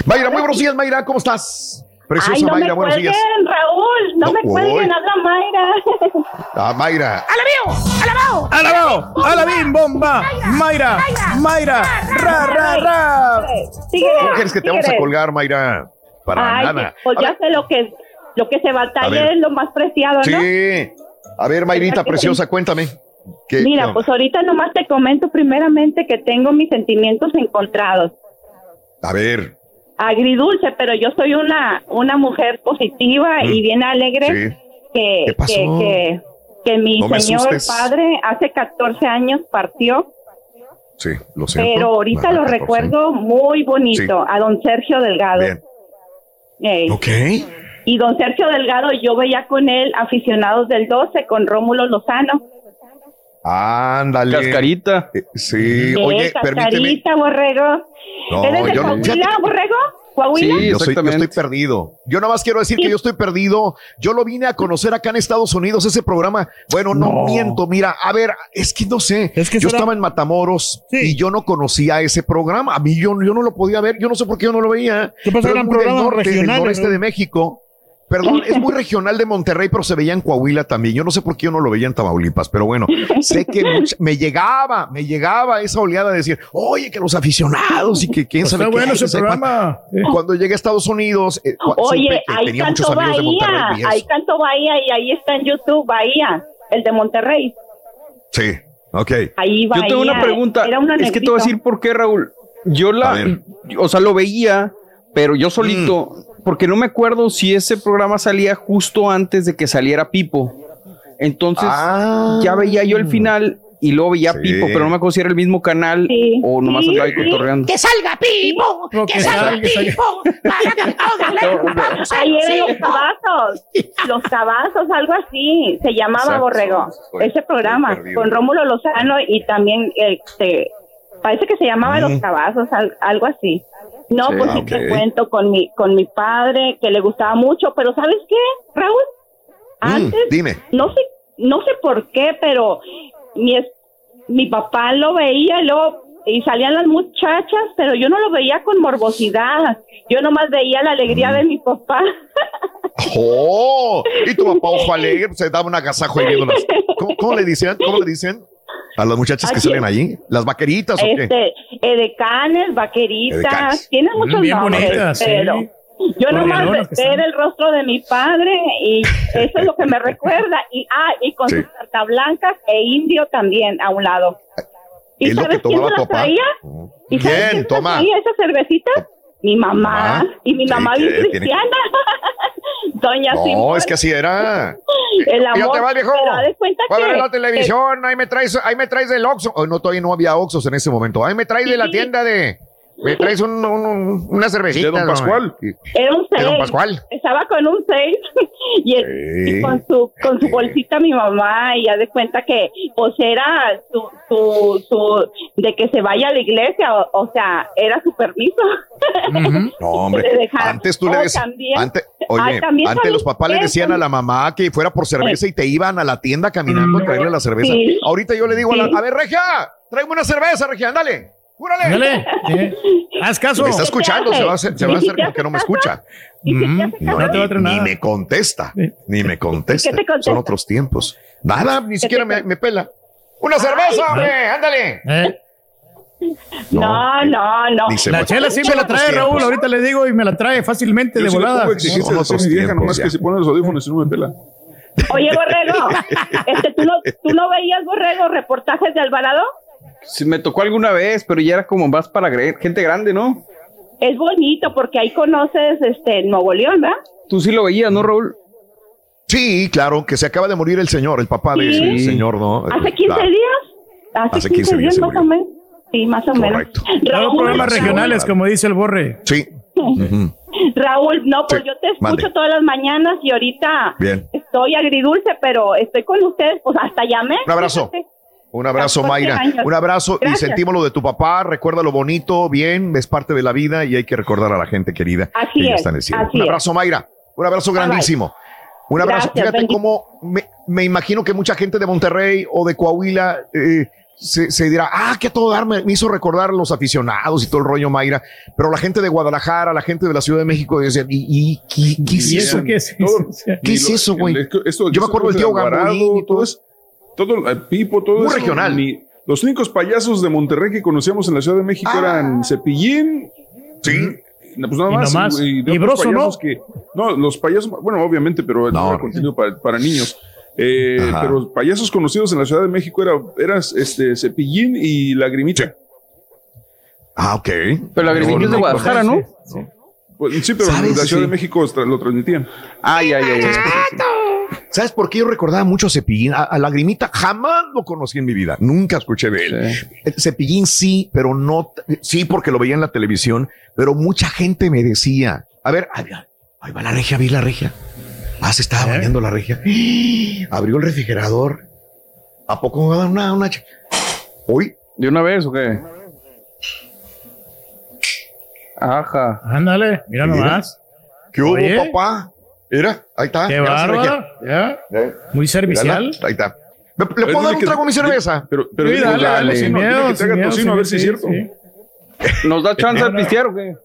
Mayra, muy buenos días, Mayra. ¿Cómo estás? Preciosa Ay, no Mayra, me buenos cuelguen, días. Raúl, no, No, me cuelguen, habla Mayra. [laughs] Ah, Mayra. ¡Alabao! ¡Alabao! ¡Alabao! ¡Alabim, bomba! ¡Mayra! ¡Mayra! ¡Ra, ra, ra! ¿Cómo quieres que te vamos a colgar, Mayra? Para Ay, nada. pues A ya ver, sé lo que, lo que se A batalla es lo más preciado, ¿no? Sí. A ver, Mayrita, preciosa, cuéntame. ¿Qué- Mira, qué pues ahorita nomás te comento primeramente que tengo mis sentimientos encontrados. A ver. Agridulce, pero yo soy una, una mujer positiva y Mm. bien alegre Sí. que, ¿Qué pasó? que, que, que mi No señor padre hace 14 años partió, Sí, lo siento. pero ahorita lo 14. recuerdo muy bonito, Sí. a don Sergio Delgado. Bien. Ok. Y don Sergio Delgado, yo veía con él aficionados del 12 con Rómulo Lozano. Ándale. Cascarita. Eh, sí, Eh, oye, permíteme. Cascarita, Borrego. No, ¿Eres de yo no- Coahuila, fíjate- Borrego? ¿Coahuila? yo, soy, yo estoy perdido. Yo nada más quiero decir que yo estoy perdido. Yo lo vine a conocer acá en Estados Unidos, ese programa. Bueno, no, No. miento. Mira, a ver, es que no sé. Es que yo será- estaba en Matamoros y yo no conocía ese programa. A mí yo, yo no lo podía ver. Yo no sé por qué yo no lo veía. ¿Qué pasa? Pero Eran programas norte, del regionales, noreste ¿no? de México. Perdón, es muy [laughs] regional de Monterrey, pero se veía en Coahuila también. Yo no sé por qué yo no lo veía en Tamaulipas, pero bueno, sé que [laughs] mucha- me llegaba, me llegaba esa oleada de decir, oye, que los aficionados y que quién Pues sabe está qué, bueno ese sepa". programa. Sí. Cuando llegué a Estados Unidos, eh, Oye, supe que ahí tenía muchos cantó amigos de Monterrey. y Bahía, ahí cantó Bahía y ahí está en YouTube Bahía, el de Monterrey. Sí, ok. Ahí Yo tengo una Bahía, pregunta. Era una Es que te voy a decir por qué, Raúl. Yo la, o sea, lo veía, pero yo solito, porque no me acuerdo si ese programa salía justo antes de que saliera Pipo. Entonces, ya veía yo el final y luego veía Sí. Pipo, pero no me acuerdo si era el mismo canal o nomás Sí, andaba ahí sí. cotorreando. ¡Que salga Pipo! No, que salga, que salga. Ahí eran los cabazos, los cabazos, algo así, se llamaba Exacto. Borrego, ese programa, con Rómulo Lozano y también, este, parece que se llamaba Los Cabazos, al- algo así. No, Sí, pues sí ok. te cuento con mi, con mi padre, que le gustaba mucho, pero ¿sabes qué, Raúl? Antes, Mm, dime. no sé, no sé por qué, pero mi, mi papá lo veía y luego y salían las muchachas, pero yo no lo veía con morbosidad. Yo nomás veía la alegría Mm. de mi papá. [laughs] ¡Oh! Y tu papá, ojo alegre, se daba un agasajo ahí viéndolas. ¿Cómo, cómo le dicen? ¿Cómo le dicen? A las muchachas que salen allí. ¿Las vaqueritas o qué? Este, edecanes, vaqueritas, Edecanes. tienen muchos bien nombres, bonitas, sí. pero yo nomás ver el rostro de mi padre y [laughs] eso es lo que me recuerda. Y ah, y con Sí. sus blancas e indio también a un lado. ¿Y ¿Es lo sabes que quién las traía? ¿Y sabes Bien, quién se toma. traía esa cervecita? Mi mamá. Mamá. Y mi mamá bien que tiene- cristiana. [laughs] Doña No, Simón. es que así era. [laughs] El amor, te vas, viejo. Voy a ver la televisión, ahí me traes, ahí me traes del Oxxo. Oh, no, todavía no había Oxxos en ese momento. Ahí me traes de la tienda de, me traes un- un- una cervecita. De Don ¿no? Pascual. Era un De Don seis. Pascual. Estaba con un seis [laughs] y, el- Sí. y con su con su bolsita mi mamá y ya de cuenta que pues era su, su, su de que se vaya a la iglesia, o, o sea, era su permiso. [laughs] No, hombre. Antes tú le decías. también. Antes, Ah, oye, también antes los papás le decían a la mamá que fuera por cerveza y te iban a la tienda caminando a traerle la cerveza. Sí. Ahorita yo le digo a, la, a ver, Regia, tráeme una cerveza, Regia, ándale. Júrale. Eh, [laughs] haz caso. Me está escuchando, se va a hacer, se va a ¿Y si hacer te como que no me escucha. Mm, No, no te va a traer ni nada. me contesta, ni me contesta. ¿Qué te contesta? Son otros tiempos. Nada, ni siquiera me, me pela. ¡Una cerveza, hombre! ¡Ándale! Eh, No, no, no. Dice, La chela sí me la trae tiempos. Raúl, ahorita le digo y me la trae fácilmente Yo de sí le volada. pongo a mi vieja, nomás ya. que se pone los audífonos y no me pela. Oye, Borrego, [laughs] este, ¿tú, no, ¿tú no veías, Borrego, reportajes de Alvarado? Sí, me tocó alguna vez, pero ya era como más para gente grande, ¿no? Es bonito porque ahí conoces este Nuevo León, ¿verdad? Tú sí lo veías, ¿no, Raúl? Sí, claro, que se acaba de morir el señor, el papá de Sí. ese señor, ¿no? ¿Hace 15 Claro. días? Hace, Hace 15, 15 días más o menos. Sí, más o menos. Correcto. Raúl, programas regionales, como dice el Borre. Sí. [laughs] Raúl, no, pues Sí, yo te escucho mande. todas las mañanas y ahorita Bien. estoy agridulce, pero estoy con ustedes, pues hasta llamé. Un abrazo. fíjate. Un abrazo, 14 Mayra. años. Un abrazo y sentimos lo de tu papá. Recuerda lo bonito, bien, es parte de la vida y hay que recordar a la gente querida Así que ya es, está en el cielo. así Un es. abrazo, Mayra. Un abrazo Bye, bye. grandísimo. Un abrazo. Gracias, Fíjate cómo me, me imagino que mucha gente de Monterrey o de Coahuila eh, se, se dirá, ah, que a todo dar me, me hizo recordar a los aficionados y todo el rollo, Mayra. Pero la gente de Guadalajara, la gente de la Ciudad de México decía, ¿y, y qué, qué es ¿Y eso? qué es? Todo- ¿Qué y es eso, güey? Yo me acuerdo del tío Gamboín y todo eso. Todo el Pipo, todo Muy eso, regional. ni- los únicos payasos de Monterrey que conocíamos en la Ciudad de México Ah. eran Cepillín. Sí. no, Pues nada Y más. nomás. de Y otros Broso, ¿no? payasos que- no, los payasos, bueno, obviamente, pero no, era contenido para, para niños. Eh, pero payasos conocidos en la Ciudad de México era, era este, Cepillín y Lagrimita. Ah, ok. Pero la Grimita es de Guadalajara, ¿no? Pues, sí, pero la Ciudad Sí. de México lo transmitían. Ay, ay, ay. ay. ¿Sabes por qué yo recordaba mucho a Cepillín? A, a Lagrimita jamás lo conocí en mi vida. Nunca escuché de él. El Cepillín sí, pero no. Sí, porque lo veía en la televisión, pero mucha gente me decía: A ver, ahí va, ahí va la regia, vi la regia. Ah, se estaba bañando la regia. [gasps] Abrió el refrigerador. ¿A poco me va a dar una, una Hoy, ¿De una vez o qué? Ajá. Ándale, mira Mira. nomás. ¿qué hubo, Oye. papá? Mira, ahí está. Qué bárbaro. Ya. Eh, Muy servicial. mírala, Ahí está. ¿Me- ¿Le Pero puedo dar un trago a mi cerveza? Pero, pero Sí, dale, dale, sin miedo, que te sin haga miedo, tocino, a ver si es cierto. sí. ¿Nos da chance de pistear o qué?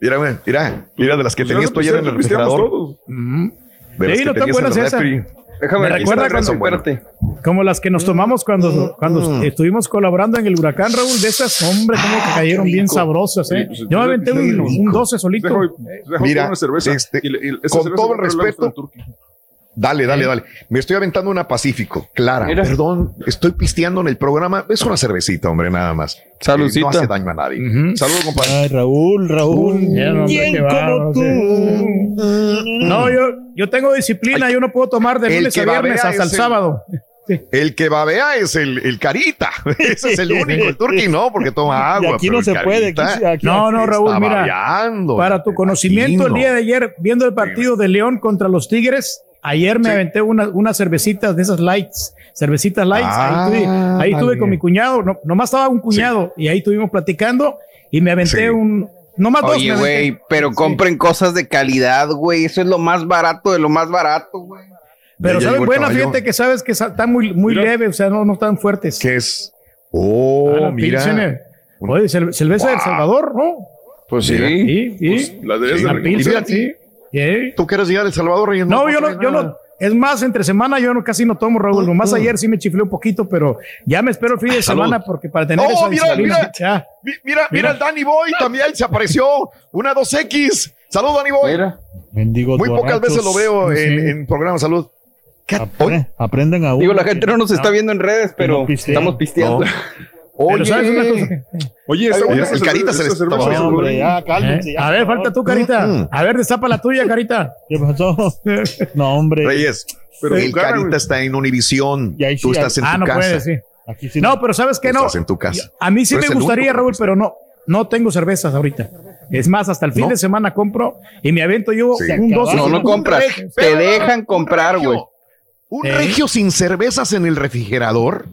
Mira, güey, mira, mira de las que Pues tenías tú ayer en el refrigerador. todos. De las Sí, que tenías en el refri. Déjame recuerda cuando- espérate. Como las que nos tomamos cuando, cuando Mm. estuvimos colaborando en el huracán, Raúl, de esas, hombre, como que cayeron bien sabrosas, ¿eh? pues, Yo me aventé un, un 12 solito. Mira, una cerveza. este, Y y con cerveza todo el respeto. Dale, dale, dale. Me estoy aventando una Pacífico, Clara. Mira. Perdón, estoy pisteando en el programa. Es una cervecita, hombre, nada más. Saludcita. Eh, No hace daño a nadie. Saludos, compadre. Ay, Raúl, Raúl. Ya, no, hombre, qué bárbaro, sí. No, yo, yo tengo disciplina, yo no puedo tomar de lunes a viernes hasta el- sábado. El que babea es el, el carita. [laughs] Ese es el único. El turqui no, porque toma agua. Y aquí no se puede. Aquí, aquí- No, no, Raúl, está mira, babeando. para tu conocimiento, el día de ayer, viendo el partido de León contra los Tigres, ayer me aventé una- unas cervecitas de esas lights, cervecitas lights, Ah, ahí, tuve, ahí tuve vale. con mi cuñado, no, nomás estaba un cuñado, y ahí estuvimos platicando, y me aventé Sí. un, nomás dos. Oye, me güey, pero Sí. compren cosas de calidad, güey. Eso es lo más barato de lo más barato, güey. Pero saben buena, caballo. fíjate que sabes que están muy, muy Mira. leve, o sea, no, no están fuertes. ¿Qué es? Oh, Ah, mira. Pilsener. Oye, cer- cerveza del Salvador, ¿no? Pues sí. Sí, sí. Pues, la debes Sí, de La. Pilsen, sí. Sí. ¿Tú quieres llegar a El Salvador, Reyes? No, yo traes no, yo nada. no. Es más, entre semana yo no, casi no tomo, Raúl. Nomás ayer sí me chiflé un poquito, pero ya me espero el fin de Salud. semana porque para tener Oh, esa mira, mira. Ya. Mi- Mira, mira, Mira. el Danny Boy también se apareció. Una 2X. Salud, Danny Boy. Mira. Mendigos Muy pocas veces lo veo Sí. en, en programa de salud. ¿Qué? Apre- aprenden a Digo, uno la gente no nos está viendo en redes, pero pistea. estamos pisteando. [laughs] Oye, ¿sabes una cosa? Oye, buena el esa Carita se le esa está hombre, ya, cálmense. ¿Eh? ya, A ver, falta tú, Carita. Mm. A ver, destapa la tuya, Carita. ¿Qué pasó? No, hombre. Reyes, Pero el cara, Carita está en Univisión. Sí, Tú estás en Ah, tu no casa. puede, sí. Aquí sí No, pero ¿sabes qué? No. Estás en tu casa. A mí sí me gustaría, Raúl, que pero no. no tengo cervezas ahorita. Es más, hasta el fin de semana compro y me avento yo Sí. un dos. No, no compras. Te dejan comprar, güey. Un ¿Eh? regio sin cervezas en el refrigerador.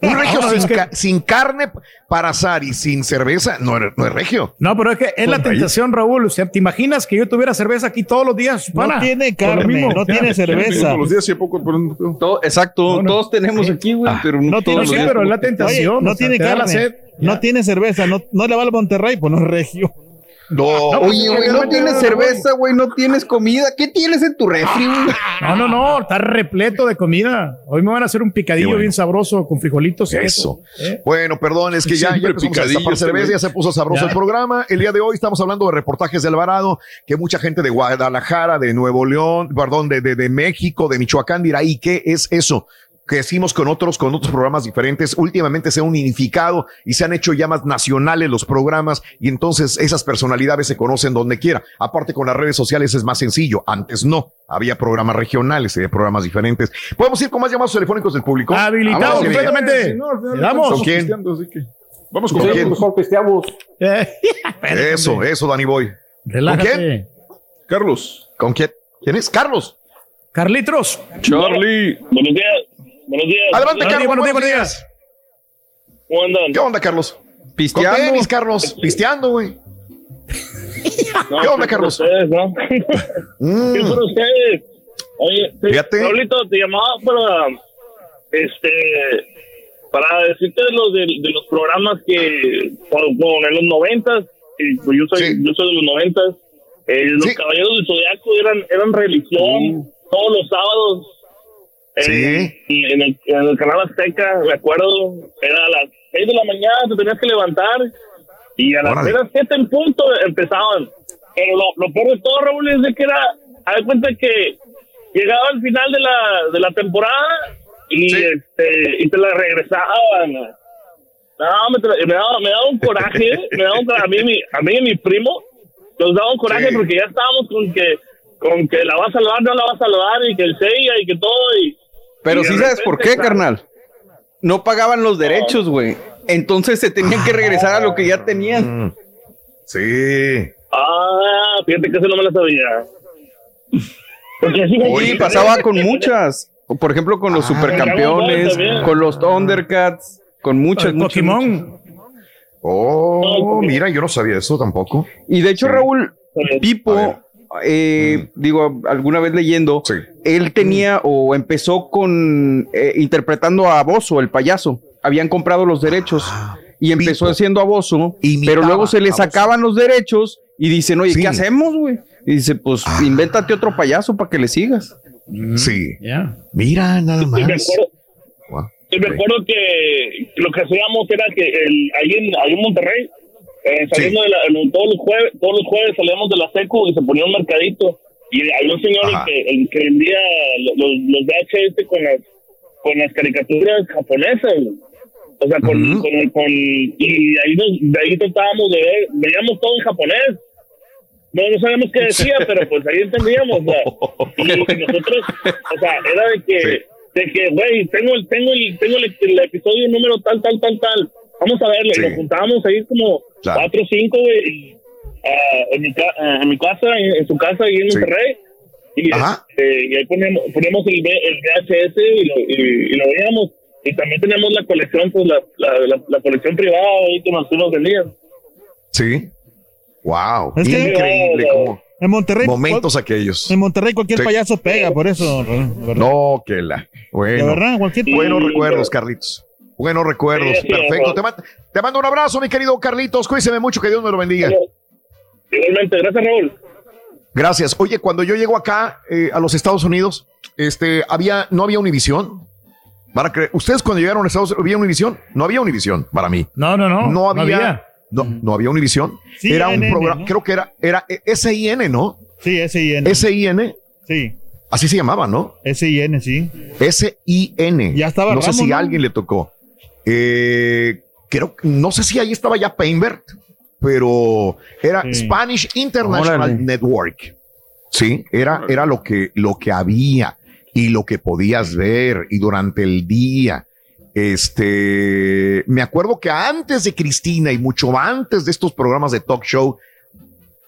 Un regio No, sin, es que- ca- sin carne para asar y sin cerveza no, es- no es regio. No, pero es que es la tentación, Raúl. O sea, ¿te imaginas que yo tuviera cerveza aquí todos los días? No tiene carne, mismo. no tiene cerveza. Todos los días y a poco. pero- Todo- exacto, todos tenemos aquí, güey, pero no, No todos tiene, los sí, días. pero es la Oye, tentación. no o sea, tiene carne, sed. no tiene cerveza, no, no le va al Monterrey, pues no es regio. No, Oye, güey, no tienes cerveza, güey, no tienes comida. ¿Qué tienes en tu refri, güey? No, no, no, está repleto de comida. Hoy me van a hacer un picadillo bueno. bien sabroso con frijolitos. y Eso. ¿eh? Bueno, perdón, es que ya, ya empezamos a destapar cerveza, ya se puso sabroso Ya. el programa. El día de hoy estamos hablando de reportajes de Alvarado, que mucha gente de Guadalajara, de Nuevo León, perdón, de, de, de México, de Michoacán dirá, ¿y qué es eso? Que decimos con otros, con otros programas diferentes, últimamente se han unificado y se han hecho ya más nacionales los programas y entonces esas personalidades se conocen donde quiera. Aparte con las redes sociales es más sencillo, antes no, había programas regionales, había programas diferentes. Podemos ir con más llamados telefónicos del público. Habilitado Vamos, completamente. Que- Vamos con ¿Con quién? quién? Mejor pisteamos. [laughs] Eso, eso, Danny Boy. Relájate. ¿Con quién? Carlos. ¿Con quién? ¿Quién es? Carlos. Carlitos. Charlie. Buenos días. Buenos días. Adelante, Buenos días, Carlos. buenos días, buenos buenos días. ¿Cómo andan? ¿Qué onda, Carlos? ¿Con Pisteando. qué, mis Carlos? Pisteando, güey. [laughs] No, ¿Qué onda, sí, Carlos? Ustedes, ¿no? Mm, ¿Qué por ustedes? Oye, sí, Fíjate. Raulito, te llamaba para, este, para decirte de los, de, de los programas que, con, con- en los noventas, y pues yo soy, Sí. yo soy de los noventas, eh, los Sí. Caballeros del Zodiaco eran, eran religión todos los sábados. En- Sí. En, el, en el canal Azteca, me acuerdo, era a las 6 de la mañana, te tenías que levantar y a las Órale. 7 en punto empezaban. Pero lo, lo peor de todo, Raúl, es de que era, haz de cuenta que llegaba al final de la, de la temporada y, Sí. este, y te la regresaban. No, me, tra- me daba, me daba un coraje, [laughs] me daba un coraje. A mí, mi, a mí y mi primo nos daba un coraje Sí. porque ya estábamos con que con que la va a salvar, no la va a salvar y que el sella y que todo y Pero sí sabes por qué, carnal. No pagaban los derechos, güey. Entonces se tenían que regresar a lo que ya tenían. Mm. Sí. Ah, fíjate que eso no me lo sabía. Porque así pasaba con muchas. Por ejemplo, con los Ah, supercampeones, con los Thundercats, con muchas, muchas, muchas. Pokémon. Oh, mira, yo no sabía eso tampoco. Y de hecho, Sí. Raúl. Pipo, eh, digo, alguna vez leyendo, Sí. él tenía o empezó con eh, interpretando a Bozo, el payaso. Habían comprado los derechos y empezó haciendo a Bozo, Imitaba pero luego se le sacaban los derechos y dicen, oye, Sí. ¿qué hacemos, güey? Y dice, pues invéntate otro payaso para que le sigas. Sí. Ya. Mira, nada más. acuerdo, Wow. y me acuerdo que lo que hacíamos era que el, ahí, en, ahí en Monterrey, eh, saliendo de la, todos, los jueves, todos los jueves salíamos de la secu y se ponía un mercadito. Y había un señor que, el que vendía los, los VHS con las, con las caricaturas japonesas. O sea, con, Ujú. con, con- y ahí, nos- de ahí tratábamos de ver, veíamos todo en japonés. No, no sabíamos qué decía, [laughs] pero pues ahí entendíamos. o sea, y, y nosotros, o sea, era de que, Sí. de que, güey, tengo el, tengo el, tengo el, el episodio número tal, tal, tal, tal. Vamos a verlo. Sí. Y nos juntábamos ahí como Claro. cuatro o cinco, güey, ah, en, mi ca- ah, en mi casa, en, en su casa, ahí en Sí. Monterrey. Y, Ajá. este, y ahí poníamos, poníamos el, el VHS y lo, y, y lo veíamos. Y también tenemos la colección, pues la, la, la, la colección privada ahí que nos, vendían. Sí. Wow. Es que- Increíble cómo. En Monterrey. Momentos aquellos. En Monterrey cualquier Sí. payaso pega, por eso. ¿verdad? No, que la. De Bueno. verdad, cualquier Buenos recuerdos, Carlitos. Buenos recuerdos. Sí, sí, Perfecto. Te, ma- te mando un abrazo, mi querido Carlitos. Cuídese mucho, que Dios me lo bendiga. Igualmente, gracias Raúl. Gracias. Oye, cuando yo llego acá eh, a los Estados Unidos, este, había, no había Univisión. Para creer, ustedes cuando llegaron a Estados Unidos, ¿había Univisión? No había Univisión para mí. No, no, no. No había. No, no había Univisión. Sí, era un programa, ¿no? creo que era, era SIN, ¿no? Sí, SIN. SIN, Sí, así se llamaba, ¿no? SIN, sí. S-I-N. Ya estaba No sé si ¿no? a alguien le tocó. Eh, creo, no sé si ahí estaba ya Painbert, pero era Sí. Spanish International Órale. Network. Sí, era, era lo que, lo que había y lo que podías ver y durante el día. Este, me acuerdo que antes de Cristina y mucho antes de estos programas de talk show,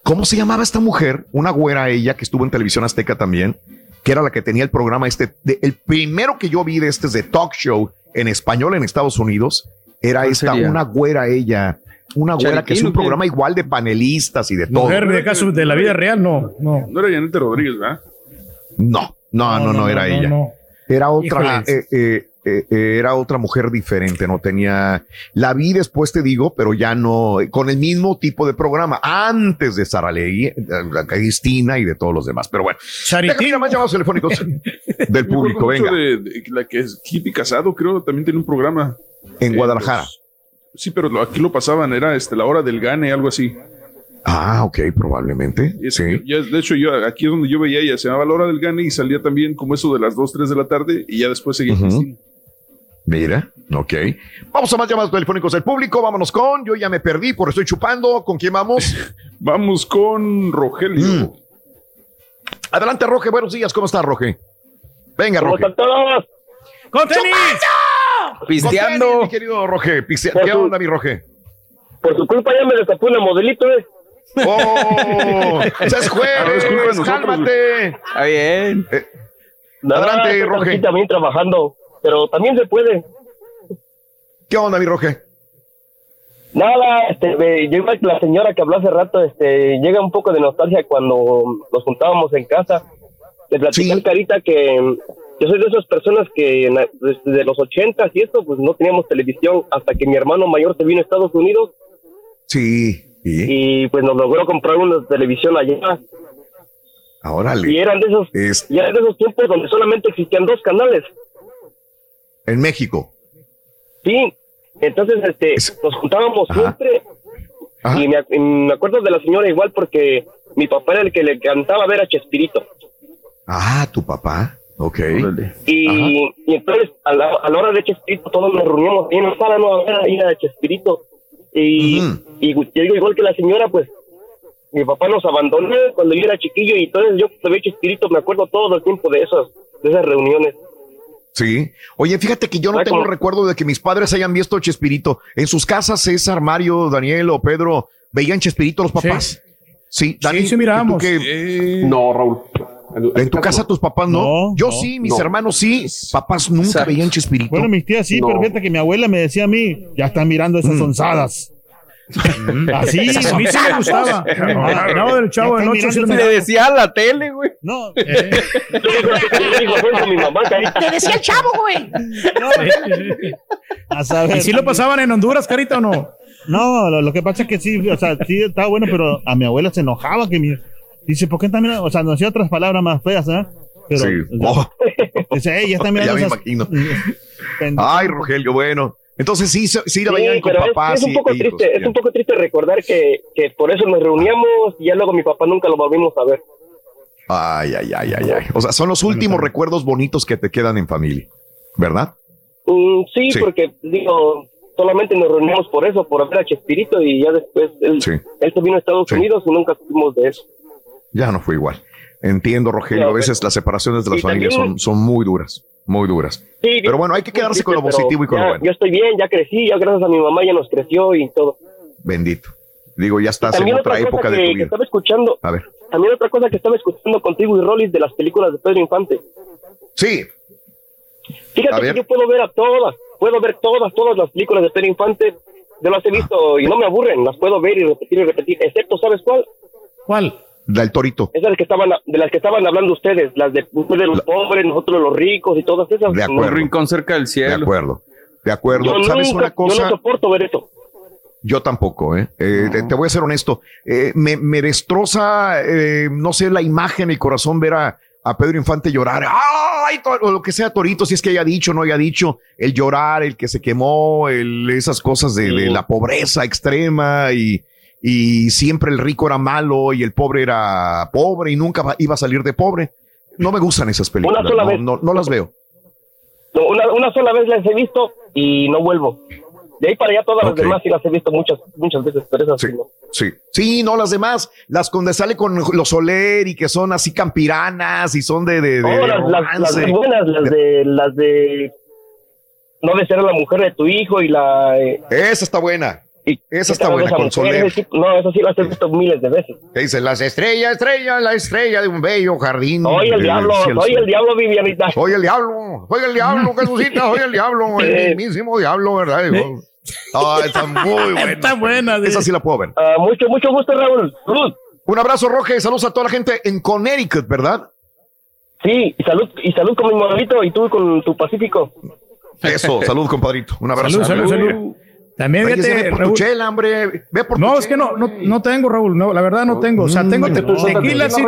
¿cómo se llamaba esta mujer? Una güera ella que estuvo en televisión azteca también, que era la que tenía el programa este, de- el primero que yo vi de este de talk show en español en Estados Unidos, era ¿Cuál esta, sería? una güera ella, una güera que es un programa igual de panelistas y de todo. Mujer de caso de la vida real, no, no. No era Yanete Rodríguez, ¿verdad? No, no, no, no, era ella. no. Era otra, Híjoles. eh, eh, eh, eh, era otra mujer diferente, no tenía, la vi después te digo, pero ya no, con el mismo tipo de programa, antes de Sara Ley, eh, Cristina y de todos los demás. Pero bueno, déjame ir a más llamados telefónicos [laughs] del Me público, venga, De, de la que es Hippie Casado, creo, también tiene un programa. en Eh, Guadalajara. los- sí, pero lo- aquí lo pasaban, era este, la hora del gane, algo así. Ah, ok, probablemente. Es- Sí. ya, de hecho, yo aquí es donde yo veía ella, se llamaba la hora del gane y salía también como eso de las 2, 3 de la tarde y ya después seguía. Cristina. Mira, ok. Vamos a más llamados telefónicos del público, vámonos con, yo ya me perdí, por estoy chupando, ¿con quién vamos? [laughs] Vamos con Rogelio. Mm. Adelante, Roge, buenos días, ¿cómo estás, Roge? Venga, ¿Cómo Roge. están todos? ¡Con tenis! Pisteando. Con tenis, mi querido Roge, piste- ¿qué su- onda, mi Roge? Por su culpa ya me destapó una modelito, ¿eh? [laughs] ¡Oh! ¡Ya es jueves! ¡Cálmate! Está bien. Adelante, estoy Roge. también trabajando, pero también se puede. ¿Qué onda, mi Roge? Nada, este, yo igual que la señora que habló hace rato, este, llega un poco de nostalgia cuando nos juntábamos en casa. Le platicé al Carita que yo soy de esas personas que la- desde los ochentas y esto, pues no teníamos televisión hasta que mi hermano mayor se vino a Estados Unidos Sí. ¿Y? y pues nos logró comprar una televisión allá. Órale. Y eran de esos, Es- ya eran de esos tiempos donde solamente existían dos canales. En México. Sí, entonces este, nos juntábamos siempre y me, ac- y me acuerdo de la señora igual porque mi papá era el que le cantaba ver a Chespirito. Ah, tu papá. Ok. Y, y entonces a la, a la hora de Chespirito todos nos reuníamos ahí en la sala no a ver ahí a Chespirito. Y, y yo digo igual que la señora, pues mi papá nos abandonó cuando yo era chiquillo y entonces yo veía Chespirito me acuerdo todo el tiempo de esas, de esas reuniones. Sí. Oye, fíjate que yo no tengo recuerdo de que mis padres hayan visto Chespirito. En sus casas, César, Mario, Daniel o Pedro, ¿veían Chespirito los papás? Sí, Dani, sí mirábamos. ¿tú qué? No, Raúl. ¿En tu casa tus papás no? No, yo no, sí, mis no. hermanos sí. Papás nunca veían Chespirito. Bueno, mis tías sí, No. pero fíjate que mi abuela me decía a mí, ya están mirando esas Mm. onzadas. Así, A mí sí me gustaba. No, del Chavo del Ocho sí lo Le decía a la tele, güey. No. [laughs] Carita. Te decía el chavo, güey. A saber. ¿Y si lo pasaban en Honduras, Carita, o no? No, lo, lo que pasa es que sí, o sea, sí estaba bueno, pero a mi abuela se enojaba que mi... Dice, ¿por qué mirando? O sea, nos decía otras palabras más feas, ¿eh? Pero, Sí. o sea, dice, "Ey, ya están [laughs] mirando Ya me esas... imagino. [laughs] Ay, Rogelio, bueno. Entonces sí, sí la Sí, veían con pero es- papás. es, un y- poco e hijos, triste, es ya. un poco triste recordar que, que por eso nos reuníamos y ya luego mi papá nunca lo volvimos a ver. Ay, ay, ay, ay, ay. O sea, son los últimos recuerdos bonitos que te quedan en familia, ¿verdad? Mm, sí, Sí. porque digo, solamente nos reunimos por eso, por ver a Chespirito y ya después él, él se vino a Estados Unidos y nunca supimos de eso. Ya no fue igual. Entiendo, Rogelio. A veces las separaciones de las familias también- son, son muy duras, muy duras. Sí, Pero bueno, hay que quedarse con lo positivo y con ya- lo bueno. Yo estoy bien, ya crecí, ya gracias a mi mamá ya nos creció y todo. Bendito. Digo, ya estás en También otra otra época cosa de que, tu que vida. estaba escuchando, A ver. también otra cosa que estaba escuchando contigo y Rolis de las películas de Pedro Infante. Sí. Fíjate que yo puedo ver a todas, puedo ver todas, todas las películas de Pedro Infante. Yo las he visto y no me aburren, las puedo ver y repetir y repetir, excepto, ¿sabes cuál? ¿Cuál? Del torito. Esas que estaban, de las que estaban hablando ustedes, las de ustedes los pobres, nosotros los ricos y todas esas. De acuerdo. Un rincón cerca del De cielo. acuerdo. De acuerdo. Yo ¿Sabes nunca- una Yo cosa? no soporto ver eso. Yo tampoco, ¿eh? Eh, te- Te voy a ser honesto. Eh, me, me destroza, eh, no sé, la imagen, el corazón ver a, a Pedro Infante llorar. ¡Ay! o lo que sea Torito, si es que haya dicho, no haya dicho. El llorar, el que se quemó, el, esas cosas de, de la pobreza extrema y, y siempre el rico era malo y el pobre era pobre y nunca iba a salir de pobre. No me gustan esas películas. sola no, vez. no- no las veo. No, una, una sola vez las he visto y no vuelvo. De ahí para allá todas las demás sí las he visto muchas, muchas veces, pero esas sí no. Sí, sí, no, las demás, las donde sale con los Soler y que son así campiranas y son de, de, de No, las, las- las romance. buenas, las de, las de no desear a la mujer de tu hijo y la... eh, Esa está buena. Esa está buena, vez a con mujer, Soler. ese tipo- No, eso sí lo has visto miles de veces. Que dice, las estrellas, estrella, la estrella de un bello jardín. Soy el diablo, cielo soy el diablo, Vivianita. Soy el diablo, soy el diablo, [laughs] Jesucita, soy el diablo, el mismísimo diablo, ¿verdad? Digo, Ah, está muy buena. [laughs] Está buena. Esa sí la puedo ver. Ah, mucho, mucho gusto, Raúl. Salud. Un abrazo, Roge. Saludos a toda la gente en Connecticut, ¿verdad? Sí, y salud, y salud con mi moralito y tú con tu Pacífico. Eso, salud, compadrito. Un abrazo. Salud, salud, salud. También Oye, fíjate, ve por tu Raúl. chela, hombre. Ve por No, tu es que no, no, no tengo, Raúl. No, la verdad no tengo. O sea, tengo te- tequila, sí,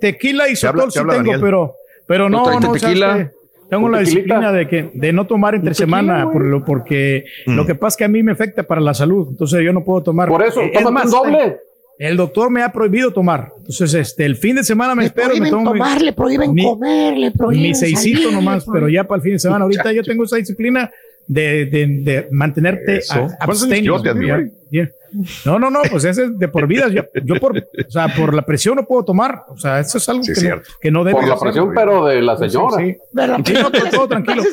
tequila y sotol sí habla tengo, Daniel. pero, pero no, ¿Tráete no, o sea, tequila? tengo ¿Un la disciplina de que de no tomar entre semana, por lo, porque Mm. lo que pasa es que a mí me afecta para la salud, entonces yo no puedo tomar. Por eso, Eh, tómate un doble. El doctor me ha prohibido tomar. Entonces, este, el fin de semana me espero. y me tomo mi- le prohíben mi- comer, le prohíben mi seisito salir, nomás, pero ya para el fin de semana. [laughs] Ahorita yo tengo esa disciplina de, de, de mantenerte Eso. a- ¿Cuántos años abstemio. yo te admiro. No, no, no, pues ese es de por vida. Yo, yo por, o sea, por la presión no puedo tomar. O sea, eso es algo Sí, que, no, cierto. que no debe Por la hacer. presión, pero de la señora. sí. Sí, no, todo, todo tranquilo. [laughs]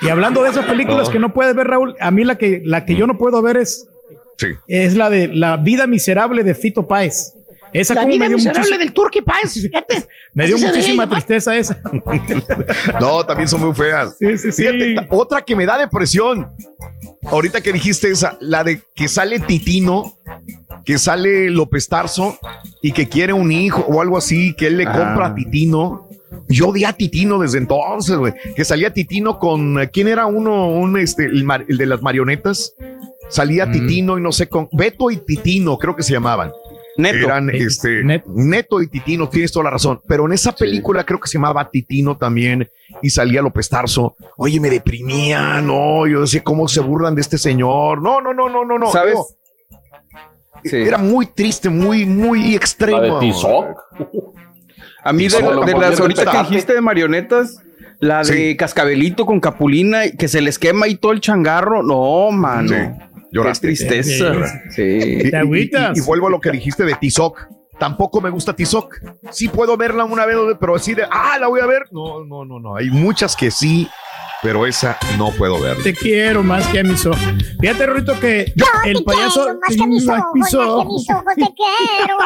Y hablando de esas películas No. que no puedes ver, Raúl, a mí la que, la que yo no puedo ver es, Sí. es la de La vida miserable de Fito Páez. Esa La como vida me dio miserable muchísimo- del fíjate. [laughs] me dio muchísima ella, tristeza esa. [laughs] No, también son muy feas. Sí, sí, sí. Fíjate, ta- otra que me da depresión. Ahorita que dijiste esa, la de que sale Titino, que sale López Tarso y que quiere un hijo o algo así, que él le Ah. compra a Titino. Yo odié a Titino desde entonces, güey. Que salía Titino con. ¿Quién era uno? Un, este, el, mar- el de las marionetas. Salía Titino y no sé, con Beto y Titino, creo que se llamaban. Neto. Eran este, Neto y Titino, tienes toda la razón. Pero en esa película creo que se llamaba Titino también y salía López Tarso. Oye, me deprimía, no, yo decía, ¿cómo se burlan de este señor? No, no, no, no, no, no. ¿Sabes? no. Era muy triste, muy, muy extremo. La de Tizoc. A mí de, Tizoc, de la las ahorita que dijiste de marionetas, la de Cascabelito con Capulina, y que se les quema ahí todo el changarro. No, mano. Sí, Qué lloraste. tristeza. Sí. Y, y- y- y vuelvo a lo que dijiste de Tizoc. Tampoco me gusta Tizoc. Sí puedo verla una vez, pero así de, ah, la voy a ver. No, no, no, no. Hay muchas que sí, pero esa no puedo ver. Te quiero más que a mis ojos. Fíjate, Rorito, que el payaso. Quiero más que mis Más ojos, mis más que ojos. mis ojos, te quiero.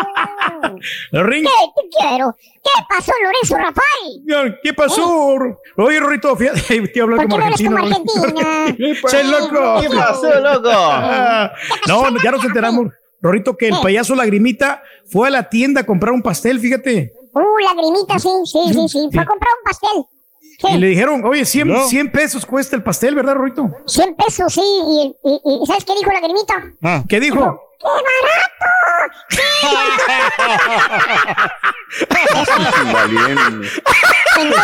[laughs] ¿Qué te quiero? ¿Qué pasó, Lorenzo Rafael? ¿Qué pasó? Oye, Rorito, fíjate, [laughs] estoy hablando ¿Por qué como no eres como argentino. Argentina? [laughs] ¡Che, loco! ¿Qué pasó, loco? No, ya nos enteramos, Rorito, que el payaso Lagrimita fue a la tienda a comprar un pastel, fíjate. Uh, lagrimita, sí, sí, sí, sí. Fue a comprar un pastel. Y le dijeron, oye, 100, 100 pesos cuesta el pastel, ¿verdad, Rorito? 100 pesos, sí. Y, y- y ¿sabes qué dijo lagrimita? ¿Qué dijo? [laughs] Entonces, Entonces, ¿qué Mulan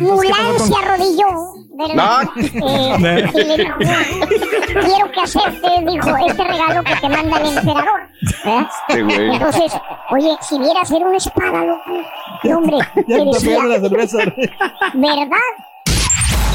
pasó se arrodilló, ¿verdad? No. Eh, y le [laughs] dijo, quiero que aceptes, dijo, este regalo que te manda el emperador. ¿verdad? Este güey. Entonces, oye, si viera hacer una espada, loco, hombre, Ya te decía, la cerveza. [laughs] ¿verdad?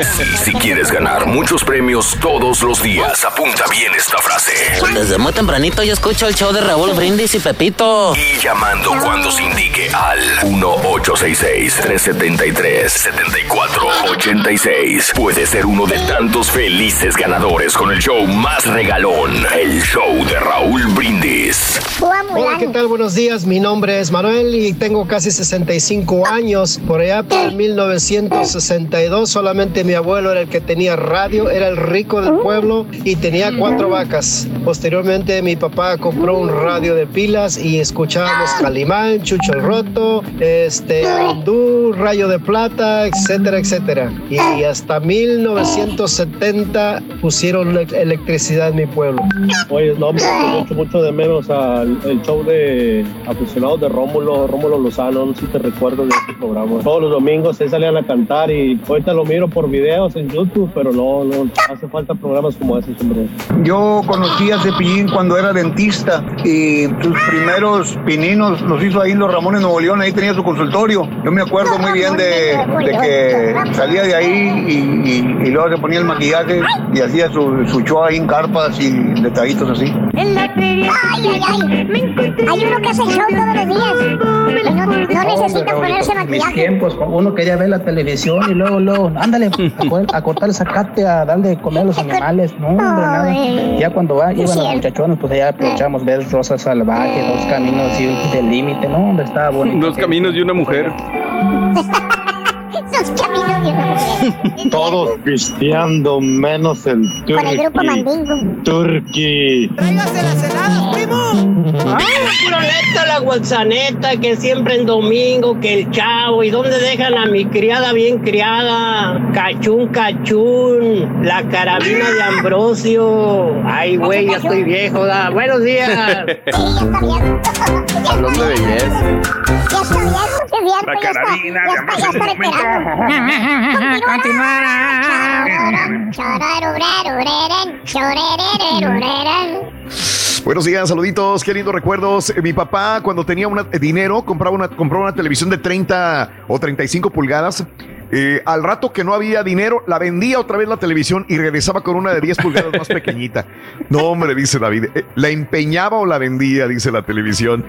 Si quieres ganar muchos premios todos los días, apunta bien esta frase. Desde muy tempranito yo escucho el show de Raúl Brindis y Pepito. Y llamando cuando se indique al 1-866-373-7486. Puedes ser uno de tantos felices ganadores con el show más regalón, el show de Raúl Brindis. Hola, ¿qué tal? Buenos días. Mi nombre es Manuel y tengo casi 65 años. Por allá por el 1962 solamente mi abuelo era el que tenía radio, era el rico del pueblo y tenía cuatro vacas. Posteriormente mi papá compró un radio de pilas y escuchábamos Calimán, Chucho el Roto, este, Hindú, Rayo de Plata, etcétera, etcétera. Y hasta 1970 pusieron le- electricidad en mi pueblo. Oye, no, me mucho, mucho de menos al el show de aficionados de Rómulo, Rómulo Lozano, no sé si te recuerdas de ese programa. Todos los domingos se salían a cantar y ahorita lo miro por videos en YouTube, pero no, no hace falta programas como esos, hombre. Yo conocí a Cepillín cuando era dentista y sus primeros pininos los hizo ahí en los Ramones Nuevo León, ahí tenía su consultorio. Yo me acuerdo muy bien de, de que salía de ahí y, y- y luego se ponía el maquillaje y hacía su, su show ahí en carpas y detallitos así. En la feria. Ay, ay, ay. Hay uno que hace show todos los días. No, no necesita ponerse mis maquillaje. tiempos, cuando uno quería ver la televisión y luego, luego, ándale, a, cortar el zacate, a darle de comer a los animales, no, hombre, nada. Ya cuando va, iban los muchachones, pues allá aprovechamos ver Rosa Salvaje, dos caminos y del límite, no, hombre, estaba bonito. Dos caminos y una mujer. [laughs] Todos [laughs] pisteando menos el Con el grupo turqui. Mandingo. Turqui. Puro neto la guanzaneta, que siempre en domingo, que el chavo, ¿y dónde dejan a mi criada bien criada? Cachún, cachún, la carabina de Ambrosio. Ay, güey, ya estoy viejo, da. Buenos días. [laughs] Hablando de belleza. Ya está viejo, cierto. La ya está- ya está- ya está. Continuará. Buenos días, saluditos, qué lindos recuerdos. Mi papá, cuando tenía una- dinero, compraba una, compraba una televisión de 30 o 35 pulgadas. Eh, al rato que no había dinero, la vendía otra vez la televisión y regresaba con una de 10 pulgadas más pequeñita. [laughs] No, hombre, dice David. eh, ¿La empeñaba o la vendía? Dice la televisión.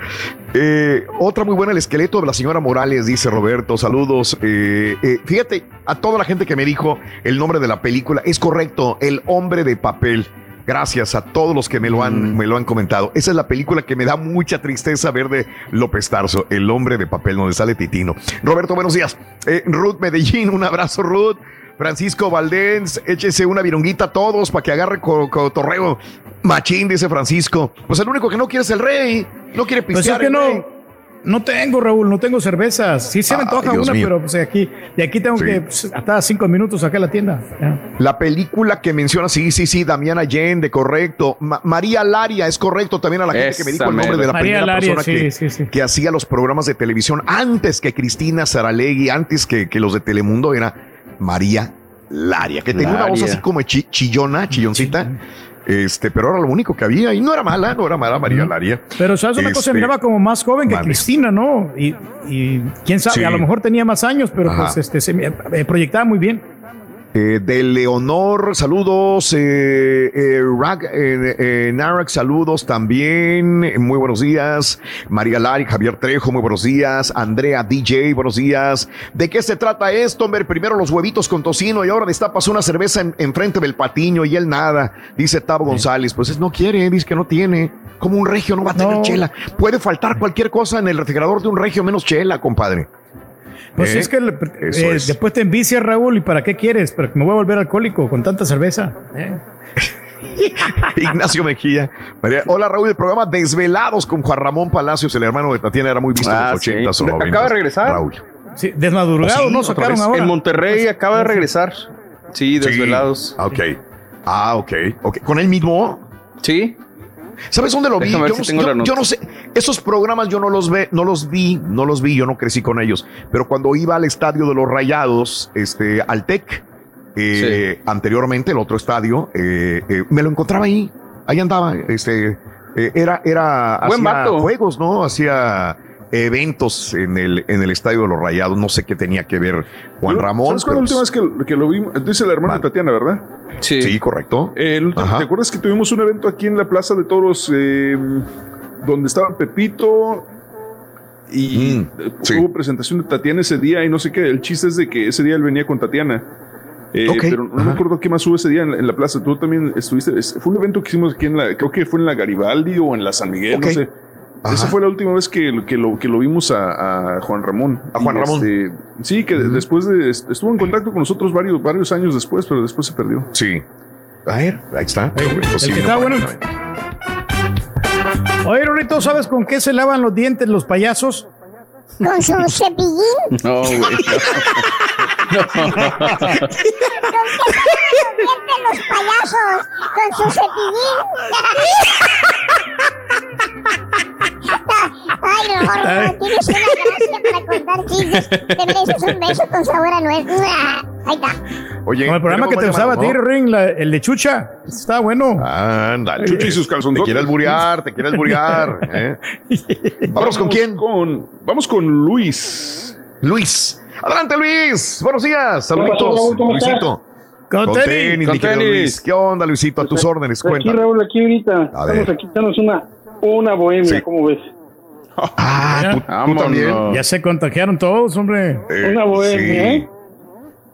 Eh, otra muy buena, el esqueleto de la señora Morales, dice Roberto. Saludos. Fíjate, a toda la gente que me dijo el nombre de la película, es correcto, El hombre de papel. Gracias a todos los que me lo han, me lo han comentado. Esa es la película que me da mucha tristeza ver de López Tarso, El hombre de papel, donde sale Titino. Roberto, buenos días. Eh, Ruth Medellín, un abrazo, Ruth. Francisco Valdés, échese una vironguita a todos para que agarre co- cotorreo. Machín, dice Francisco. Pues el único que no quiere es el rey. No quiere Pues es pistear. que el no, rey. No tengo, Raúl, no tengo cervezas. Sí se me Ay, antoja Dios una, mío. pero pues de aquí, de aquí tengo Sí. que pues, hasta cinco minutos acá a la tienda. Ya. La película que menciona, sí, sí, sí, Damián Allende, correcto. Ma- María Laria, es correcto también a la gente que me dijo el nombre de la. María primera Laria, persona que, sí, sí, sí. que hacía los programas de televisión antes que Cristina Saralegui, antes que, que los de Telemundo, era María Laria, que tenía una voz así como chi- chillona, chilloncita. Este, pero era lo único que había y no era mala, no era mala María Laria. Pero sabes una cosa, Este, miraba como más joven que. Cristina, ¿no? Y, y quién sabe, Sí. a lo mejor tenía más años, pero Ajá. pues este se me- eh, proyectaba muy bien. Eh, de Leonor, saludos. Eh, eh, Rag, eh, eh, Narak, saludos también. Muy buenos días. María Lari, Javier Trejo, muy buenos días. Andrea DJ, buenos días. ¿De qué se trata esto, hombre? Primero los huevitos con tocino y ahora destapas una cerveza en- enfrente del patiño y él nada. Dice Tavo González. Pues es, no quiere, dice que no tiene. Como un regio no va a tener No. chela. Puede faltar cualquier cosa en el refrigerador de un regio menos chela, compadre. Pues ¿Eh? es que eh, es. después te envicia, Raúl, ¿y para qué quieres? Pero me voy a volver alcohólico con tanta cerveza. ¿eh? [laughs] Ignacio Mejía. María- Hola Raúl, el programa Desvelados con Juan Ramón Palacios, el hermano de Tatiana, era muy visto Ah, en los sí. 80s o Acaba de 90s. regresar. Raúl. Sí, desmadrugado, ¿Oh, sí? ¿no? ¿Otra Sacaron vez? ahora. En Monterrey acaba de regresar. Sí, desvelados. Ah, Ok. Ah, ok. ok. ¿Con él mismo? Sí. ¿Sabes dónde lo vi? Yo si no, yo- yo no sé. Esos programas yo no los ve, no los vi, no los vi, yo no crecí con ellos. Pero cuando iba al estadio de los Rayados, este, al TEC, eh, anteriormente, el otro estadio, eh, eh, me lo encontraba ahí. Ahí andaba. Este, era, era, Buen hacía vato. juegos, ¿no? Hacía eventos en el, en el estadio de los Rayados. No sé qué tenía que ver Juan Yo- Ramón. ¿Sabes cuándo la última vez que, que lo vimos? Dice la hermana de Tatiana, ¿verdad? Sí. Sí, correcto. El último- Ajá. ¿Te acuerdas que tuvimos un evento aquí en la Plaza de Toros eh, donde estaba Pepito y eh, hubo presentación de Tatiana ese día y no sé qué? El chiste es de que ese día él venía con Tatiana. Eh, Pero no me acuerdo qué más hubo ese día en la, en la plaza. Tú también estuviste. es- Fue un evento que hicimos aquí en la. Creo que fue en la Garibaldi o en la San Miguel, Ok. no sé. Ajá. Esa fue la última vez que, que, lo, que lo vimos a, a Juan Ramón. A Juan Y, Ramón. este, sí, que después de. Estuvo en contacto con nosotros varios, varios años después, pero después se perdió. Sí. A ver, ahí está. El que está bueno. Oye, Rorito, ¿sabes con qué se lavan los dientes los payasos? Con su cepillín. [laughs] No, güey. Con los payasos. Con su cepillín. [laughs] [laughs] Ay, no, tienes una gracia para contar chistes. Te mereces un beso con sabor a nuez. Ahí está. Oye, Como el programa que te usaba a ti, Ring, la- el de Chucha. Está bueno. Ándale. Chucha y sus Te calzonzotes. quieres burear, te quieres burear. [laughs] ¿eh? [laughs] Vamos con quién? Con, vamos con Luis. Luis. Adelante, Luis. Buenos días. ¿Qué pasó, Saluditos. Raúl? ¿Cómo estás? Luisito. Con Con tenis. tenis, Con mi tenis. Luis. ¿Qué onda, Luisito? A tus órdenes, Aquí, cuenta. Raúl, aquí ahorita. A Estamos aquí, tenemos una, una bohemia, Sí. ¿cómo ves? Ah, tú, tú también. Ya se contagiaron todos, hombre. Eh, una bohemia, sí. ¿eh?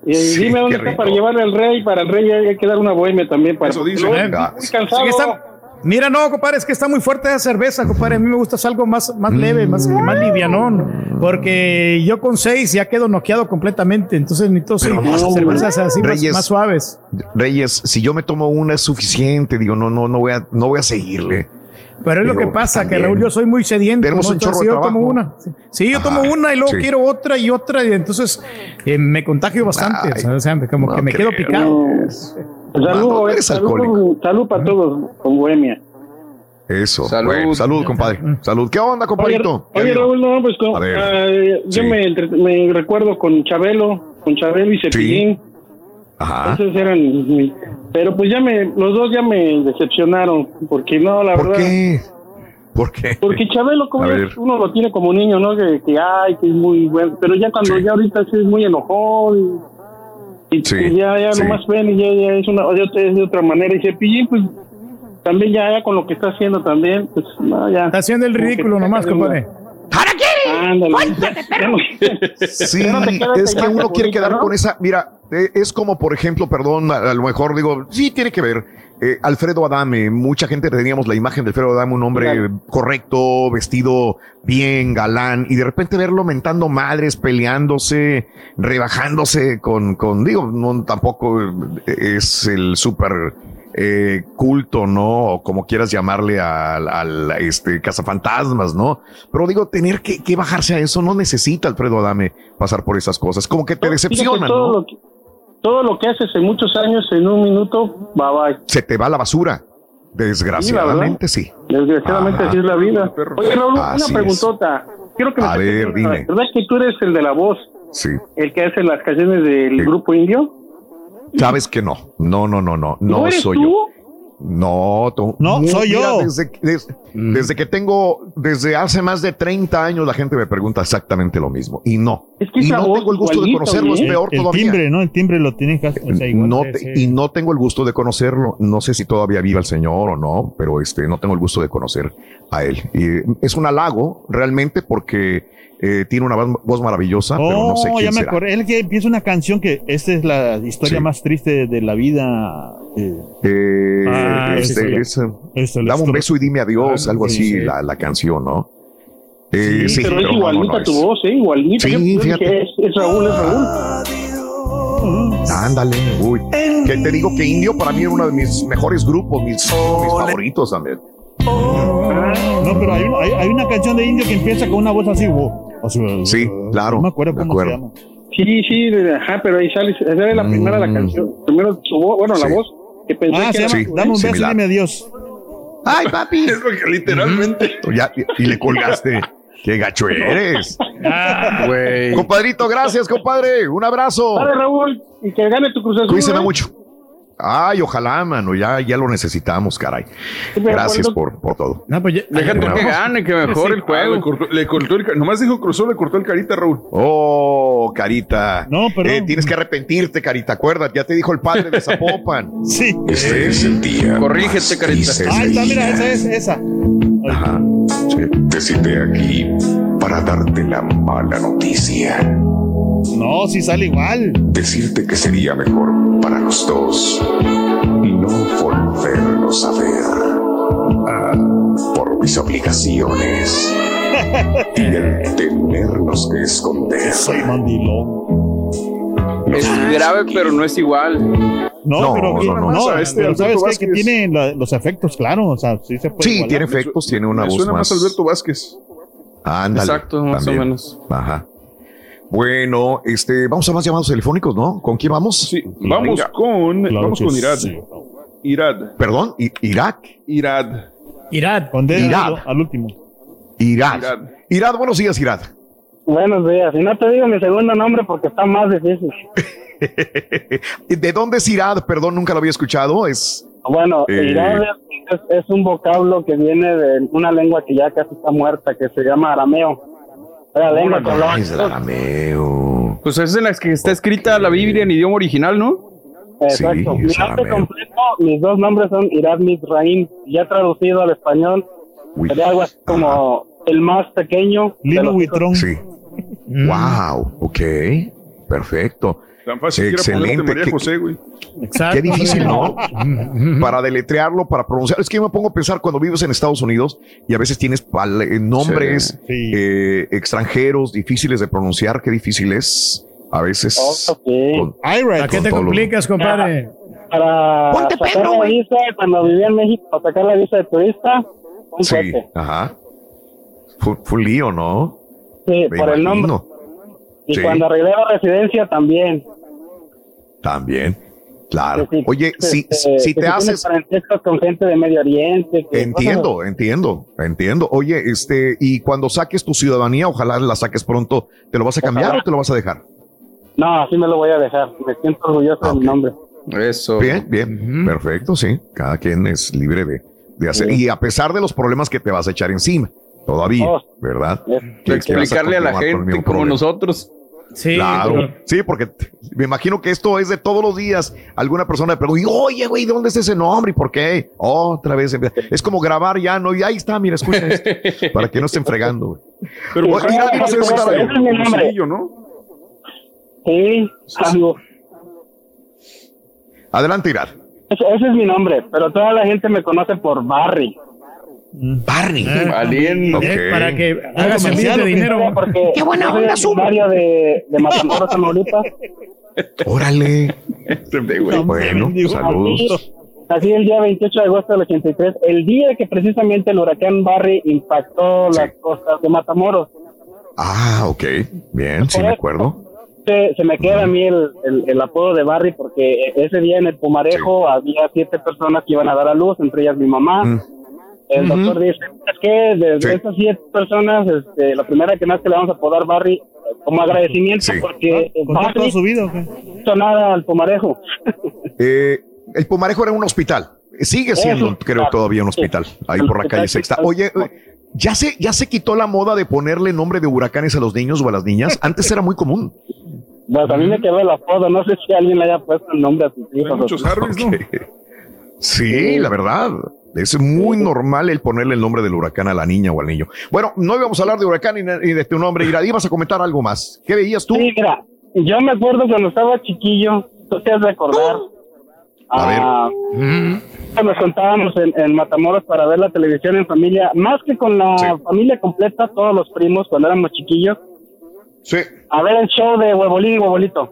Y Sí, dime dónde está rico. para llevarle al rey. Para el rey hay que dar una bohemia también. Para Eso dice. Luego, Venga. Muy cansado. Sí que está- Mira, no, compadre, es que está muy fuerte esa cerveza, compadre. A mí me gusta algo más, más leve, más, más livianón. Porque yo con seis ya quedo noqueado completamente. Entonces necesito sí, Pero no, cervezas así más, Reyes. más suaves. Reyes, si yo me tomo una es suficiente. Digo, no, no, no voy a, no voy a seguirle. Pero es lo que pasa, que. Raúl, yo soy muy sediento. Tenemos un chorro de yo tomo trabajo. una. Sí, yo Ajá, tomo una y luego sí. quiero otra y otra. Y entonces eh, me contagio bastante. O sea, como no que me quedo picado. Salud, Mano, eh, eres salud, alcohólico. salud para todos con bohemia. Eso. Salud. Bueno, salud, compadre. Salud. ¿Qué onda, Oye, compadrito? ¿Qué oye, digo? Raúl, no, pues con- ah, yo Sí. me, recuerdo con Chabelo, con Chabelo y Cepillín. Ajá. Esos eran pero pues ya me, los dos ya me decepcionaron, porque no, la ¿Por verdad. qué? ¿Por qué? Porque Chabelo, como uno lo tiene como niño, ¿no? Que, que ay, que es muy bueno. Pero ya cuando Sí. ya ahorita sí es muy enojón. Y, Sí, pues ya, ya sí. nomás ven y ya, ya es, una, ya es de otra manera. Y Cepillín, pues también ya, ya con lo que está haciendo también, pues no, ya. Está haciendo el ridículo nomás, compadre. Ándale. No- [laughs] Sí, es que uno quiere quedar con esa. Mira, eh, es como, por ejemplo, perdón, a, a lo mejor digo, sí tiene que ver. eh, Alfredo Adame, mucha gente teníamos la imagen de Alfredo Adame, un hombre Claro. correcto, vestido bien, galán, y de repente verlo mentando madres, peleándose, rebajándose con, con digo, no tampoco es el súper eh, culto, ¿no? O como quieras llamarle al, al este cazafantasmas, ¿no? Pero digo, tener que, que bajarse a eso no necesita Alfredo Adame pasar por esas cosas. Como que te Fíjate, decepcionan, todo, ¿no? lo que, todo lo que haces en muchos años, en un minuto, va, va. Se te va a la basura. Desgraciadamente sí. Desgraciadamente Ajá. así es la vida. Oye, Raúl, Así una es. preguntota. Quiero que me A ver, dime. ¿Verdad que tú eres el de la voz, Sí. el que hace las canciones del Sí. grupo indio? Sabes que no. No, no, no, no. ¿No No eres soy tú? yo. No, tú. No, soy yo. Desde, Mm. desde que tengo, desde hace más de 30 años, la gente me pregunta exactamente lo mismo. Y no. Es que y no tengo el gusto de conocerlo, es ¿eh? peor el todavía. timbre, ¿no? El timbre lo tienes que hacer. o sea, igual. No te-. Y no tengo el gusto de conocerlo. No sé si todavía viva el señor o no, pero este, no tengo el gusto de conocer a él. Y es un halago realmente porque eh, tiene una voz- maravillosa, pero no sé Oh, quién ya me será. acordé. Él que empieza una canción que esta es la historia Sí. más triste de la vida. eh, Eh, Ah, este, es, la Dame un beso y dime adiós, Ah, algo sí, así, sí. La, la canción, ¿no? Eh, Sí, pero es no, no, igualita no, tu es- voz, ¿eh? Igualita. Sí, Yo- yo dije, fíjate. Es, es Raúl, es Raúl. Ándale, uy. Que te digo que Indio para mí era uno de mis mejores grupos, mis, mis favoritos también. No, pero hay, una- hay, hay una canción de indio que empieza con una voz así. wow, así, Sí, claro. No me acuerdo cómo se acuerdo. llama. Sí, sí, ajá, pero ahí sale, esa es la primera la Mm. canción. Primero su voz, bueno, la voz, que pensé Ah, que se era llama Sí, Dame un beso y dime adiós. ¡Ay, papi! [laughs] Es porque literalmente. Ya, y, le colgaste. ¡Qué gacho eres! Ah, güey. Compadrito, gracias, compadre. Un abrazo. Dale, Raúl, y que gane tu Azul. Cuídense ¿eh? mucho. Ay, ojalá, mano. Ya, ya lo necesitamos, caray. pero Gracias por, por todo. No, pues tú que gane, que mejore el Ah, juego. le cortó, le cortó el Nomás dijo cruzó, le cortó el carita, Raúl. Oh, Carita. No, perdón. Eh, tienes que arrepentirte, Carita. Acuérdate, ya te dijo el padre de Zapopan. [laughs] Sí. Este es el día. Corrígete, carita. Ahí está, mira, esa es esa. Ajá. Sí. Te cité aquí para darte la mala noticia. No, si sale igual. Decirte que sería mejor para los dos no volvernos a ver. Ah, por mis obligaciones y el tenernos que esconder. Soy mandilón. Es grave, pero no es igual. No, No, pero, no, no. no, este pero Alberto sabes qué? que tiene la- los efectos, claro. O sea, sí se puede. Sí, igualar. tiene efectos, tiene una Me voz suena más. Alberto Vázquez. Ándale. Exacto, más o menos. Ajá. Bueno, este, vamos a más llamados telefónicos, ¿no? ¿Con quién vamos? Sí, vamos Venga. con, Claro vamos con Irad. sí. Irad. Perdón, I- Irak. Irad. Irad. Irad. al, al último. Irad. Irad, buenos días, Irad. Buenos días. Y no te digo mi segundo nombre porque está más difícil. [laughs] ¿De dónde es Irad? Perdón, nunca lo había escuchado. Es. Bueno, Eh. Irad es, es un vocablo que viene de una lengua que ya casi está muerta, que se llama arameo. Era la lengua que hablaba. Es el arameo. Pues es en la que está escrita la Biblia en idioma original, ¿no? Exacto. Sí, Mi es nombre arameo. completo, mis dos nombres son Irad Mizraim. Ya traducido al español, sería algo así como el más pequeño. los hijos. Sí. Wow, ok. Perfecto. Tan fácil Excelente. María Qué- José, güey. Qué difícil, ¿no? [laughs] para deletrearlo, para pronunciar. Es que yo me pongo a pensar cuando vives en Estados Unidos y a veces tienes eh, nombres eh, extranjeros difíciles de pronunciar. Qué difícil es a veces. con- ¿A qué te complicas, compadre? Para Ponte sacar Pedro, la visa, cuando vivía en México, para sacar la visa de turista, un Sí, ajá. Fue, fue un lío, ¿no? Sí, Me por el nombre. Y Sí. cuando arreglé la residencia también. También. Claro. Oye, si, Este, si te haces. con gente de Medio Oriente. que- Entiendo, entiendo, entiendo. Oye, este, y cuando saques tu ciudadanía, ojalá la saques pronto, ¿te lo vas a cambiar Ojalá. o te lo vas a dejar? No, así me lo voy a dejar. Me siento orgulloso de mi nombre. Eso. Bien, bien, perfecto, sí. Cada quien es libre de, de hacer. Sí. Y a pesar de los problemas que te vas a echar encima, todavía, Oh. ¿verdad? Que Explicarle a la gente como problema. nosotros. Sí, claro. pero- Sí, porque me imagino que esto es de todos los días. Alguna persona le pregunta, oye, güey, ¿de dónde es ese nombre y por qué? Otra vez. Es como grabar ya, ¿no? Y ahí está, mira, escucha esto. [laughs] para que no estén fregando, güey. Pero pues, mira, ¿no? Sí, algo. Adelante, Irar. Ese, ese es mi nombre, pero toda la gente me conoce por Barry. Barry. Valiendo. Eh, Para que hagas envíos de dinero. Porque Qué buena onda, originario de, de Matamoros, Tamaulipas. Órale. bueno, saludos. Nací el día 28 de agosto del 83, el día que precisamente el huracán Barry impactó las costas de Matamoros. Ah, ok. Bien, sí me acuerdo. Se, se me queda a mí el, el- el apodo de Barry porque ese día en el Pumarejo había siete personas que iban a dar a luz, entre ellas mi mamá. Mm. El doctor dice, es que de, Sí. de esas siete personas, este, la primera que más que le vamos a apodar Barry como agradecimiento porque ¿Contó Barry toda su vida o qué? no hizo nada al Pumarejo. Eh, el Pumarejo era un hospital. Sigue siendo, creo, todavía un hospital. Ahí El por la calle Sexta. Oye, eh, ¿ya se, ¿ya se quitó la moda de ponerle nombre de huracanes a los niños o a las niñas? [laughs] Antes era muy común. Pues a mí me quedó el apodo, no sé si alguien le haya puesto el nombre a sus hijos. muchos o- Harris, ¿no? Sí, la verdad. Es muy normal el ponerle el nombre del huracán a la niña o al niño. Bueno, no íbamos a hablar de huracán y de tu nombre. Ira, ibas a comentar algo más. ¿Qué veías tú? Sí, mira, yo me acuerdo cuando estaba chiquillo, tú te has de acordar. A ver. ah, Nos contábamos en, en Matamoros para ver la televisión en familia, más que con la familia completa, todos los primos cuando éramos chiquillos. Sí. A ver el show de Huevolín y Huevolito.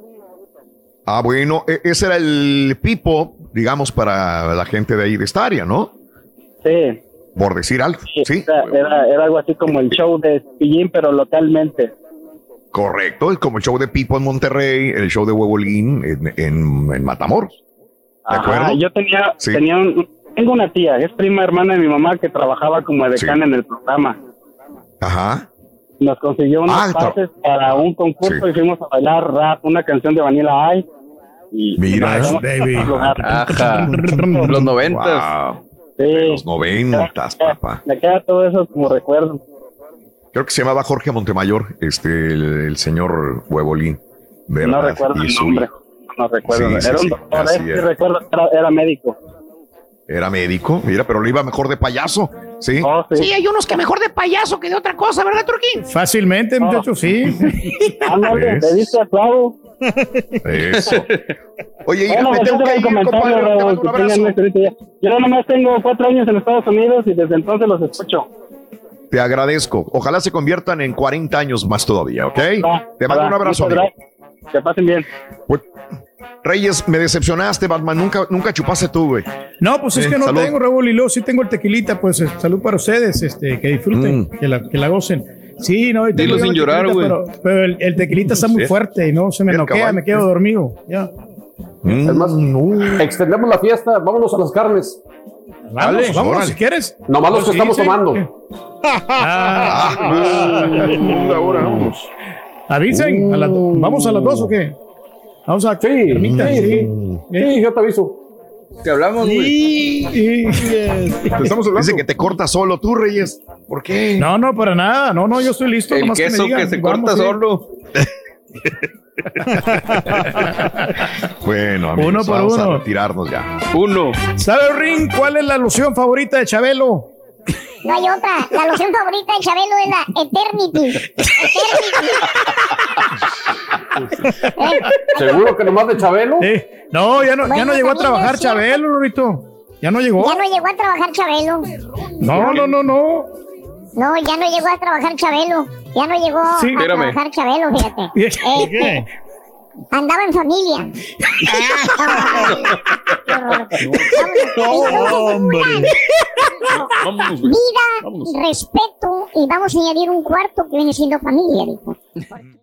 Ah, bueno, e- ese era el pipo, digamos, para la gente de ahí de esta área, ¿no? Sí. Por decir algo. Sí. Era, era, era algo así como el show de Pillín, pero localmente. Correcto, es como el show de Pipo en Monterrey, el show de Huevolín en, en, en Matamoros. ¿De Ajá, acuerdo? Yo tenía, Sí. tenía un- tengo una tía, es prima hermana de mi mamá que trabajaba como decana en el programa. Ajá. Nos consiguió Ah, tra- pases para un concurso y fuimos a bailar rap, una canción de Vanilla Ice. Y Mira, en lugar. Ajá. [laughs] Los noventas. Wow. Sí. Los noventas, papá. Me queda todo eso como recuerdo. Creo que se llamaba Jorge Montemayor, este, el, el señor Huevolín. ¿verdad? No recuerdo Y el su nombre. No recuerdo. Sí, sí, era un sí, doctor, eh, sí recuerdo que era, era médico. Era médico, mira, pero le iba mejor de payaso, ¿sí? Oh, Sí, hay unos que mejor de payaso que de otra cosa, ¿verdad, Turquín? Fácilmente, muchachos, sí. [laughs] Ándale, te diste a clavo. Eso. [laughs] Oye, Bueno, me pues tengo que ir, compadre. Te mando un ya. Yo nomás tengo cuatro años en Estados Unidos y desde entonces los escucho. Te agradezco. Ojalá se conviertan en 40 años más todavía, ¿ok? Va, Te mando va, un abrazo, amigo. Que pasen bien. Pues, Reyes, me decepcionaste, Batman. Nunca, nunca chupaste tú, güey. No, pues es Eh, que no salud. tengo, Raúl, y luego sí tengo el tequilita, pues eh, salud para ustedes, este, que disfruten, Mm. que, la, que la gocen. Sí, no, Dilo sin llorar, güey. Pero, pero el, el tequilita está muy Sí. fuerte y no se me El noquea, caballo, me quedo dormido. Ya. Mm, Es más, extendemos la fiesta, vámonos a las carnes. Vamos, Dale, vamos, órale. si quieres. Nomás los Pues que sí, estamos sí. tomando. [laughs] Ah. Ahora vamos. Avisen, a ¿vamos a las dos o qué? Vamos a... Sí, Permita, sí, sí. Sí, yo te aviso. Te hablamos, güey. Te estamos hablando. Dice que te corta solo tú, Reyes. ¿Por qué? No, no, para nada. No, no, yo estoy listo. El nomás que me queso que, digan, se vamos, corta sí. solo. [laughs] Bueno, amigos, Uno por vamos a uno. retirarnos ya. Uno. ¿Sabe, Ring, cuál es la alusión favorita de Chabelo? No hay otra. La loción favorita de Chabelo es la Eternity. Eternity. ¿Seguro que nomás de Chabelo? Sí. No, ya no, ya no llegó a trabajar. Chabelo, Lorito. Ya no llegó. Ya no llegó a trabajar Chabelo. No, no, no, no. No, ya no llegó a trabajar Chabelo. Ya no llegó Sí, a espérame. trabajar Chabelo, fíjate. [laughs] ¿Por Este, andaba en familia. [laughs] Güey. Vida, respeto y vamos a añadir un cuarto que viene siendo familia, dijo. [laughs]